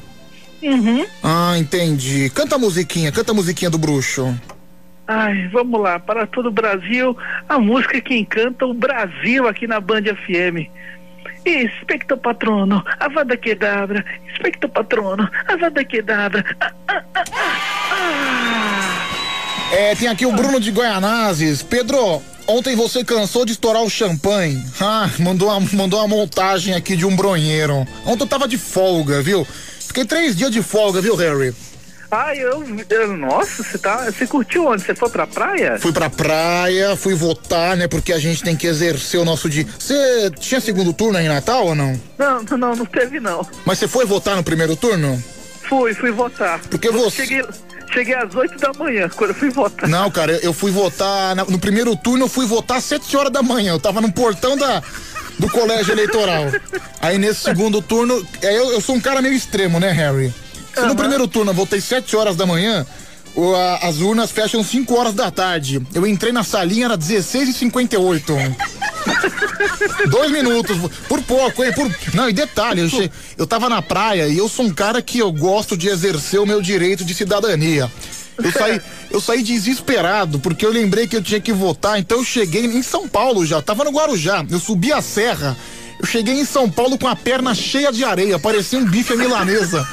Speaker 76: Uhum.
Speaker 1: Ah, entendi. Canta a musiquinha, canta a musiquinha do bruxo.
Speaker 76: Ai, vamos lá, para todo o Brasil, a música que encanta o Brasil aqui na Band FM. Especto patrono, avada kedavra, especto patrono, avada kedavra. Ah, ah, ah, ah.
Speaker 1: É, tem aqui o Bruno de Goianazes. Pedro, ontem você cansou de estourar o champanhe. Ah, mandou uma, mandou uma montagem aqui de um bronheiro. Ontem eu tava de folga, viu? Fiquei três dias de folga, viu, Harry?
Speaker 76: Ai, eu, eu- Nossa, você tá. Você curtiu onde? Você foi pra praia?
Speaker 1: Fui pra praia, fui votar, né? Porque a gente tem que exercer o nosso dia. Você tinha segundo turno aí em Natal ou não?
Speaker 76: Não, não, não teve não.
Speaker 1: Mas você foi votar no primeiro turno?
Speaker 76: Fui, fui votar.
Speaker 1: Porque
Speaker 76: Eu
Speaker 1: você-
Speaker 76: Cheguei, cheguei às 8 da manhã quando eu fui votar.
Speaker 1: Não, cara, eu fui votar. na- no primeiro turno eu fui votar às 7 horas da manhã. Eu tava no portão da, do colégio eleitoral. Aí nesse segundo turno. é, Eu, eu sou um cara meio extremo, né, Harry? Se no primeiro turno eu votei 7 horas da manhã, o- a- as urnas fecham 5 horas da tarde. Eu entrei na salinha, era 16h58. Dois minutos, por pouco, hein? Por... Não, e detalhe, eu, che... eu tava na praia e eu sou um cara que eu gosto de exercer o meu direito de cidadania. Eu saí, eu saí desesperado, porque eu lembrei que eu tinha que votar, então eu cheguei em São Paulo já, tava no Guarujá, eu subi a serra, eu cheguei em São Paulo com a perna cheia de areia, parecia um bife milanesa.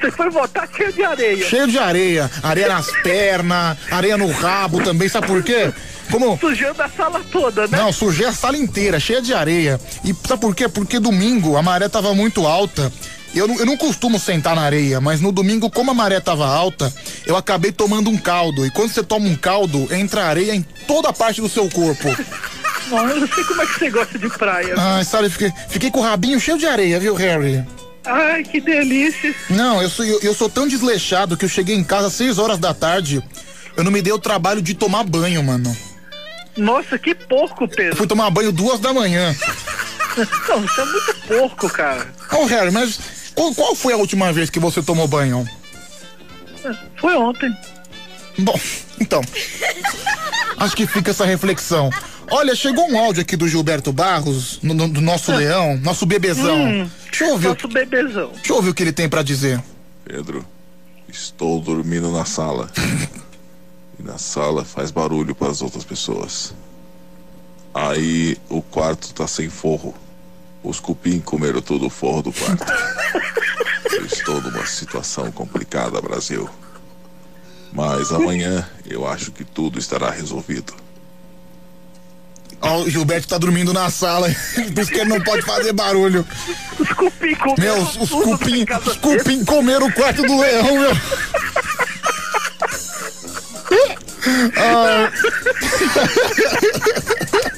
Speaker 76: Você foi votar cheio de areia.
Speaker 1: Cheio de areia, areia nas pernas, areia no rabo também, sabe por quê? Como...
Speaker 76: Sujando a sala toda, né?
Speaker 1: Não, sujei a sala inteira, cheia de areia. E sabe por quê? Porque domingo a maré tava muito alta. Eu não, eu não costumo sentar na areia, mas no domingo, como a maré tava alta, eu acabei tomando um caldo. E quando você toma um caldo, entra areia em toda a parte do seu corpo.
Speaker 76: Não, eu não sei como é que você gosta de praia.
Speaker 1: Ai, sabe, fiquei, fiquei com o rabinho cheio de areia, viu, Harry?
Speaker 76: Ai, que delícia.
Speaker 1: Não, eu sou, eu, eu sou tão desleixado que eu cheguei em casa às 6 horas da tarde. Eu não me dei o trabalho de tomar banho, mano.
Speaker 76: Nossa, que porco, Pedro.
Speaker 1: Eu fui tomar banho duas da manhã.
Speaker 76: Não, isso é muito porco, cara.
Speaker 1: Ô, Harry, mas qual, qual foi a última vez que você tomou banho?
Speaker 76: Foi ontem.
Speaker 1: Bom, então. Acho que fica essa reflexão. Olha, chegou um áudio aqui do Gilberto Barros, no- no- do nosso leão, nosso bebezão.
Speaker 76: Hum,
Speaker 1: Deixa eu ouvir, o-
Speaker 76: Nosso bebezão.
Speaker 1: deixa eu ouvir o que ele tem pra dizer.
Speaker 70: Pedro, estou dormindo na sala. e na sala faz barulho para as outras pessoas. Aí o quarto tá sem forro. Os cupim comeram todo o forro do quarto. Eu estou numa situação complicada, Brasil. Mas amanhã eu acho que tudo estará resolvido.
Speaker 1: Ó, o Gilberto tá dormindo na sala, por isso que ele não pode fazer barulho.
Speaker 76: Os cupim comeram
Speaker 1: Meu, os, cupim, os cupim comeram o quarto do leão, meu. Ah.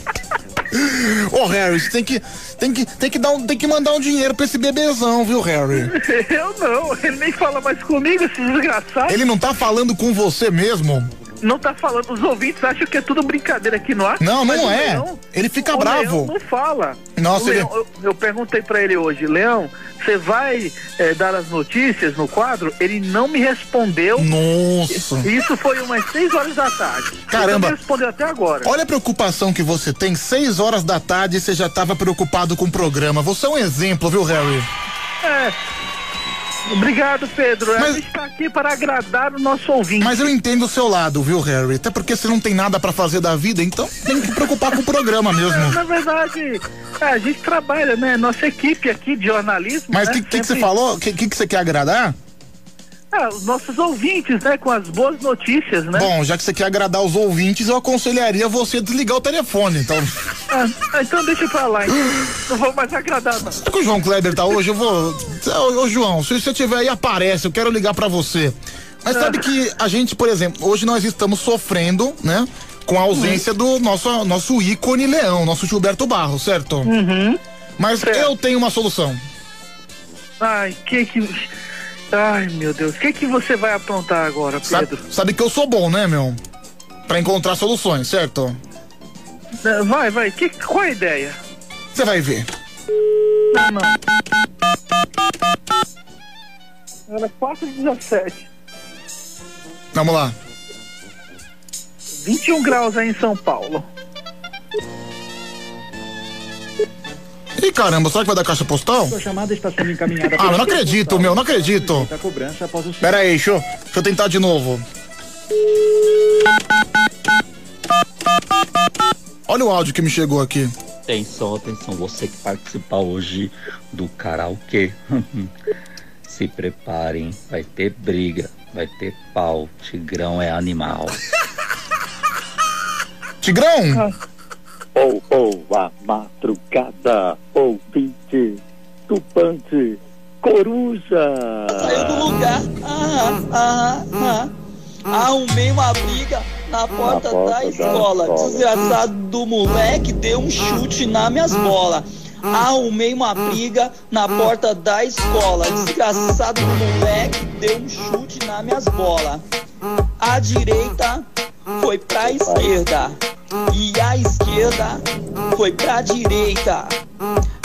Speaker 1: Ô Harry, você tem que, tem que, tem que dar um, tem que mandar um dinheiro pra esse bebezão, viu, Harry?
Speaker 76: Eu não, ele nem fala mais comigo, esse desgraçado.
Speaker 1: Ele não tá falando com você mesmo?
Speaker 76: Não tá falando, os ouvintes acham que é tudo brincadeira aqui no ar.
Speaker 1: Não, não é.
Speaker 76: Leão-
Speaker 1: Ele fica bravo.
Speaker 76: Leão não fala.
Speaker 1: Nossa, ele-
Speaker 76: Leão- eu, eu perguntei pra ele hoje, Leão, você vai eh, dar as notícias no quadro? Ele não me respondeu.
Speaker 1: Nossa.
Speaker 76: Isso foi umas 6 horas da tarde.
Speaker 1: Caramba.
Speaker 76: Ele não me respondeu até agora.
Speaker 1: Olha a preocupação que você tem, seis horas da tarde e você já tava preocupado com o programa. Você é um exemplo, viu, Harry?
Speaker 76: É. Obrigado, Pedro. A gente tá aqui para agradar o nosso ouvinte.
Speaker 1: Mas eu entendo o seu lado, viu, Harry? Até porque você não tem nada pra fazer da vida, então tem que preocupar com o programa mesmo.
Speaker 76: Na verdade, é, a gente trabalha, né? Nossa equipe aqui de jornalismo.
Speaker 1: Mas o
Speaker 76: né,
Speaker 1: que, que, que você
Speaker 76: sempre-
Speaker 1: falou? O que, que, que você quer agradar?
Speaker 76: Ah, os nossos ouvintes, né? Com as boas notícias, né?
Speaker 1: Bom, já que você quer agradar os ouvintes, eu aconselharia você desligar o telefone, então.
Speaker 76: Ah, ah, então deixa pra lá, então. Não vou mais agradar, não.
Speaker 1: Será que o João Kleber tá hoje? Eu vou. Ô, ô, João, se você tiver aí, aparece, eu quero ligar pra você. Mas sabe que a gente, por exemplo, hoje nós estamos sofrendo, né? com a ausência do nosso, nosso ícone leão, nosso Gilberto Barros, certo?
Speaker 76: Uhum.
Speaker 1: Mas eu tenho uma solução.
Speaker 76: Ai, que que. Ai, meu Deus. O que que você vai aprontar agora,
Speaker 1: Sabe,
Speaker 76: Pedro?
Speaker 1: sabe que eu sou bom, né, meu? Pra encontrar soluções, certo?
Speaker 76: Vai, vai. Que, qual a ideia?
Speaker 1: Você vai ver.
Speaker 76: Não, não. Era 4 e 17.
Speaker 1: Vamos lá.
Speaker 76: 21 graus aí em São Paulo.
Speaker 1: Ih, caramba, será que vai dar caixa postal?
Speaker 77: Sua chamada está sendo encaminhada
Speaker 1: Ah, eu não acredito, meu, não acredito.
Speaker 77: Da cobrança após o
Speaker 1: Pera aí, deixa eu, deixa eu tentar de novo. Olha o áudio que me chegou aqui.
Speaker 78: Atenção, atenção, você que participar hoje do karaokê. Se preparem, vai ter briga, vai ter pau. Tigrão é animal.
Speaker 1: Tigrão?
Speaker 79: Ou, ou, a madrugada, ouvinte, tupante, coruja.
Speaker 80: Saiu do lugar. Ah, ah, ah. Arrumei uma briga na porta,
Speaker 79: porta
Speaker 80: da
Speaker 79: da
Speaker 80: escola.
Speaker 79: escola.
Speaker 80: Desgraçado do moleque deu um chute nas minhas bolas. Arrumei uma briga na porta da escola. Desgraçado do moleque deu um chute nas minhas bolas. A direita foi pra esquerda. E a esquerda foi pra direita.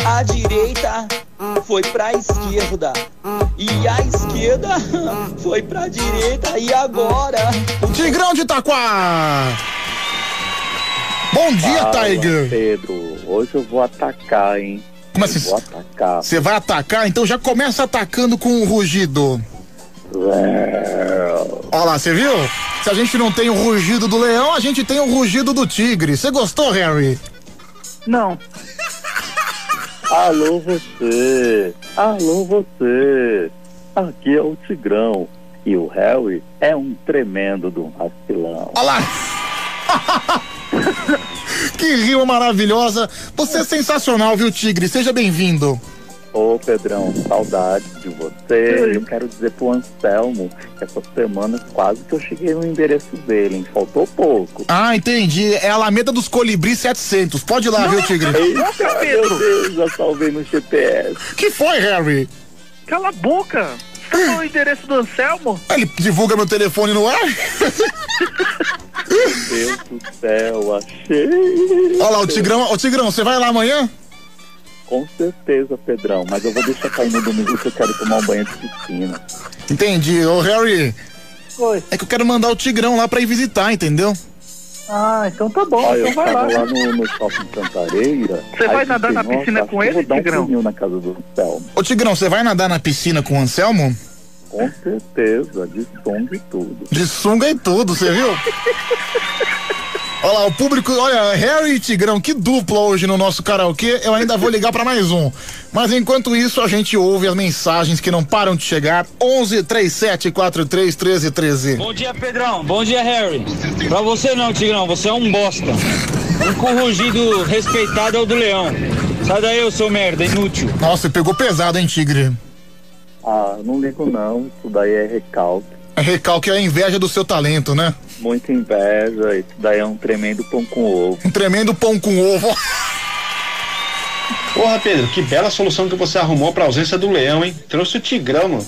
Speaker 80: A direita foi pra esquerda. E a esquerda foi pra direita. E agora?
Speaker 1: Tigrão de Itaquá! Bom dia,
Speaker 79: Fala,
Speaker 1: Tiger!
Speaker 79: Pedro, hoje eu vou atacar, hein?
Speaker 1: Como assim?
Speaker 79: Eu vou atacar.
Speaker 1: Você vai atacar? Então já começa atacando com o rugido. Olha lá, você viu? Se a gente não tem o rugido do leão, a gente tem o rugido do tigre. Você gostou, Harry?
Speaker 76: Não.
Speaker 79: Alô você, alô você. Aqui é o Tigrão. E o Harry é um tremendo do vacilão.
Speaker 1: Olha lá! que rima maravilhosa! Você é sensacional, viu, Tigre? Seja bem-vindo.
Speaker 79: Ô Pedrão, saudade de você. Eu quero dizer pro Anselmo que essa semana quase que eu cheguei no endereço dele, hein? Faltou pouco.
Speaker 1: Ah, entendi. É a Alameda dos Colibris 700. Pode ir lá, viu, Tigre?
Speaker 79: Eita, meu Deus, já salvei no GPS.
Speaker 1: Que foi, Harry?
Speaker 76: Cala a boca. Você tá no endereço do Anselmo?
Speaker 1: Ele divulga meu telefone no ar?
Speaker 79: Deus do céu, achei.
Speaker 1: Olha lá, o Tigrão. Ô, Tigrão, você vai lá amanhã?
Speaker 79: Com certeza, Pedrão, mas eu vou deixar cair no domingo que eu quero tomar um banho de piscina.
Speaker 1: Entendi. Ô, Harry.
Speaker 76: Oi.
Speaker 1: É que eu quero mandar o Tigrão lá pra ir visitar, entendeu?
Speaker 76: Ah, então tá bom.
Speaker 79: Olha, eu
Speaker 76: então vai lá.
Speaker 79: tava lá no, no shopping Cantareira.
Speaker 76: Você vai nadar
Speaker 79: pensei,
Speaker 76: na piscina com
Speaker 79: eu
Speaker 76: ele,
Speaker 79: um
Speaker 76: Tigrão?
Speaker 79: pulinho na casa do Anselmo.
Speaker 1: Ô, Tigrão, você vai nadar na piscina com o Anselmo?
Speaker 79: Com certeza, de som e tudo.
Speaker 1: De sunga e tudo, você viu? Olha lá, o público, olha, Harry e Tigrão, que dupla hoje no nosso karaokê. Eu ainda vou ligar pra mais um. Mas enquanto isso, a gente ouve as mensagens que não param de chegar. 11 37 43 13 13.
Speaker 81: Bom dia, Pedrão. Bom dia, Harry. Pra você não, Tigrão. Você é um bosta. Um rugido respeitado é o do leão. Sai daí, eu sou merda, inútil.
Speaker 1: Nossa, pegou pesado, hein, Tigre?
Speaker 79: Ah, não ligo não, isso daí é recalque.
Speaker 1: É recalque é a inveja do seu talento, né?
Speaker 79: Muita inveja, isso daí é um tremendo pão com ovo.
Speaker 1: Um tremendo pão com ovo.
Speaker 35: Porra, Pedro, que bela solução que você arrumou pra ausência do leão, hein? Trouxe o tigrão, mano.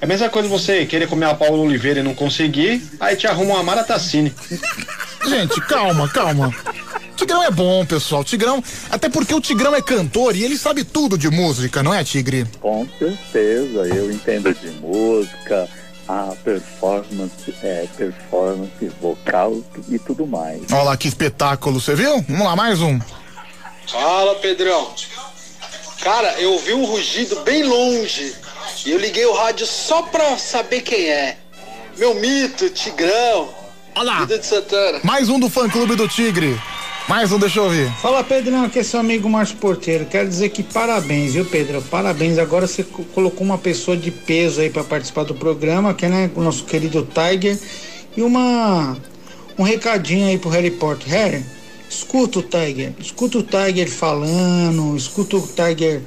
Speaker 35: É a mesma coisa você querer comer a Paula Oliveira e não conseguir, aí te arruma uma Maratacine.
Speaker 1: Gente, calma, calma. Tigrão é bom, pessoal. Tigrão, até porque o Tigrão é cantor e ele sabe tudo de música, não é, Tigre?
Speaker 79: Com certeza, eu entendo de música, a performance, é, performance vocal e tudo mais.
Speaker 1: Olha lá que espetáculo, você viu? Vamos lá, mais um.
Speaker 82: Fala, Pedrão. Cara, eu ouvi um rugido bem longe e eu liguei o rádio só pra saber quem é. Meu mito, Tigrão.
Speaker 1: Olha lá.
Speaker 82: Vida de Santana.
Speaker 1: Mais um do fã clube do Tigre. Mais um, deixa eu ouvir.
Speaker 83: Fala Pedrão, aqui é seu amigo Márcio Porteiro. Quero dizer que parabéns, viu, Pedro? Parabéns. Agora você co- colocou uma pessoa de peso aí para participar do programa, que é né, o nosso querido Tiger. E uma um recadinho aí pro Harry Potter. Harry, escuta o Tiger, escuta o Tiger falando, escuta o Tiger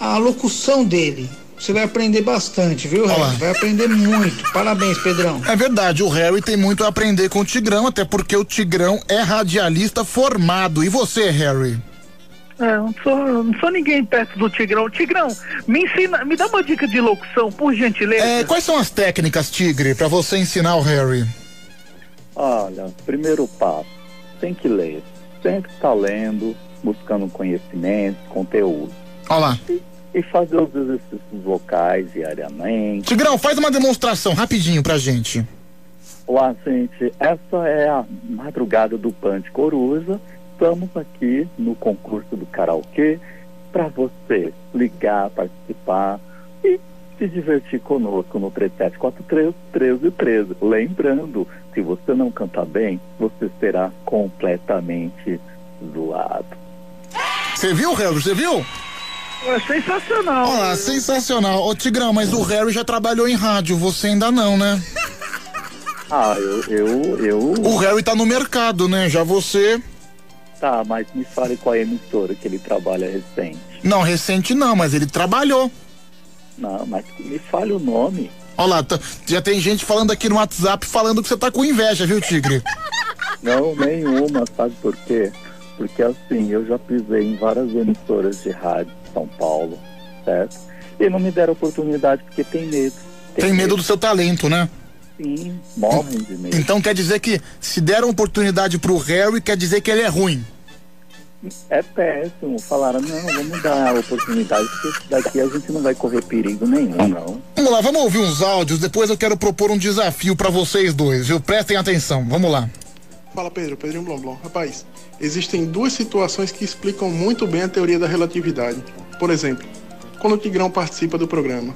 Speaker 83: a locução dele. Você vai aprender bastante, viu, Harry? Vai aprender muito. Parabéns, Pedrão.
Speaker 1: É verdade, o Harry tem muito a aprender com o Tigrão, até porque o Tigrão é radialista formado. E você, Harry?
Speaker 76: É, não sou, não sou ninguém perto do Tigrão. Tigrão, me ensina, me dá uma dica de locução, por gentileza.
Speaker 1: É, quais são as técnicas, Tigre, pra você ensinar o Harry?
Speaker 79: Olha, primeiro passo, tem que ler. Sempre estar lendo, buscando conhecimento, conteúdo.
Speaker 1: Olha lá.
Speaker 79: E fazer os exercícios vocais diariamente.
Speaker 1: Tigrão, faz uma demonstração rapidinho pra gente.
Speaker 79: Olá, gente. Essa é a madrugada do Pan de Coruja. Estamos aqui no concurso do karaokê para você ligar, participar e se divertir conosco no 3743 1313. Lembrando, se você não cantar bem, você será completamente zoado.
Speaker 1: Você viu, Harry? Você viu?
Speaker 76: É sensacional.
Speaker 1: Olha lá, sensacional. Ô, Tigrão, mas o Harry já trabalhou em rádio, você ainda não, né?
Speaker 79: Ah, eu, eu, eu.
Speaker 1: O Harry tá no mercado, né? Já você.
Speaker 79: Tá, mas me fale qual é a emissora que ele trabalha recente.
Speaker 1: Não, recente não, mas ele trabalhou.
Speaker 79: Não, mas me fale o nome.
Speaker 1: Olha lá, já tem gente falando aqui no WhatsApp falando que você tá com inveja, viu, Tigre?
Speaker 79: Não, nenhuma, sabe por quê? Porque assim, eu já pisei em várias emissoras de rádio São Paulo, certo? E não me deram oportunidade porque tem medo.
Speaker 1: Tem medo do seu talento, né?
Speaker 79: Sim, morrem de medo.
Speaker 1: Então quer dizer que se deram oportunidade pro Harry, quer dizer que ele é ruim.
Speaker 79: É péssimo. Falaram, não, vamos dar a oportunidade, porque daqui a gente não vai correr perigo nenhum, não.
Speaker 1: Vamos lá, vamos ouvir uns áudios, depois eu quero propor um desafio pra vocês dois, viu? Prestem atenção, vamos lá.
Speaker 66: Fala Pedro, Pedrinho Blomblom. Rapaz, existem duas situações que explicam muito bem a teoria da relatividade. Por exemplo, quando o Tigrão participa do programa.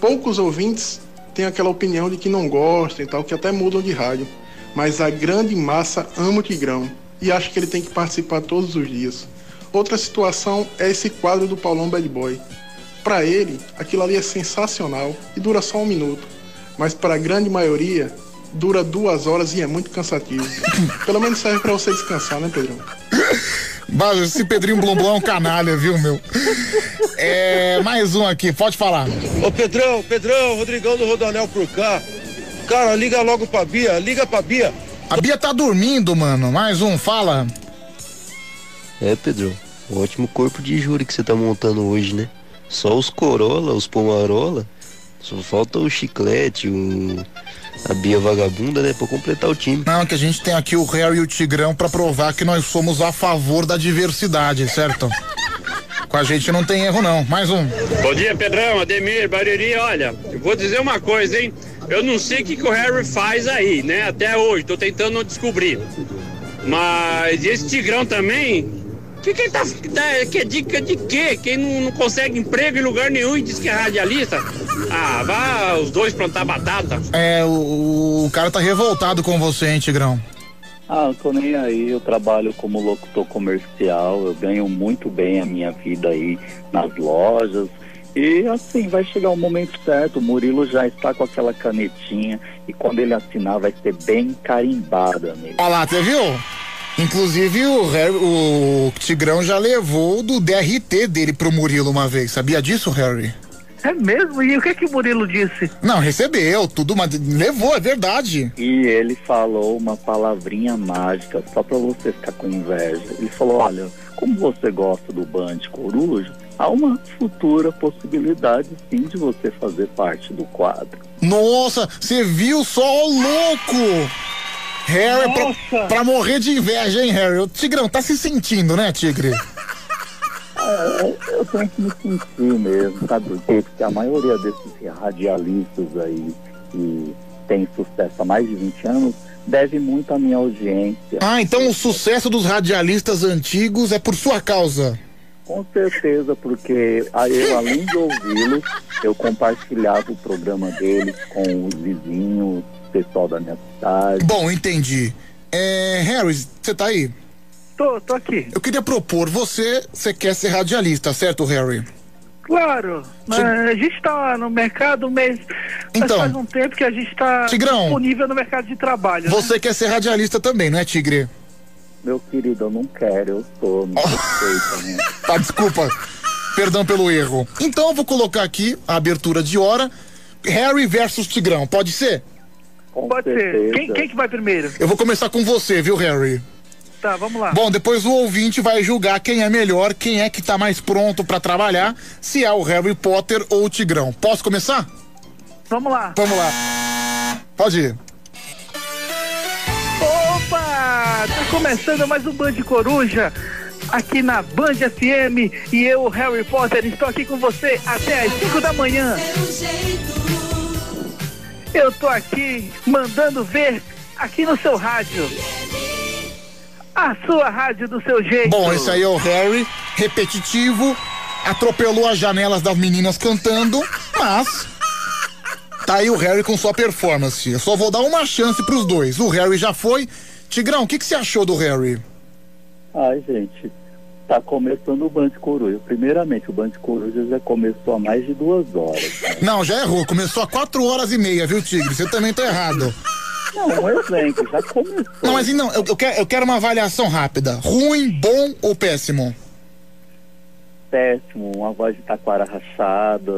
Speaker 66: Poucos ouvintes têm aquela opinião de que não gostam e tal, que até mudam de rádio. Mas a grande massa ama o Tigrão e acha que ele tem que participar todos os dias. Outra situação é esse quadro do Paulão Bad Boy. Para ele, aquilo ali é sensacional e dura só um minuto. Mas para a grande maioria, dura duas horas e é muito cansativo. Pelo menos serve para você descansar, né, Pedrão?
Speaker 1: Mas esse Pedrinho Blomblom é um canalha, viu, meu? É, mais um aqui, pode falar.
Speaker 84: Ô Pedrão, Pedrão, Rodrigão do Rodonel por cá. Cara, liga logo pra Bia, liga pra Bia.
Speaker 1: A Bia tá dormindo, mano. Mais um, fala.
Speaker 85: É, Pedro, um ótimo corpo de júri que você tá montando hoje, né? Só os Corolla, os Pomarola, só falta o Chiclete, o... a Bia Vagabunda, né? Pra completar o time.
Speaker 1: Não, que a gente tem aqui o Harry e o Tigrão pra provar que nós somos a favor da diversidade, certo? Com a gente não tem erro, não. Mais um.
Speaker 86: Bom dia, Pedrão, Ademir, Bariri. Olha, eu vou dizer uma coisa, hein? Eu não sei o que, que o Harry faz aí, né? Até hoje, tô tentando descobrir. Mas esse Tigrão também. O que, que ele tá. Que é dica de quê? Quem não, não consegue emprego em lugar nenhum e diz que é radialista? Ah, vá os dois plantar batata.
Speaker 1: É, o, o cara tá revoltado com você, hein, Tigrão?
Speaker 79: Ah, eu tô nem aí, eu trabalho como locutor comercial, eu ganho muito bem a minha vida aí nas lojas. E assim, vai chegar o momento certo, o Murilo já está com aquela canetinha e quando ele assinar vai ser bem carimbada nele.
Speaker 1: Olha lá, você viu? Inclusive o, Harry- o Tigrão já levou do DRT dele pro Murilo uma vez. Sabia disso, Harry?
Speaker 76: É mesmo? E o que que o Murilo disse?
Speaker 1: Não, recebeu, tudo, mas levou, é verdade.
Speaker 79: E ele falou uma palavrinha mágica, só pra você ficar com inveja. Ele falou, olha, como você gosta do Band Coruja, há uma futura possibilidade sim de você fazer parte do quadro.
Speaker 1: Nossa, você viu só o louco? Harry, pra, pra morrer de inveja, hein, Harry? O Tigrão tá se sentindo, né, Tigre?
Speaker 79: É, eu tenho que me sentir mesmo, sabe por quê? Porque a maioria desses radialistas aí que tem sucesso há mais de 20 anos deve muito à minha audiência.
Speaker 1: Ah, então o sucesso dos radialistas antigos é por sua causa.
Speaker 79: Com certeza, porque eu, além de ouvi-los, eu compartilhava o programa deles com os vizinhos, pessoal da minha cidade.
Speaker 1: Bom, entendi. É, Harry, você tá aí?
Speaker 76: Tô, tô aqui.
Speaker 1: Eu queria propor, você, você quer ser radialista, certo, Harry?
Speaker 76: Claro, mas a gente tá no mercado, mas
Speaker 1: Então.
Speaker 76: faz um tempo que a gente tá
Speaker 1: Tigrão.
Speaker 76: disponível no mercado de trabalho. né?
Speaker 1: Você quer ser radialista também, não é, Tigre?
Speaker 79: Meu querido, eu não quero, eu sou, me respeita, né?
Speaker 1: Tá, desculpa. Perdão pelo erro. Então eu vou colocar aqui a abertura de hora. Harry versus Tigrão, pode ser?
Speaker 76: Pode ser. Quem, quem que vai primeiro?
Speaker 1: Eu vou começar com você, viu, Harry?
Speaker 76: Tá, vamos lá.
Speaker 1: Bom, depois o ouvinte vai julgar quem é melhor, quem é que tá mais pronto pra trabalhar, se é o Harry Potter ou o Tigrão. Posso começar?
Speaker 76: Vamos lá.
Speaker 1: Vamos lá. Pode ir.
Speaker 76: Opa! Tá começando mais um Band Coruja aqui na Band FM e eu, Harry Potter, estou aqui com você até as 5 da manhã. Eu tô aqui mandando ver aqui no seu rádio. A sua rádio do seu jeito.
Speaker 1: Bom, esse aí é o Harry, repetitivo, atropelou as janelas das meninas cantando, mas tá aí o Harry com sua performance. Eu só vou dar uma chance pros dois. O Harry já foi. Tigrão, o que, que você achou do Harry?
Speaker 79: Ai, gente, tá começando o Band Coruja. Primeiramente, o Band Coruja já começou há mais de duas horas.
Speaker 1: Não, já errou. Começou a quatro horas e meia, viu, Tigre? Você também tá errado.
Speaker 79: Não, um exemplo, já começou.
Speaker 1: Não, mas não, eu, eu quero, eu quero uma avaliação rápida. Ruim, bom ou péssimo?
Speaker 79: Péssimo, uma voz de taquara rachada,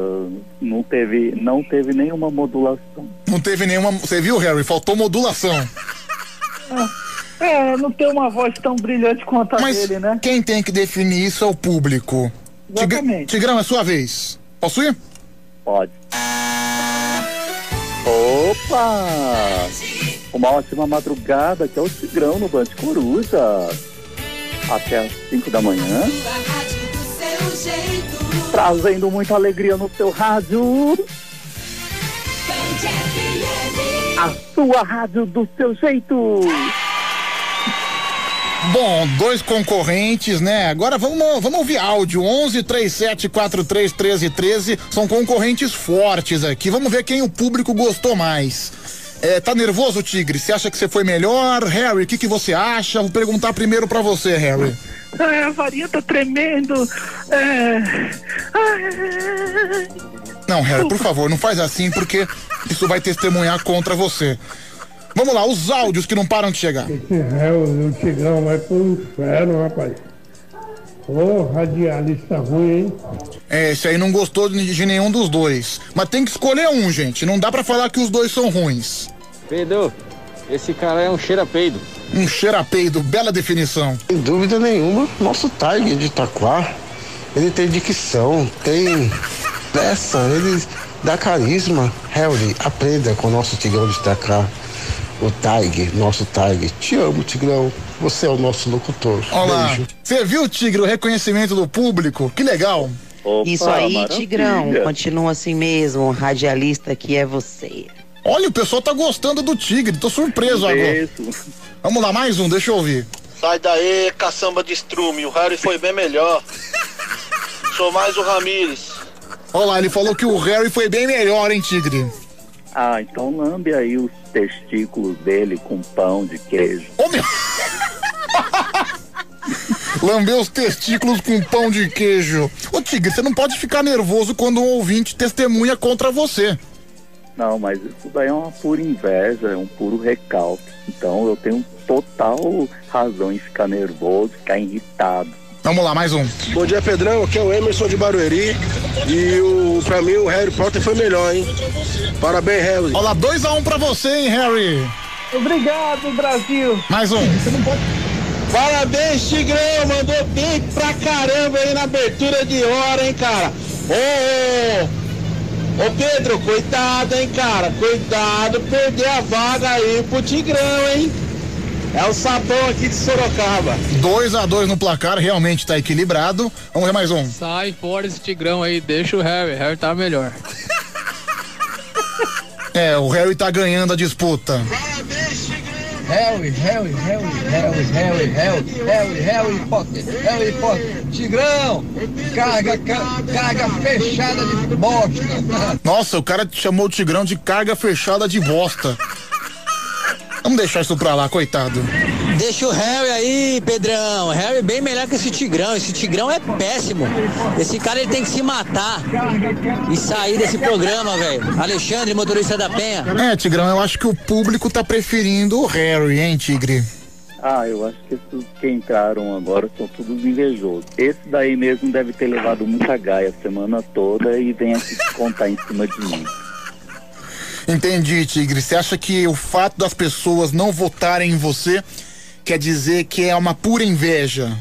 Speaker 79: não teve, não teve nenhuma modulação.
Speaker 1: Não teve nenhuma. Você viu, Harry? Faltou modulação.
Speaker 76: É, não tem uma voz tão brilhante quanto a
Speaker 1: Mas
Speaker 76: dele, né?
Speaker 1: quem tem que definir isso é o público. Tig-
Speaker 76: Exatamente.
Speaker 1: Tigrão, é sua vez. Posso ir?
Speaker 79: Pode. Opa! Uma ótima madrugada, que é o Tigrão no Band Coruja. Até às 5 da manhã. Trazendo muita alegria no seu rádio. A sua rádio do seu jeito.
Speaker 1: Bom, dois concorrentes, né? Agora vamos, vamos ouvir áudio. 11 37 43 13 13. São concorrentes fortes aqui. Vamos ver quem o público gostou mais. É, tá nervoso, Tigre? Você acha que você foi melhor? Harry, o que, que você acha? Vou perguntar primeiro pra você, Harry.
Speaker 76: É, a varinha tá tremendo. É... Ai,
Speaker 1: Não, Harry, por favor, não faz assim porque isso vai testemunhar contra você. Vamos lá, os áudios que não param de chegar.
Speaker 87: Esse réu do Tigrão vai pro inferno, rapaz. Ô, radialista ruim, hein?
Speaker 1: É, esse aí não gostou de, de nenhum dos dois. Mas tem que escolher um, gente. Não dá pra falar que os dois são ruins.
Speaker 88: Pedro, esse cara é um cheira-peido.
Speaker 1: Um cheirapeido, bela definição.
Speaker 89: Sem dúvida nenhuma, nosso Tiger de Itaquá, ele tem dicção, tem peça, ele dá carisma. Harry, aprenda com o nosso Tigrão de Itaquá. O Tiger, nosso Tiger. Te amo, Tigrão. Você é o nosso locutor.
Speaker 1: Olá.
Speaker 89: Beijo.
Speaker 1: Você viu, Tigre, o reconhecimento do público? Que legal.
Speaker 90: Isso aí, Tigrão. Continua assim mesmo. Radialista que é você.
Speaker 1: Olha, o pessoal tá gostando do Tigre. Tô surpreso agora. Vamos lá, mais um, deixa eu ouvir.
Speaker 91: Sai daí, caçamba de estrume. O Harry foi bem melhor. Sou mais o Ramires.
Speaker 1: Olha lá, ele falou que o Harry foi bem melhor, hein, Tigre?
Speaker 79: Ah, então lambe aí os testículos dele com pão de queijo.
Speaker 1: Ô, meu! Lambeu os testículos com pão de queijo. Ô, Tigre, você não pode ficar nervoso quando um ouvinte testemunha contra você.
Speaker 79: Não, mas isso daí é uma pura inveja, é um puro recalque. Então eu tenho total razão em ficar nervoso, ficar irritado.
Speaker 1: Vamos lá, mais um.
Speaker 84: Bom dia, Pedrão. Aqui é o Emerson de Barueri. E o, pra mim o Harry Potter foi melhor, hein? Parabéns, Harry.
Speaker 1: Olha lá, 2 a 1 um pra você, hein, Harry?
Speaker 76: Obrigado, Brasil.
Speaker 1: Mais um.
Speaker 91: Parabéns, Tigrão. Mandou bem pra caramba aí na abertura de hora, hein, cara. Ô, ô, ô Pedro, cuidado, hein, cara. Cuidado, perder a vaga aí pro Tigrão, hein. É o sapão aqui de Sorocaba.
Speaker 1: 2 a 2 no placar, realmente tá equilibrado. Vamos ver mais um.
Speaker 92: Sai fora esse tigrão aí, deixa o Harry, Harry tá melhor.
Speaker 1: É, o Harry tá ganhando a disputa.
Speaker 93: Harry, Harry, Harry, Harry, Harry, Harry, Harry, Harry Potter, Harry Potter, Tigrão, carga, ca- carga fechada de bosta.
Speaker 1: Nossa, o cara chamou o Tigrão de carga fechada de bosta. Vamos deixar isso pra lá, coitado.
Speaker 94: Deixa o Harry aí, Pedrão. Harry é bem melhor que esse Tigrão. Esse Tigrão é péssimo. Esse cara ele tem que se matar e sair desse programa, velho. Alexandre, motorista da Penha.
Speaker 1: É, Tigrão, eu acho que o público tá preferindo o Harry, hein, Tigre?
Speaker 79: Ah, eu acho que esses que entraram agora são todos invejosos. Esse daí mesmo deve ter levado muita gaia a semana toda e vem aqui contar em cima de mim.
Speaker 1: Entendi, Tigre. Você acha que o fato das pessoas não votarem em você quer dizer que é uma pura inveja?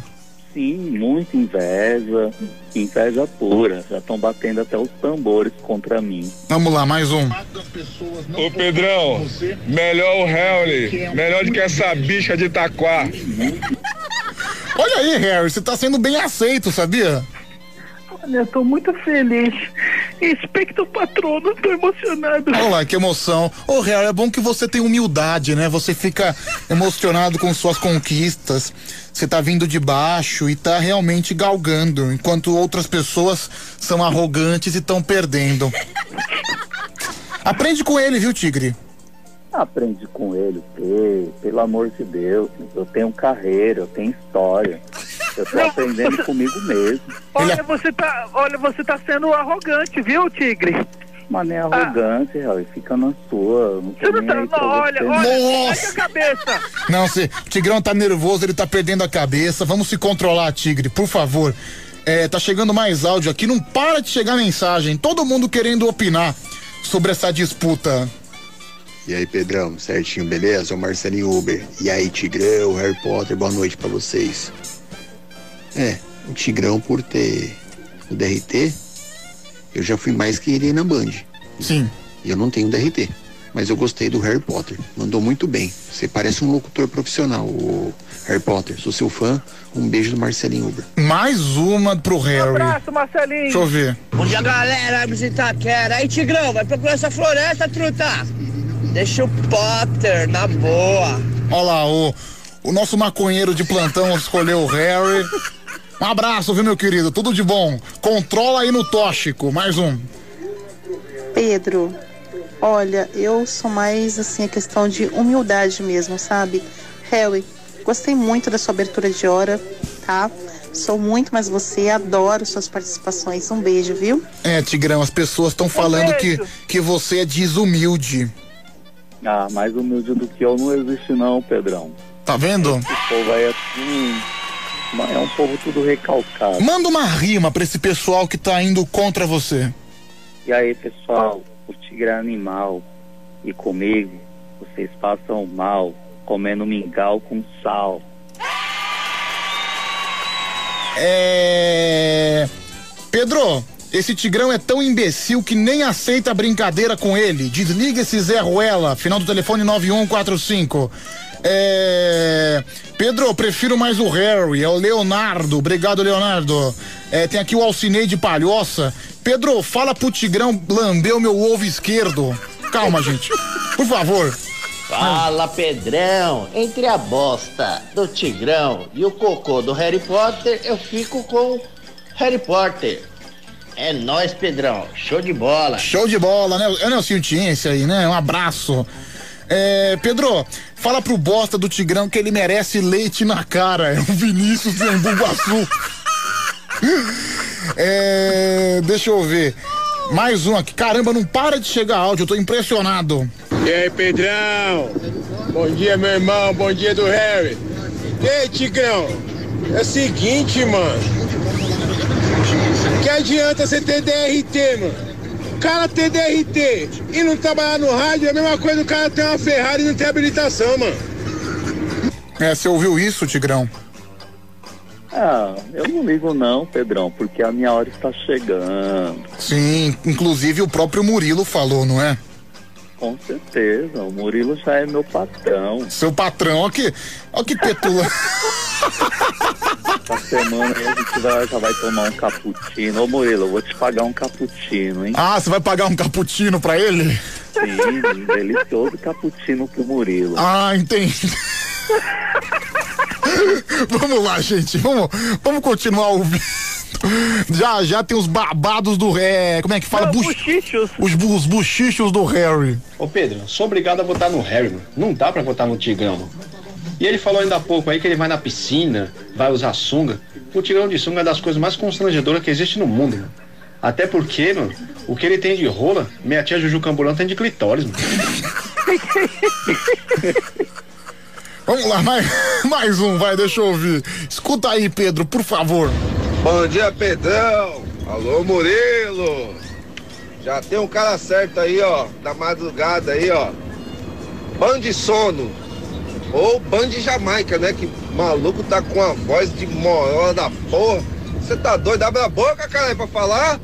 Speaker 79: Sim, muita inveja, inveja pura. Já estão batendo até os tambores contra mim.
Speaker 1: Vamos lá, mais um.
Speaker 95: Ô Pedrão, melhor o Harry, melhor do que essa bicha de Itaquá.
Speaker 1: Olha aí, Harry, você tá sendo bem aceito, sabia?
Speaker 76: Olha, eu tô muito feliz. Expecto patrono, tô emocionado.
Speaker 1: Olha lá, que emoção. Ô, Harry, é bom que você tem humildade, né? Você fica emocionado com suas conquistas. Você tá vindo de baixo e tá realmente galgando, enquanto outras pessoas são arrogantes e estão perdendo. Aprende com ele, viu, Tigre?
Speaker 79: Aprende com ele, o quê? Pelo amor de Deus. Eu tenho carreira, eu tenho história. Eu tô aprendendo comigo mesmo.
Speaker 76: Olha, você tá, olha, você tá sendo arrogante, viu, Tigre?
Speaker 79: Mas nem arrogante, Harry. Fica na sua. Não
Speaker 76: Você não tá, não, olha,
Speaker 79: você.
Speaker 76: olha,
Speaker 1: Nossa!
Speaker 76: olha a cabeça.
Speaker 1: Não, se o Tigrão tá nervoso, ele tá perdendo a cabeça. Vamos se controlar, Tigre, por favor. É, tá chegando mais áudio aqui, não para de chegar mensagem. Todo mundo querendo opinar sobre essa disputa.
Speaker 96: E aí, Pedrão, certinho, beleza? É o Marcelinho Uber. E aí, Tigrão, Harry Potter, boa noite pra vocês. É, o Tigrão, por ter o DRT, eu já fui mais que ele na Band.
Speaker 1: Sim.
Speaker 96: E eu não tenho DRT. Mas eu gostei do Harry Potter. Mandou muito bem. Você parece um locutor profissional, o Harry Potter. Sou seu fã. Um beijo do Marcelinho Uber.
Speaker 1: Mais uma pro Harry.
Speaker 76: Abraço, Marcelinho.
Speaker 1: Deixa eu ver.
Speaker 97: Bom dia, galera. Visitar quer. Aí, Tigrão, vai procurar essa floresta, truta. Deixa o Potter na boa.
Speaker 1: Olha lá, o, o nosso maconheiro de plantão escolheu o Harry. Um abraço, viu, meu querido? Tudo de bom. Controla aí no tóxico. Mais um.
Speaker 98: Pedro, olha, eu sou mais assim a questão de humildade mesmo, sabe? Harry, gostei muito da sua abertura de hora, tá? Sou muito mais você, adoro suas participações. Um beijo, viu?
Speaker 1: É, Tigrão, as pessoas estão falando que, que você é desumilde.
Speaker 79: Ah, mais humilde do que eu não existe não, Pedrão.
Speaker 1: Tá vendo?
Speaker 79: Esse povo aí é assim, é um povo tudo recalcado.
Speaker 1: Manda uma rima pra esse pessoal que tá indo contra você.
Speaker 79: E aí, pessoal, o tigre é animal. E comigo, vocês passam mal, comendo mingau com sal.
Speaker 1: É. Pedro, esse Tigrão é tão imbecil que nem aceita brincadeira com ele. Desliga esse Zé Ruela, final do telefone 9145. É. Pedro, eu prefiro mais o Harry, é o Leonardo. Obrigado, Leonardo. É, tem aqui o Alcinei de Palhoça. Pedro, fala pro Tigrão lamber o meu ovo esquerdo. Calma, gente. Por favor.
Speaker 99: Fala, Pedrão. Entre a bosta do Tigrão e o cocô do Harry Potter, eu fico com Harry Potter. É nóis, Pedrão. Show de bola.
Speaker 1: Show de bola, né? É o Nelson Tiense aí, né? Um abraço. É, Pedro, fala pro bosta do Tigrão que ele merece leite na cara. É o Vinícius de Embu-Guaçu. É, deixa eu ver. Mais um aqui. Caramba, não para de chegar áudio, eu tô impressionado.
Speaker 95: E aí, Pedrão? Bom dia, meu irmão. Bom dia do Harry. E aí, Tigrão? É o seguinte, mano. Que adianta você ter DRT, mano? O cara ter DRT e não trabalhar no rádio é a mesma coisa do cara ter uma Ferrari e não ter habilitação, mano.
Speaker 1: É, você ouviu isso, Tigrão?
Speaker 79: Ah, eu não ligo não, Pedrão, porque a minha hora está chegando.
Speaker 1: Sim, inclusive o próprio Murilo falou, não é?
Speaker 79: Com certeza, o Murilo já é meu patrão.
Speaker 1: Seu patrão, ó que, ó que petula.
Speaker 79: Essa semana a gente vai, já vai tomar um cappuccino. Ô Murilo, eu vou te pagar um cappuccino, hein?
Speaker 1: Ah, você vai pagar um cappuccino pra ele?
Speaker 79: Sim, um delicioso cappuccino pro Murilo.
Speaker 1: Ah, entendi. vamos lá, gente. Vamos, vamos continuar ouvindo. Já, já tem os babados do Harry. Como é que fala? Bux- Os, bu- os buchichos do Harry.
Speaker 35: Ô Pedro, sou obrigado a votar no Harry, mano. Não dá pra votar no Tigrão, mano. E ele falou ainda há pouco aí que ele vai na piscina, vai usar sunga. O Tigrão de sunga é das coisas mais constrangedoras que existe no mundo, mano. Até porque, mano, o que ele tem de rola, minha tia Juju Camburão tem de clitóris, mano.
Speaker 1: Vamos lá, mais, mais um, vai, deixa eu ouvir. Escuta aí, Pedro, por favor.
Speaker 84: Bom dia, Pedrão. Alô, Murilo. Já tem um cara certo aí, ó, da madrugada aí, ó. Band de sono. Ou Band de Jamaica, né? Que maluco tá com a voz de morola da porra. Você tá doido? Abre a boca, cara, aí pra falar.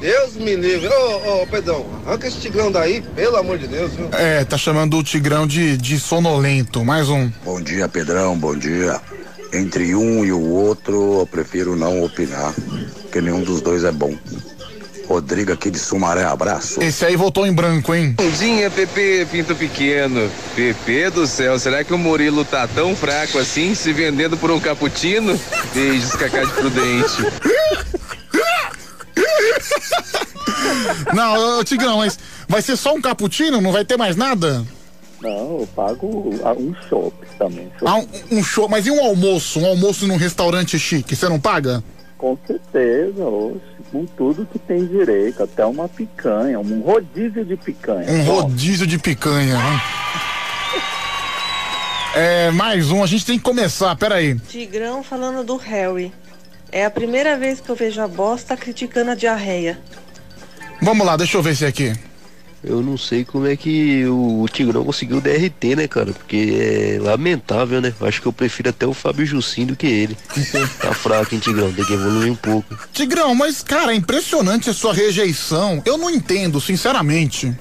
Speaker 84: Deus me livre. Ô, ô, Pedrão, arranca esse tigrão daí, pelo amor de Deus, viu?
Speaker 1: É, tá chamando o Tigrão de, de sonolento. Mais um.
Speaker 100: Bom dia, Pedrão, bom dia. Entre um e o outro, eu prefiro não opinar, porque nenhum dos dois é bom. Rodrigo aqui de Sumaré, abraço.
Speaker 1: Esse aí voltou em branco, hein?
Speaker 101: Bom dia, Pepe Pinto Pequeno. Pepe do céu, será que o Murilo tá tão fraco assim, se vendendo por um cappuccino? Beijos, Cacá de Prudente.
Speaker 1: Não, Tigrão, mas vai ser só um cappuccino? Não vai ter mais nada?
Speaker 79: Não, eu pago um chopp também.
Speaker 1: Ah, um, um show, mas e um almoço? Um almoço num restaurante chique, você não paga?
Speaker 79: Com certeza, oxe, com tudo que tem direito, até uma picanha, um rodízio de picanha.
Speaker 1: Um rodízio de picanha, né? É, mais um, a gente tem que começar, peraí.
Speaker 102: Tigrão falando do Harry. É a primeira vez que eu vejo a bosta criticando a diarreia.
Speaker 1: Vamos lá, deixa eu ver esse aqui.
Speaker 103: Eu não sei como é que o, o Tigrão conseguiu DRT, né, cara? Porque é lamentável, né? Acho que eu prefiro até o Fábio Jussim do que ele. tá fraco, hein, Tigrão? Tem que evoluir um pouco.
Speaker 1: Tigrão, mas cara, é impressionante a sua rejeição. Eu não entendo, sinceramente.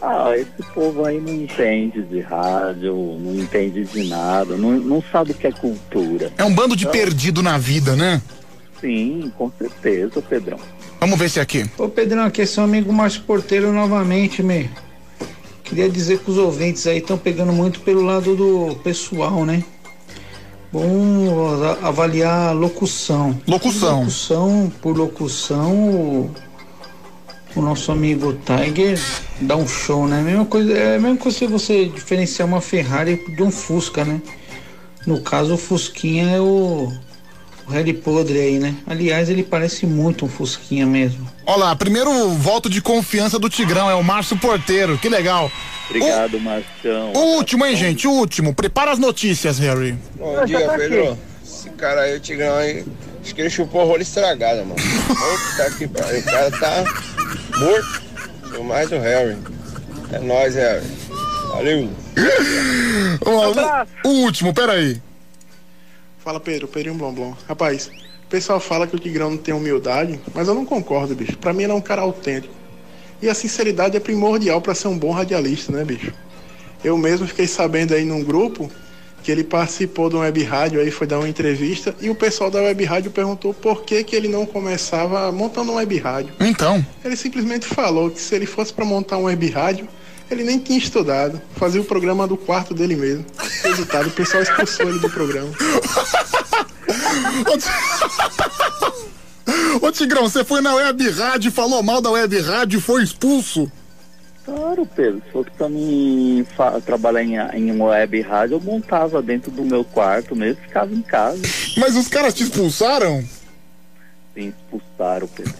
Speaker 79: Ah, esse povo aí não entende de rádio, não entende de nada, não, não sabe o que é cultura.
Speaker 1: É um bando de
Speaker 79: Então,
Speaker 1: perdido na vida, né?
Speaker 79: Sim, com certeza, Pedrão.
Speaker 1: Vamos ver esse aqui.
Speaker 95: Ô Pedrão, aqui é seu amigo Márcio Porteiro novamente, meu. Queria dizer que os ouvintes aí estão pegando muito pelo lado do pessoal, né? Bom avaliar a locução.
Speaker 1: Locução.
Speaker 95: Locução por locução, o, o nosso amigo Tiger dá um show, né? Mesma coisa, é a mesma coisa se você diferenciar uma Ferrari de um Fusca, né? No caso, o Fusquinha é o, o Harry Podre aí, né? Aliás, ele parece muito um Fusquinha mesmo.
Speaker 1: Olha lá, primeiro voto de confiança do Tigrão é o Márcio Porteiro, que legal.
Speaker 79: Obrigado, Marcão.
Speaker 1: O último, hein, gente? O último. Prepara as notícias, Harry.
Speaker 84: Bom dia, Pedro. Esse cara aí, o Tigrão aí, acho que ele chupou rolo estragada, mano. Puta que pariu, o cara tá morto. Sou mais o Harry. É nóis, Harry. Valeu.
Speaker 1: O, o último, peraí.
Speaker 66: Fala Pedro, Pedrinho Blomblom. Rapaz, o pessoal fala que o Tigrão não tem humildade, mas eu não concordo, bicho. Pra mim ele é um cara autêntico. E a sinceridade é primordial pra ser um bom radialista, né, bicho? Eu mesmo fiquei sabendo aí num grupo que ele participou de uma web rádio aí, foi dar uma entrevista, e o pessoal da web rádio perguntou por que, que ele não começava montando uma web rádio.
Speaker 1: Então.
Speaker 66: Ele simplesmente falou que se ele fosse pra montar uma web rádio, ele nem tinha estudado, fazia o programa do quarto dele mesmo. Resultado, o pessoal expulsou ele do programa.
Speaker 1: Ô Tigrão, você foi na web rádio, falou mal da web rádio e foi expulso.
Speaker 79: Claro, Pedro. Se fosse pra mim trabalhar em, em uma web rádio, eu montava dentro do meu quarto mesmo, ficava em casa.
Speaker 1: Mas os caras te expulsaram?
Speaker 79: Sim, expulsaram, Pedro.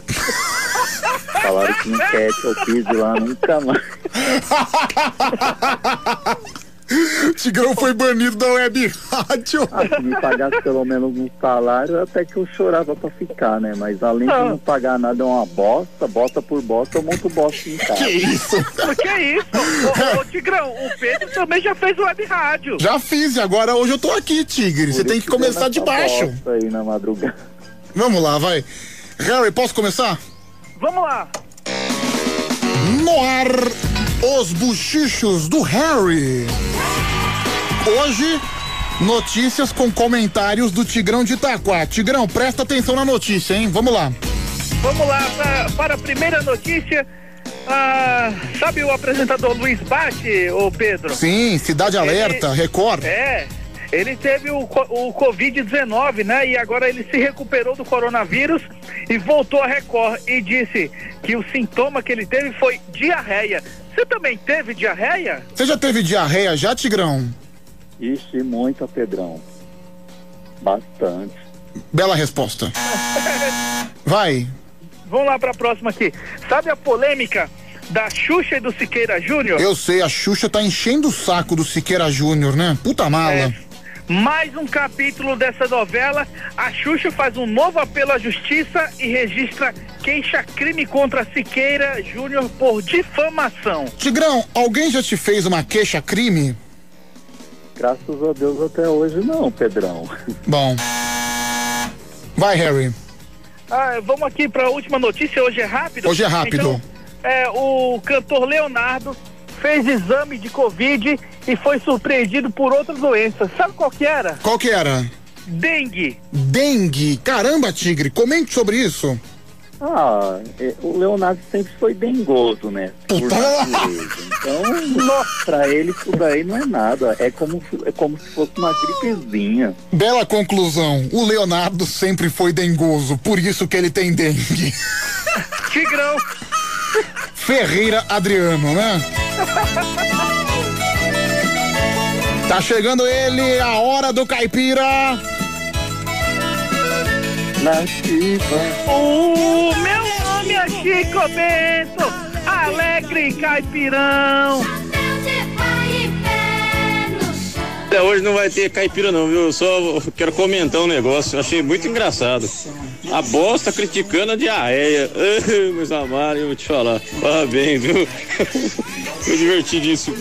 Speaker 79: Falaram que enquete eu fiz lá nunca mais.
Speaker 1: Tigrão foi banido da web rádio.
Speaker 79: Ah, se me pagasse pelo menos um salário, até que eu chorava pra ficar, né? Mas além de não pagar nada, é uma bosta, bosta por bosta, eu monto bosta em casa.
Speaker 1: Que isso?
Speaker 76: Que isso? Ô, ô, Tigrão, o Pedro também já fez web rádio.
Speaker 1: Já fiz e agora hoje eu tô aqui, Tigre. Você
Speaker 79: Por
Speaker 1: tem
Speaker 79: isso
Speaker 1: que começar de baixo.
Speaker 79: bosta aí na madrugada.
Speaker 1: Vamos lá, vai. Harry, posso começar?
Speaker 76: Vamos lá.
Speaker 1: No ar, os buchichos do Harry. Hoje, notícias com comentários do Tigrão de Itaquá. Tigrão, presta atenção na notícia, hein? Vamos lá.
Speaker 76: Vamos lá pra- para a primeira notícia. Ah, sabe o apresentador Luiz Bate, ô Pedro?
Speaker 1: Sim, Cidade Alerta, Record.
Speaker 76: É. Ele teve o, o Covid-19, né? E agora ele se recuperou do coronavírus e voltou a Record e disse que o sintoma que ele teve foi diarreia. Você também teve diarreia?
Speaker 1: Você já teve diarreia já, Tigrão?
Speaker 79: Ixi, muito, Pedrão. Bastante.
Speaker 1: Bela resposta. Vai.
Speaker 76: Vamos lá para a próxima aqui. Sabe a polêmica da Xuxa e do Siqueira Júnior?
Speaker 1: Eu sei, a Xuxa tá enchendo o saco do Siqueira Júnior, né? Puta mala.
Speaker 76: É. Mais um capítulo dessa novela. A Xuxa faz um novo apelo à justiça e registra queixa-crime contra Siqueira Júnior por difamação.
Speaker 1: Tigrão, alguém já te fez uma queixa-crime?
Speaker 79: Graças a Deus até hoje não, Pedrão.
Speaker 1: Bom. Vai, Harry.
Speaker 76: Ah, vamos aqui para a última notícia. Hoje é rápido.
Speaker 1: Hoje é rápido.
Speaker 76: Então, é, o cantor Leonardo fez exame de Covid e foi surpreendido por outra doença. Sabe qual que era?
Speaker 1: Qual que era?
Speaker 76: Dengue.
Speaker 1: Dengue. Caramba, Tigre, comente sobre isso.
Speaker 79: Ah, é, o Leonardo sempre foi dengoso, né? Por natureza. Então, nossa, pra ele isso daí não é nada. É como, é como se fosse uma gripezinha.
Speaker 1: Bela conclusão. O Leonardo sempre foi dengoso, por isso que ele tem dengue.
Speaker 76: Tigrão.
Speaker 1: Ferreira Adriano, né? Tá chegando ele, a hora do caipira.
Speaker 79: Na.
Speaker 76: O meu nome é Chico Bento, alegre caipirão.
Speaker 102: Até hoje não vai ter caipira não, viu? Eu só quero comentar um negócio, eu achei muito engraçado. A bosta criticando a diarreia. Meus amados, eu vou te falar. Parabéns, viu? Foi divertidíssimo.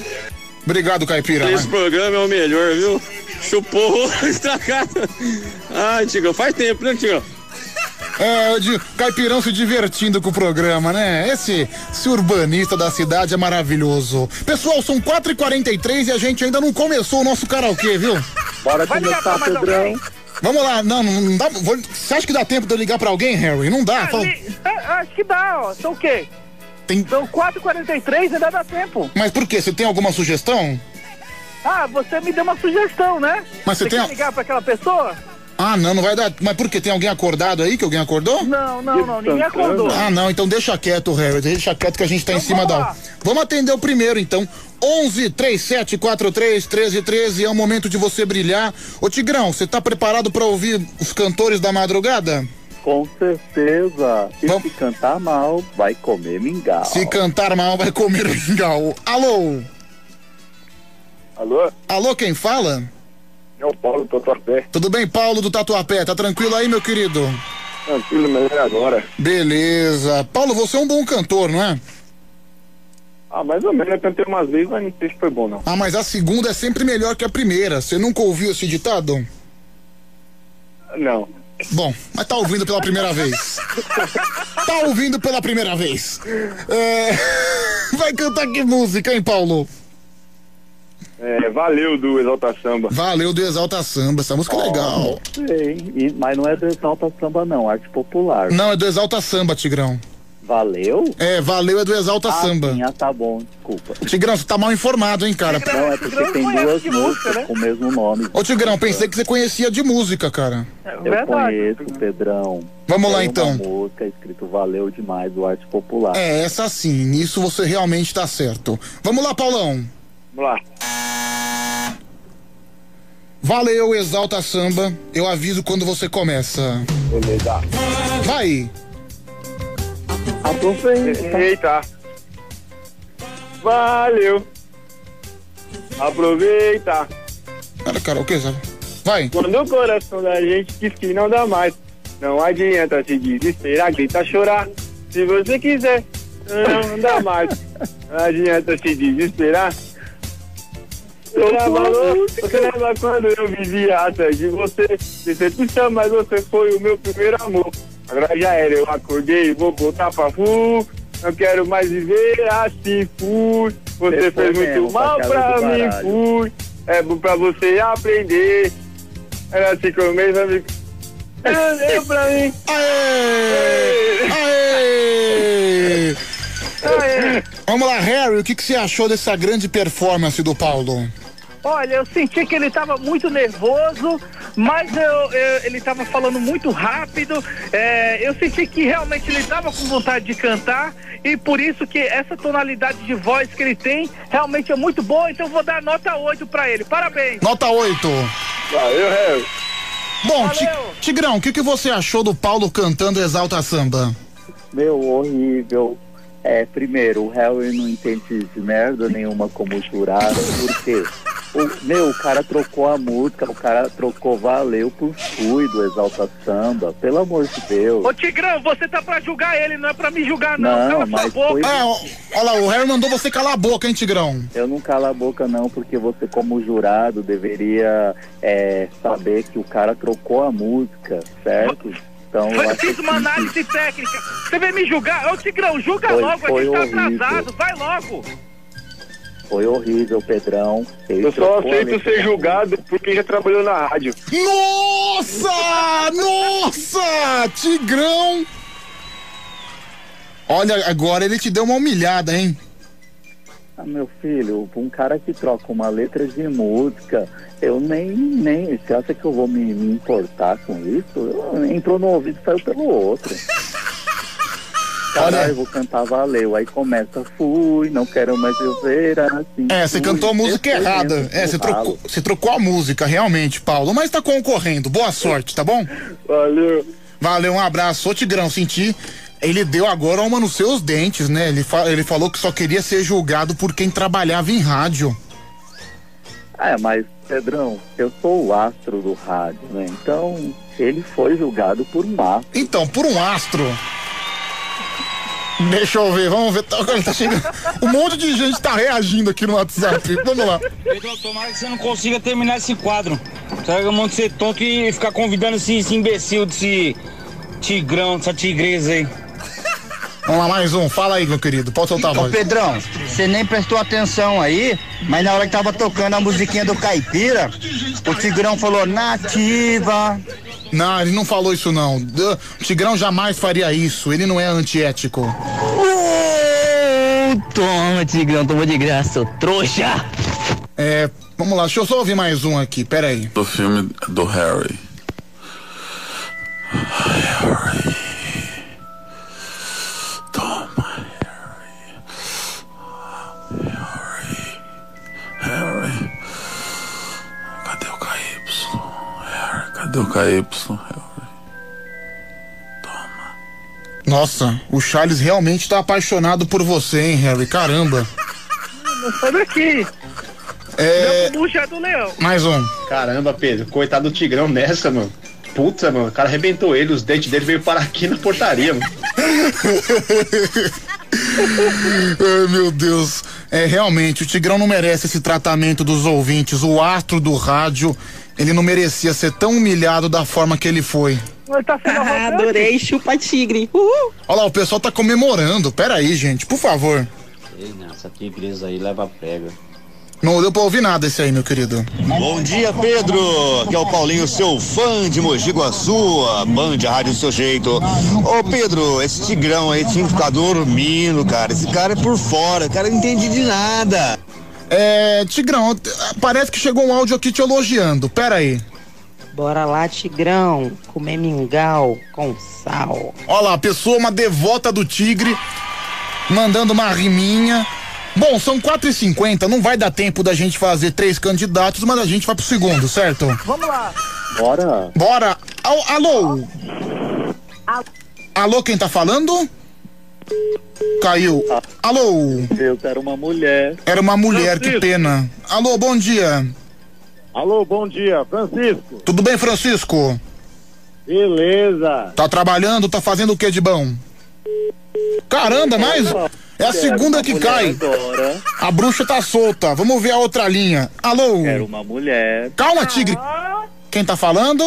Speaker 1: Obrigado, caipira.
Speaker 102: Esse programa é o melhor, viu? Chupou estragado. Ai, Tigão, faz tempo, né, Tigão?
Speaker 1: É, o de caipirão se divertindo com o programa, né? Esse, esse urbanista da cidade é maravilhoso. Pessoal, são 4h43 e a gente ainda não começou o nosso karaokê, viu?
Speaker 79: Bora
Speaker 76: mais alguém?
Speaker 1: Vamos lá, não, não dá. vou- você acha que dá tempo de eu ligar pra alguém, Harry? Não dá. Fala-
Speaker 76: Ali- ah, acho que dá, ó. São o quê?
Speaker 1: Tem-
Speaker 76: São 4h43, ainda dá tempo.
Speaker 1: Mas por quê? Você tem alguma sugestão?
Speaker 76: Ah, você me deu uma sugestão, né?
Speaker 1: Mas você tem
Speaker 76: quer
Speaker 1: a-
Speaker 76: ligar pra aquela pessoa?
Speaker 1: Ah, não, não vai dar. Mas por quê? Tem alguém acordado aí que alguém acordou?
Speaker 76: Não, não, não, ninguém acordou.
Speaker 1: Ah, não, então deixa quieto, Harry. Deixa quieto que a gente tá em
Speaker 76: Então
Speaker 1: cima
Speaker 76: vamos
Speaker 1: da.
Speaker 76: lá.
Speaker 1: Vamos atender o primeiro, então. 11 37 43 13 13 é o momento de você brilhar. Ô Tigrão, você tá preparado pra ouvir os cantores da madrugada?
Speaker 79: Com certeza. E se cantar mal, vai comer mingau.
Speaker 1: Se cantar mal, vai comer mingau. Alô?
Speaker 104: Alô?
Speaker 1: Alô, quem fala?
Speaker 104: É o Paulo do Tatuapé.
Speaker 1: Tudo bem, Paulo do Tatuapé? Tá tranquilo aí, meu querido?
Speaker 104: Tranquilo, melhor agora.
Speaker 1: Beleza. Paulo, você é um bom cantor, não é?
Speaker 104: Ah, mais ou menos, eu cantei umas vezes, mas não sei se foi bom, não.
Speaker 1: Ah, mas a segunda é sempre melhor que a primeira. Você nunca ouviu esse ditado?
Speaker 104: Não.
Speaker 1: Bom, mas tá ouvindo pela primeira vez. Tá ouvindo pela primeira vez. É, Vai cantar que música, hein, Paulo?
Speaker 104: É, valeu do Exalta Samba.
Speaker 1: Valeu do Exalta Samba, essa música é legal.
Speaker 79: Sei, e- mas não é do Exalta Samba não, arte popular.
Speaker 1: Não, é do Exalta Samba, Tigrão.
Speaker 79: Valeu?
Speaker 1: É, valeu é do Exalta
Speaker 79: ah,
Speaker 1: Samba.
Speaker 79: Sim, ah, tá bom, desculpa.
Speaker 1: Tigrão, você tá mal informado, hein, cara?
Speaker 79: Não, é porque tem duas músicas com o mesmo nome.
Speaker 1: Ô, Tigrão, pensei que você conhecia de música, cara.
Speaker 79: Eu conheço, Pedrão.
Speaker 1: Vamos lá,
Speaker 79: Tem
Speaker 1: então.
Speaker 79: Uma música escrito Valeu Demais do Arte Popular.
Speaker 1: É, essa sim, nisso você realmente tá certo. Vamos lá, Paulão.
Speaker 104: Vamos lá.
Speaker 1: Valeu, Exalta Samba. Eu aviso quando você começa.
Speaker 104: Beleza.
Speaker 1: Vai.
Speaker 79: Aproveita.
Speaker 104: Eita. Valeu. Aproveita.
Speaker 1: Cara, cara, o que, sabe? Vai.
Speaker 104: Quando o coração da gente diz que não dá mais, não adianta se desesperar, grita chorar. Se você quiser, não dá mais. Não adianta se desesperar. Você lembra, você lembra quando eu vivia atrás de você? Decepção, mas você foi o meu primeiro amor. Agora já era, eu acordei, vou voltar pra fu. Não quero mais viver assim, fui. Você
Speaker 79: Você
Speaker 104: fez
Speaker 79: foi
Speaker 104: muito
Speaker 79: mesmo,
Speaker 104: mal
Speaker 79: pra
Speaker 104: mim, fui. É bom pra você aprender. Era assim que eu mesmo amigo. Deu pra mim.
Speaker 1: Aê! Aê! Vamos lá, Harry, o que, que você achou dessa grande performance do Paulo?
Speaker 76: Olha, eu senti que ele estava muito nervoso, mas eu, eu- ele estava falando muito rápido. é, eu senti que realmente ele estava com vontade de cantar e por isso que essa tonalidade de voz que ele tem realmente é muito boa. Então eu vou dar nota 8 para ele. Parabéns.
Speaker 1: Nota 8.
Speaker 104: Valeu, Harry.
Speaker 1: Bom, Ti- Tigrão, o que, que você achou do Paulo cantando Exalta Samba?
Speaker 79: Meu, horrível. É, primeiro, o Harry não entende de merda nenhuma como jurado, porque o, meu, o cara trocou a música, o cara trocou Valeu por Fui do Exalta Samba, pelo amor de Deus.
Speaker 76: Ô Tigrão, você tá pra julgar ele, não é pra me julgar não.
Speaker 79: Não,
Speaker 76: Cala sua
Speaker 79: mas
Speaker 76: boca.
Speaker 79: foi-
Speaker 1: É, olha lá, o Harry mandou você calar a boca, hein, Tigrão?
Speaker 79: Eu não calo a boca não, porque você como jurado deveria é, saber que o cara trocou a música, certo? Então eu
Speaker 76: fiz uma
Speaker 79: que-
Speaker 76: análise técnica. Você vem me julgar? Ô Tigrão, julga
Speaker 79: Foi-
Speaker 76: logo,
Speaker 79: foi
Speaker 76: a gente tá
Speaker 79: horrível.
Speaker 76: atrasado. Vai logo.
Speaker 79: Foi horrível, Pedrão. Ele
Speaker 104: Eu só aceito ser julgado porque já trabalhou na rádio.
Speaker 1: Nossa! Nossa! Tigrão! Olha, agora ele te deu uma humilhada, hein?
Speaker 79: Ah, meu filho, um cara que troca uma letra de música, eu nem, nem. Você acha que eu vou me, me importar com isso? Eu- entrou no ouvido e saiu pelo outro. Caralho, vou cantar valeu. Aí começa, fui, não quero mais viver assim.
Speaker 1: É, você cantou a música errada. É, você trocou, você trocou a música, realmente, Paulo. Mas tá concorrendo. Boa sorte, tá bom?
Speaker 104: Valeu.
Speaker 1: Valeu, um abraço. Ô, Tigrão, senti. Ele deu agora uma nos seus dentes, né? Ele, fa- ele falou que só queria ser julgado por quem trabalhava em rádio.
Speaker 79: É, mas, Pedrão, eu sou o astro do rádio, né? Então, ele foi julgado por um astro.
Speaker 1: Então, por um astro. Deixa eu ver, vamos ver. Tá, tá chegando. Um monte de gente tá reagindo aqui no WhatsApp. Vamos lá.
Speaker 105: Pedro, tomara que você não consiga terminar esse quadro. Sabe um monte de ser tonto e ficar convidando esse, esse imbecil desse tigrão, dessa tigresa aí.
Speaker 1: Vamos lá, mais um. Fala aí, meu querido. Pode soltar a
Speaker 94: Ô
Speaker 1: voz.
Speaker 94: Pedrão, você nem prestou atenção aí, mas na hora que tava tocando a musiquinha do Caipira, o Tigrão falou nativa.
Speaker 1: Não, ele não falou isso não. O Tigrão jamais faria isso. Ele não é antiético.
Speaker 94: Toma, Tigrão, tomou de graça, ô trouxa.
Speaker 1: É, vamos lá, deixa eu só ouvir mais um aqui, peraí.
Speaker 106: Do filme do Harry. Harry. Cadê o KY?
Speaker 1: Nossa, o Charles realmente tá apaixonado por você, hein, Harry? Caramba.
Speaker 76: Sai daqui.
Speaker 1: É.
Speaker 76: Meu bucho é do leão.
Speaker 1: Mais um.
Speaker 35: Caramba, Pedro, coitado do Tigrão nessa, mano. Puta, mano, o cara arrebentou ele, os dentes dele veio parar aqui na portaria, mano.
Speaker 1: Ai, meu Deus. É, realmente, o Tigrão não merece esse tratamento dos ouvintes. O astro do rádio, ele não merecia ser tão humilhado da forma que ele foi.
Speaker 76: Ele tá sendo
Speaker 107: Ah, adorei, chupa tigre. Uhul.
Speaker 1: Olha lá, o pessoal tá comemorando. Pera aí, gente, por favor.
Speaker 108: Ei, não, essa tigresa aí leva pega.
Speaker 1: Não deu pra ouvir nada esse aí, meu querido.
Speaker 109: Bom dia, Pedro. Aqui é o Paulinho, seu fã de Mogi Guaçu, a Band a Rádio do seu jeito. Ô, Pedro, esse tigrão aí tinha que ficar dormindo, cara. Esse cara é por fora, o cara não entende de nada.
Speaker 1: É, Tigrão, parece que chegou um áudio aqui te elogiando. Pera aí.
Speaker 107: Bora lá, Tigrão, comer mingau com sal.
Speaker 1: Olha lá, a pessoa, uma devota do tigre, mandando uma riminha. Bom, são 4h50, não vai dar tempo da gente fazer três candidatos, mas a gente vai pro segundo, certo?
Speaker 76: Vamos lá.
Speaker 79: Bora.
Speaker 1: Bora. Al- Alô? Alô, quem tá falando? Caiu. Alô?
Speaker 79: Eu quero uma mulher.
Speaker 1: Era uma mulher, que pena. Alô, bom dia.
Speaker 104: Alô, bom dia, Francisco.
Speaker 1: Tudo bem, Francisco?
Speaker 104: Beleza.
Speaker 1: Tá trabalhando, tá fazendo o que de bom? Caramba, mas é a segunda que cai.
Speaker 79: Agora.
Speaker 1: A bruxa tá solta. Vamos ver a outra linha. Alô?
Speaker 79: Quero uma mulher.
Speaker 1: Calma, tigre. Quem tá falando?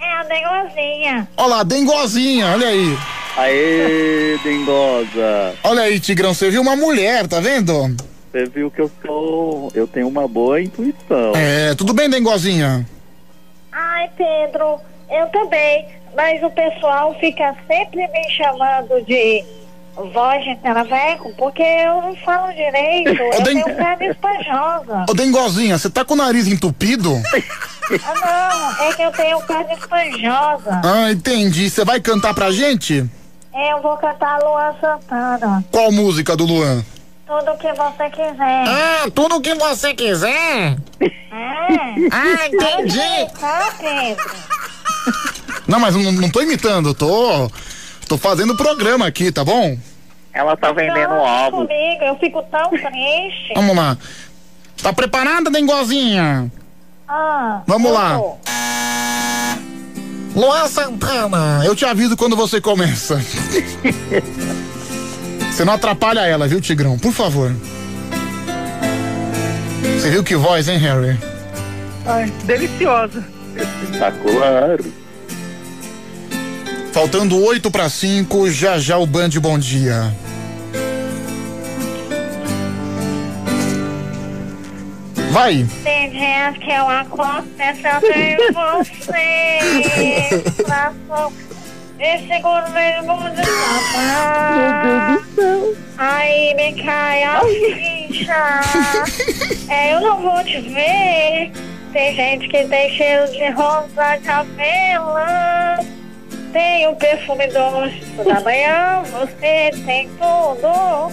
Speaker 110: É a negozinha.
Speaker 1: Olha lá, dengozinha, olha aí.
Speaker 79: Aê, dengosa.
Speaker 1: Olha aí, Tigrão, você viu uma mulher, tá vendo?
Speaker 79: Você viu que eu sou. Eu tenho uma boa intuição.
Speaker 1: É, tudo bem, dengozinha?
Speaker 110: Ai, Pedro, eu também. Mas o pessoal fica sempre me chamando de voz de traveco porque eu não falo direito. Eu
Speaker 1: den-
Speaker 110: tenho perna esponjosa.
Speaker 1: Ô, dengozinha, você tá com o nariz entupido?
Speaker 110: Ah, não, é que eu tenho perna esponjosa.
Speaker 1: Ah, entendi. Você vai cantar pra gente?
Speaker 110: Eu vou cantar Luan Santana.
Speaker 1: Qual música do Luan?
Speaker 110: Tudo que você quiser.
Speaker 1: Ah, tudo que você quiser.
Speaker 110: É.
Speaker 1: Ah, entendi.
Speaker 110: Tá, Pedro?
Speaker 1: Não, mas não, não tô imitando, tô. Tô fazendo programa aqui, tá bom?
Speaker 79: Ela tá vendendo
Speaker 110: Não,
Speaker 79: ovos.
Speaker 110: comigo, eu fico tão triste.
Speaker 1: Vamos lá. Tá preparada, dengozinha?
Speaker 110: Ah,
Speaker 1: Vamos
Speaker 110: eu
Speaker 1: lá.
Speaker 110: tô.
Speaker 1: Luan Santana, eu te aviso quando você começa. Você não atrapalha ela, viu, Tigrão? Por favor. Você viu que voz, hein, Harry?
Speaker 76: Ai, deliciosa.
Speaker 79: Espetacular.
Speaker 1: Faltando oito para cinco, já já o Band Bom Dia. Vai.
Speaker 110: Tem dias que eu acordo pensando em você. Coração. E seguro mesmo de papá. Aí me cai a ficha. É, eu não vou te ver. Tem gente que tem cheiro de rosa cabelo. Tem o perfume doce da manhã. Você tem tudo.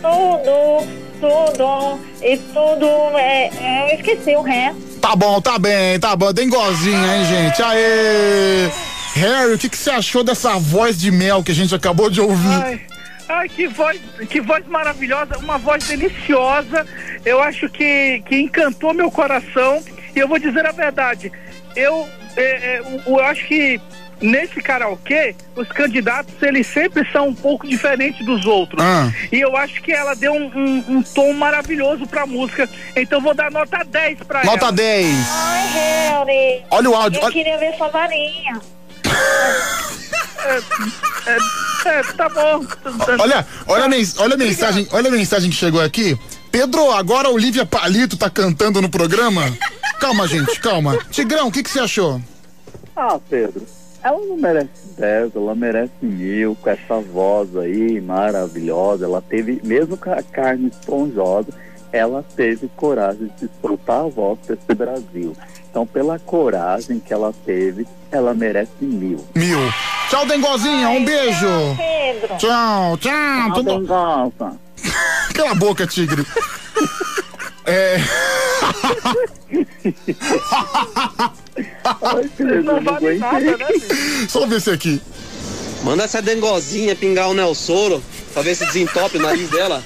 Speaker 110: Tudo. Tudo. E tudo é. Eu esqueci o resto.
Speaker 1: Tá bom, tá bem, tá bom. Dengozinha, hein, gente? Aê! Harry, o que, que você achou dessa voz de mel que a gente acabou de ouvir?
Speaker 76: Ai, ai, que voz, que voz maravilhosa, uma voz deliciosa. Eu acho que, que encantou meu coração. E eu vou dizer a verdade. Eu, é, é, eu, eu acho que nesse karaokê, os candidatos, eles sempre são um pouco diferentes dos outros.
Speaker 1: Ah.
Speaker 76: E eu acho que ela deu um, um- um tom maravilhoso pra música. Então eu vou dar nota 10 pra ela.
Speaker 1: Nota 10.
Speaker 110: Ai, Harry.
Speaker 1: Olha o áudio,
Speaker 110: Eu
Speaker 1: olha-
Speaker 110: queria ver sua varinha.
Speaker 76: É, é, tá bom.
Speaker 1: Olha, olha a, mens- olha a mensagem, olha a mensagem que chegou aqui. Pedro, agora a Olivia Palito tá cantando no programa? Calma, gente, calma. Tigrão, o que, que você achou?
Speaker 79: Ah, Pedro, ela não merece 10, ela merece mil, com essa voz aí maravilhosa. Ela teve, mesmo com a carne esponjosa, ela teve coragem de soltar a voz para esse Brasil. Então, pela coragem que ela teve, ela merece mil.
Speaker 1: Mil. Tchau, Dengozinha, um beijo.
Speaker 110: Pedro.
Speaker 1: Tchau, tchau. Tudo... Cala a boca, tigre. É.
Speaker 76: Não vale nada, né?
Speaker 1: Só ver esse aqui.
Speaker 111: Manda essa dengozinha pingar o Nelsoro pra ver se desentope o nariz dela.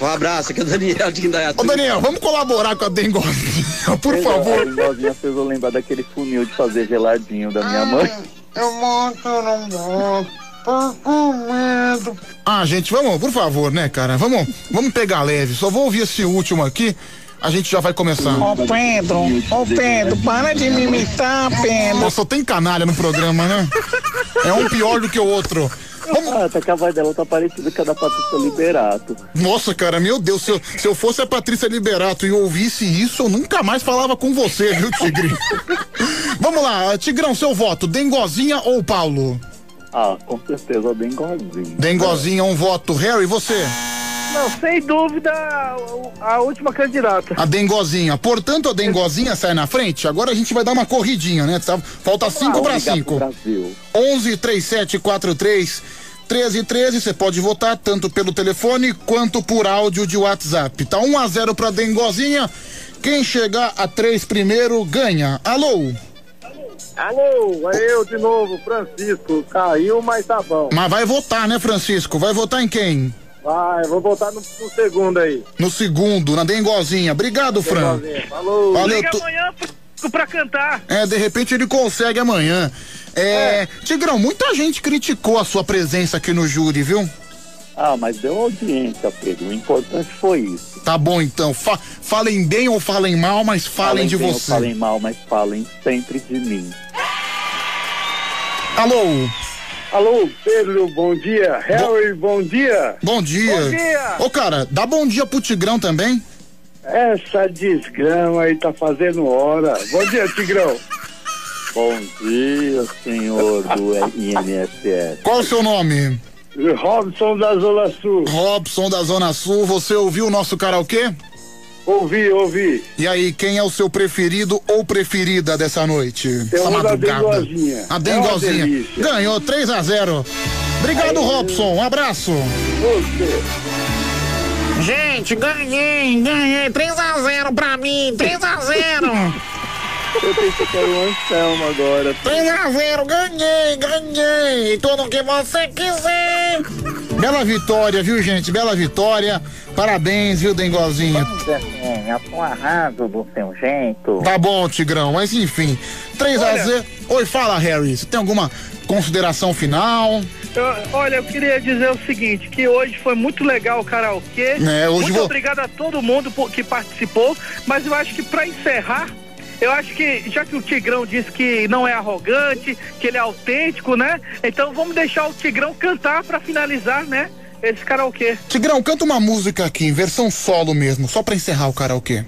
Speaker 111: Um abraço, aqui é o Daniel de Indaiatuba.
Speaker 1: Ô, Daniel, vamos colaborar com a Dengozinha, por favor.
Speaker 79: A Dengozinha fez eu lembrar daquele funil de fazer geladinho da minha mãe.
Speaker 1: Eu monto, não monto. Tô com medo. Ah, gente, vamos, por favor, né, cara? Vamos, vamos pegar leve. Só vou ouvir esse último aqui. A gente já vai começar.
Speaker 112: Ô Pedro, ô Pedro, para de me imitar, Pedro.
Speaker 1: Pô, só tem canalha no programa, né? É um pior do que o outro.
Speaker 79: Ah, até que a voz dela tá parecida com a da Patrícia Liberato.
Speaker 1: Nossa, cara, meu Deus, se eu, se eu fosse a Patrícia Liberato e ouvisse isso, eu nunca mais falava com você, viu, Tigre? Vamos lá, Tigrão, seu voto, Dengozinha ou Paulo?
Speaker 79: Ah, com certeza a Dengozinha.
Speaker 1: Dengozinha, um voto. Harry, você?
Speaker 76: Não, sem dúvida, a, última candidata.
Speaker 1: A Dengozinha. Portanto, a Dengozinha sai na frente. Agora a gente vai dar uma corridinha, né? Tá- Falta 5 para 5. 11 37 43 13 13. Você pode votar tanto pelo telefone quanto por áudio de WhatsApp. Tá 1 a 0 pra Dengozinha. Quem chegar a 3 primeiro ganha. Alô?
Speaker 104: Alô, é eu de novo, Francisco. Caiu, mas tá bom.
Speaker 1: Mas vai votar, né, Francisco? Vai votar em quem?
Speaker 104: Vai, vou botar no, no segundo aí.
Speaker 1: No segundo, na Dengozinha. Obrigado, Fran.
Speaker 104: Dengozinha, falou.
Speaker 1: Valeu.
Speaker 76: Liga
Speaker 1: tu-
Speaker 76: amanhã pro- pra cantar.
Speaker 1: É, de repente ele consegue amanhã. É, Tigrão, muita gente criticou a sua presença aqui no júri, viu?
Speaker 79: Ah, mas deu audiência, Pedro. O importante foi isso.
Speaker 1: Tá bom, então. Fa- falem bem ou falem mal, mas falem, de
Speaker 79: bem ou
Speaker 1: você.
Speaker 79: Falem mal, mas falem sempre de mim.
Speaker 1: Alô?
Speaker 104: Alô, Pedro, bom dia. Harry, bom dia.
Speaker 1: Bom dia.
Speaker 104: Bom dia.
Speaker 1: Ô, cara, dá bom dia pro Tigrão também.
Speaker 104: Essa desgrama aí tá fazendo hora. Bom dia, Tigrão.
Speaker 79: Bom dia, senhor do INSS.
Speaker 1: Qual o seu nome?
Speaker 104: Robson da Zona Sul.
Speaker 1: Robson da Zona Sul. Você ouviu o nosso karaokê?
Speaker 104: Ouvi, ouvi.
Speaker 1: E aí, quem é o seu preferido ou preferida dessa noite?
Speaker 104: Eu
Speaker 1: Essa
Speaker 104: vou da
Speaker 1: madrugada.
Speaker 104: Dengozinha.
Speaker 1: A
Speaker 104: É uma
Speaker 1: Dengozinha.
Speaker 104: delícia.
Speaker 1: Ganhou 3 a 0 Obrigado, Robson. Um abraço.
Speaker 112: Gente, ganhei, ganhei. 3x0 pra mim, 3x0.
Speaker 79: Eu pensei que era o Anselmo agora.
Speaker 112: 3x0, ganhei, ganhei. Tudo que você quiser.
Speaker 1: Bela vitória, viu, gente? Bela vitória. Parabéns, viu, Dengozinho?
Speaker 79: Assim, eu tô arrado do seu jeito.
Speaker 1: Tá bom, Tigrão, mas enfim. 3 a 0 Oi, fala, Harry. Você tem alguma consideração final?
Speaker 76: Eu- olha, eu queria dizer o seguinte, que hoje foi muito legal o karaokê.
Speaker 1: É, hoje
Speaker 76: muito
Speaker 1: vou-
Speaker 76: obrigado a todo mundo por- que participou, mas eu acho que pra encerrar, eu acho que, já que o Tigrão disse que não é arrogante, que ele é autêntico, né? Então vamos deixar o Tigrão cantar pra finalizar, né? Esse karaokê.
Speaker 1: Tigrão, canta uma música aqui, em versão solo mesmo, só pra encerrar o karaokê.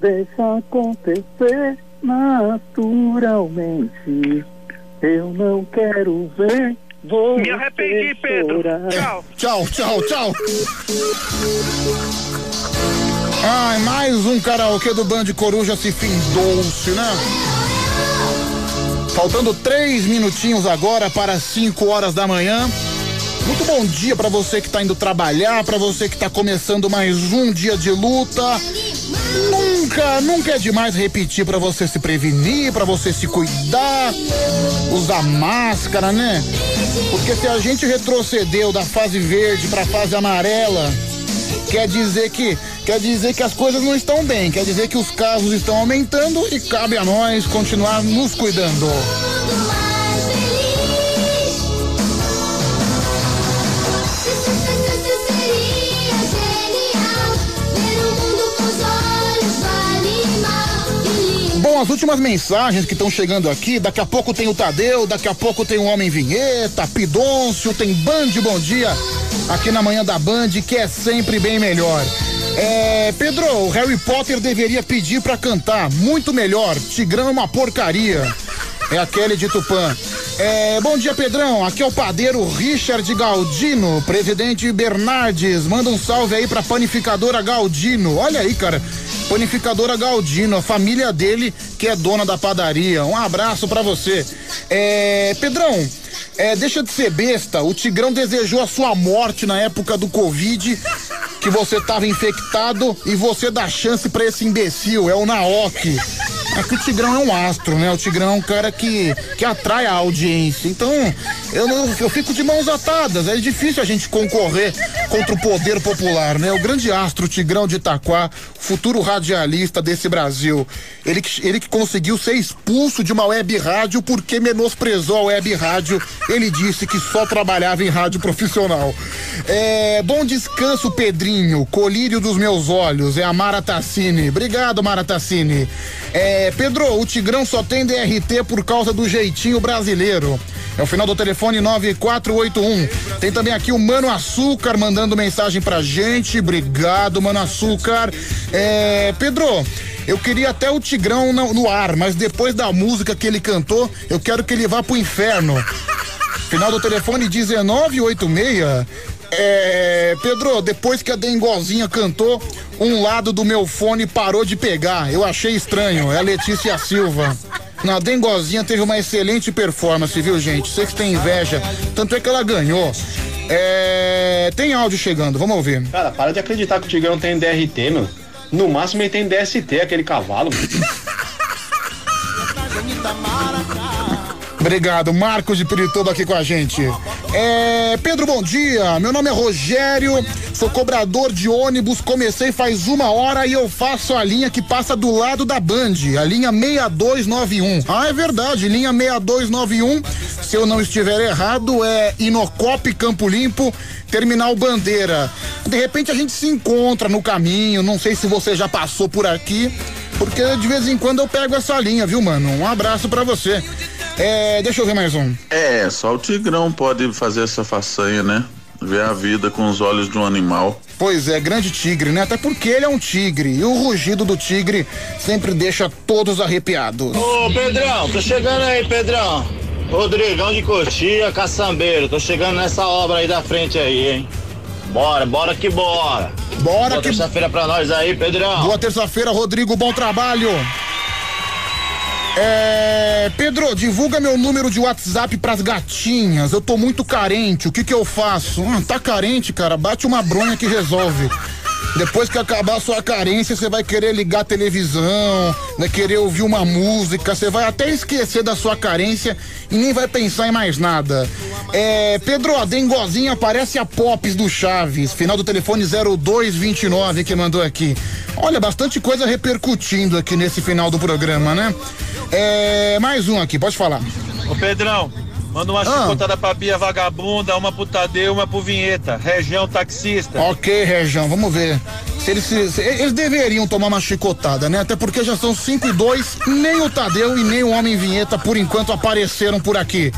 Speaker 79: Deixa acontecer naturalmente. Eu não quero ver você
Speaker 76: Me arrependi, Pedro.
Speaker 79: chorar.
Speaker 76: Tchau.
Speaker 1: Tchau, tchau, tchau. Ai, mais um karaokê do Band Coruja se findou-se, né? Faltando três minutinhos agora para 5 horas da manhã. Muito bom dia para você que tá indo trabalhar, para você que tá começando mais um dia de luta. Nunca, nunca é demais repetir para você se prevenir, para você se cuidar, usar máscara, né? Porque se a gente retrocedeu da fase verde para fase amarela, quer dizer que quer dizer que as coisas não estão bem, quer dizer que os casos estão aumentando e cabe a nós continuar nos cuidando. Bom, as últimas mensagens que estão chegando aqui, daqui a pouco tem o Tadeu, daqui a pouco tem o Homem Vinheta, Pidôncio, tem Band Bom Dia aqui na manhã da Band, que é sempre bem melhor. É, Pedro, o Harry Potter deveria pedir pra cantar, muito melhor. Tigrão é uma porcaria. É a Kelly de Tupã. É, bom dia, Pedrão. Aqui é o padeiro Richard Galdino, presidente Bernardes. Manda um salve aí pra panificadora Galdino. Olha aí, cara. Panificadora Galdino, a família dele que é dona da padaria. Um abraço pra você. É, Pedrão, é, deixa de ser besta. O Tigrão desejou a sua morte na época do Covid, que você tava infectado e você dá chance pra esse imbecil. É o Naoki. É que o Tigrão é um astro, né? O Tigrão é um cara que, que atrai a audiência. Então, eu, eu fico de mãos atadas. É difícil a gente concorrer contra o poder popular, né? O grande astro Tigrão de Itaquá, futuro radialista desse Brasil. Ele ele que conseguiu ser expulso de uma web rádio porque menosprezou a web rádio. Ele disse que só trabalhava em rádio profissional. É, bom descanso, Pedrinho. Colírio dos meus olhos. É a Mara Tassini. Obrigado, Mara Tassini. É, Pedro, o Tigrão só tem DRT por causa do jeitinho brasileiro. É o final do telefone 9481. Tem também aqui o Mano Açúcar mandando mensagem pra gente. Obrigado, Mano Açúcar. É, Pedro, eu queria até o Tigrão no, no ar, mas depois da música que ele cantou, eu quero que ele vá pro inferno. Final do telefone 1986. É, Pedro, depois que a Dengozinha cantou, um lado do meu fone parou de pegar. Eu achei estranho. É a Letícia Silva. Na Dengozinha teve uma excelente performance, viu, gente? Sei que tem inveja. Tanto é que ela ganhou. É, tem áudio chegando, vamos ouvir.
Speaker 35: Cara, para de acreditar que o Tigrão tem DRT, meu. No máximo ele tem DST, aquele cavalo.
Speaker 1: Obrigado, Marcos de Pirituba aqui com a gente. É, Pedro, bom dia. Meu nome é Rogério, sou cobrador de ônibus. Comecei faz uma hora e eu faço a linha que passa do lado da Band, a linha 6291. Ah, é verdade, linha 6291. Se eu não estiver errado, é Inocop Campo Limpo, Terminal Bandeira. De repente a gente se encontra no caminho. Não sei se você já passou por aqui, porque de vez em quando eu pego essa linha, viu, mano? Um abraço pra você. É, deixa eu ver mais um.
Speaker 106: É, só o Tigrão pode fazer essa façanha, né? Ver a vida com os olhos de um animal.
Speaker 1: Pois é, grande tigre, né? Até porque ele é um tigre. E o rugido do tigre sempre deixa todos arrepiados.
Speaker 94: Ô Pedrão, tô chegando aí, Pedrão. Rodrigão de Coxia, caçambeiro. Tô chegando nessa obra aí da frente aí, hein? Bora, bora que bora.
Speaker 1: Bora
Speaker 94: Boa
Speaker 1: que-
Speaker 94: terça-feira pra nós aí, Pedrão.
Speaker 1: Boa terça-feira, Rodrigo. Bom trabalho. É, Pedro, divulga meu número de WhatsApp pras gatinhas. Eu tô muito carente. O que que eu faço? Ah, tá carente, cara. Bate uma bronha que resolve. Depois que acabar a sua carência, você vai querer ligar a televisão, vai querer ouvir uma música, você vai até esquecer da sua carência e nem vai pensar em mais nada. É, Pedro, a dengozinha parece a Pops do Chaves, final do telefone 0229 que mandou aqui. Olha, bastante coisa repercutindo aqui nesse final do programa, né? É, mais um aqui, pode falar.
Speaker 113: Ô Pedrão, manda uma
Speaker 1: Ah.
Speaker 113: chicotada pra Bia Vagabunda, uma pro Tadeu, uma pro Vinheta. Região taxista.
Speaker 1: Ok, Rejão, vamos ver. Se eles, se- eles deveriam tomar uma chicotada, né? Até porque já são 5 e 2, nem o Tadeu e nem o Homem Vinheta, por enquanto, apareceram por aqui.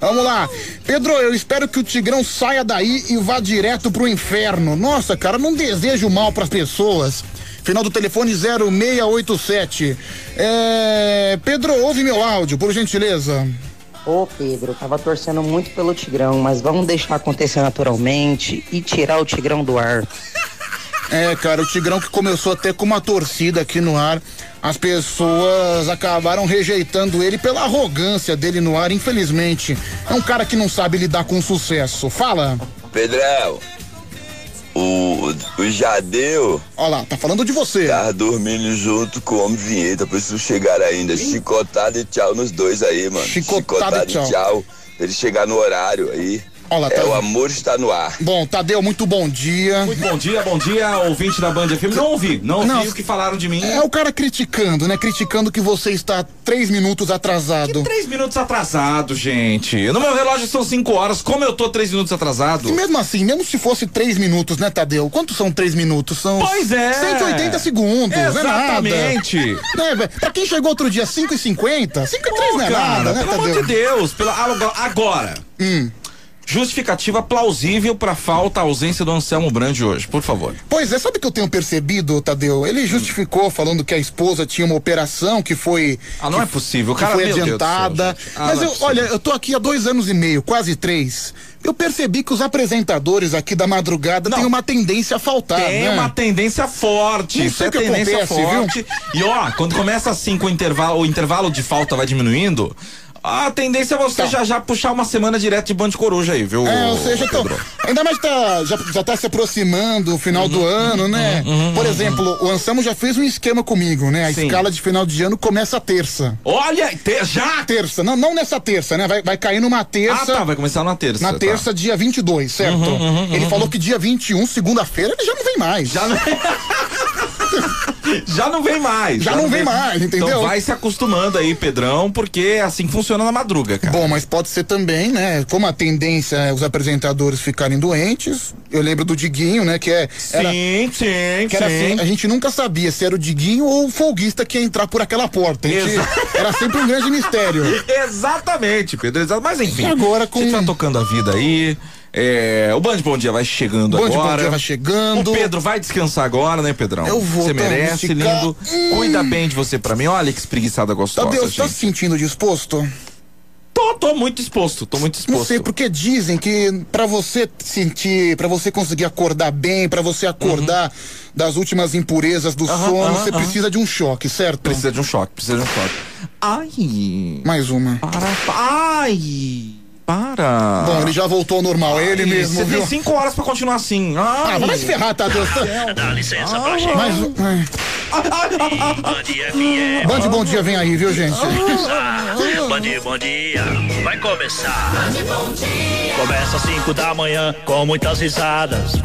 Speaker 1: Vamos lá. Pedro, eu espero que o Tigrão saia daí e vá direto pro inferno. Nossa, cara, não desejo mal pras pessoas. Final do telefone 0687. É... Pedro, ouve meu áudio, por gentileza.
Speaker 107: Ô Pedro, tava torcendo muito pelo Tigrão, mas vamos deixar acontecer naturalmente e tirar o Tigrão do ar.
Speaker 1: É, cara, o Tigrão que começou até com uma torcida aqui no ar. As pessoas acabaram rejeitando ele pela arrogância dele no ar, infelizmente. É um cara que não sabe lidar com sucesso. Fala.
Speaker 114: Pedrão, o, o Jadeu.
Speaker 1: Olha lá, tá falando de você.
Speaker 114: Tá dormindo junto com o Homem Vinheta, preciso chegar ainda. Chicotada e tchau nos dois aí, mano.
Speaker 1: Chicotada e tchau.
Speaker 114: Pra ele chegar no horário aí.
Speaker 1: Olha lá,
Speaker 114: é,
Speaker 1: tá-
Speaker 114: o amor está no ar.
Speaker 1: Bom, Tadeu, muito bom dia.
Speaker 115: Muito bom dia, bom dia, ouvinte da Band FM. Não ouvi, não ouvi
Speaker 1: Não,
Speaker 115: o que falaram de mim.
Speaker 1: É o cara criticando, né? Criticando que você está três minutos atrasado.
Speaker 115: Três minutos atrasado, gente. No meu relógio são cinco horas. Como eu tô três minutos atrasado?
Speaker 1: E mesmo assim, mesmo se fosse três minutos, né, Tadeu? Quantos são três minutos? São
Speaker 115: Pois é.
Speaker 1: 180 segundos,
Speaker 115: Exatamente.
Speaker 1: não é nada. Né, pra quem chegou outro dia 5 e 50, 5 e 3 não é
Speaker 115: cara,
Speaker 1: nada, né,
Speaker 115: pelo amor
Speaker 1: Tadeu?
Speaker 115: de Deus. Pela, agora- agora.
Speaker 1: Hum.
Speaker 115: Justificativa plausível pra falta, ausência do Anselmo Brandi hoje, por favor.
Speaker 1: Pois é, sabe o que eu tenho percebido, Tadeu? Ele justificou falando que a esposa tinha uma operação que foi.
Speaker 115: Ah, não é possível,
Speaker 1: que
Speaker 115: cara,
Speaker 1: foi
Speaker 115: céu,
Speaker 1: adiantada.
Speaker 115: gente. Ah,
Speaker 1: Mas
Speaker 115: não é
Speaker 1: eu,
Speaker 115: possível.
Speaker 1: olha, eu tô aqui há dois anos e meio, quase três. Eu percebi que os apresentadores aqui da madrugada têm uma tendência a faltar.
Speaker 115: Tem
Speaker 1: né?
Speaker 115: uma tendência forte.
Speaker 1: Não
Speaker 115: Isso
Speaker 1: sei
Speaker 115: é
Speaker 1: que
Speaker 115: tendência
Speaker 1: acontece, viu?
Speaker 115: forte. E ó, quando começa assim com o intervalo, o intervalo de falta vai diminuindo, a tendência é você já já puxar uma semana direto de Band Coruja aí, viu?
Speaker 1: Tá. É, ou seja,
Speaker 115: Pedro?
Speaker 1: ainda mais tá, já, já tá se aproximando o final
Speaker 115: Uhum,
Speaker 1: do ano, né? Por exemplo, o Anselmo já fez um esquema comigo, né? A
Speaker 115: Sim.
Speaker 1: escala de final de ano começa terça.
Speaker 115: Olha, te- já?
Speaker 1: Terça, não, não nessa terça, né? Vai, vai cair numa terça.
Speaker 115: Ah, tá, vai começar na terça.
Speaker 1: Na
Speaker 115: tá.
Speaker 1: terça, dia 22, certo?
Speaker 115: Uhum, uhum,
Speaker 1: ele
Speaker 115: uhum.
Speaker 1: falou que dia 21, segunda-feira, ele já não vem mais.
Speaker 115: Já não... já não vem mais.
Speaker 1: Já não vem mais, entendeu?
Speaker 115: Então vai se acostumando aí, Pedrão, porque é assim funciona na madruga, cara.
Speaker 1: Bom, mas pode ser também, né? Como a tendência é os apresentadores ficarem doentes. Eu lembro do Diguinho, né? Que é. Era,
Speaker 115: Sim, sim,
Speaker 1: que era
Speaker 115: sim.
Speaker 1: assim, a gente nunca sabia se era o Diguinho ou o folguista que ia entrar por aquela porta. Gente- era sempre um grande mistério.
Speaker 115: Exatamente, Pedro. Mas enfim.
Speaker 1: E agora com-
Speaker 115: gente vai tocando a vida aí. É, o Band Bom Dia vai chegando
Speaker 1: Band Bom
Speaker 115: agora.
Speaker 1: Dia vai chegando.
Speaker 115: O Pedro vai descansar agora, né, Pedrão?
Speaker 1: Eu vou,
Speaker 115: Você
Speaker 1: tá,
Speaker 115: merece,
Speaker 1: esticar.
Speaker 115: lindo. Cuida bem de você pra mim. Olha que espreguiçada gostosa,
Speaker 1: Tadeu, você
Speaker 115: gente.
Speaker 1: tá se sentindo disposto?
Speaker 115: Tô, tô muito disposto, tô muito disposto.
Speaker 1: Não sei, porque dizem que pra você sentir, pra você conseguir acordar bem, pra você acordar das últimas impurezas do
Speaker 115: Uhum.
Speaker 1: Sono,
Speaker 115: aham,
Speaker 1: você precisa de um choque, certo?
Speaker 115: Precisa de um choque, precisa de um choque. Ai.
Speaker 1: Mais uma.
Speaker 115: Para, ai. Para.
Speaker 1: Bom, ele já voltou ao normal, é ele
Speaker 115: Ai,
Speaker 1: mesmo,
Speaker 115: Você
Speaker 1: viu?
Speaker 115: tem cinco horas pra continuar assim. Ai.
Speaker 1: Ah, vai se ferrar, Tadeu.
Speaker 116: Dá licença,
Speaker 115: Ah,
Speaker 116: pra gente.
Speaker 1: Mais um. ai.
Speaker 116: Band FM.
Speaker 1: Band Bom Dia vem aí, viu, gente?
Speaker 116: começar. Band Bom Dia vai começar. Começa às 5 da manhã com muitas risadas.